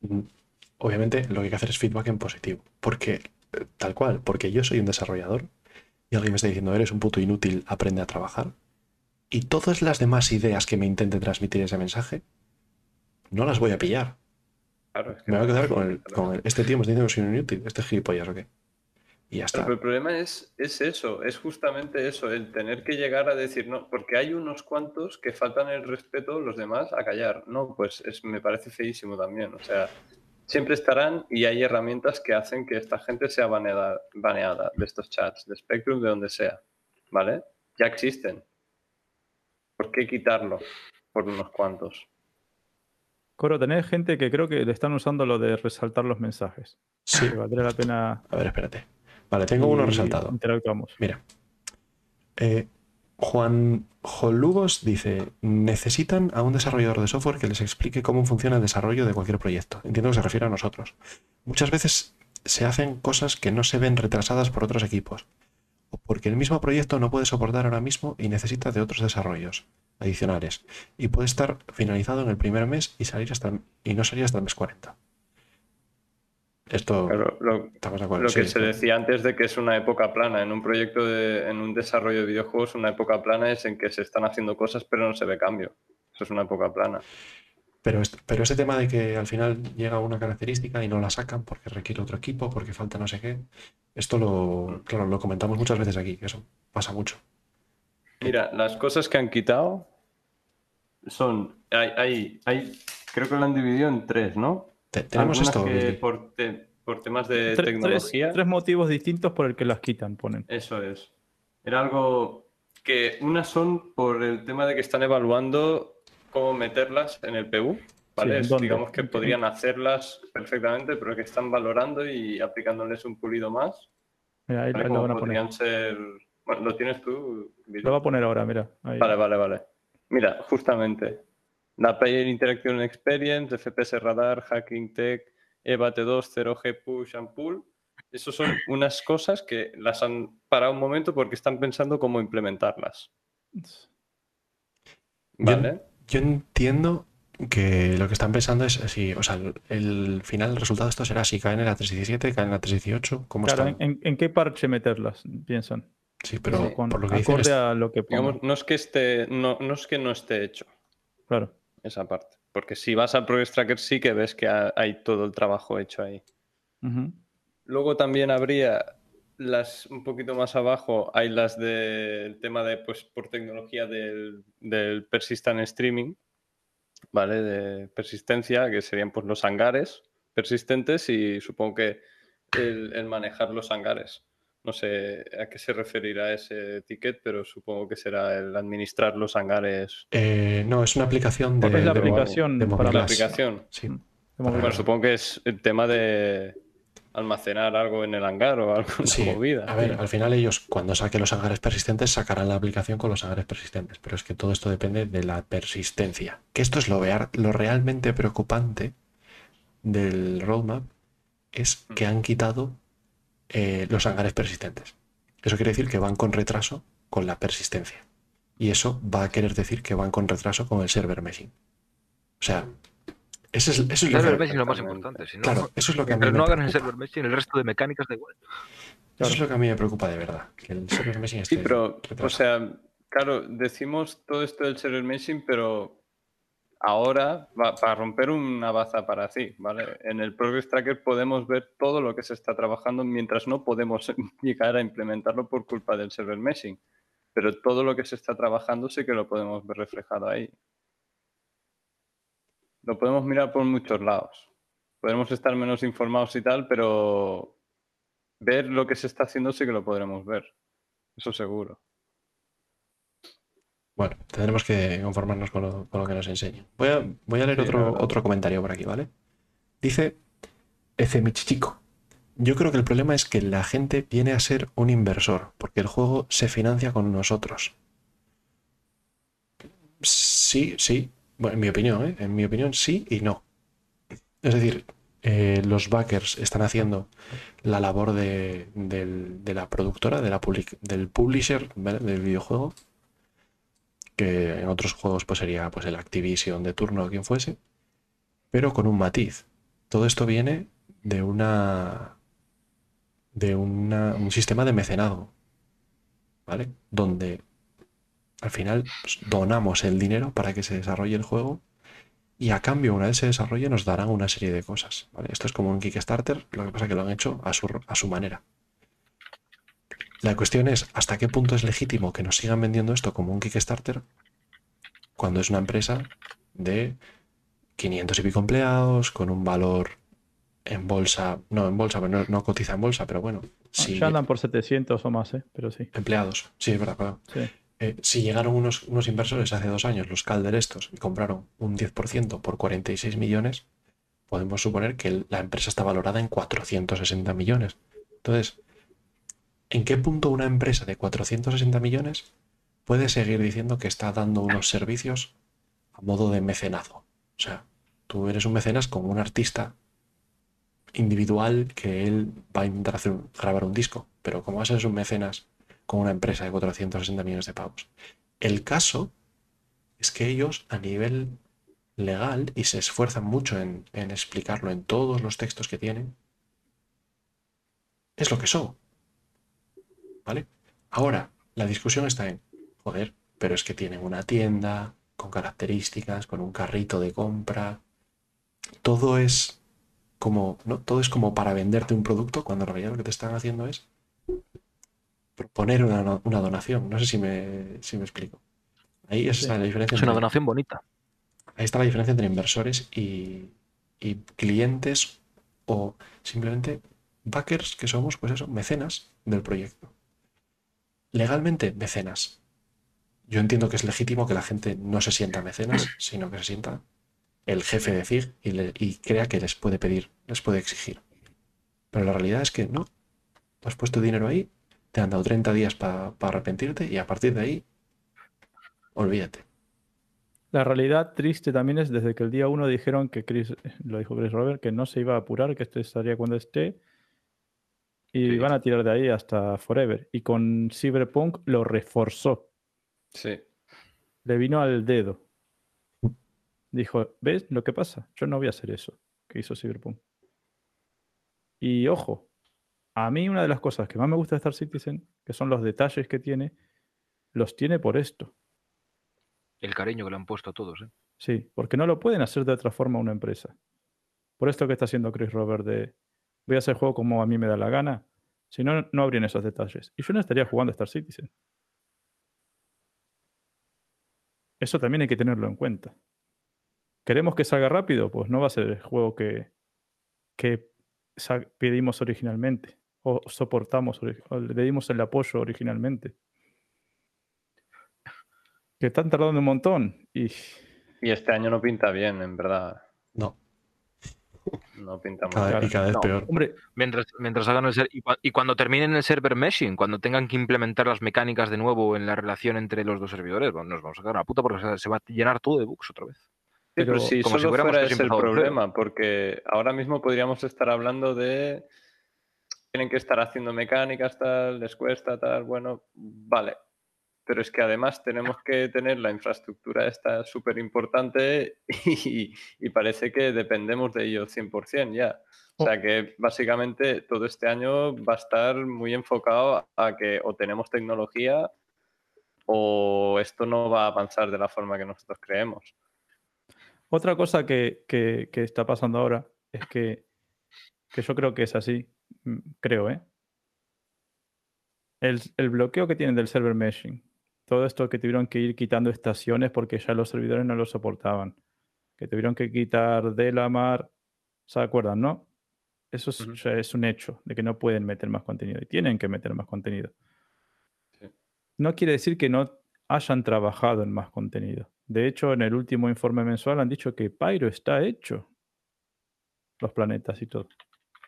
mm, obviamente lo que hay que hacer es feedback en positivo, porque eh, tal cual, porque yo soy un desarrollador y alguien me está diciendo, eres un puto inútil, aprende a trabajar, y todas las demás ideas que me intente transmitir ese mensaje, no las voy a pillar. Claro, es que Me voy a quedar con, el, con el- este tío me está diciendo que soy un inútil, este es gilipollas o qué. Y ya Pero está. el problema es, es eso, es justamente eso, el tener que llegar a decir no, porque hay unos cuantos que faltan el respeto, los demás a callar. No, pues es, me parece feísimo también. O sea, siempre estarán y hay herramientas que hacen que esta gente sea baneada, baneada de estos chats, de Spectrum, de donde sea. ¿Vale? Ya existen. ¿Por qué quitarlo por unos cuantos? Coro, tenés gente que creo que le están usando lo de resaltar los mensajes. Sí. Que valdría la pena. A ver, espérate. Vale, tengo uno resaltado. Interactuamos. Mira. Eh, Juan Jolugos dice, necesitan a un desarrollador de software que les explique cómo funciona el desarrollo de cualquier proyecto. Entiendo que se refiere a nosotros. Muchas veces se hacen cosas que no se ven retrasadas por otros equipos, o porque el mismo proyecto no puede soportar ahora mismo y necesita de otros desarrollos adicionales, y puede estar finalizado en el primer mes y, salir hasta, el- y no salir hasta el mes 40. Esto, Claro, lo, estamos de acuerdo. Lo que sí, se decía antes de que es una época plana. En un proyecto, de, en un desarrollo de videojuegos, una época plana es en que se están haciendo cosas pero no se ve cambio. Eso es una época plana. Pero, pero ese tema de que al final llega una característica y no la sacan porque requiere otro equipo, porque falta no sé qué, esto lo, claro, lo comentamos muchas veces aquí, que eso pasa mucho. Mira, las cosas que han quitado son. Hay, hay, hay- creo que lo han dividido en tres, ¿no? Te- tenemos esto, que por, te- por temas de Tre- tecnología. Tres, tres motivos distintos por el que las quitan, ponen. Eso es. Era algo que unas son por el tema de que están evaluando cómo meterlas en el PU. ¿vale? Digamos que podrían hacerlas perfectamente, pero que están valorando y aplicándoles un pulido más. Mira, ahí ¿vale? lo van a poner. ser Bueno, lo tienes tú. Vito? Lo voy a poner ahora, mira. ahí. Vale, vale, vale. Mira, justamente. La Player Interaction Experience, FPS Radar, Hacking Tech, EVA T2, 0G Push and Pull. Eso son unas cosas que las han parado un momento porque están pensando cómo implementarlas. ¿Vale? Yo entiendo que lo que están pensando es si, o sea, el, final, el resultado de esto será si caen en la 317, caen en la 318, ¿cómo Claro, están? ¿en, qué parche meterlas? Piensan. Sí, pero Con- por lo que dicen acorde es- a lo que. Digamos, no es que esté, no, no es que no esté hecho Claro. Esa parte. Porque si vas al Progress Tracker sí que ves que ha- hay todo el trabajo hecho ahí. Luego también habría las un poquito más abajo, hay las del tema de, pues, por tecnología del, del persistent streaming, ¿vale? De persistencia, que serían pues los hangares persistentes y supongo que el, el manejar los hangares. No sé a qué se referirá ese ticket, pero supongo que será el administrar los hangares. Eh, no, es una aplicación de, Es la de- aplicación de para. La aplicación. Sí. Bueno, supongo que es el tema de almacenar algo en el hangar o algo Sí, movida. a ver, al final ellos cuando saquen los hangares persistentes sacarán la aplicación con los hangares persistentes, pero es que todo esto depende de la persistencia. Que esto es lo, lo realmente preocupante del roadmap, es que han quitado eh, los hangares persistentes. Eso quiere decir que van con retraso con la persistencia. Y eso va a querer decir que van con retraso con el server meshing. O sea, eso es, eso es El lo server que... meshing es lo más importante. Si no, Claro, eso es lo que a mí no hagan el server meshing, el resto de mecánicas da igual. Eso es lo que a mí me preocupa de verdad, que el server meshing esté Sí, pero, o sea, claro, decimos todo esto del server meshing, pero ahora, para romper una baza para sí, ¿vale? En el Progress Tracker podemos ver todo lo que se está trabajando mientras no podemos llegar a implementarlo por culpa del server meshing. Pero todo lo que se está trabajando sí que lo podemos ver reflejado ahí. Lo podemos mirar por muchos lados. Podemos estar menos informados y tal, pero ver lo que se está haciendo sí que lo podremos ver. Eso seguro. Bueno, tendremos que conformarnos con lo, con lo que nos enseñen. Voy a, voy a leer Sí, otro, comentario por aquí, ¿vale? Dice Efemichichico. Yo creo que el problema es que la gente viene a ser un inversor, porque el juego se financia con nosotros. Sí, sí. Bueno, en mi opinión, ¿eh? En mi opinión, sí y no. Es decir, eh, los backers están haciendo la labor de, del- de la productora, de la public- del publisher ¿vale? del videojuego, que en otros juegos pues sería pues el Activision de turno o quien fuese, pero con un matiz. Todo esto viene de una de una- un sistema de mecenado, ¿vale? Donde al final pues, donamos el dinero para que se desarrolle el juego y a cambio, una vez se desarrolle, nos darán una serie de cosas, ¿vale? Esto es como un Kickstarter, lo que pasa es que lo han hecho a su, a su manera. La cuestión es hasta qué punto es legítimo que nos sigan vendiendo esto como un Kickstarter cuando es una empresa de 500 y pico empleados, con un valor en bolsa, no en bolsa, pero no, no cotiza en bolsa, pero bueno, Ah, si Ya andan por 700 o más, ¿eh? Pero sí. empleados, sí, es verdad, sí. Eh, si llegaron unos, unos inversores hace dos años, los Calder estos, y compraron un 10% por 46 millones, podemos suponer que la empresa está valorada en 460 millones. Entonces, ¿en qué punto una empresa de 460 millones puede seguir diciendo que está dando unos servicios a modo de mecenazgo? O sea, tú eres un mecenas con un artista individual que él va a intentar hacer grabar un disco, pero como vas a ser un mecenas con una empresa de 460 millones de pavos. El caso es que ellos a nivel legal, y se esfuerzan mucho en, en explicarlo en todos los textos que tienen, es lo que son. ¿Vale? Ahora, la discusión está en, joder, pero es que tienen una tienda con características, con un carrito de compra. Todo es como, ¿no? Todo es como para venderte un producto cuando en realidad lo que te están haciendo es proponer una, una donación. No sé si me, si me explico. Ahí es Sí. la diferencia. Es una entre- donación bonita. Ahí está la diferencia entre inversores y, y clientes o simplemente backers que somos, pues eso, mecenas del proyecto. Legalmente, mecenas. Yo entiendo que es legítimo que la gente no se sienta mecenas, sino que se sienta el jefe de FIG y, le- y crea que les puede pedir, les puede exigir. Pero la realidad es que no. Tú has puesto dinero ahí, te han dado 30 días para arrepentirte y a partir de ahí, olvídate. La realidad triste también es desde que el día uno dijeron que Chris, lo dijo Chris Robert, que no se iba a apurar, que esto estaría cuando esté. Y Sí. van a tirar de ahí hasta Forever. Y con Cyberpunk lo reforzó. Sí. Le vino al dedo. Dijo, ¿ves lo que pasa? Yo no voy a hacer eso que hizo Cyberpunk. Y ojo, a mí una de las cosas que más me gusta de Star Citizen, que son los detalles que tiene, los tiene por esto. El cariño que le han puesto a todos, ¿eh? Sí, porque no lo pueden hacer de otra forma una empresa. Por esto que está haciendo Chris Robert de voy a hacer juego como a mí me da la gana. Si no, no habrían esos detalles. Y yo no estaría jugando a Star Citizen. Eso también hay que tenerlo en cuenta. ¿Queremos que salga rápido? Pues no va a ser el juego que, que pedimos originalmente. O soportamos, o le dimos el apoyo originalmente. Que están tardando un montón. Y Y este año no pinta bien, en verdad. No, No pinta cada, y cada vez No. peor. Hombre, Mientras, mientras hagan el ser y, cua- y cuando terminen el server meshing, cuando tengan que implementar las mecánicas de nuevo en la relación entre los dos servidores, bueno, nos vamos a quedar una puta porque se, se va a llenar todo de bugs otra vez. Sí, pero, pero si como si solo fuera ese el problema, porque ahora mismo podríamos estar hablando de tienen que estar haciendo mecánicas, tal, les cuesta, tal, bueno, vale. Pero es que además tenemos que tener la infraestructura esta súper importante y, y parece que dependemos de ello 100% ya. O sea que básicamente todo este año va a estar muy enfocado a que o tenemos tecnología o esto no va a avanzar de la forma que nosotros creemos. Otra cosa que, que- que está pasando ahora es que, que yo creo que es así, mm, creo, ¿eh? El, el bloqueo que tienen del server meshing, todo esto que tuvieron que ir quitando estaciones porque ya los servidores no lo soportaban, que tuvieron que quitar de la mar, ¿se acuerdan, no? Eso es, ya es un hecho, de que no pueden meter más contenido y tienen que meter más contenido. Sí. No quiere decir que no hayan trabajado en más contenido. De hecho, en el último informe mensual han dicho que Pyro está hecho. Los planetas y todo.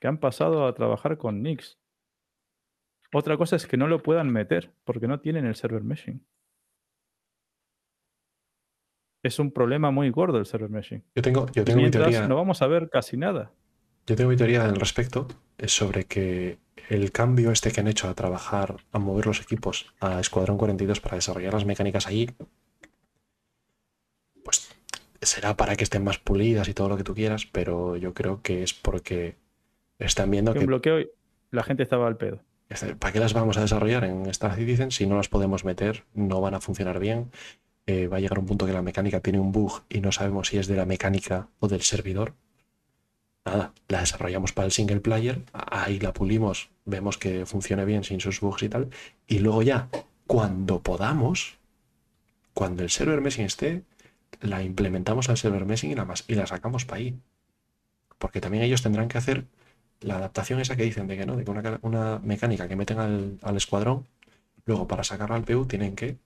Que han pasado a trabajar con Nix. Otra cosa es que no lo puedan meter porque no tienen el server meshing. Es un problema muy gordo el server meshing. Yo tengo, yo tengo mi teoría. no vamos a ver casi nada. Yo tengo mi teoría al respecto, es sobre que el cambio este que han hecho a trabajar, a mover los equipos a Escuadrón 42 para desarrollar las mecánicas allí, pues será para que estén más pulidas y todo lo que tú quieras, pero yo creo que es porque están viendo Que que bloqueo la gente estaba al pedo. ¿Para qué las vamos a desarrollar en Star Citizen si no las podemos meter? No van a funcionar bien. eh, va a llegar un punto que la mecánica tiene un bug y no sabemos si es de la mecánica o del servidor nada, la desarrollamos para el single player, ahí la pulimos, vemos que funcione bien sin sus bugs y tal, y luego ya, cuando podamos, cuando el server meshing esté, la implementamos al server meshing y la, y la sacamos para ahí. Porque también ellos tendrán que hacer la adaptación esa que dicen de que no, de que una, ca- una mecánica que meten al, al escuadrón, luego para sacarla al PU tienen que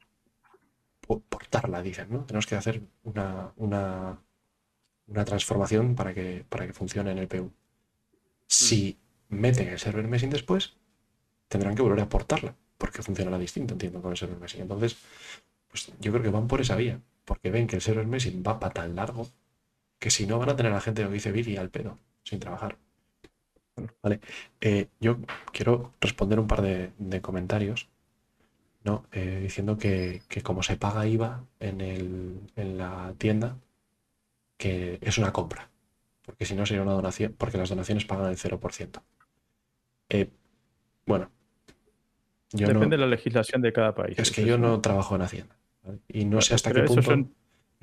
po- portarla, dicen, ¿no? Tenemos que hacer una, una, una transformación para que, para que funcione en el PU. Si meten el server meshing después, tendrán que volver a portarla, porque funcionará distinto, entiendo, con el server meshing. Entonces, pues yo creo que van por esa vía, porque ven que el server meshing va para tan largo que si no van a tener a la gente, lo que dice Billy, al pedo, sin trabajar. Vale, eh, yo quiero responder un par de, de comentarios, ¿no? Eh, diciendo que, que como se paga IVA en, el, en la tienda, que es una compra, porque si no sería una donación, porque las donaciones pagan el 0%. Eh, bueno, yo no, Depende de la legislación de cada país. es que yo no trabajo en Hacienda, ¿vale? Y no sé hasta qué punto, no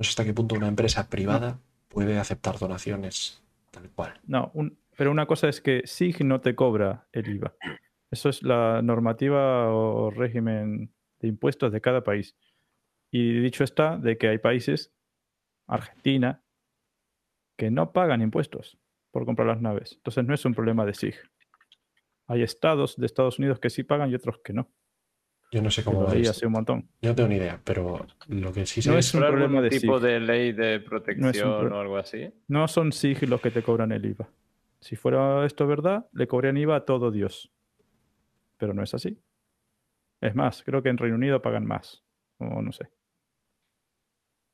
sé hasta qué punto una empresa privada puede aceptar donaciones tal cual. No, un- pero una cosa es que SIG no te cobra el IVA. Eso es la normativa o régimen de impuestos de cada país. Y dicho está de que hay países, Argentina, que no pagan impuestos por comprar las naves. Entonces no es un problema de SIG. Hay estados de Estados Unidos que sí pagan y otros que no. Yo no sé cómo lo hace un montón. Yo no tengo ni idea, pero lo que sí sé No es, es un ¿Habrá problema algún de tipo SIG. de ley de protección pro- o algo así? No son SIG los que te cobran el IVA. Si fuera esto verdad, le cobrarían IVA a todo Dios. Pero no es así. Es más, creo que en Reino Unido pagan más. O no sé.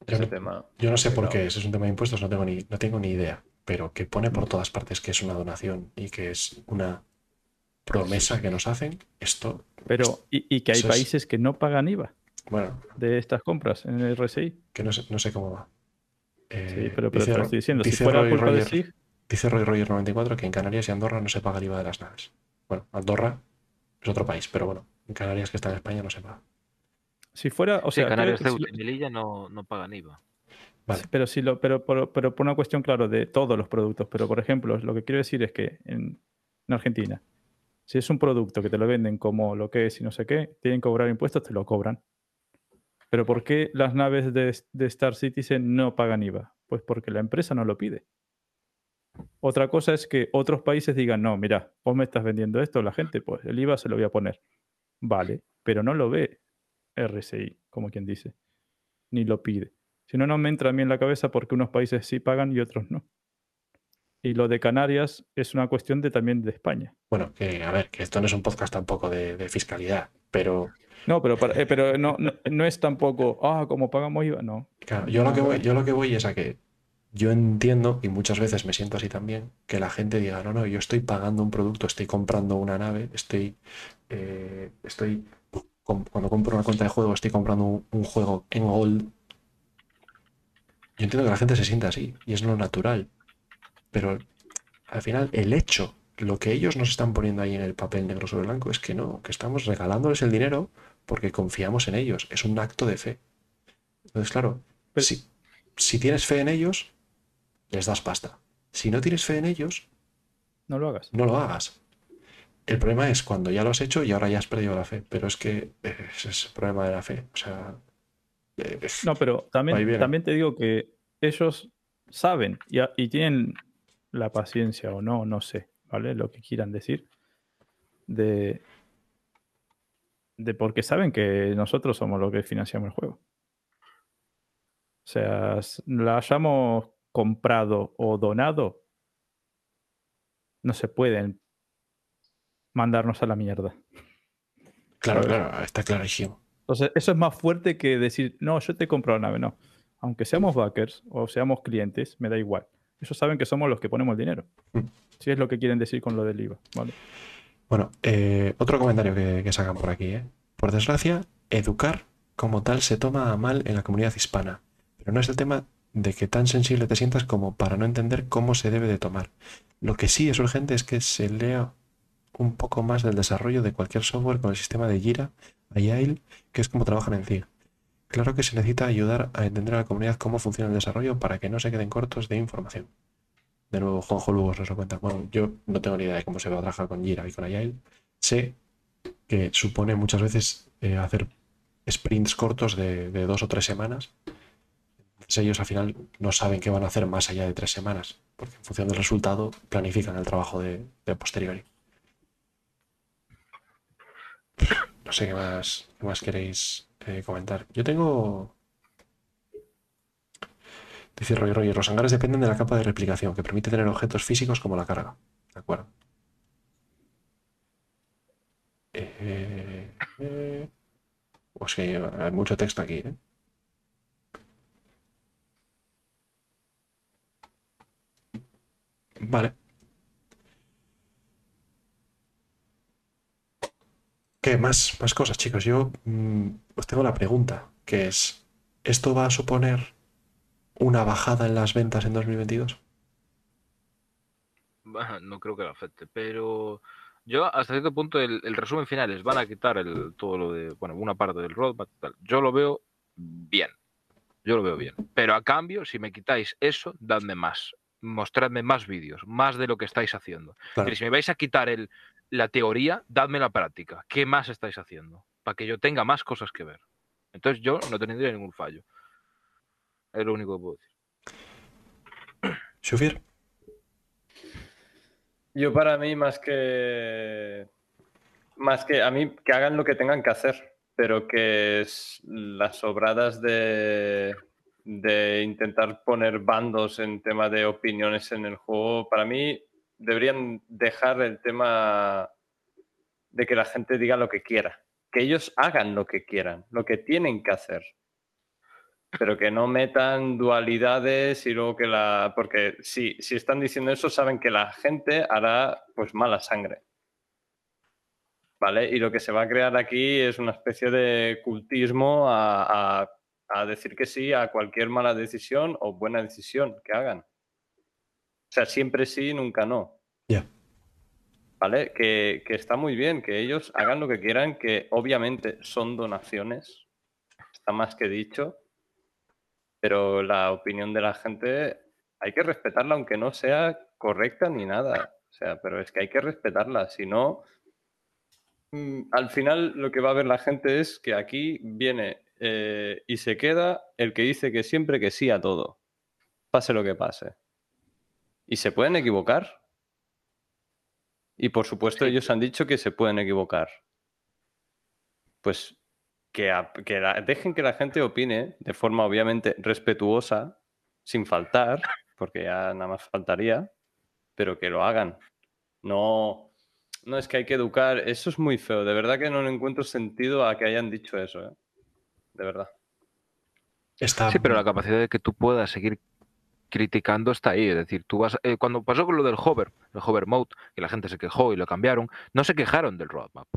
Yo Ese no, tema. yo no sé por qué, ese es un tema de impuestos, no tengo ni, no tengo ni idea, pero que pone por todas partes que es una donación y que es una promesa que nos hacen, esto, Pero, y, y que hay es- países que no pagan IVA bueno, de estas compras en el RSI. que no sé, no sé cómo va. Eh, Sí, pero, pero dice, te lo estoy diciendo. Si fuera Roy culpa de SIG, dice Roy Roger 94 que en Canarias y Andorra no se paga el IVA de las naves. Bueno, Andorra es otro país, pero bueno, en Canarias que está en España no se paga. si fuera, o Sí, sea, Canarias, si Ceuta lo- y Melilla no, no pagan IVA. Vale. Sí, Pero, si lo, pero, pero, pero por una cuestión, claro, de todos los productos. Pero, por ejemplo, lo que quiero decir es que en, en Argentina, si es un producto que te lo venden como lo que es y no sé qué, tienen que cobrar impuestos, te lo cobran. Pero ¿por qué las naves de, de Star Citizen no pagan IVA? Pues porque la empresa no lo pide. Otra cosa es que otros países digan, no, mira, vos me estás vendiendo esto, la gente, pues el IVA se lo voy a poner. Vale, pero no lo ve RSI, como quien dice, ni lo pide. Si no, no me entra a mí en la cabeza porque unos países sí pagan y otros no. Y lo de Canarias es una cuestión de también de España. Bueno, que a ver, que esto no es un podcast tampoco de, de fiscalidad, pero No, pero, para- eh, pero no, no, no es tampoco, ah, como pagamos IVA, no. Claro, yo lo que voy, yo lo que voy es a que yo entiendo, y muchas veces me siento así también, que la gente diga, no, no, yo estoy pagando un producto, estoy comprando una nave, estoy, eh, estoy, cuando compro una cuenta de juego, estoy comprando un, un juego en Gold. Yo entiendo que la gente se sienta así, y es lo natural. Pero al final, el hecho, lo que ellos nos están poniendo ahí en el papel negro sobre blanco, es que no, que estamos regalándoles el dinero porque confiamos en ellos. Es un acto de fe. Entonces, claro, Pero- si, si tienes fe en ellos, les das pasta. Si no tienes fe en ellos, No lo hagas. no lo hagas. El problema es cuando ya lo has hecho y ahora ya has perdido la fe. Pero es que eh, ese es el problema de la fe. O sea, eh, No, pero también, también te digo que ellos saben y, a- y tienen la paciencia o no, no sé, ¿vale? Lo que quieran decir. De, de porque saben que nosotros somos los que financiamos el juego. O sea, la hayamos comprado o donado, no se pueden mandarnos a la mierda. claro, claro, está clarísimo. Entonces, eso es más fuerte que decir, no, yo te compro la nave, no. Aunque seamos backers o seamos clientes, me da igual. Ellos saben que somos los que ponemos el dinero. Mm. Si es lo que quieren decir con lo del IVA, ¿vale? Bueno, eh, otro comentario que, que sacan por aquí. ¿eh? Por desgracia, educar como tal se toma a mal en la comunidad hispana, pero no es el tema de que tan sensible te sientas como para no entender cómo se debe de tomar. Lo que sí es urgente es que se lea un poco más del desarrollo de cualquier software con el sistema de Jira, Agile, que es como trabajan en CIG. Claro que se necesita ayudar a entender a la comunidad cómo funciona el desarrollo para que no se queden cortos de información. De nuevo, Juanjo Lugo nos lo cuenta. Bueno, yo no tengo ni idea de cómo se va a trabajar con Jira y con Agile. Sé que supone muchas veces eh, hacer sprints cortos de, de dos o tres semanas. Entonces ellos al final no saben qué van a hacer más allá de tres semanas, porque en función del resultado planifican el trabajo de, posteriori. No sé qué más, más queréis eh, comentar. Yo tengo... Dice Roy Roy, los hangares dependen de la capa de replicación, que permite tener objetos físicos como la carga. De acuerdo. Eh, eh, pues que hay mucho texto aquí, ¿eh? Vale. ¿Qué más? Más cosas, chicos. Yo mm, os tengo la pregunta, que es, ¿esto va a suponer una bajada en las ventas en 2022? Bah, No creo que lo afecte, pero yo hasta cierto punto el, el resumen final es van a quitar el, todo lo de, bueno, una parte del roadmap. tal. Yo lo veo bien, yo lo veo bien. Pero a cambio, si me quitáis eso, dadme más, mostradme más vídeos, más de lo que estáis haciendo. Claro. Si me vais a quitar el, la teoría, dadme la práctica. ¿Qué más estáis haciendo? Para que yo tenga más cosas que ver. Entonces yo no tendría ningún fallo. Es lo único que puedo decir. Shufir, Yo para mí más que más que a mí que hagan lo que tengan que hacer, pero que es las sobradas de de intentar poner bandos en tema de opiniones en el juego, para mí deberían dejar el tema de que la gente diga lo que quiera, que ellos hagan lo que quieran, lo que tienen que hacer. Pero que no metan dualidades y luego que la. Porque si, si están diciendo eso, saben que la gente hará pues mala sangre. ¿Vale? Y lo que se va a crear aquí es una especie de cultismo a, a- a decir que sí a cualquier mala decisión o buena decisión que hagan. O sea, siempre sí, nunca no. Ya. ¿Vale? Que, que está muy bien, que ellos hagan lo que quieran, que obviamente son donaciones, está más que dicho, pero la opinión de la gente hay que respetarla, aunque no sea correcta ni nada. O sea, pero es que hay que respetarla, si no, mm, al final lo que va a ver la gente es que aquí viene eh, y se queda el que dice que siempre que sí a todo, pase lo que pase. Y se pueden equivocar. Y por supuesto, ellos han dicho que se pueden equivocar. Pues que, a- que la- dejen que la gente opine de forma obviamente respetuosa, sin faltar, porque ya nada más faltaría, pero que lo hagan. No, no es que hay que educar, eso es muy feo. De verdad que no le encuentro sentido a que hayan dicho eso, ¿eh? De verdad. Está, Sí, pero la capacidad de que tú puedas seguir criticando está ahí. Es decir, tú vas. eh, cuando pasó con lo del hover, el hover mode, que la gente se quejó y lo cambiaron, no se quejaron del roadmap.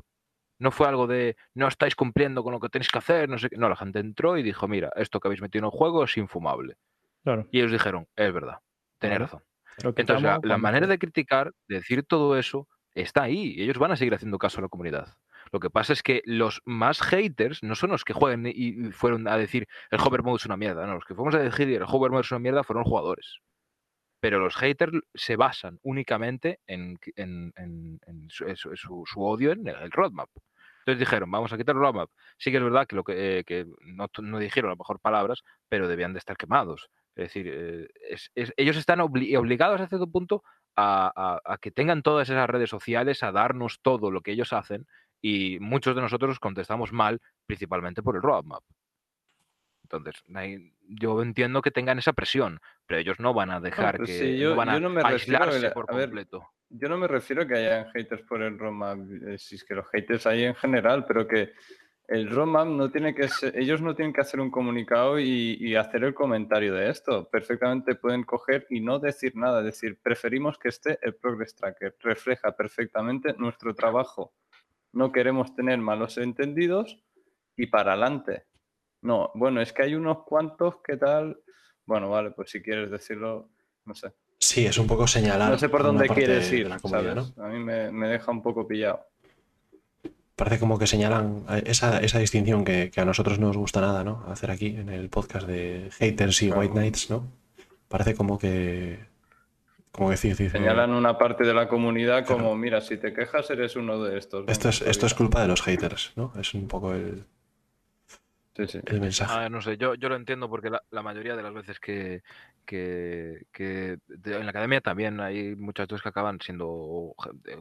No fue algo de no estáis cumpliendo con lo que tenéis que hacer, no sé qué. No, la gente entró y dijo, mira, esto que habéis metido en el juego es infumable. Claro. Y ellos dijeron, es verdad, tenéis Claro. razón. Lo que Entonces, la, la manera de criticar, de decir todo eso, está ahí. y Ellos van a seguir haciendo caso a la comunidad. Lo que pasa es que los más haters no son los que juegan y fueron a decir el hover mode es una mierda. No, los que fuimos a decir el hover mode es una mierda fueron jugadores. Pero los haters se basan únicamente en, en- su, odio en el roadmap. Entonces dijeron, vamos a quitar el roadmap. Sí que es verdad que, lo que, eh, que no, no dijeron a lo mejor palabras, pero debían de estar quemados. Es decir, eh, ellos están obli- obligados a cierto punto a- a que tengan todas esas redes sociales, a darnos todo lo que ellos hacen y muchos de nosotros contestamos mal, principalmente por el roadmap. Entonces, yo entiendo que tengan esa presión, pero ellos no van a dejar pero que sí, yo- no van a yo no me refiero a aislarse la- por a ver, completo. Yo no me refiero a que hayan haters por el roadmap, eh, si es que los haters hay en general, pero que el roadmap no tiene que ser, ellos no tienen que hacer un comunicado y, y hacer el comentario de esto. Perfectamente pueden coger y no decir nada, decir, preferimos que esté el Progress Tracker, refleja perfectamente nuestro trabajo. No queremos tener malos entendidos y para adelante. No, bueno, es que hay unos cuantos que tal. Bueno, vale, pues si quieres decirlo, no sé. sí, es un poco señalar. No sé por dónde quieres ir, ¿sabes? ¿no? A mí me, me deja un poco pillado. Parece como que señalan eh, esa, esa distinción que, que a nosotros no nos gusta nada, ¿no? Hacer aquí en el podcast de haters y Claro. white knights, ¿no? Parece como que. Como que sí, sí. Señalan una parte de la comunidad Claro. como, mira, si te quejas eres uno de estos. Esto es, esto es espabila". culpa de los haters, ¿no? Es un poco el, Sí, sí. el mensaje. Ah, no sé, yo, yo lo entiendo porque la, la mayoría de las veces que, que, que de- en la academia también hay muchachos que acaban siendo,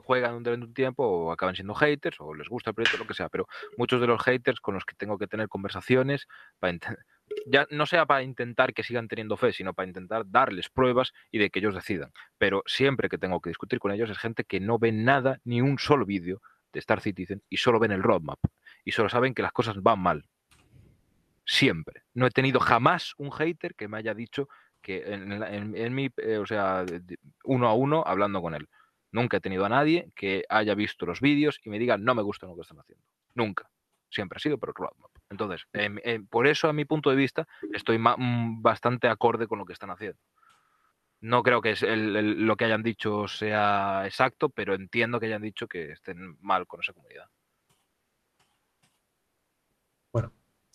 juegan durante un tiempo o acaban siendo haters o les gusta el proyecto, lo que sea, pero muchos de los haters con los que tengo que tener conversaciones, para int- ya no sea para intentar que sigan teniendo fe, sino para intentar darles pruebas y de que ellos decidan. Pero siempre que tengo que discutir con ellos es gente que no ve nada, ni un solo vídeo de Star Citizen y solo ven el roadmap y solo saben que las cosas van mal siempre. No he tenido jamás un hater que me haya dicho que en, mi, eh, o sea, uno a uno hablando con él. Nunca he tenido a nadie que haya visto los vídeos y me diga no me gusta lo que están haciendo. Nunca. Siempre ha sido por el roadmap. Entonces, em, em, por eso, a mi punto de vista, estoy mm, bastante acorde con lo que están haciendo. No creo que lo que hayan dicho sea exacto, pero entiendo que hayan dicho que estén mal con esa comunidad.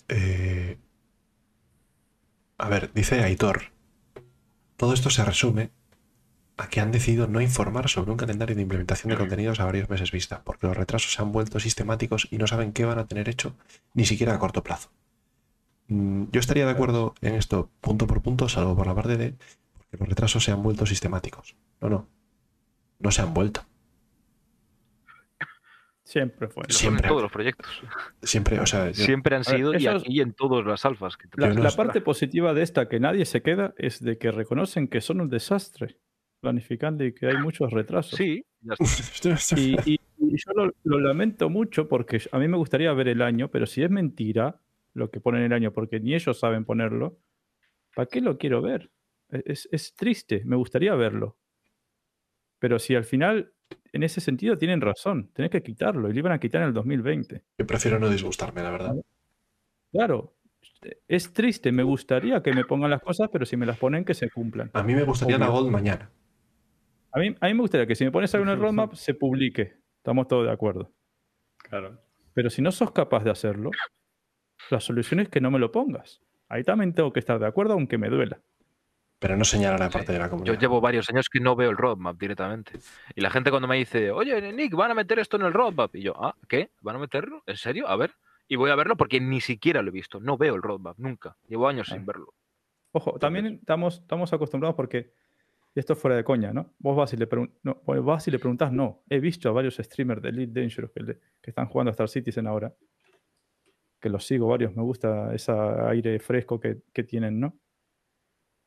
Eh, A ver, dice Aitor. Todo esto se resume a que han decidido no informar sobre un calendario de implementación de contenidos a varios meses vista, porque los retrasos se han vuelto sistemáticos y no saben qué van a tener hecho ni siquiera a corto plazo. Mm, Yo estaría de acuerdo en esto punto por punto, salvo por la parte de porque los retrasos se han vuelto sistemáticos. No, no. No se han vuelto. Siempre fue. Lo son Siempre. en todos los proyectos. Siempre, o sea, yo- Siempre han A ver, sido y aquí en todas las alfas. Que La, no la sé. parte positiva de esta que nadie se queda es de que reconocen que son un desastre planificando y que hay muchos retrasos. Sí, ya está. Y, y- y y yo lo, lo lamento mucho porque a mí me gustaría ver el año, pero si es mentira lo que ponen el año, porque ni ellos saben ponerlo, ¿para qué lo quiero ver? E, Es, es triste, me gustaría verlo. Pero si al final, en ese sentido, tienen razón, tenés que quitarlo y lo iban a quitar en el 2020. Yo prefiero no disgustarme, la verdad. Claro, es triste, me gustaría que me pongan las cosas, pero si me las ponen, que se cumplan. A mí me gustaría la. Gold mañana. A mí, a mí me gustaría que si me pones algo en el roadmap, se publique. Estamos todos de acuerdo. Claro. Pero si no sos capaz de hacerlo, la solución es que no me lo pongas. Ahí también tengo que estar de acuerdo, aunque me duela. Pero no señalar a Sí. parte de la Yo comunidad. llevo varios años que no veo el roadmap directamente. Y la gente cuando me dice, oye, Nick, van a meter esto en el roadmap. Y yo, ah, ¿qué? ¿Van a meterlo? ¿En serio? A ver. Y voy a verlo porque ni siquiera lo he visto. No veo el roadmap, nunca. Llevo años sin Ah. verlo. Ojo, también estamos, estamos acostumbrados porque, y esto es fuera de coña, ¿no? Vos vas y le, no, y le preguntás, no. He visto a varios streamers de Elite Dangerous que, están jugando a Star Citizen ahora, que los sigo varios, me gusta ese aire fresco que, que tienen, ¿no?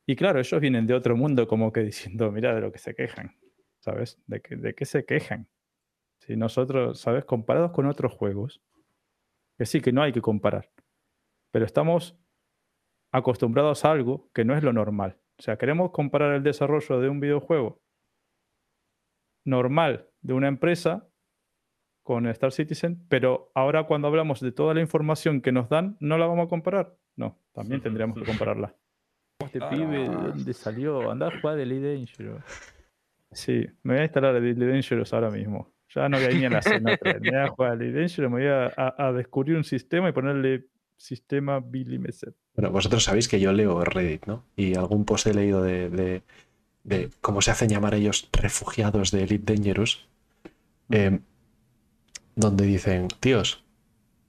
Y claro, ellos vienen de otro mundo como que diciendo, mira de lo que se quejan, ¿sabes? ¿De, que, de qué se quejan? Si nosotros, ¿sabes? Comparados con otros juegos, que sí, que no hay que comparar, pero estamos acostumbrados a algo que no es lo normal. O sea, queremos comparar el desarrollo de un videojuego normal de una empresa con Star Citizen, pero ahora cuando hablamos de toda la información que nos dan, ¿no la vamos a comparar? No, también tendríamos que compararla. Este pibe, ¿de dónde salió? Anda a jugar de Elite Dangerous. Sí, me voy a instalar el Elite Dangerous ahora mismo. Ya no voy a ir ni a la cena. Me voy a jugar a Elite Dangerous, me voy a, a- a descubrir un sistema y ponerle sistema Billy Messer. Bueno, vosotros sabéis que yo leo Reddit, ¿no? Y algún post he leído de, de, de cómo se hacen llamar ellos refugiados de Elite Dangerous, eh, donde dicen, tíos,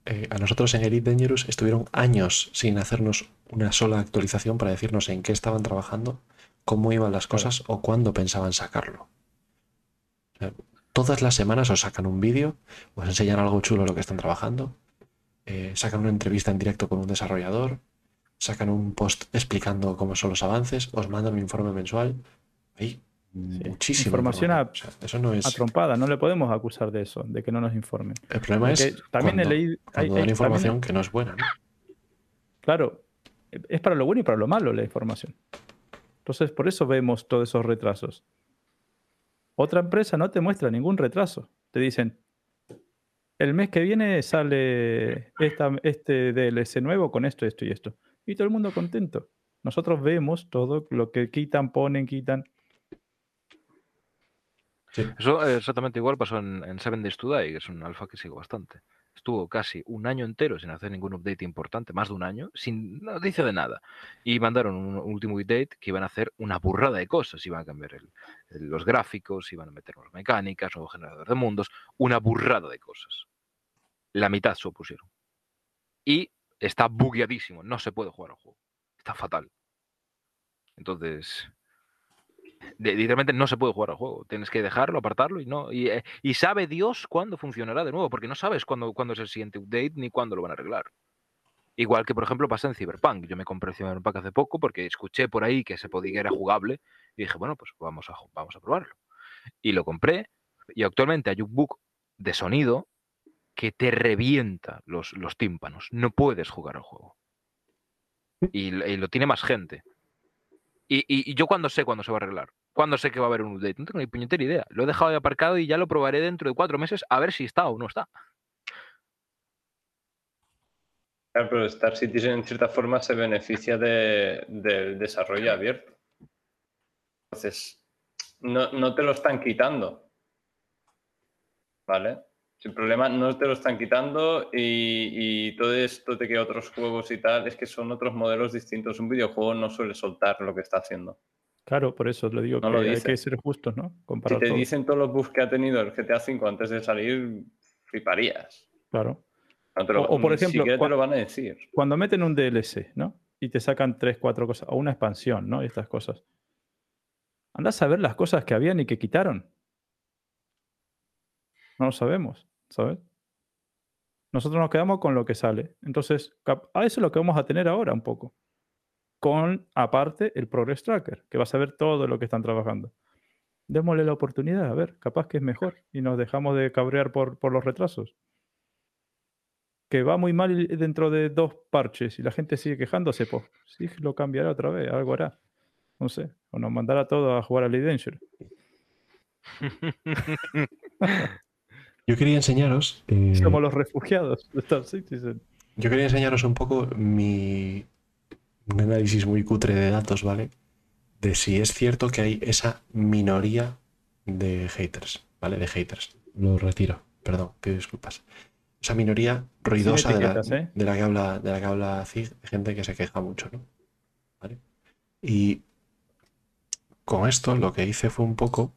eh, a nosotros en Elite Dangerous estuvieron años sin hacernos una sola actualización para decirnos en qué estaban trabajando, cómo iban las cosas o cuándo pensaban sacarlo. O sea, todas las semanas os sacan un vídeo, os enseñan algo chulo lo que están trabajando, eh, sacan una entrevista en directo con un desarrollador, sacan un post explicando cómo son los avances, os mandan un informe mensual. Hay muchísima Información a- O sea, eso no es. A trompada, no le podemos acusar de eso, de que no nos informen. El problema es también he cuando, leído- cuando hay- dan hay- información también- que no es buena. ¿no? Claro, es para lo bueno y para lo malo la información. Entonces, por eso vemos todos esos retrasos. Otra empresa no te muestra ningún retraso. Te dicen, el mes que viene sale esta- este DLC nuevo con esto, esto y esto. Y todo el mundo contento. Nosotros vemos todo lo que quitan, ponen, quitan. Eso eh, exactamente igual pasó en, en Seven Days to Die, que es un alfa que sigo bastante. Estuvo casi un año entero sin hacer ningún update importante, más de un año, sin noticia de nada. Y mandaron un último update que iban a hacer una burrada de cosas. Iban a cambiar los gráficos, iban a meter nuevas mecánicas, nuevo generador de mundos, una burrada de cosas. La mitad se opusieron. Y está bugueadísimo, no se puede jugar al juego. Está fatal. Entonces, de- literalmente no se puede jugar al juego. Tienes que dejarlo, apartarlo y no. Y, eh, y sabe Dios cuándo funcionará de nuevo, porque no sabes cuándo, cuándo es el siguiente update ni cuándo lo van a arreglar. Igual que, por ejemplo, pasa en Cyberpunk. Yo me compré Cyberpunk hace poco porque escuché por ahí que se podía que era jugable y dije, bueno, pues vamos a, vamos a probarlo. Y lo compré y actualmente hay un bug de sonido que te revienta los, los tímpanos. No puedes jugar al juego. Y, y lo tiene más gente. Y, yo cuando sé cuándo se va a arreglar, cuándo sé que va a haber un update, no tengo ni puñetera idea. Lo he dejado de aparcado y ya lo probaré dentro de cuatro meses a ver si está o no está. Pero Star Citizen en cierta forma se beneficia de- del desarrollo abierto. Entonces, no, no te lo están quitando. ¿Vale? El problema no te lo están quitando y, y todo esto de que otros juegos y tal es que son otros modelos distintos. Un videojuego no suele soltar lo que está haciendo. Claro, por eso le digo No que lo hay que ser justos, ¿no? Si te todo. dicen todos los bugs que ha tenido el GTA V antes de salir, fliparías. Claro. No te lo- O- o por ejemplo, siquiera cua- te lo van a decir. Cuando meten un DLC, ¿no? Y te sacan tres, cuatro cosas, o una expansión, ¿no? Y estas cosas. Andás a ver las cosas que habían y que quitaron. No lo sabemos, ¿sabes? Nosotros nos quedamos con lo que sale. Entonces, a eso es lo que vamos a tener ahora un poco. Con, aparte, el Progress Tracker, que vas a ver todo lo que están trabajando. Démosle la oportunidad, a ver, capaz que es mejor y nos dejamos de cabrear por, por los retrasos. Que va muy mal dentro de dos parches y la gente sigue quejándose, pues sí lo cambiará otra vez, algo hará. No sé, o nos mandará todo a jugar a Elite Dangerous. Yo quería enseñaros. eh, Somos los refugiados de Star Citizen. Yo quería enseñaros un poco mi un análisis muy cutre de datos, ¿vale? De si es cierto que hay esa minoría de haters, ¿vale? De haters. Lo retiro, perdón, pido disculpas. Esa minoría ruidosa de la, ¿eh? de la que habla, de la que habla Zig, de gente que se queja mucho, ¿no? ¿Vale? Y con esto lo que hice fue un poco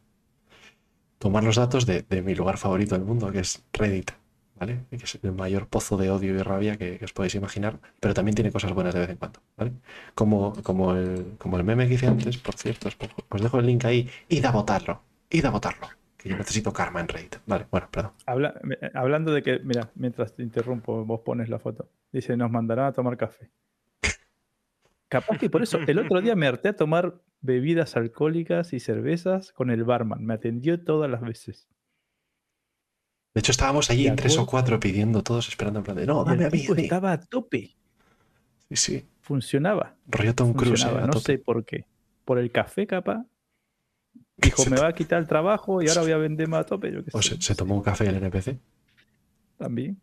tomar los datos de, de mi lugar favorito del mundo, que es Reddit. ¿vale? Que es el mayor pozo de odio y rabia que, que os podéis imaginar, pero también tiene cosas buenas de vez en cuando, ¿vale? Como, como, el, como el meme que hice antes, por cierto, os, dejo el link ahí, id a votarlo, id a votarlo, que yo necesito karma en Reddit. Vale, bueno, perdón. Habla- hablando de que, mira, mientras te interrumpo, vos pones la foto. Dice, nos mandarán a tomar café. Capaz que por eso, el otro día me harté a tomar bebidas alcohólicas y cervezas con el barman. Me atendió todas las veces. De hecho, estábamos allí en tres o cuatro pidiendo todos, esperando en plan de, no, dame el a mí, estaba a tope. Sí, sí, Funcionaba. rollo Tom Cruise, eh, No tope. sé por qué. Por el café, capaz. Dijo, me va a quitar el trabajo y ahora voy a vender más a tope. Yo qué O sé, se, se tomó un café el NPC. También.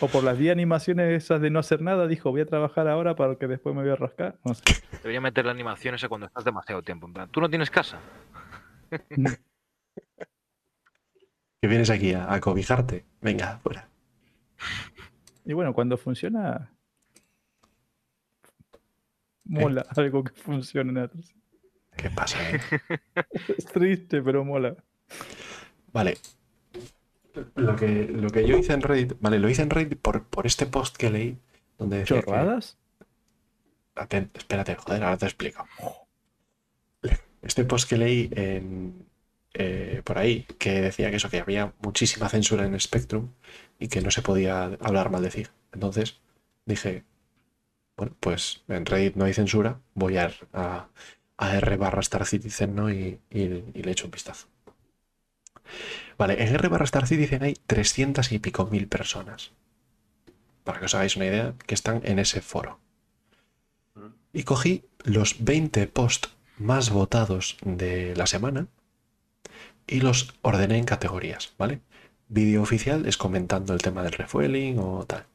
O por las 10 animaciones esas de no hacer nada, dijo, voy a trabajar ahora para que después me voy a rascar. No sé. Debería meter la animación esa cuando estás demasiado tiempo. En plan, ¿tú no tienes casa? Que vienes aquí a, a cobijarte. Venga, fuera. Y bueno, cuando funciona, mola algo que funcione. ¿Qué pasa? eh? Es triste, pero mola. Vale. Lo que, lo que yo hice en Reddit, vale, lo hice en Reddit por, por este post que leí, donde decía que- ¿Chorradas? Aten- espérate, joder, ahora te explico. Este post que leí en, eh, por ahí, que decía que eso, que había muchísima censura en Spectrum y que no se podía hablar mal de Zig. Entonces dije, bueno, pues en Reddit no hay censura, voy a, a, a R barra Star Citizen ¿no? y, y- y le echo un vistazo. Vale, en R barra Star Citizen hay 300 y pico mil personas. Para que os hagáis una idea, que están en ese foro. Y cogí los 20 posts más votados de la semana y los ordené en categorías, ¿vale? Vídeo oficial es comentando el tema del refueling o tal.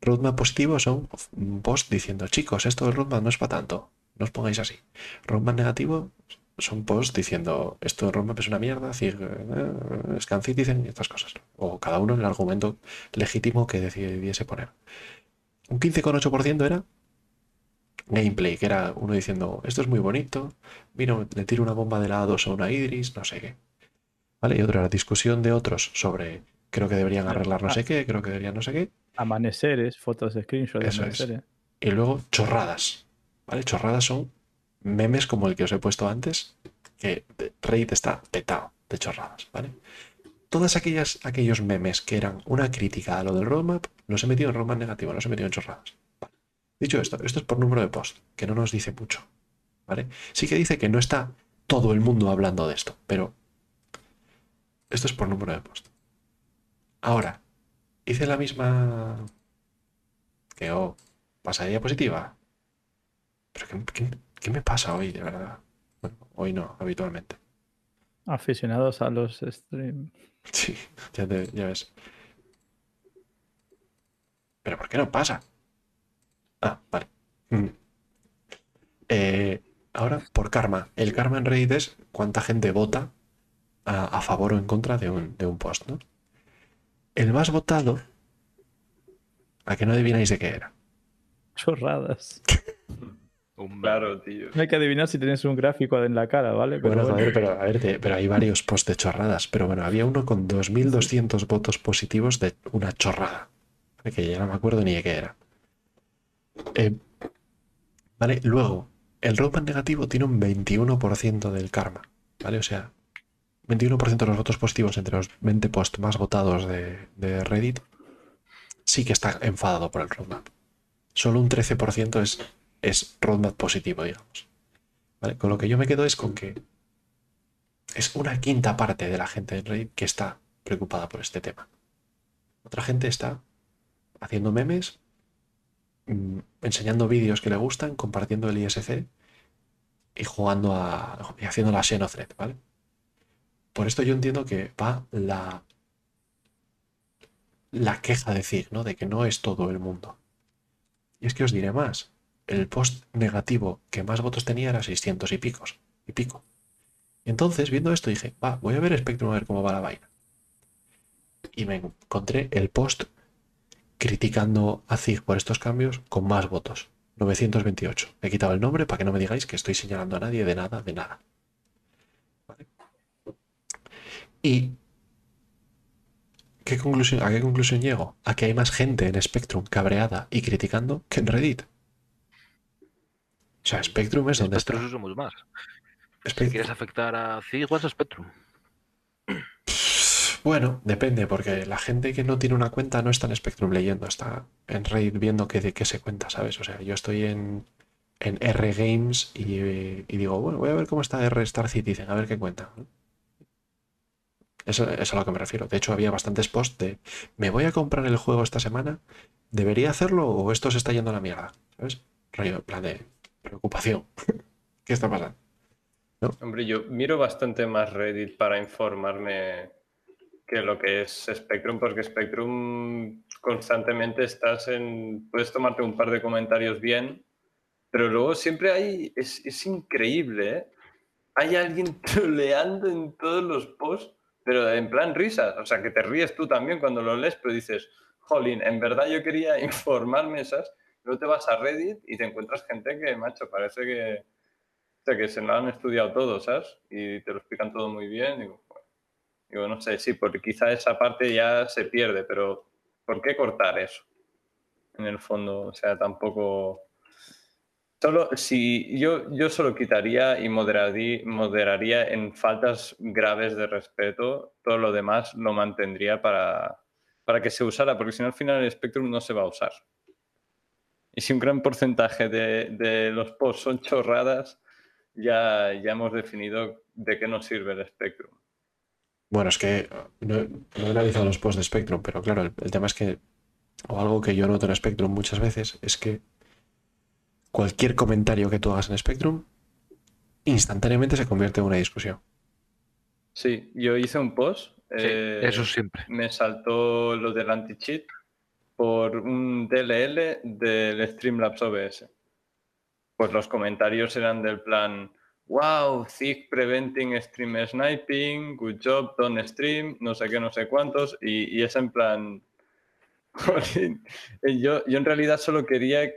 Roadmap positivo son un post diciendo, chicos, esto del roadmap no es para tanto, no os pongáis así. Roadmap negativo son posts diciendo, esto del roadmap es una mierda, eh, Scan Citizen y estas cosas. O cada uno el argumento legítimo que decidiese poner. Un 15,8% era gameplay, que era uno diciendo, esto es muy bonito, vino, le tiro una bomba de la A2 a una Idris, no sé qué. ¿Vale? Y otro era discusión de otros sobre, creo que deberían arreglar no sé qué, creo que deberían no sé qué. Amaneceres, fotos de screenshot de es. amaneceres. Y luego chorradas. ¿Vale? Chorradas son memes como el que os he puesto antes, que Reddit está petado de chorradas, ¿vale? Todas aquellas, aquellos memes que eran una crítica a lo del roadmap, los he metido en roadmap negativo, los he metido en chorradas. Dicho esto, esto es por número de post, que no nos dice mucho, ¿vale? Sí que dice que no está todo el mundo hablando de esto, pero esto es por número de post. Ahora, hice la misma que oh, pasa diapositiva. Pero ¿qué, qué- me pasa hoy, de verdad? Bueno, hoy no, habitualmente. Aficionados a los streams. Sí, ya, te- ya ves. ¿Pero por qué no pasa? Ah, vale. Mm. Eh, ahora, por karma. El karma en Reddit es cuánta gente vota a, a favor o en contra de un, de un post, ¿no? El más votado, a que no adivináis de qué era. Chorradas. Un Claro, tío. No hay que adivinar si tienes un gráfico en la cara, ¿vale? Pero Bueno, bueno. joder, pero a ver, te- pero hay varios posts de chorradas. Pero bueno, había uno con 2.200 votos positivos de una chorrada. Que ya no me acuerdo ni de qué era. Eh, vale, luego, el roadmap negativo tiene un 21% del karma. ¿Vale? O sea, 21% de los votos positivos entre los 20 posts más votados de, de Reddit sí que está enfadado por el roadmap. Solo un 13% es, es roadmap positivo, digamos. Con lo que yo me quedo es con que es una quinta parte de la gente en Reddit que está preocupada por este tema. Otra gente está haciendo memes, mm, enseñando vídeos que le gustan, compartiendo el ISC y jugando a. y haciendo la Xenothread, ¿vale? Por esto yo entiendo que va la. la queja de Zig, ¿no? De que no es todo el mundo. Y es que os diré más. El post negativo que más votos tenía era 600 y picos. Y pico. Entonces, viendo esto, dije, va, voy a ver Spectrum a ver cómo va la vaina. Y me encontré el post criticando a Zig por estos cambios con más votos. 928. He quitado el nombre para que no me digáis que estoy señalando a nadie de nada, de nada. Y ¿qué conclusión, ¿a qué conclusión llego? A que hay más gente en Spectrum cabreada y criticando que en Reddit. O sea, Spectrum es donde está. Spectrum somos más. Si Spec- quieres afectar a a Spectrum. Bueno, depende, porque la gente que no tiene una cuenta no está en Spectrum leyendo, está en Reddit viendo qué, de qué se cuenta, ¿sabes? O sea, yo estoy en, en R Games y, y digo, bueno, voy a ver cómo está R Star Citizen, a ver qué cuenta. Eso es a lo que me refiero. De hecho, había bastantes posts de, ¿me voy a comprar el juego esta semana? ¿Debería hacerlo o esto se está yendo a la mierda? ¿Sabes? Rollo, en plan de preocupación. ¿Qué está pasando? Hombre, yo miro bastante más Reddit para informarme que lo que es Spectrum, porque Spectrum constantemente estás en. Puedes tomarte un par de comentarios bien, pero luego siempre hay. Es, es increíble, ¿eh? Hay alguien troleando en todos los posts, pero en plan risas. O sea, que te ríes tú también cuando lo lees, pero dices, jolín, en verdad yo quería informarme esas. Luego te vas a Reddit y te encuentras gente que, macho, parece que. O sea, que se lo han estudiado todo, ¿sabes? Y te lo explican todo muy bien. Bueno, digo, no sé, sí, porque quizá esa parte ya se pierde, pero ¿por qué cortar eso? En el fondo, o sea, tampoco... Solo si yo, yo solo quitaría y moderaría, moderaría en faltas graves de respeto, todo lo demás lo mantendría para, para que se usara, porque si no al final el Spectrum no se va a usar. Y si un gran porcentaje de, de los posts son chorradas, ya, ya hemos definido de qué nos sirve el Spectrum. Bueno, es que no, no he analizado los posts de Spectrum, pero claro, el, el tema es que, o algo que yo noto en Spectrum muchas veces, es que cualquier comentario que tú hagas en Spectrum instantáneamente se convierte en una discusión. Sí, yo hice un post. Sí, eh, eso siempre. Me saltó lo del anti-cheat por un DLL del Streamlabs OBS. Pues los comentarios eran del plan, wow, Zig preventing stream sniping, good job, don't stream, no sé qué, no sé cuántos, y, y es en plan, yo, yo en realidad solo quería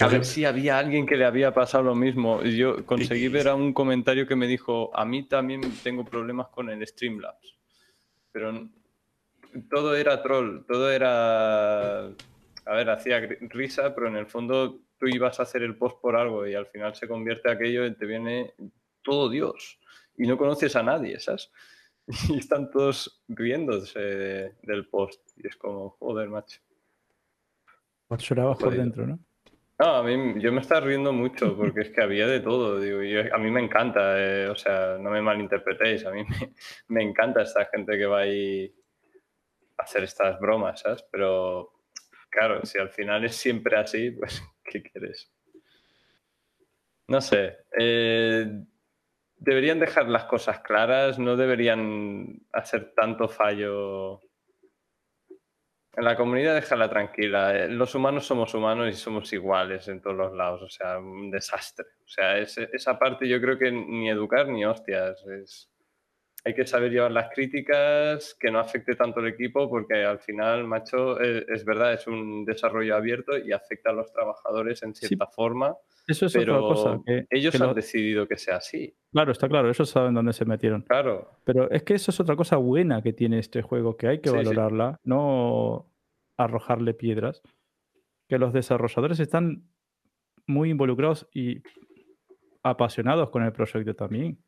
a ver si había alguien que le había pasado lo mismo. Y Yo conseguí ver a un comentario que me dijo, a mí también tengo problemas con el Streamlabs. Pero todo era troll, todo era... A ver, hacía risa, pero en el fondo tú ibas a hacer el post por algo y al final se convierte aquello y te viene todo Dios. Y no conoces a nadie, ¿sabes? Y están todos riéndose de- del post. Y es como, joder, macho. Llorabas por dentro, ¿no? No, a mí yo me estaba riendo mucho porque es que había de todo. Digo, y a mí me encanta, eh, o sea, no me malinterpretéis, a mí me, me encanta esta gente que va ahí hacer estas bromas, ¿sabes? Pero claro, si al final es siempre así, pues, ¿qué quieres? No sé. eh, deberían dejar las cosas claras, no deberían hacer tanto fallo. En la comunidad déjala tranquila. eh, Los humanos somos humanos y somos iguales en todos los lados. O sea, un desastre. O sea, esa parte yo creo que ni educar ni hostias. Es, hay que saber llevar las críticas, que no afecte tanto el equipo, porque al final, macho, es, es verdad, es un desarrollo abierto y afecta a los trabajadores en Sí. cierta forma, Eso es pero otra cosa. Que, ellos que han lo- decidido que sea así. Claro, está claro, ellos saben dónde se metieron. Claro. Pero es que eso es otra cosa buena que tiene este juego, que hay que Sí, sí. valorarla, no arrojarle piedras. Que los desarrolladores están muy involucrados y apasionados con el proyecto también.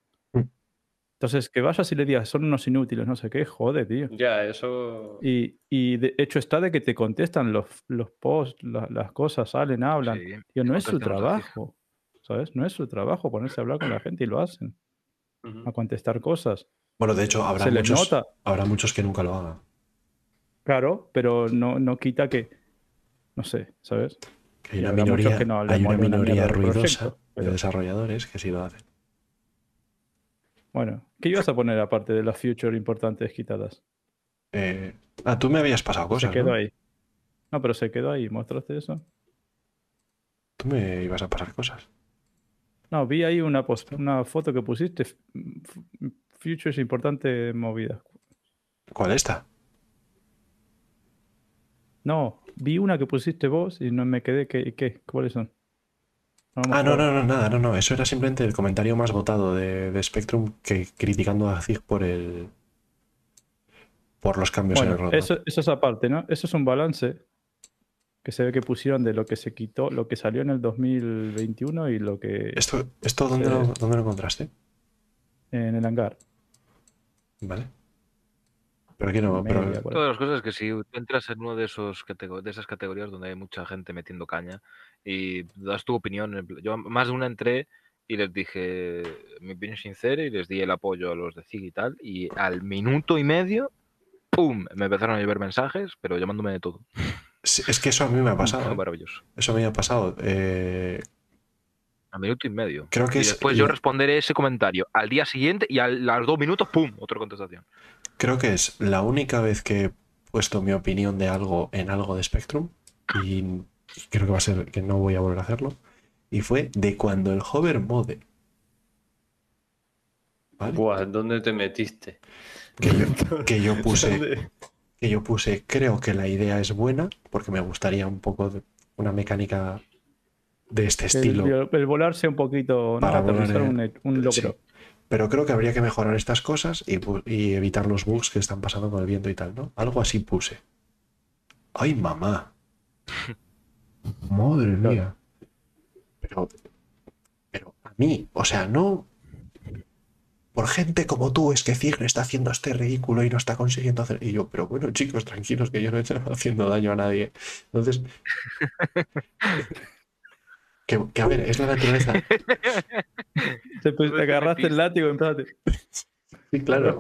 Entonces, que vayas y le digas, son unos inútiles, no sé qué, jode, tío. Ya, eso. Y, y de hecho está de que te contestan los, los posts, la- las cosas, salen, hablan. Sí, Tío, no es su trabajo, ¿sabes? No es su trabajo ponerse a hablar con la gente y lo hacen. A contestar cosas. Bueno, de hecho, habrá Se les muchos, nota. habrá muchos que nunca lo hagan. Claro, pero no, no quita que, no sé, ¿sabes? Que hay una minoría, que no hay una minoría ruidosa proyecto, de desarrolladores que sí lo hacen. Bueno, ¿qué ibas a poner aparte de las future importantes quitadas? Eh, ah, tú me habías pasado cosas. se quedó ¿no? ahí. No, pero se quedó ahí. ¿Mostraste eso? Tú me ibas a pasar cosas. No, vi ahí una, pos- una foto que pusiste. Futures importante movida. ¿Cuál esta? No, vi una que pusiste vos y no me quedé. ¿Qué? qué? ¿Cuáles son? Ah, no, no, no, nada, no, no. Eso era simplemente el comentario más votado de, de Spectrum que criticando a Zig por el. por los cambios en el roadmap. eso, eso es aparte, ¿no? Eso es un balance que se ve que pusieron de lo que se quitó, lo que salió en el 2021 y lo que ¿Esto, esto dónde, lo, dónde lo encontraste? en el hangar. ¿Vale? Pero aquí no, pero Media, por ahí. Todas las cosas es que si tú entras en uno de esos de esas categorías donde hay mucha gente metiendo caña y das tu opinión, yo más de una entré y les dije mi opinión sincera y les di el apoyo a los de CIG y tal y al minuto y medio ¡pum! me empezaron a llover mensajes pero llamándome de todo. Sí, es que eso a mí me ha pasado. ¿eh? maravilloso. Eso a mí me ha pasado. Eh, Al minuto y medio. Creo que y es después yo responderé ese comentario al día siguiente y a los dos minutos ¡pum! otra contestación. Creo que es la única vez que he puesto mi opinión de algo en algo de Spectrum y creo que va a ser que no voy a volver a hacerlo. Y fue de cuando el hover mode. ¿Vale? Buah, ¿dónde te metiste? Que yo, que yo puse. ¿Dónde? que yo puse, creo que la idea es buena, porque me gustaría un poco de una mecánica de este estilo. El, el volarse un poquito, ¿no? Para volar, un, eh, un logro. sí. Pero creo que habría que mejorar estas cosas y, y evitar los bugs que están pasando con el viento y tal, ¿no? Algo así puse. ¡Ay, mamá! Madre mía. Pero, pero a mí, o sea, no. Por gente como tú es que Cigne está haciendo este ridículo y no está consiguiendo hacer. Y yo, pero bueno, chicos, tranquilos, que yo no he estado haciendo daño a nadie. Entonces. Que, que, a ver, es la naturaleza. Te, pues, te agarraste el látigo y empezaste. Sí, claro.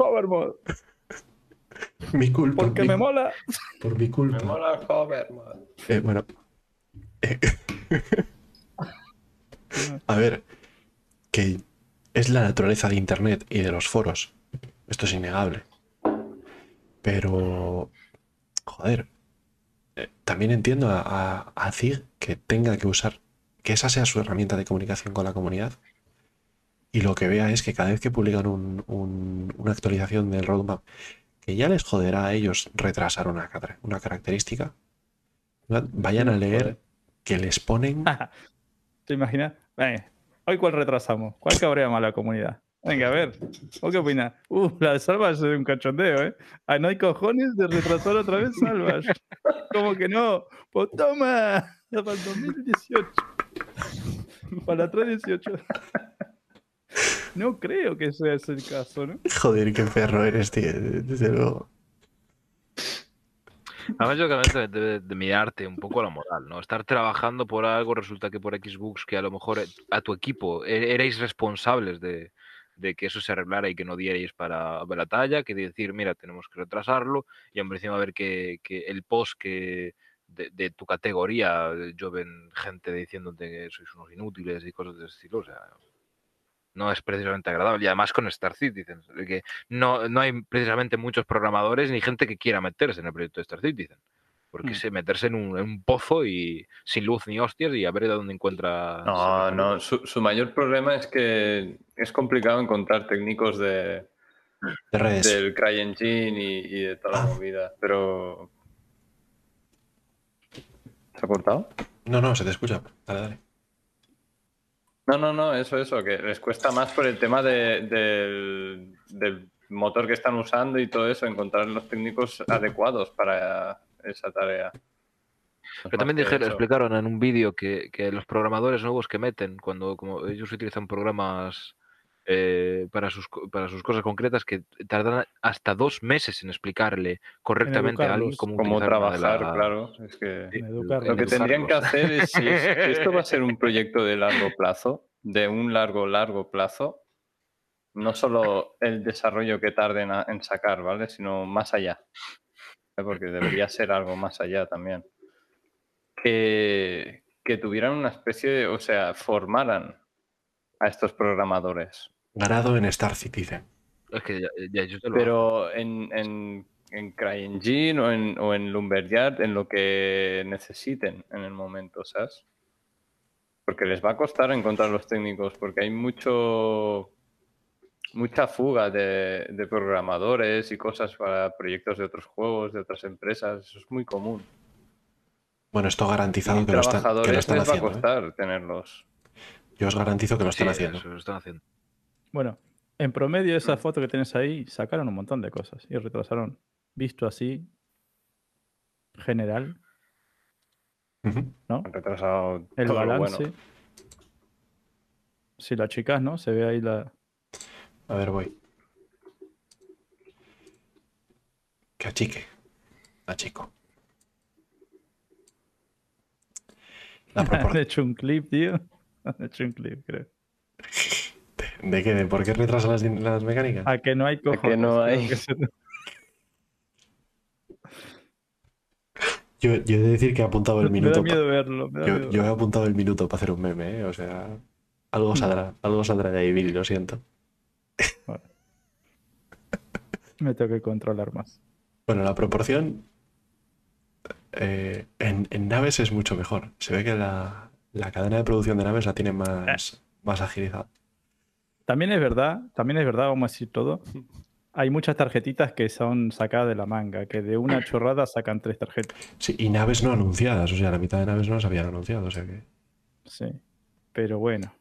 Mi culpa. porque mi- me mola. Por mi culpa. Me mola el hover, man. Eh, bueno. Eh, a ver, que es la naturaleza de Internet y de los foros. Esto es innegable. Pero, joder, eh, también entiendo a, a, a Zig que tenga que usar, que esa sea su herramienta de comunicación con la comunidad. Y lo que vea es que cada vez que publican un- un- una actualización del roadmap, que ya les joderá a ellos retrasar una, cara- una característica, vayan a leer que les ponen ¿Te imaginas? Venga, hoy cuál retrasamos. ¿Cuál cabrea más a la comunidad? Venga, a ver. ¿Vos qué opinas? Uh, la de Salvas es un cachondeo, ¿eh? Ah, no hay cojones de retrasar otra vez Salvas. ¿Cómo que no? Pues toma. Para el 2018. Para la 318. No creo que sea ese el caso, ¿no? Joder, qué perro eres, tío. Desde luego. Además, yo creo que debe de mirarte un poco la moral, ¿no? Estar trabajando por algo, resulta que por Xbox, que a lo mejor a tu equipo e- erais responsables de, de que eso se arreglara y que no dierais para ver la talla, que decir, mira, tenemos que retrasarlo, y hombre, encima ver que, que el post que de, de tu categoría eh, lloven gente diciéndote que sois unos inútiles y cosas de ese estilo, o sea, no es precisamente agradable. Y además con Star Citizen, de que no, no hay precisamente muchos programadores ni gente que quiera meterse en el proyecto de Star Citizen. Porque Mm. se meterse en un, en un pozo y sin luz ni hostias y a ver de dónde encuentra. No, no, su, su mayor problema es que es complicado encontrar técnicos de, De redes. del CryEngine y, y de toda Ah. la movida, pero... ¿Se ha cortado? No, no, se te escucha. Dale, dale. No, no, no, eso, eso, que les cuesta más por el tema de- del, del motor que están usando y todo eso, encontrar los técnicos adecuados para esa tarea. Pero también dijeron, explicaron en un vídeo que, que los programadores nuevos que meten, cuando como ellos utilizan programas eh, para, sus, para sus cosas concretas, que tardan hasta dos meses en explicarle correctamente a alguien cómo, trabajar, la- claro. Es que Sí, En lo que en tendrían que hacer es, si, es- si esto va a ser un proyecto de largo plazo, de un largo, largo plazo, no solo el desarrollo que tarden a- en sacar, ¿vale? Sino más allá. ¿eh? Porque debería ser algo más allá también. Que, que tuvieran una especie de, o sea, formaran a estos programadores. Grado en Star Citizen. Es que ya, ya ellos te lo Pero en, en, en CryEngine o en, o en Lumberyard, en lo que necesiten en el momento, ¿sabes? Porque les va a costar encontrar los técnicos, porque hay mucho mucha fuga de, de programadores y cosas para proyectos de otros juegos, de otras empresas. Eso es muy común. Bueno, esto garantizado que lo, están, que lo trabajadores están les va a haciendo. ¿eh? costar tenerlos. Yo os garantizo que lo están Sí, haciendo. eso lo están haciendo. Bueno, en promedio esa foto que tienes ahí sacaron un montón de cosas y retrasaron, visto así, general. ¿no? Han retrasado El todo lo balance. bueno. Si la chicas, ¿no? Se ve ahí la... A ver, voy. Que achique. Achico. La Han propor- hecho un clip, tío. Han hecho un clip, creo. ¿De qué? ¿De por qué retrasan las, las mecánicas? A que no hay cojones. que no hay. Yo, yo he de decir que he apuntado el Me da minuto. pa- miedo verlo. me da yo, miedo yo he apuntado el minuto para hacer un meme, ¿eh? O sea, algo saldrá, algo saldrá de ahí, Billy, lo siento. Me tengo que controlar más. Bueno, la proporción eh, en, en naves es mucho mejor. Se ve que la, la cadena de producción de naves la tiene más, más agilizada. También es verdad, también es verdad, vamos a decir todo. Hay muchas tarjetitas que son sacadas de la manga, que de una chorrada sacan tres tarjetas. Sí, y naves no anunciadas, o sea, la mitad de naves no las habían anunciado, o sea que. Sí. Pero bueno.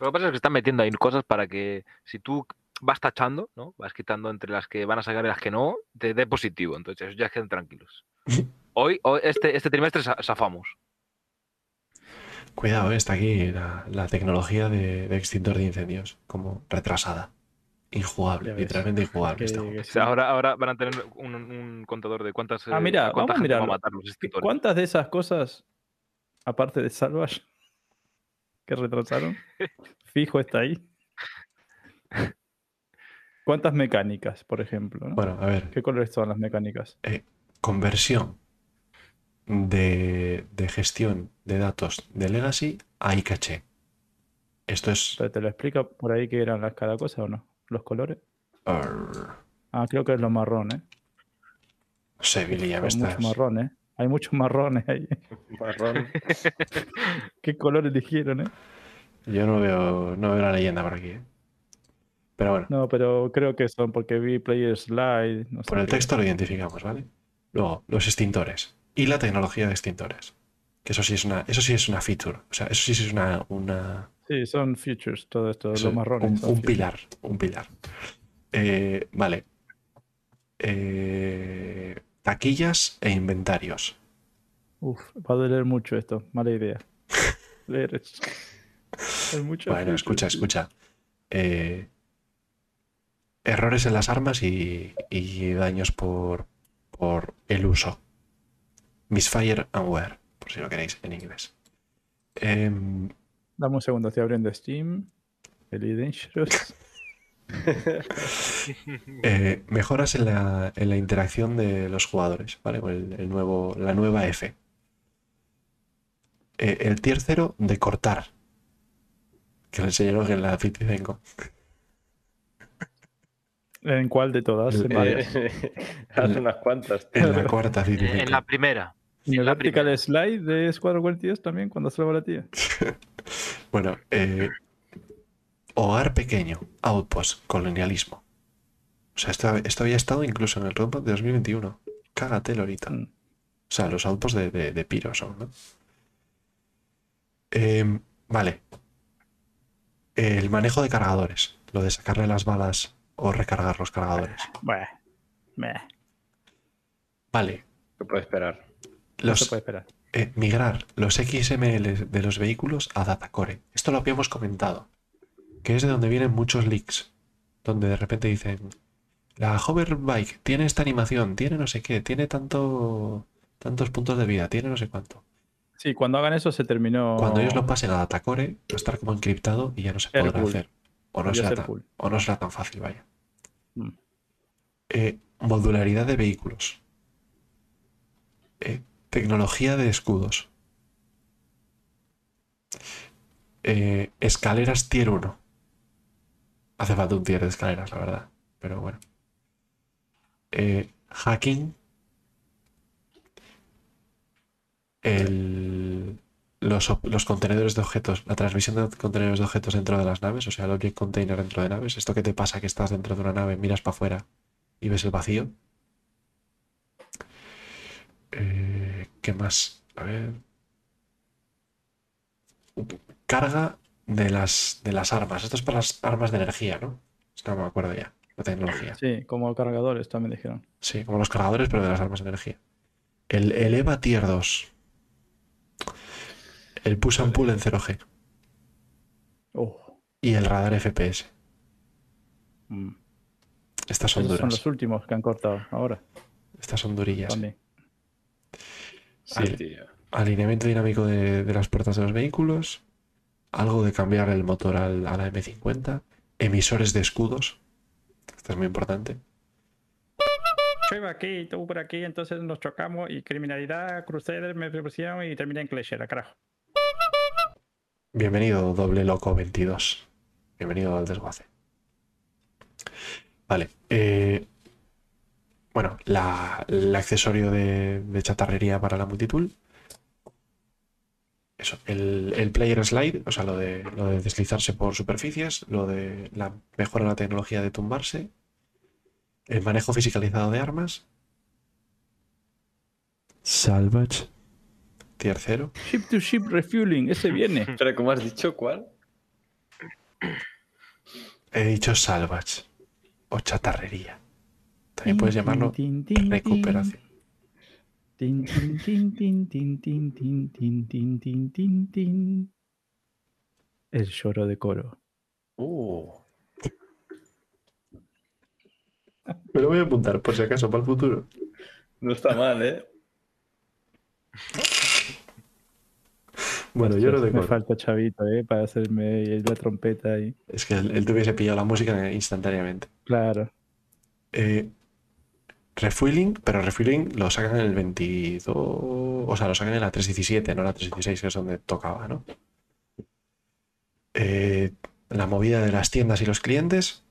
Lo que pasa es que están metiendo ahí cosas para que si tú vas tachando, ¿no? Vas quitando entre las que van a sacar y las que no, te dé positivo. Entonces, ellos ya quedan tranquilos. Hoy, hoy este, este trimestre za- zafamos. Cuidado, eh, está aquí la, la tecnología de, de extintor de incendios, como retrasada. Injugable, Ya ves. literalmente injugable. Que- este que sí. ahora, ahora van a tener un, un contador de cuántas, Ah, eh, mira, vamos a va a mirarlo. matar los extintores. ¿Cuántas de esas cosas, aparte de Salvage, que retrasaron, fijo está ahí? ¿Cuántas mecánicas, por ejemplo? ¿no? Bueno, a ver, ¿Qué colores son las mecánicas? conversión de, de gestión de datos de Legacy a iCaché. Esto es. ¿Te, te lo explica por ahí qué eran las cada cosa o no? ¿Los colores? Arr, Ah, creo que es lo marrón, ¿eh? no sé, Billy, ya me Son estás. muchos marrones. Hay muchos marrones ahí. Marrón. ¿Qué color eligieron, eh? Yo no veo, no veo la leyenda por aquí. ¿eh? Pero bueno, No, pero creo que son porque vi Player Slide. No sé por el qué. texto lo identificamos, ¿vale? Luego, los extintores y la tecnología de extintores. Que eso sí es una, eso sí es una feature. O sea, eso sí es una, una, Sí, son futures, todo esto, Eso, los marrones. Un, un pilar, un pilar. Eh, vale. Eh, taquillas e inventarios. Uf, va a doler mucho esto. Mala idea. Leer mucho Bueno, escucha, escucha. Eh, errores en las armas y, y daños por, por el uso. Misfire and wear, por si lo queréis en inglés. Em, Dame un segundo, estoy abriendo Steam. Elite Dangerous. eh, mejoras en la, en la interacción de los jugadores, ¿vale? Con el, el nuevo, la nueva F. Eh, el tier 0 de cortar. Que le enseñaron en la 55. ¿En cuál de todas? Eh. Hace unas cuantas. En la cuarta 55. En la primera. ¿En en el la Vertical. Slide de Squadron 42 también cuando salva la tía? Bueno, eh, hogar pequeño, outpost, colonialismo. O sea, esto, esto había estado incluso en el roadmap de 2021. Cágate, Lorita. Mm. O sea, los outposts de, de, de Piro son, ¿no? Em, vale. El manejo de cargadores. Lo de sacarle las balas o recargar los cargadores. Bueno, Vale. Se puede esperar. No se Los, puede esperar. eh, migrar los XML de los vehículos a Datacore. Esto lo habíamos comentado, que es de donde vienen muchos leaks, donde de repente dicen, la hoverbike tiene esta animación, tiene no sé qué, tiene tanto, tantos puntos de vida, tiene no sé cuánto. Sí, cuando hagan eso se terminó. Cuando ellos lo pasen a Datacore, va a estar como encriptado y ya no se podrá Airwood. hacer. O no, será ser tan, cool. o no será tan fácil, vaya. Mm. Eh, modularidad de vehículos. Eh, tecnología de escudos. Eh, escaleras tier 1. Hace falta un tier de escaleras, la verdad. Pero bueno. Eh, hacking. Los, contenedores de objetos. La transmisión de contenedores de objetos dentro de las naves. O sea, el object container dentro de naves. Esto que te pasa que estás dentro de una nave, miras para afuera y ves el vacío. Eh, ¿qué más? A ver. Carga de las, de las armas. Esto es para las armas de energía, ¿no? No me acuerdo ya. La tecnología. Sí, como cargadores también dijeron. Sí, como los cargadores, pero de las armas de energía. El, el EVA Tier 2. El push and pull en 0G. Oh, Y el radar FPS. mm. Estas son Esos son duras. los últimos que han cortado ahora Estas son durillas. también. Sí, tío. Alineamiento dinámico de, de las puertas de los vehículos. Algo de cambiar el motor al- a la M50. Emisores de escudos. Esto es muy importante. Yo iba aquí, tú por aquí, entonces nos chocamos y criminalidad, cruceres, me pusieron y terminé en Clechera, carajo. Bienvenido, doble loco 22. Bienvenido al desguace. Vale. eh, bueno, la- el accesorio de, de chatarrería para la multitool. Eso, el, el player slide, o sea, lo de, lo de deslizarse por superficies, lo de la mejora en la tecnología de tumbarse, el manejo fisicalizado de armas, salvage, tier 0, Ship to ship refueling, ese viene. Espera, ¿cómo has dicho cuál? He dicho salvage o chatarrería. También puedes llamarlo recuperación. El lloro de coro. Me lo voy a apuntar por si acaso, para el futuro. No está mal, ¿eh? Bueno, lloro de coro. Me falta chavito, ¿eh? Para hacerme la trompeta ahí. Es que él, él te hubiese pillado la música instantáneamente. Claro. Eh, refueling, pero refueling lo sacan en el 22. O sea, lo sacan en la 317, no la 316, que es donde tocaba, ¿no? Eh, la movida de las tiendas y los clientes.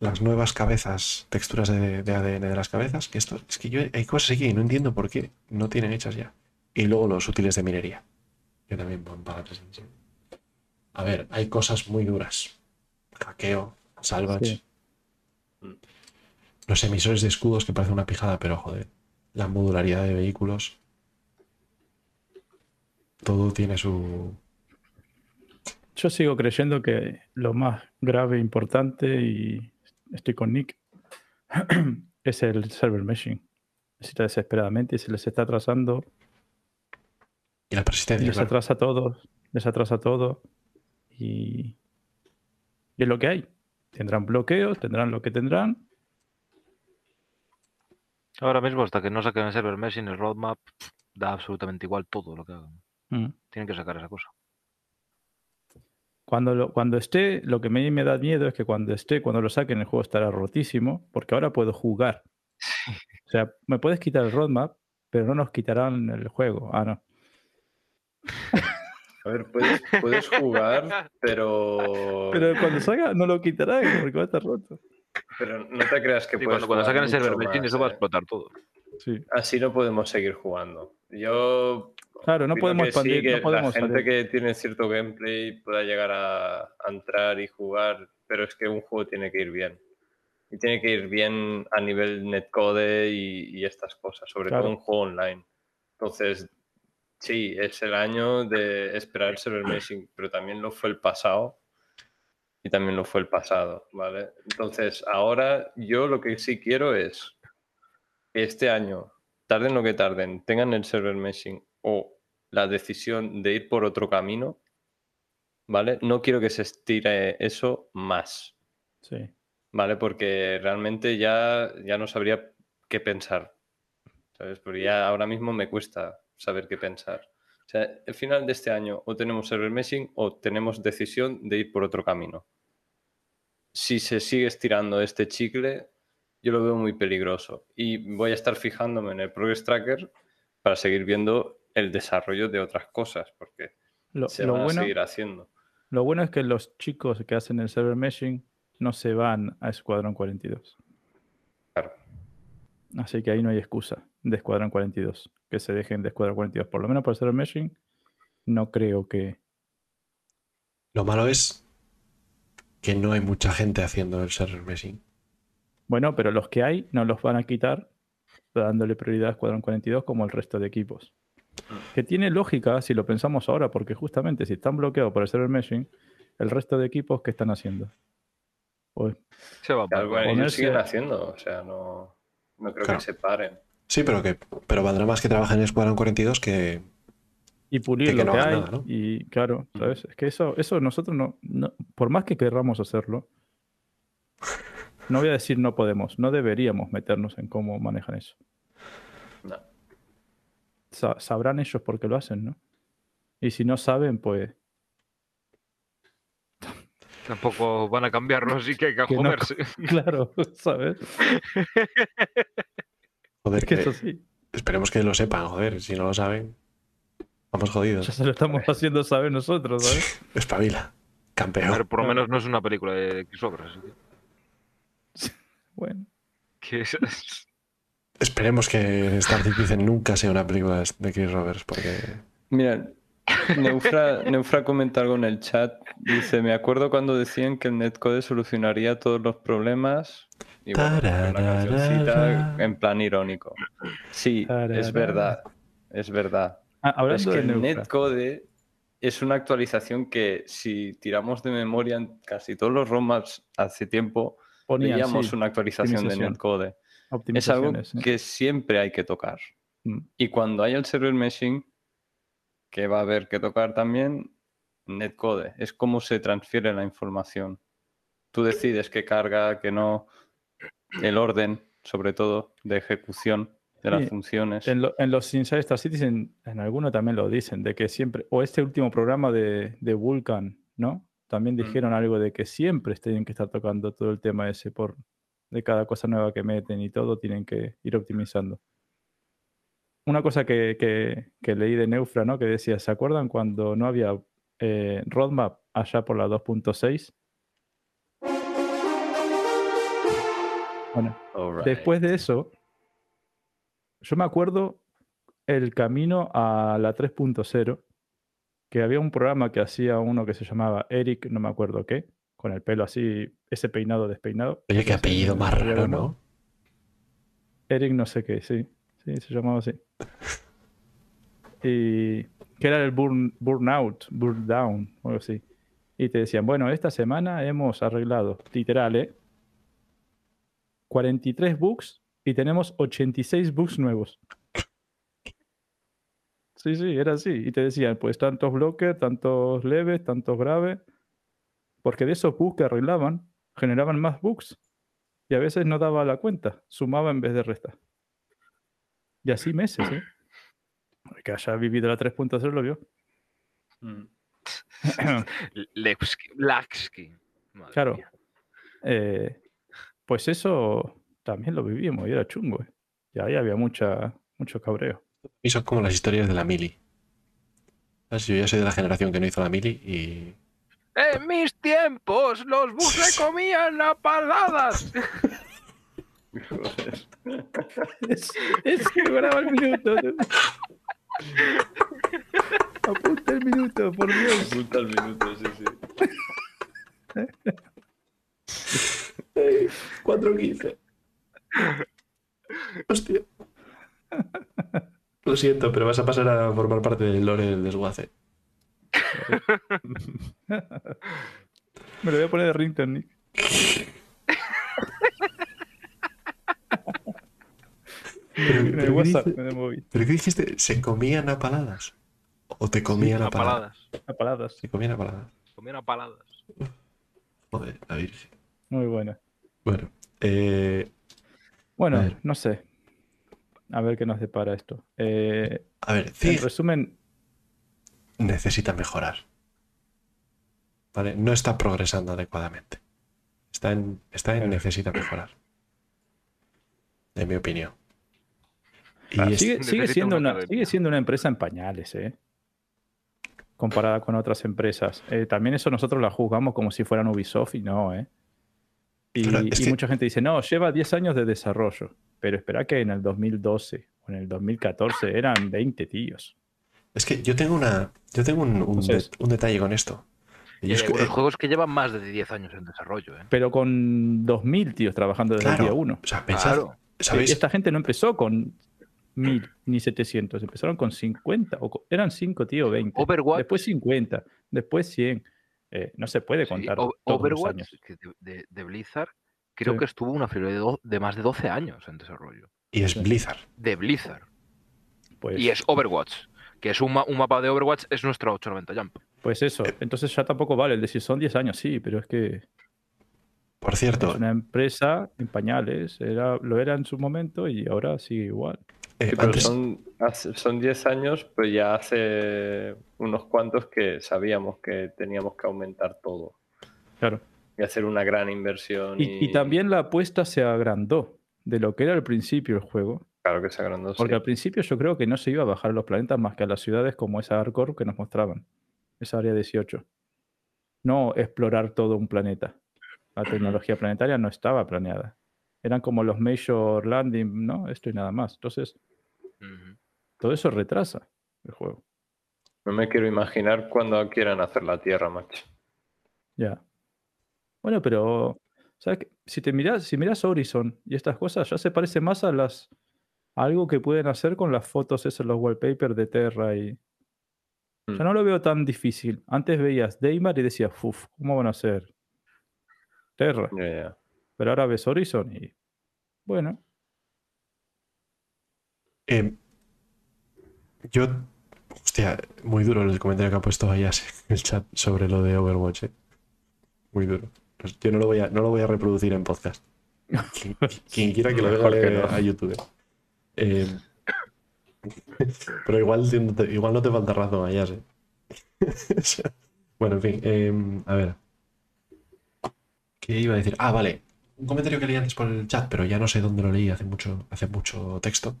Las nuevas cabezas, texturas de, de ADN de las cabezas. Que esto, es que yo hay cosas aquí que no entiendo por qué no tienen hechas ya. Y luego los útiles de minería. Que también van para la 317. A ver, hay cosas muy duras. Hackeo, salvage. Sí. Los emisores de escudos que parece una pijada, pero joder. La modularidad de vehículos. Todo tiene su. Yo sigo creyendo que lo más grave, importante, y estoy con Nick, es el server meshing. Necesita desesperadamente y se les está atrasando. Y la Y persistencia. les claro. atrasa todo. Les atrasa todo. Y, y es lo que hay. Tendrán bloqueos, tendrán lo que tendrán. Ahora mismo, hasta que no saquen el server meshing, el roadmap, da absolutamente igual todo lo que hagan. Mm. Tienen que sacar esa cosa. Cuando, lo- cuando esté, lo que a mí me da miedo es que cuando esté, cuando lo saquen, el juego estará rotísimo, porque ahora puedo jugar. O sea, me puedes quitar el roadmap, pero no nos quitarán el juego. Ah, no. A ver, puedes, puedes jugar, pero... Pero cuando salga, no lo quitarán, porque va a estar roto. Pero no te creas que Sí, puedes cuando, cuando jugar saquen el server mucho meshing, más, eso va a ¿eh? explotar todo. Sí. Así no podemos seguir jugando. Yo Claro, no podemos que sí, expandir, que no podemos la gente salir. que tiene cierto gameplay pueda llegar a, a entrar y jugar, pero es que un juego tiene que ir bien. Y tiene que ir bien a nivel netcode y, y estas cosas, sobre Claro. todo un juego online. Entonces, sí, es el año de esperar el server meshing, pero también lo fue el pasado y también lo fue el pasado, ¿vale? Entonces, ahora yo lo que sí quiero es que este año, tarden lo que tarden, tengan el server meshing o la decisión de ir por otro camino, ¿vale? No quiero que se estire eso más, Sí. ¿vale? Porque realmente ya, ya no sabría qué pensar, ¿sabes? Porque ya ahora mismo me cuesta saber qué pensar. O sea, el final de este año o tenemos server meshing o tenemos decisión de ir por otro camino. si se sigue estirando este chicle, yo lo veo muy peligroso. Y voy a estar fijándome en el Progress Tracker para seguir viendo el desarrollo de otras cosas, porque Lo, se lo van bueno, a seguir haciendo. lo bueno es que los chicos que hacen el server meshing no se van a Escuadrón 42. Así que ahí no hay excusa de Escuadrón 42. Que se dejen de Escuadrón 42. Por lo menos por el server meshing, no creo que. Lo malo es que no hay mucha gente haciendo el server meshing. Bueno, pero los que hay no los van a quitar dándole prioridad a Escuadrón 42 como el resto de equipos. Que tiene lógica si lo pensamos ahora, porque justamente si están bloqueados por el server meshing, el resto de equipos, ¿qué están haciendo? Pues, Se va ellos ponerse- siguen haciendo, o sea, no, no creo Claro. que se paren. Sí, pero que pero valdrá más que trabajen en Escuadrón 42 que. y pulir Que- que lo no que hay. nada, ¿no? Y claro, ¿sabes? Es que eso, eso nosotros no, no- por más que querramos hacerlo, no voy a decir no podemos, no deberíamos meternos en cómo manejan eso. No. Sa- sabrán ellos por qué lo hacen, ¿no? Y si no saben, pues Tampoco van a cambiarlo, así que hay que Que no- joderse. claro, ¿sabes? Joder, Es que que- eso sí, esperemos que lo sepan, joder. Si no lo saben, vamos ya jodidos. se lo estamos haciendo saber nosotros, ¿sabes? Espabila. Campeón. Pero por lo menos no es una película de X obras. así que- Bueno, que es- Esperemos que Star Citizen nunca sea una película de Chris Roberts, porque. Mira, Neufra, Neufra comenta algo en el chat. Dice, me acuerdo cuando decían que el netcode solucionaría todos los problemas. Y bueno, en plan irónico. Sí, es verdad. Es verdad. ah, Es que el netcode es una actualización que si tiramos de memoria en casi todos los ROMs hace tiempo, ponían, veíamos sí, una actualización de netcode. Es algo que siempre hay que tocar. Mm. Y cuando haya el server meshing, que va a haber que tocar también, netcode. Es cómo se transfiere la información. Tú decides qué carga, qué no, el orden, sobre todo, de ejecución de las Sí, funciones. En, lo- en los Inside Star Citizen, en alguno también lo dicen, de que siempre, o este último programa de, de Vulcan, ¿no? También Mm. dijeron algo de que siempre tienen que estar tocando todo el tema ese por de cada cosa nueva que meten y todo, tienen que ir optimizando. Una cosa que, que- que leí de Neufra, ¿no? Que decía, ¿se acuerdan cuando no había eh, roadmap allá por la 2.6? Bueno. Después de eso, yo me acuerdo el camino a la 3.0, que había un programa que hacía uno que se llamaba Eric, no me acuerdo qué, con el pelo así, ese peinado despeinado. Oye, qué apellido más raro. ¿no? Eric no sé qué, sí, sí, se llamaba así. Y que era el burn, burnout, burn down, o algo así. Y te decían, bueno, esta semana hemos arreglado, literal, ¿eh? 43 bugs y tenemos 86 bugs nuevos. Sí, sí, era así. Y te decían, pues tantos bloques, tantos leves, tantos graves. Porque de esos bugs que arreglaban, generaban más bugs. Y a veces no daba la cuenta, sumaba en vez de restar. Y así meses, ¿eh? El que haya vivido la 3.0 lo vio. Mm. Madre Claro. Eh, pues eso también lo vivimos y era chungo. ¿eh? Y ahí había mucha, mucho cabreo. Y son como las historias de la mili. ¿Sabes? Yo ya soy de la generación que no hizo la mili y. En mis tiempos, los bus se comían a paladas. Es, es que graba el minuto. ¿no? Apunta el minuto, por Dios. Apunta el minuto, sí, sí. 4.15. Hostia. Lo siento, pero vas a pasar a formar parte del lore del desguace. Me lo voy a poner de ringtone, Nick. Pero, En el pero ¿qué WhatsApp, dice- en el móvil. ¿pero qué dijiste? ¿Se comían a paladas? ¿O te comían a A paladas? paladas. A paladas. Se comían a paladas. Comían a paladas. Joder. Muy buena. Bueno, eh, Bueno, no sé. A ver qué nos depara esto. Eh, a ver, en resumen, necesita mejorar. ¿Vale? No está progresando adecuadamente. Está en, está en necesita mejorar. En mi opinión. Claro, es- Sigue, sigue siendo una sigue siendo una empresa en pañales, ¿eh? Comparada con otras empresas. Eh, también eso nosotros la juzgamos como si fueran Ubisoft y no, ¿eh? Y, mucha gente dice, no, lleva 10 años de desarrollo. Pero espera que en el 2012 o en el 2014 eran 20 tíos. Es que yo tengo una. Yo tengo un, un Entonces- de- un detalle con esto. Y Y es que- eh, juegos que llevan más de 10 años en desarrollo, ¿eh? Pero con 2.000 tíos trabajando desde claro, el día 1. O sea, pensad, Claro. ¿sabéis? Esta gente no empezó con 1.000 ni 700, empezaron con 50. O co- eran 5, tío, 20. Overwatch, Después 50, después 100. Eh, no se puede sí, contar O- todos los Overwatch años. que de, de- de Blizzard, creo Sí. que estuvo una fiebre de, de más de 12 años en desarrollo. Y es Sí. Blizzard. De Blizzard. Pues, Y es Overwatch, que es un, ma- un mapa de Overwatch, es nuestro 890 Jump. pues eso, Eh. entonces ya tampoco vale el decir son 10 años, sí, pero es que Por cierto, es una empresa en pañales, era, lo era en su momento y ahora sigue igual. Eh, Sí, pero antes- son, son 10 años, pues ya hace unos cuantos que sabíamos que teníamos que aumentar todo Claro. y hacer una gran inversión. Y, Y, y también la apuesta se agrandó de lo que era al principio el juego. Claro que se agrandó. sí. Porque al principio yo creo que no se iba a bajar a los planetas más que a las ciudades como esa Hardcore que nos mostraban, esa área 18. No explorar todo un planeta. La tecnología planetaria no estaba planeada. Eran como los Major Landing, ¿no? Esto y nada más. Entonces, todo eso retrasa el juego. No me quiero imaginar cuando quieran hacer la Tierra, macho. Ya. Bueno, pero ¿sabes qué? Si te miras, si miras Horizon y estas cosas, ya se parece más a las a algo que pueden hacer con las fotos, esos los wallpapers de Terra y. Mm. Ya no lo veo tan difícil. Antes veías Daymar y decías, uff, ¿cómo van a hacer? Terra. Ya, ya. Pero ahora ves Horizon y. Bueno, eh, yo. Hostia, muy duro el comentario que ha puesto Ayas en el chat sobre lo de Overwatch. eh. Muy duro. Pues Yo no lo voy a, no lo voy a reproducir en podcast. Quien, quien quiera que lo vea que no. a YouTube. Eh, pero igual, igual no te falta razón, sea, bueno, en fin. eh, a ver. ¿Qué iba a decir? Ah, vale. Un comentario que leí antes por el chat, pero ya no sé dónde lo leí, hace mucho, hace mucho texto.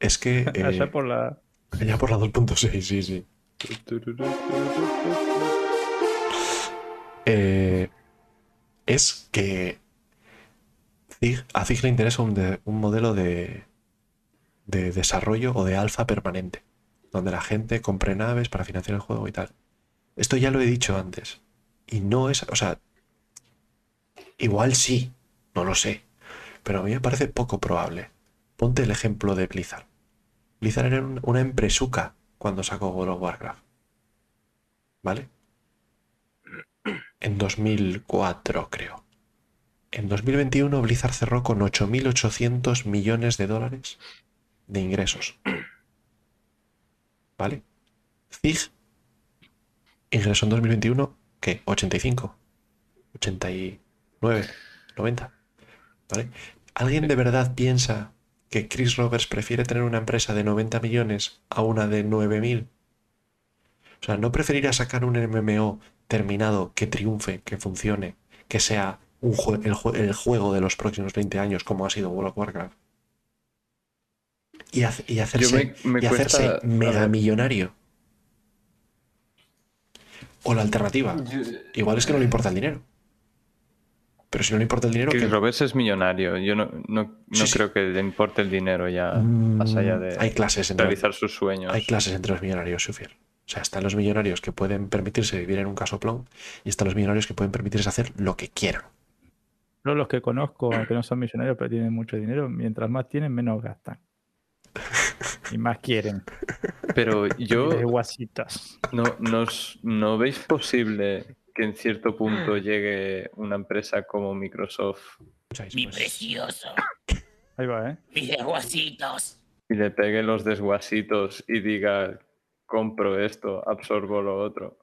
Es que. eh, allá por la. ya por la 2.6, sí, sí. Eh, es que Zig- a Zig le interesa un, de- un modelo de, de desarrollo o de alfa permanente, donde la gente compre naves para financiar el juego y tal. Esto ya lo he dicho antes. Y no es, o sea, igual sí, no lo sé, pero a mí me parece poco probable. Ponte el ejemplo de Blizzard. Blizzard era un- una empresuca cuando sacó World of Warcraft. ¿Vale? En 2004, creo. En 2021 Blizzard cerró con 8.800 millones de dólares de ingresos. ¿Vale? Zig ingresó en 2021, ¿qué? 85, 89, 90. ¿Vale? ¿Alguien de verdad piensa que Chris Roberts prefiere tener una empresa de 90 millones a una de 9.000? O sea, ¿no preferirá sacar un MMO terminado que triunfe, que funcione, que sea un jue- el, jue- el juego de los próximos 20 años como ha sido World of Warcraft? Y, hace- y hacerse, me- me y hacerse cuesta- a mega ver. millonario. O la alternativa. Igual es que no le importa el dinero. Pero si no le importa el dinero, Chris ¿qué? Roberts es millonario. Yo no, no, no Sí, sí. creo que le importe el dinero ya, Mm, más allá de Hay clases entre, realizar sus sueños. hay clases entre los millonarios, Sufier. O sea, están los millonarios que pueden permitirse vivir en un casoplón y están los millonarios que pueden permitirse hacer lo que quieran. Yo los que conozco, aunque no son millonarios, pero tienen mucho dinero, mientras más tienen, menos gastan. Y más quieren. Pero yo De guasitas. no, no, ¿no veis posible que en cierto punto llegue una empresa como Microsoft Mi precioso. Ahí va, ¿eh? Mis guasitos. y le pegue los desguasitos y diga compro esto, absorbo lo otro?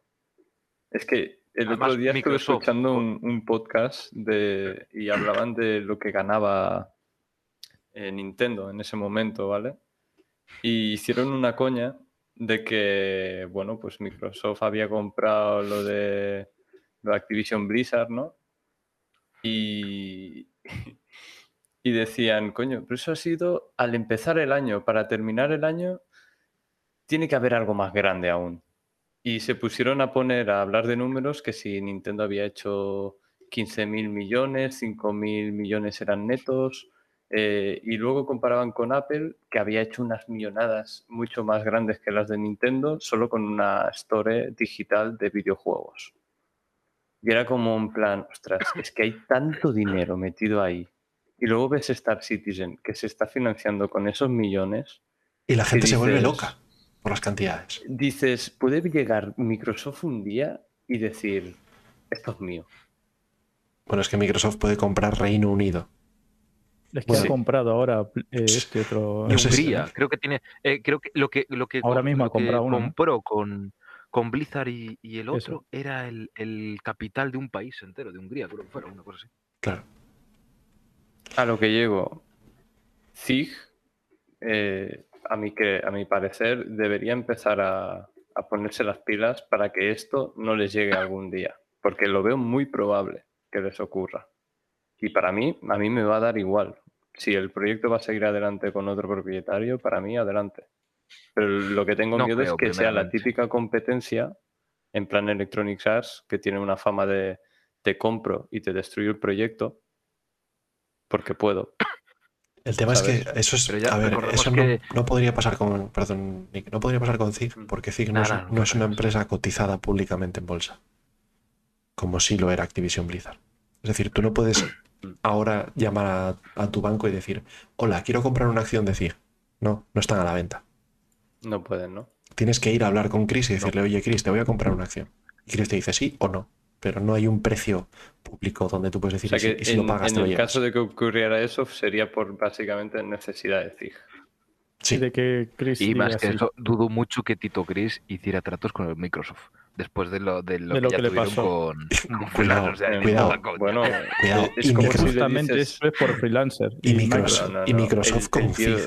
Es que el Además, otro día estuve escuchando un, un podcast de, y hablaban de lo que ganaba eh, Nintendo en ese momento, ¿vale? Y hicieron una coña de que, bueno, pues Microsoft había comprado lo de, Activision Blizzard, ¿no? Y, decían, coño, pero eso ha sido al empezar el año. Para terminar el año, tiene que haber algo más grande aún. Y se pusieron a poner a hablar de números que si Nintendo había hecho 15 mil millones, 5 mil millones eran netos. eh, y luego comparaban con Apple, que había hecho unas millonadas mucho más grandes que las de Nintendo, solo con una store digital de videojuegos. Y era como un plan, ostras, es que hay tanto dinero metido ahí. Y luego ves Star Citizen, que se está financiando con esos millones. Y la gente se vuelve loca por las cantidades. Dices, puede llegar Microsoft un día y decir, esto es mío. Bueno, es que Microsoft puede comprar Reino Unido. Es que Bueno, ha sí. comprado ahora eh, este otro. Y No sé si- Hungría, creo que tiene. eh, creo que lo que lo que, Ahora mismo ha comprado uno, ¿no? compró con, con Blizzard y, y el Eso. otro era el, el capital de un país entero, de Hungría, creo que fuera una cosa así. Claro. A lo que llego, ZIG, eh, a, mi que, a mi parecer, debería empezar a, a ponerse las pilas para que esto no les llegue algún día, porque lo veo muy probable que les ocurra. Y para mí, a mí me va a dar igual. Si el proyecto va a seguir adelante con otro propietario, para mí adelante. Pero lo que tengo No miedo es que sea la típica competencia en plan Electronic Arts, que tiene una fama de te compro y te destruyo el proyecto, porque puedo. El tema es que eso es. Ya a ver, eso que- no, no podría pasar con. Perdón, Nick, no podría pasar con ZIG, Mm. porque ZIG no, es, Nada, no no es una empresa cotizada públicamente en bolsa. Como sí lo era Activision Blizzard. Es decir, tú no puedes Mm. ahora llamar a, a tu banco y decir, hola, quiero comprar una acción de ZIG. No, no están a la venta. No pueden, ¿no? Tienes que ir a hablar con Chris y decirle, oye, Chris, te voy a comprar una acción. Y Chris te dice sí o no. Pero no hay un precio público donde tú puedes O decir sea y si- que y si en, lo pagas en te lo el llevas. caso de que ocurriera eso, sería por básicamente necesidad de ZIG. Sí, De que Chris Y más que eso, dudo mucho que Tito Chris hiciera tratos con el Microsoft. Después de lo, de lo De que lo ya que le pasó. con, con Cuidado, Freelance, o sea, cuidado. Bueno, Cuidado, es y como Microsoft- si le Justamente dices... eso es por freelancer. Y Microsoft, No, no, y no. Microsoft El- con el tío-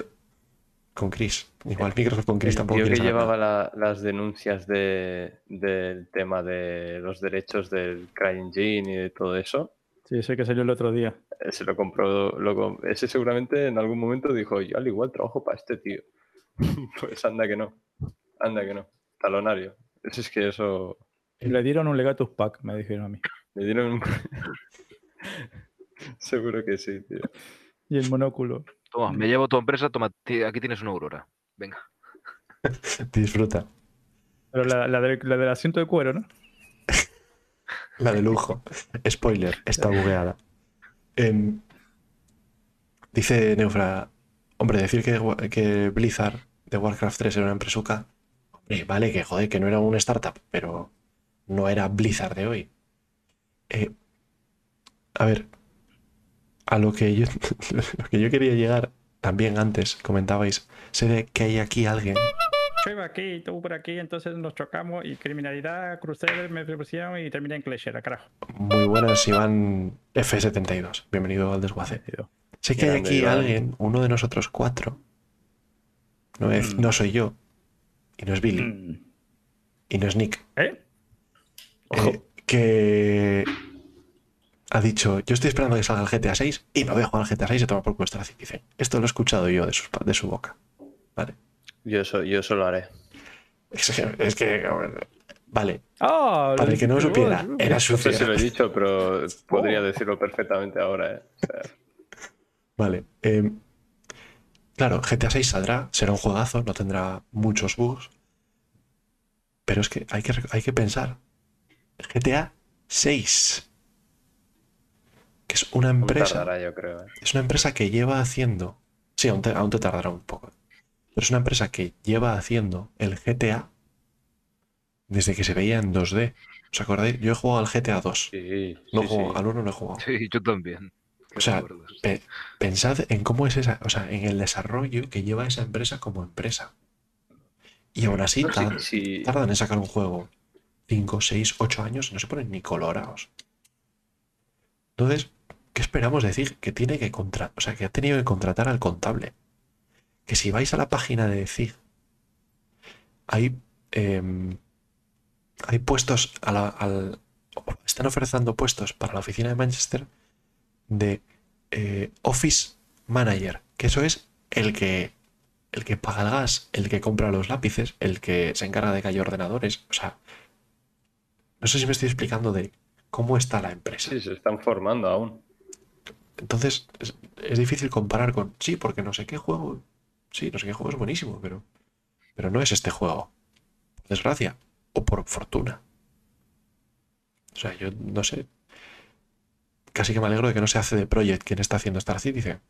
con Chris. Igual Microsoft con Chris El tampoco que llevaba la- las denuncias de- del tema de los derechos del CryEngine y de todo eso, Sí, ese que salió el otro día. eh, se lo compró. lo ese seguramente en algún momento dijo: Yo al igual trabajo para este tío. pues anda que no. Anda que no. Talonario. Eso es que eso. Le dieron un Legatus Pack, me dijeron a mí. Me dieron. un- Seguro que sí, tío. Y el monóculo. Toma, me llevo tu empresa, toma, aquí tienes una Aurora. Venga. Disfruta. Pero la, la, del, la del asiento de cuero, ¿no? La de lujo. Spoiler, está bugueada. Em, dice Neufra, hombre, decir que, que Blizzard de Warcraft 3 era una empresuca, hombre, vale, que joder, que no era una startup, pero no era Blizzard de hoy. Eh, a ver, a lo que yo, lo que yo quería llegar, también antes comentabais, sé de que hay aquí alguien Yo iba aquí y tú por aquí, entonces nos chocamos y criminalidad, Crusader, me propusieron y terminé en Clasher, carajo. Muy buenas, Iván F72. Bienvenido al desguace. Sé que hay aquí Iván. alguien, uno de nosotros cuatro. No, es- Mm. no soy yo. Y no es Billy. Mm. Y no es Nick. ¿Eh? eh, que ha dicho, yo estoy esperando que salga el GTA 6 y me voy a jugar al GTA 6 y tomar por culo Star Citizen. Esto lo he escuchado yo de, sus pa- de su boca. Vale. Yo eso, yo eso lo haré. Es que, es que, vale. Ah, Para el que no lo supiera, vos- era No sé si sucio. lo he dicho, pero podría Oh. decirlo perfectamente ahora. ¿eh? O sea, Vale. eh, claro, GTA 6 saldrá, será un juegazo, no tendrá muchos bugs. Pero es que hay que, hay que pensar. GTA 6. Que es una aún empresa. tardará, yo creo. ¿eh? Es una empresa que lleva haciendo. Sí, aún te, aún te tardará un poco. Pero es una empresa que lleva haciendo el GTA desde que se veía en 2D. ¿Os acordáis? Yo he jugado al GTA 2. Sí, No sí, jugado- sí. al 1 no he jugado. Sí, yo también. O sea. Pe- pensad en cómo es esa, o sea, en el desarrollo que lleva esa empresa como empresa. Y aún así No, sí, tar- sí. tardan en sacar un juego 5, 6, 8 años y no se ponen ni colorados. Entonces, ¿qué esperamos decir? Que tiene que contra, o sea, que ha tenido que contratar al contable. Que si vais a la página de CIG, hay, em, hay puestos a la- al, están ofreciendo puestos para la oficina de Manchester de eh, Office Manager, que eso es el que, el que paga el gas, el que compra los lápices, el que se encarga de que haya ordenadores. O sea, no sé si me estoy explicando de cómo está la empresa. Sí, se están formando aún. Entonces, es, es difícil comparar con, sí, porque no sé qué juego, sí, no sé qué juego es buenísimo, pero, pero no es este juego. Por desgracia, o por fortuna. O sea, yo no sé. Casi que me alegro de que no se hace de Project quien está haciendo Star Citizen.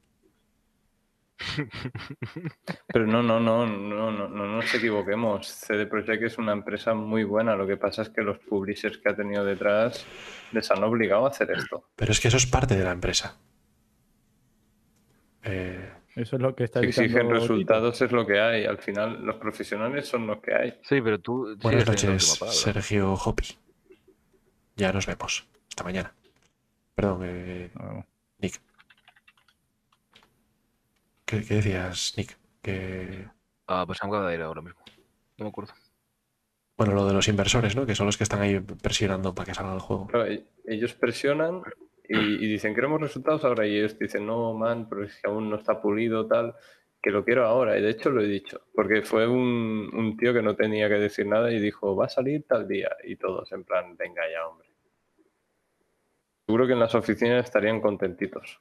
Pero no, no, no, no, no, no nos equivoquemos. CD Projekt es una empresa muy buena. Lo que pasa es que los publishers que ha tenido detrás les han obligado a hacer esto. Pero es que eso es parte de la empresa. Eh, Eso es lo que está Si exigen Tito. resultados es lo que hay. Al final, los profesionales son los que hay. Sí, pero tú. buenas noches. Sergio Hopi. Ya nos vemos. Hasta mañana. Perdón, eh. Nick. ¿Qué, qué decías, Nick? Que, Ah, pues acaba de ir ahora mismo. No me acuerdo. bueno, lo de los inversores, ¿no? Que son los que están ahí presionando para que salga el juego. Claro, e- ellos presionan y, y dicen, queremos resultados ahora. Y ellos dicen, no, man, pero es que aún no está pulido, tal, que lo quiero ahora. Y de hecho lo he dicho, porque fue un, un tío que no tenía que decir nada y dijo, va a salir tal día. Y todos en plan, venga ya, hombre. Seguro que en las oficinas estarían contentitos.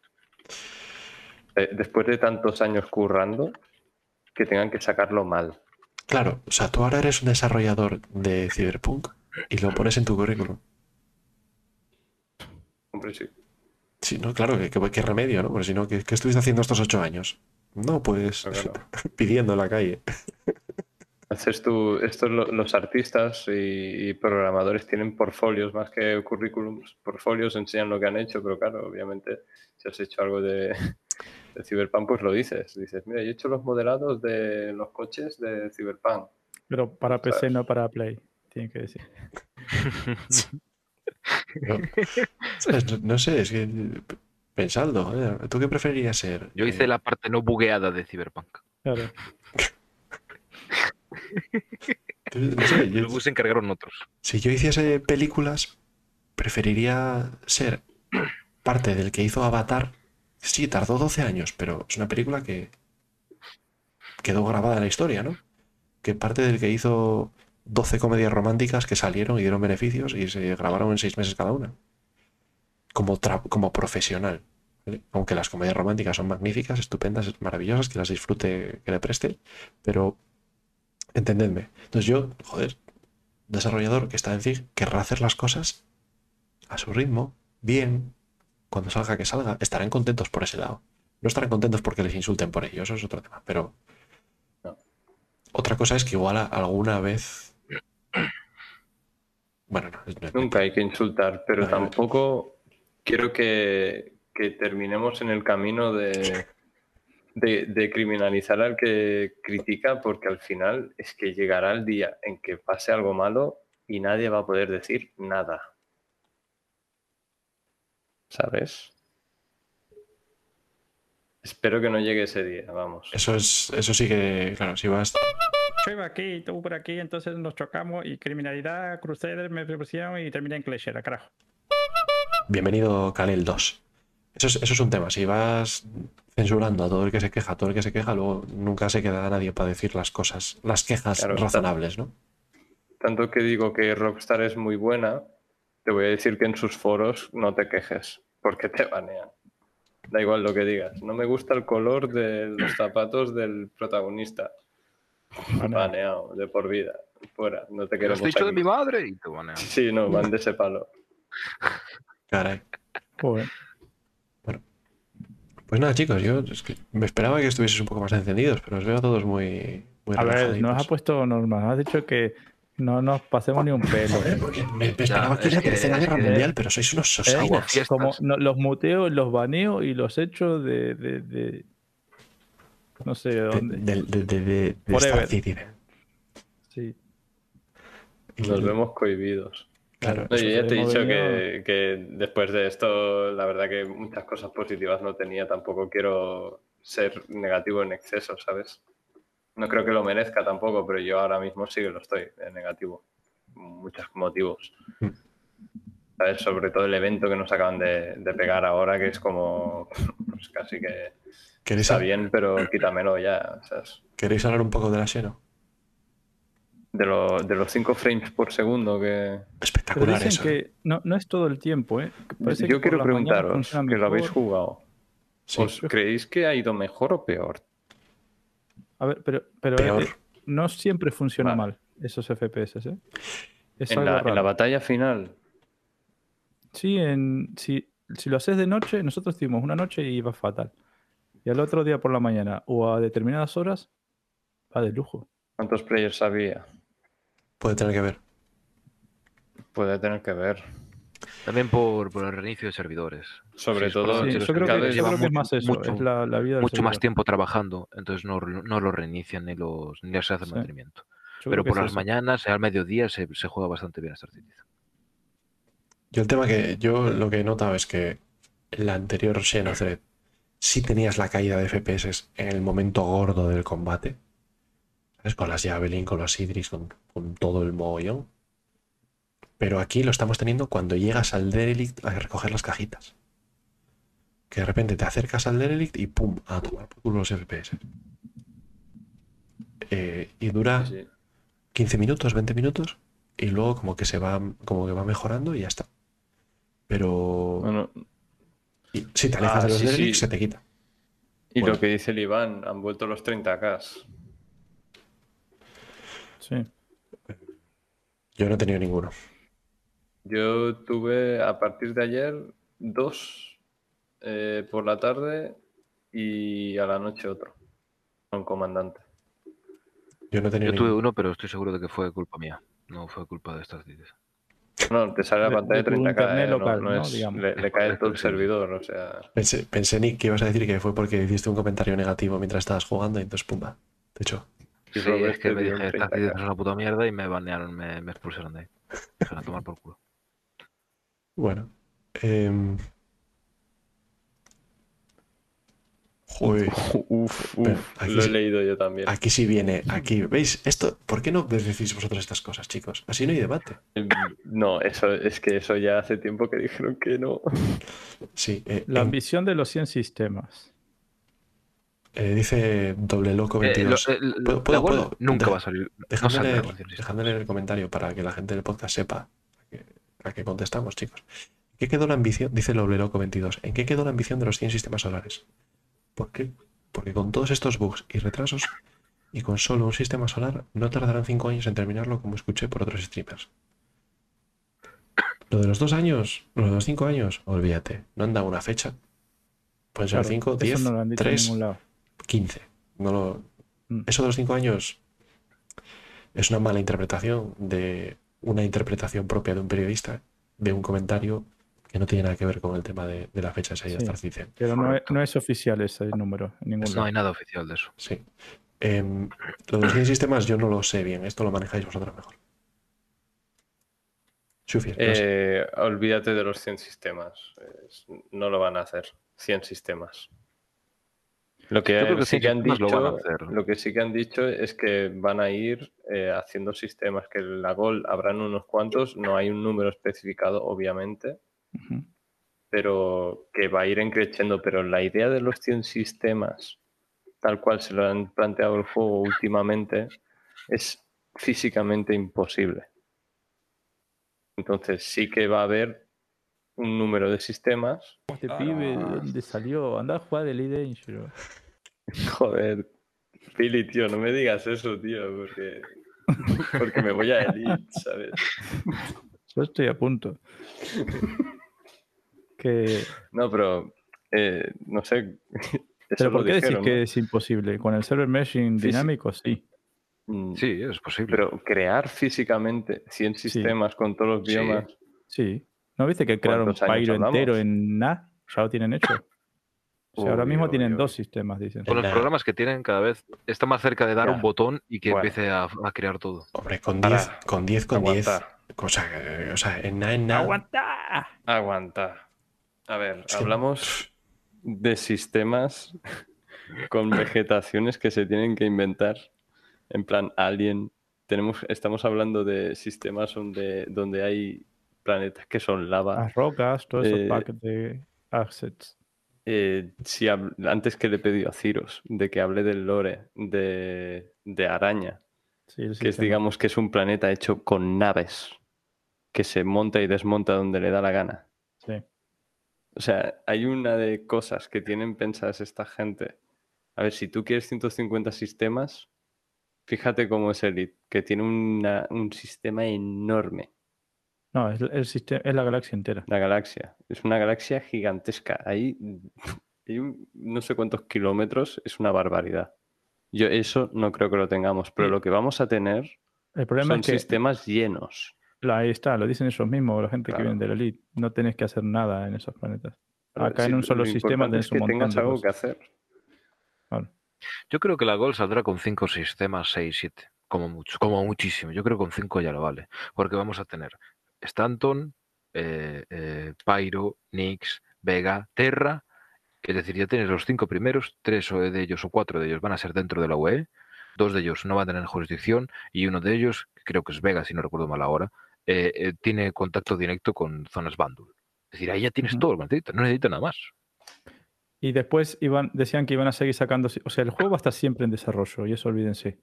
Eh, Después de tantos años currando, que tengan que sacarlo mal. Claro, o sea, tú ahora eres un desarrollador de Cyberpunk y lo pones en tu currículum. Hombre, sí. Sí, no, claro, ¿qué, qué- qué remedio, ¿no? Porque si no, ¿qué, qué estuviste haciendo estos ocho años? No, pues Claro. pidiendo en la calle. Haces tú, estos lo- los artistas y, y programadores tienen portfolios más que currículums. Portfolios enseñan lo que han hecho, pero claro, obviamente si has hecho algo de, de Cyberpunk, pues lo dices. Dices, mira, yo he hecho los modelados de los coches de Cyberpunk. Pero para PC, ¿Sabes? no para Play. Tiene que decir. No, ¿sabes? No- no sé, es que pensadlo. joder, ¿Tú qué preferirías ser? Yo hice Eh, la parte no bugueada de Cyberpunk. Claro. no sé, yo- Luego se encargaron otros. si yo hiciese películas, preferiría ser parte del que hizo Avatar. Sí, tardó 12 años, pero es una película que quedó grabada en la historia, ¿no? Que parte del que hizo 12 comedias románticas que salieron y dieron beneficios y se grabaron en seis meses cada una. Como, como profesional. ¿vale? Aunque las comedias románticas son magníficas, estupendas, maravillosas, que las disfrute, que le preste, pero entendedme. Entonces yo, joder, desarrollador que está en CIG querrá hacer las cosas a su ritmo, bien, cuando salga que salga, estarán contentos por ese lado. No estarán contentos porque les insulten por ello, eso es otro tema, pero No. otra cosa es que igual a- alguna vez... Bueno, no, no Nunca hay que insultar, pero tampoco quiero que, que terminemos en el camino de, de, de criminalizar al que critica, porque al final es que llegará el día en que pase algo malo y nadie va a poder decir nada. ¿Sabes? Espero que no llegue ese día, vamos. Eso es, eso sí que, claro, si vas... Yo iba aquí y tú por aquí, entonces nos chocamos y criminalidad, Crusader me propusieron y terminé en Cleshera, carajo. Bienvenido Kalel 2. Eso es, eso es un tema. Si vas censurando a todo el que se queja, a todo el que se queja, luego nunca se queda nadie para decir las cosas, las quejas Claro, razonables, ¿no? Tanto que digo que Rockstar es muy buena, te voy a decir que en sus foros no te quejes, porque te banean. Da igual lo que digas. No me gusta el color de los zapatos del protagonista. Baneado, de por vida. Fuera, no te ¿Qué queremos has dicho de mi madre? Y te banean. Sí, no, van de ese palo. Caray. Joder. Pues nada, chicos, yo es que me esperaba que estuvieses un poco más encendidos, pero os veo a todos muy, muy A ver, nos ha puesto normas. Has dicho que no nos pasemos ni un pelo. Joder, porque me, me esperaba Ya, que es la que- tercera guerra que- mundial, pero sois unos ¿Eh? fiestas. Como no- los muteo, los baneo y los echo de. de, de- no sé de De, dónde. de, de, de, de- de Forever. Star Citizen. Sí. Nos vemos cohibidos. Claro, No, yo ya te he dicho que, que después de esto, la verdad que muchas cosas positivas no tenía. Tampoco quiero ser negativo en exceso, ¿sabes? No creo que lo merezca tampoco, pero yo ahora mismo sí que lo estoy en negativo. Muchos motivos. ¿Sabes? Sobre todo el evento que nos acaban de, de pegar ahora, que es como. Pues casi que. ¿Queréis, Está bien, pero quítamelo ya. ¿sabes? ¿Queréis hablar un poco de la Xeno? De, lo- de los 5 frames por segundo que. Espectacular dicen eso. que no, no es todo el tiempo, ¿eh? Parece Yo quiero preguntaros, que lo habéis jugado. Sí. ¿Os creéis que ha ido mejor o peor? A ver, pero, pero Peor. eh, no siempre funciona Vale. mal esos FPS, ¿eh? Es En algo la, en la raro. batalla final. Sí, en, si, si lo haces de noche, nosotros tuvimos una noche y va fatal. Y al otro día por la mañana o a determinadas horas, va de lujo. ¿Cuántos players había? Puede tener que ver. Puede tener que ver. También por, por el reinicio de servidores. Sobre todo, Sí, los yo creo que, vez yo creo que es mucho- más eso, mucho- es la, la vida del Mucho más tiempo trabajando, entonces no, no lo reinician ni los ni les hace Sí. mantenimiento. Yo Pero por las eso. mañanas, al mediodía, se, se juega bastante bien Star Citizen. Yo el tema que yo lo que he notado es que la anterior Xenothread sí tenías la caída de FPS en el momento gordo del combate. ¿Sabes? Con las Javelin, con los Idris, con, con todo el mogollón. Pero aquí lo estamos teniendo cuando llegas al Derelict a recoger las cajitas. Que de repente te acercas al Derelict y ¡pum! a tomar por culo los FPS. Eh, y dura Sí, sí. 15 minutos, 20 minutos y luego como que se va como que va mejorando y ya está. Pero Bueno, y- si te alejas Ah, de los sí, Derelicts, sí. se te quita. y Bueno. lo que dice el Iván, han vuelto los 30k. Sí. Yo no he tenido ninguno. Yo tuve a partir de ayer dos eh, por la tarde y a la noche otro. Con comandante. Yo no he tenido Yo tuve ninguno. uno, pero estoy seguro de que fue culpa mía. No fue culpa de Star Citizen. No, te sale la pantalla de de tu 30k. internet eh, no- local, no ¿no? es- le, le cae todo el servidor, o sea. Pensé, pensé, Nick, que ibas a decir que fue porque hiciste un comentario negativo mientras estabas jugando y entonces pumba. De hecho, Y Sí, Robert es que te me dije, un Star 30K. Citizen es una puta mierda y me banearon, me, me expulsaron de ahí. Se van a tomar por culo. bueno. em, Joder, Uf, Pero uf, aquí lo he leído yo también. aquí sí viene, aquí, ¿veis? Esto, ¿por qué no decís vosotros estas cosas, chicos? Así no hay debate. No, eso es que eso ya hace tiempo que dijeron que no. Sí, eh, La en- ambición de los 100 sistemas. eh, dice doble loco Eh, 22. lo- el- ¿Puedo- la puedo- World puedo? Nunca Deja- va a salir. No Dejadme, leer, leer el comentario para que la gente del podcast sepa a qué, a qué contestamos, chicos. ¿En qué quedó la ambición? Dice el Loco 22. ¿En qué quedó la ambición de los 100 sistemas solares? ¿Por qué? Porque con todos estos bugs y retrasos y con solo un sistema solar no tardarán 5 años en terminarlo como escuché por otros streamers. Lo de los dos años, lo de los 5 años, olvídate. No han dado una fecha. Pueden ser Claro, 5, eso 10, no lo han dicho en 3, ningún lado. 15. No lo... Mm. Eso de los cinco años es una mala interpretación de una interpretación propia de un periodista, de un comentario que no tiene nada que ver con el tema de, de la fecha de salida de Sí. Star Citizen. Pero no es, Correcto. no es oficial ese número en ningún No hay nada oficial de eso. Sí. Em, lo de los 100 sistemas yo no lo sé bien, esto lo manejáis vosotros mejor. No sé. Eh, olvídate de los 100 sistemas. No lo van a hacer. 100 sistemas. Lo que, Yo creo que sí 100 que han sistemas lo dicho, van a hacer. lo que sí que han dicho es que van a ir eh, haciendo sistemas, que la Gol habrán unos cuantos, no hay un número especificado, obviamente, Pero que va a ir creciendo. Pero la idea de los 100 sistemas, tal cual se lo han planteado el juego últimamente, es físicamente imposible. Entonces sí que va a haber un número de sistemas. Este pibe, ¿de dónde salió? Anda a jugar el ID Danger. Joder, Pili, tío, no me digas eso, tío, porque, porque me voy a Elite, ¿sabes? Yo estoy a punto. Que... No, pero eh, no sé. Eso ¿Pero por qué decís dijeron, que ¿no? es imposible? Con el server meshing dinámico, sí. Mm, Sí, es posible. Pero crear físicamente 100 sistemas con todos los biomas. Sí. ¿No viste que crearon ¿Cuántos años Pyro entero en NA? Ya lo tienen hecho. O sea, ahora mismo uy, tienen uy. dos sistemas, dicen. Con los programas que tienen, cada vez está más cerca de dar Ya. un botón y que Bueno. empiece a, a crear todo. Hombre, con Para. 10, con 10, con 10. Aguanta. O sea, eh, o sea, en nada, en nada. ¡Aguanta! Aguanta. A ver, hablamos de sistemas con vegetaciones que se tienen que inventar. En plan Alien. Tenemos, estamos hablando de sistemas donde, donde hay planetas que son lava. Las rocas, todos esos Eh, de assets. Eh, si antes que le he pedido a Ciros de que hable del lore de, de Araña, Sí, que es, digamos que es un planeta hecho con naves, que se monta y desmonta donde le da la gana. O sea, hay una de cosas que tienen pensadas esta gente. A ver, si tú quieres 150 sistemas, fíjate cómo es Elite, que tiene una- un sistema enorme. No, es el sistema, es la galaxia entera. La galaxia. Es una galaxia gigantesca. Ahí hay un- no sé cuántos kilómetros, es una barbaridad. Yo eso no creo que lo tengamos, pero lo que vamos a tener El problema son es que sistemas llenos. La- ahí está, lo dicen ellos mismos, la gente que viene de la elite. No tenés que hacer nada en esos planetas. Acá Sí, en un solo lo sistema tenés es un que montón tengas de algo cosas. que hacer. Yo creo que la Gol saldrá con 5 sistemas, 6, 7, como mucho, como muchísimo. Yo creo que con 5 ya lo vale. Porque vamos a tener Stanton, eh, eh, Pyro, Nix, Vega, Terra. Es decir, ya tienes los cinco primeros, tres de ellos o cuatro de ellos van a ser dentro de la UE, dos de ellos no van a tener jurisdicción y uno de ellos, creo que es Vega, si no recuerdo mal ahora, eh, eh, tiene contacto directo con zonas Bandul. Es decir, ahí ya tienes todo lo que necesitas, no necesitas nada más. Y después iban, decían que iban a seguir sacando. O sea, el juego va a estar siempre en desarrollo, y eso olvídense.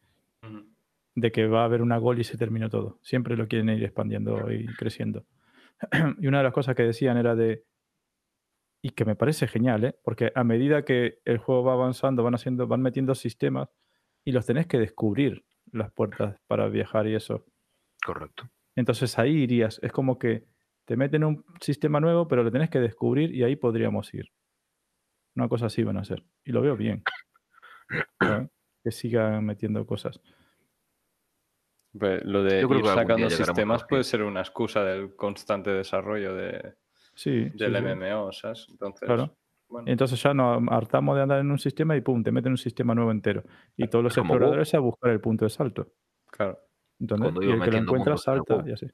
De que va a haber una gol y se terminó todo. Siempre lo quieren ir expandiendo y creciendo. y una de las cosas que decían era de. Y que me parece genial, ¿eh? Porque a medida que el juego va avanzando, van haciendo, van metiendo sistemas y los tenés que descubrir las puertas para viajar y eso. Correcto. Entonces ahí irías. Es como que te meten un sistema nuevo, pero lo tenés que descubrir y ahí podríamos ir. Una cosa así van a hacer. Y lo veo bien. Que sigan metiendo cosas. Pues lo de ir sacando sistemas puede ser una excusa del constante desarrollo de, Sí. del sí, sí. MMO, ¿sabes? Entonces, Claro. bueno, Entonces ya nos hartamos de andar en un sistema y pum, te meten un sistema nuevo entero. Y todos los exploradores a buscar el punto de salto. claro. Cuando Y el que lo encuentra salta y así.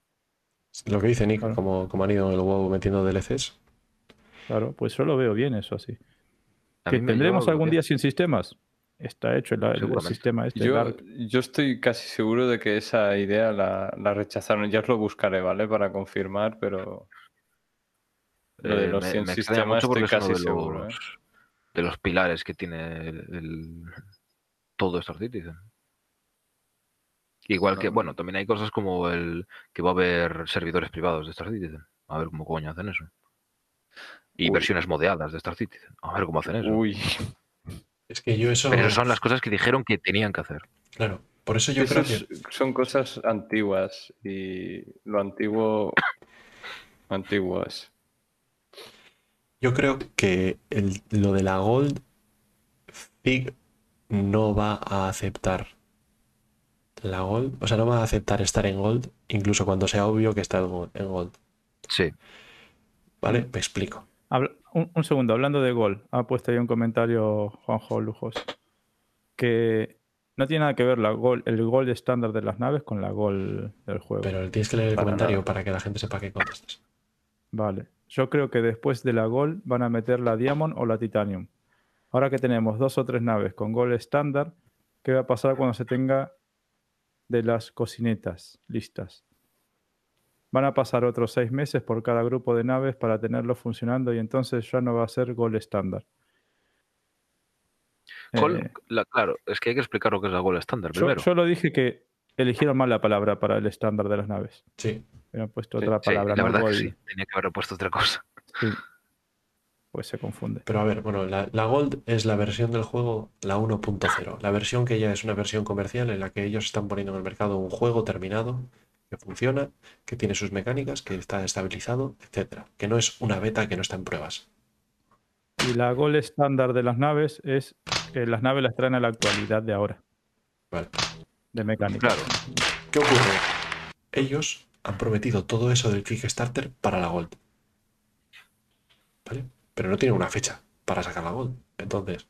Lo que dice Nick, Claro. como, como han ido en el WoW metiendo DLCs. Claro, pues yo lo veo bien eso así. A ¿Que mí me tendremos algún día sin sistemas? Está hecho el, sistema este. Yo, Dark. yo estoy casi seguro de que esa idea la, la rechazaron. Ya os lo buscaré, ¿vale? Para confirmar, pero lo de Eh, los me- 100 me extraña sistemas estoy casi de seguro. ¿eh? de los pilares que tiene el, el- todo Star Citizen. Igual que, No. bueno, también hay cosas como el que va a haber servidores privados de Star Citizen. A ver cómo coño hacen eso. Y Uy. versiones modeadas de Star Citizen. A ver cómo hacen eso. Uy, Es que yo eso. Pero son las cosas que dijeron que tenían que hacer. Claro. Por eso yo creo que. son cosas antiguas y lo antiguo es. Yo creo que el- lo de la Gold, Fig no va a aceptar la Gold. O sea, no va a aceptar estar en Gold, incluso cuando sea obvio que está en Gold- Gold. Sí. ¿Vale? Me explico. Habla- un, un segundo, hablando de gol, ha puesto ahí un comentario Juanjo Lujos que no tiene nada que ver la gol, el gol estándar de las naves con la gol del juego. Pero tienes que leer el Para comentario nada. para que la gente sepa que contestas. Vale. Yo creo que después de la gol van a meter la Diamond o la Titanium. Ahora que tenemos dos o tres naves con gol estándar, ¿qué va a pasar cuando se tenga de las cocinetas listas? Van a pasar otros seis meses por cada grupo de naves para tenerlo funcionando y entonces ya no va a ser gol estándar. Gol- Eh, la- claro, es que hay que explicar lo que es la gol estándar yo, primero. yo lo dije que eligieron mal la palabra para el estándar de las naves. Sí. Habían puesto Sí, otra Sí, palabra, la no verdad gol. que sí. Tenía que haber puesto otra cosa. Sí. Pues se confunde. Pero a ver, bueno, la, la Gold es la versión del juego, la 1.0. La versión que ya es una versión comercial en la que ellos están poniendo en el mercado un juego terminado, que funciona, que tiene sus mecánicas, que está estabilizado, etcétera. Que no es una beta que no está en pruebas. Y la gol estándar de las naves es que las naves las traen a la actualidad de ahora, Vale. de mecánica. Claro. ¿Qué ocurre? Ellos han prometido todo eso del Kickstarter para la Gold. Pero no tienen una fecha para sacar la Gold. Entonces,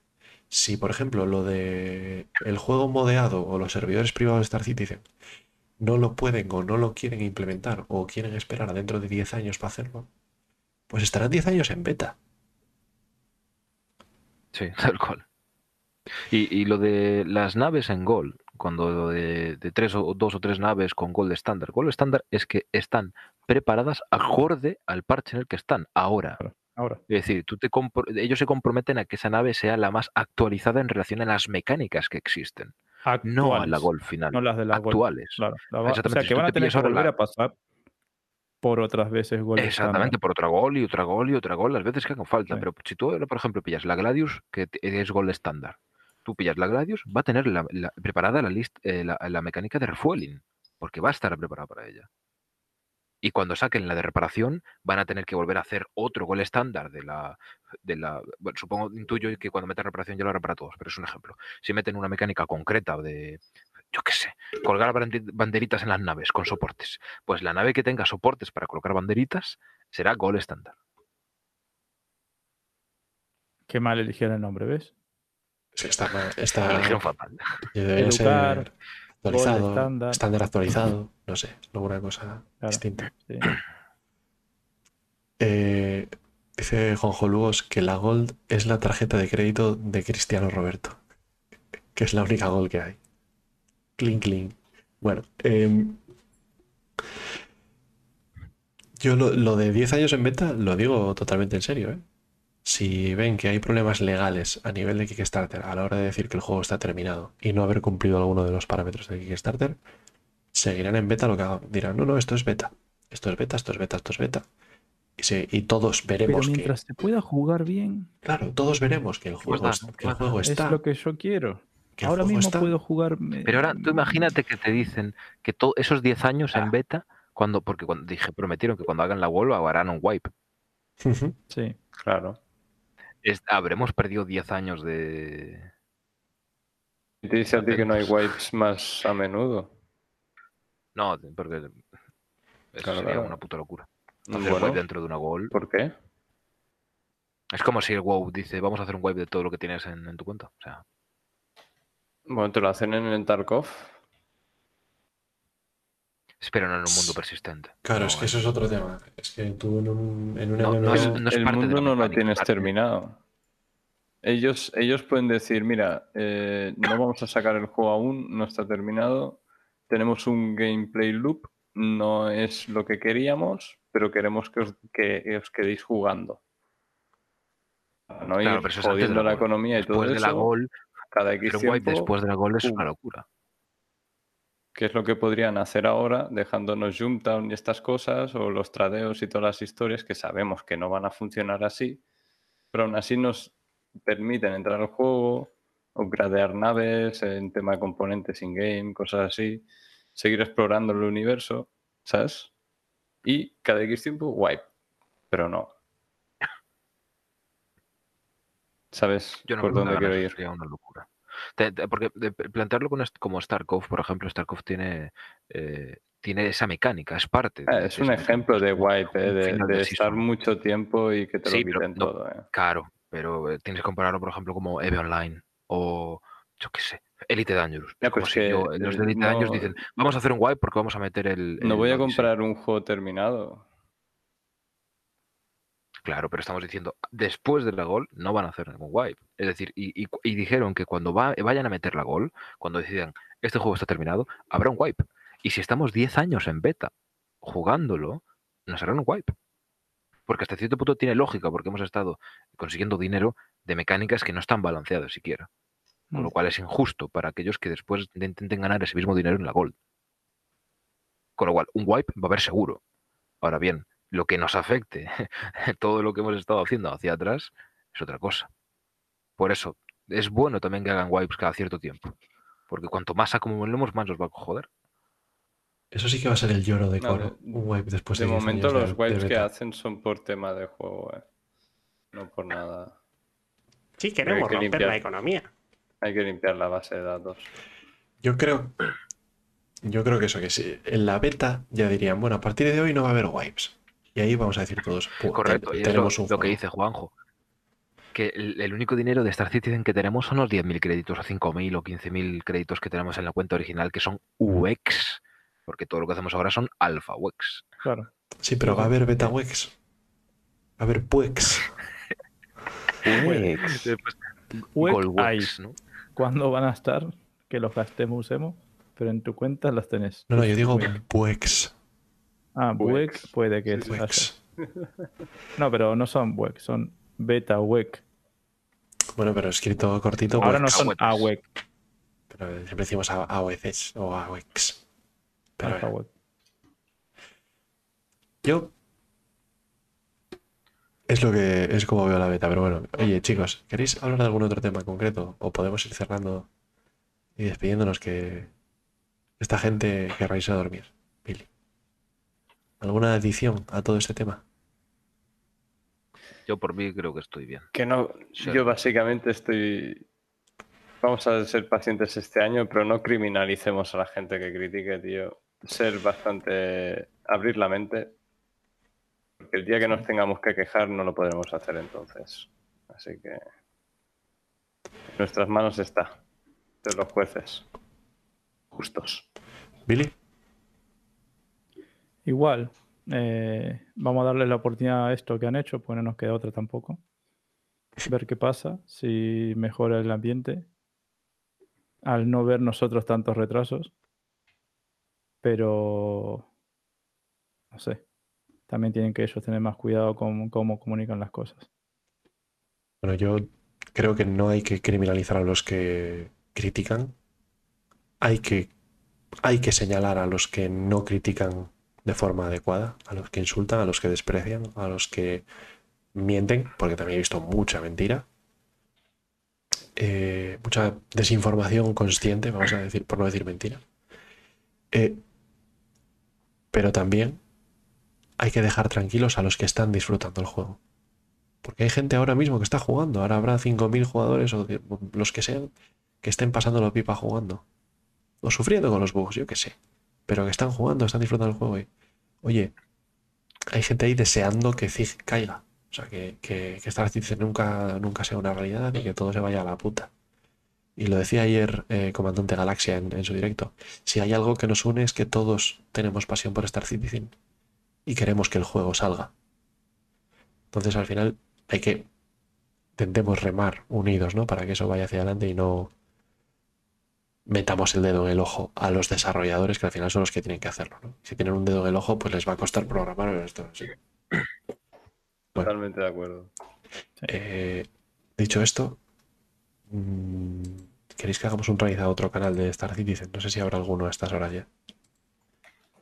si por ejemplo lo de el juego modeado o los servidores privados de Star Citizen no lo pueden o no lo quieren implementar o quieren esperar a dentro de 10 años para hacerlo, pues estarán 10 años en beta. Sí, tal cual. Y, y lo de las naves en Gold, cuando de, de tres o dos o tres naves con Gold estándar. Gold estándar es que están preparadas acorde al parche en el que están ahora. Ahora. Es decir, tú te compro- ellos se comprometen a que esa nave sea la más actualizada en relación a las mecánicas que existen, no a la Actuales, Gold final. No las de la Gold. actuales. Claro. la va- o Exactamente, sea si que tú van a te tener que volver la- a pasar por otras veces Gold Exactamente, por otra gol y otra gol y otra gol, las veces que hagan falta. Sí. Pero si tú, por ejemplo, pillas la Gladius, que es gol estándar, tú pillas la Gladius, va a tener la- la- preparada la, list- eh, la, la mecánica de refueling, porque va a estar preparada para ella. Y cuando saquen la de reparación, van a tener que volver a hacer otro gol estándar de la. De la bueno, supongo, intuyo que cuando meten reparación ya lo hará para todos, pero es un ejemplo. Si meten una mecánica concreta de, yo qué sé, colgar bande- banderitas en las naves con soportes, pues la nave que tenga soportes para colocar banderitas será gol estándar. Qué mal eligieron el nombre, ¿ves? Sí, está, está eligieron fatal. debería ser Educar, actualizado, estándar. estándar actualizado, no sé, alguna cosa Claro. distinta. Sí. Eh, dice Juanjo Lugos que la Gold es la tarjeta de crédito de Cristiano Roberto, que es la única Gold que hay. Clink, clink. Bueno, em, yo lo, lo de 10 años en beta lo digo totalmente en serio. ¿eh? Si ven que hay problemas legales a nivel de Kickstarter a la hora de decir que el juego está terminado y no haber cumplido alguno de los parámetros de Kickstarter, seguirán en beta lo que hagan. Dirán, no, no, esto es beta. Esto es beta, esto es beta, esto es beta. Y, se- y todos Pero veremos que. mientras se pueda jugar bien, Claro, todos veremos que el juego, da, es- que el juego está. es lo que yo quiero. que Ahora mismo está. puedo jugar. Pero ahora tú imagínate que te dicen que to- esos 10 años Ah. en beta, cuando, porque cuando dije, prometieron que cuando hagan la Wall harán un wipe. Sí. Claro. Es- habremos perdido 10 años de. Y te dice a ti que no hay wipes más a menudo. No, porque eso Claro, sería claro. una puta locura. Hacer Bueno, wipe dentro de una Wall. ¿por qué? Es como si el WoW dice, vamos a hacer un wipe de todo lo que tienes en, en tu cuenta. O sea, Bueno, te lo hacen en el Tarkov. Espero no en un mundo persistente. Claro, No, es que eso es otro tema. Es que tú en un, en un No, no MMO es- el mundo no lo tienes parte- terminado. Ellos, ellos pueden decir, mira, eh, no vamos a sacar el juego aún, no está terminado, tenemos un gameplay loop, no es lo que queríamos, pero queremos que os, que os quedéis jugando. Para No Claro, ir pero jodiendo la economía y todo Después de la Gol, cada X pero tiempo, después de la Gol es una locura. Que es lo que podrían hacer ahora, dejándonos Jumptown y estas cosas, o los tradeos y todas las historias que sabemos que no van a funcionar así, pero aún así nos permiten entrar al juego, upgradear naves en tema de componentes in-game, cosas así, seguir explorando el universo, ¿sabes? Y cada X tiempo, wipe, pero no. ¿Sabes Yo no por dónde quiero ir? sería una locura. Te- te- porque de- plantearlo con como Starcraft, por ejemplo, Starcraft tiene, eh, tiene esa mecánica, es parte. Ah, de- es de un ejemplo de es wipe, eh, de, de de estar mucho tiempo y que te Sí, lo quiten no- todo. eh. Claro, pero eh, tienes que compararlo, por ejemplo, como EVE Online o yo qué sé, Elite Dangerous. Ya, Es pues que, yo- los de Elite Dangerous no- dicen, vamos a hacer un wipe porque vamos a meter el. No voy a Odyssey". comprar un juego terminado. Claro, pero estamos diciendo, después de la gol no van a hacer ningún wipe. Es decir, y, y- y dijeron que cuando va- vayan a meter la gol, cuando decidan, este juego está terminado, habrá un wipe. Y si estamos 10 años en beta jugándolo, nos harán un wipe. Porque hasta cierto punto tiene lógica, porque hemos estado consiguiendo dinero de mecánicas que no están balanceadas siquiera. Con lo Mm. cual es injusto para aquellos que después intenten ganar ese mismo dinero en la Gold. Con lo cual, un wipe va a haber seguro. Ahora bien, lo que nos afecte, todo lo que hemos estado haciendo hacia atrás, es otra cosa. Por eso, es bueno también que hagan wipes cada cierto tiempo. Porque cuanto más acumulemos, más nos va a joder. Eso sí que va a ser el lloro de No, Coro. de- un wipe después de, de 10 momento años los de wipes que hacen son por tema de juego, eh. No por nada. Sí, queremos que romper limpiar. la economía. Hay que limpiar la base de datos. Yo creo. Yo creo que eso, que sí. En la beta ya dirían, bueno, a partir de hoy no va a haber wipes. Y ahí vamos a decir todos, "Pu, Correcto, te- y es lo, tenemos un lo que juego". dice Juanjo. Que el, el único dinero de Star Citizen que tenemos son los 10.000 créditos o 5.000 o 15.000 créditos que tenemos en la cuenta original, que son UX. Porque todo lo que hacemos ahora son alfa UX. Claro. Sí, pero va a haber beta wex. Va a haber puex. Gold hay. UX, ¿no? cuándo van a estar, que los gastemos, usemos, pero en tu cuenta las tenés. No, no, yo digo. Buex. Ah. WEC puede que. Buex. No, pero no son WEC, son Beta WEC. Bueno, pero escrito cortito, Ahora no son. AWEC. Pero siempre decimos AOECs o AOEX. Pero Alpha bueno, yo. Es lo que es como veo la beta, pero bueno. Oye, chicos, ¿queréis hablar de algún otro tema en concreto? O podemos ir cerrando y despidiéndonos que esta gente querrá irse a dormir. ¿Alguna adición a todo este tema? Yo por mí creo que estoy bien. Que no, Sí. yo básicamente estoy. Vamos a ser pacientes este año, pero no criminalicemos a la gente que critique, tío. Ser bastante. abrir la mente. Porque el día que nos tengamos que quejar no lo podremos hacer entonces. Así que. En nuestras manos está. De los jueces. Justos. Billy. Igual, eh, vamos a darle la oportunidad a esto que han hecho, pues no nos queda otra tampoco. Ver qué pasa, si mejora el ambiente, al no ver nosotros tantos retrasos. Pero, no sé, también tienen que ellos tener más cuidado con cómo comunican las cosas. Bueno, yo creo que no hay que criminalizar a los que critican. Hay que, hay que señalar a los que no critican de forma adecuada, a los que insultan, a los que desprecian, a los que mienten, porque también he visto mucha mentira. eh, mucha desinformación consciente, vamos a decir, por no decir mentira. Eh, pero también hay que dejar tranquilos a los que están disfrutando el juego. Porque hay gente ahora mismo que está jugando. Ahora habrá 5.000 jugadores o los que sean que estén pasando la pipa jugando. O sufriendo con los bugs, yo qué sé. Pero que están jugando, están disfrutando del juego. y, oye, hay gente ahí deseando que Zig caiga. O sea, que, que, que Star Citizen nunca, nunca sea una realidad y que todo se vaya a la puta. Y lo decía ayer eh, Comandante Galaxia en, en su directo. Si hay algo que nos une es que todos tenemos pasión por Star Citizen y queremos que el juego salga. Entonces al final hay que intentemos remar unidos, ¿no? Para que eso vaya hacia adelante y no metamos el dedo en el ojo a los desarrolladores que al final son los que tienen que hacerlo, ¿no? Si tienen un dedo en el ojo, pues les va a costar programar esto. sí. Bueno. Totalmente de acuerdo. Eh, dicho esto, mm, ¿queréis que hagamos un raid a otro canal de Star Citizen? No sé si habrá alguno a estas horas ya.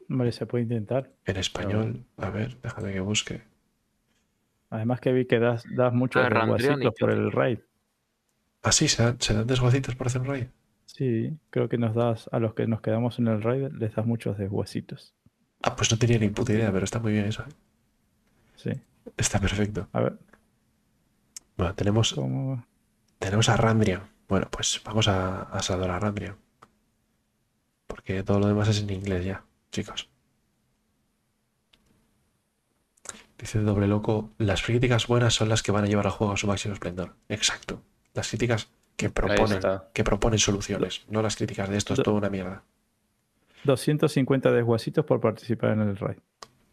Vale, se puede intentar. En español, a ver, déjame que busque. Además que vi que das, das muchos Ah, por el raid. Ah, sí, ¿se dan, se dan desguacitos por hacer un raid? Sí, creo que nos das, a los que nos quedamos en el raid, les das muchos desguacitos. Ah, pues no tenía ni puta idea, pero está muy bien eso. ¿eh? Sí. Está perfecto. A ver, Bueno, tenemos, ¿cómo? tenemos a Randrian. Bueno, pues vamos a, a saludar a Randrian. Porque todo lo demás es en inglés ya, chicos. Dice Doble Loco, las críticas buenas son las que van a llevar al juego a su máximo esplendor. Exacto. Las críticas que proponen, que proponen soluciones, no las críticas de esto es Do- toda una mierda. 250 desguacitos por participar en el raid.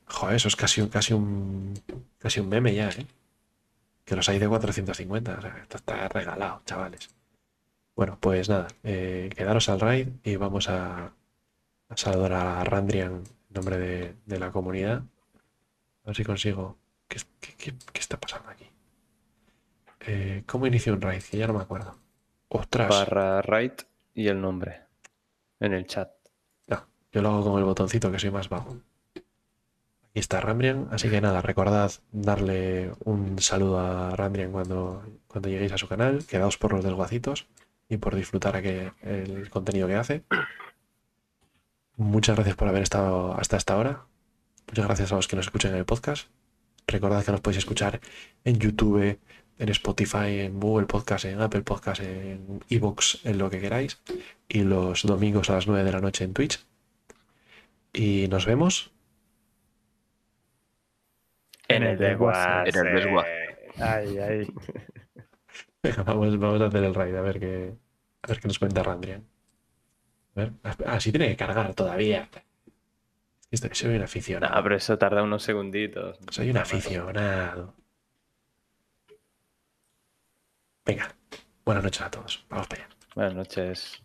Joder, eso es casi un, casi un, casi un meme ya, ¿eh? Que los hay de 450. O sea, esto está regalado, chavales. Bueno, pues nada, eh, quedaros al raid y vamos a, a saludar a Randrian en nombre de, de la comunidad. A ver si consigo. ¿Qué, qué- qué- qué está pasando aquí? Eh, ¿Cómo inicio un raid? Que ya no me acuerdo. Ostras, Barra right y el nombre. En el chat. no, yo lo hago con el botoncito que soy más vago. Aquí está Randrian, así que nada, recordad darle un saludo a Randrian cuando, cuando lleguéis a su canal, quedaos por los desguacitos y por disfrutar aquel- el contenido que hace. Muchas gracias por haber estado hasta esta hora. Muchas gracias a los que nos escuchan en el podcast. Recordad que nos podéis escuchar en YouTube, en Spotify, en Google Podcast, en Apple Podcast, en Evox, en lo que queráis. Y los domingos a las 9 de la noche en Twitch. Y nos vemos. En el desguace. En el desguace. Ay, ay. Venga, vamos, vamos a hacer el raid a ver qué, a ver qué nos cuenta Randrian. A ver. Ah, sí tiene que cargar todavía. Estoy- soy un aficionado. Nah, pero eso tarda unos segunditos. Soy un aficionado. Venga, buenas noches a todos. Vamos para allá. Buenas noches.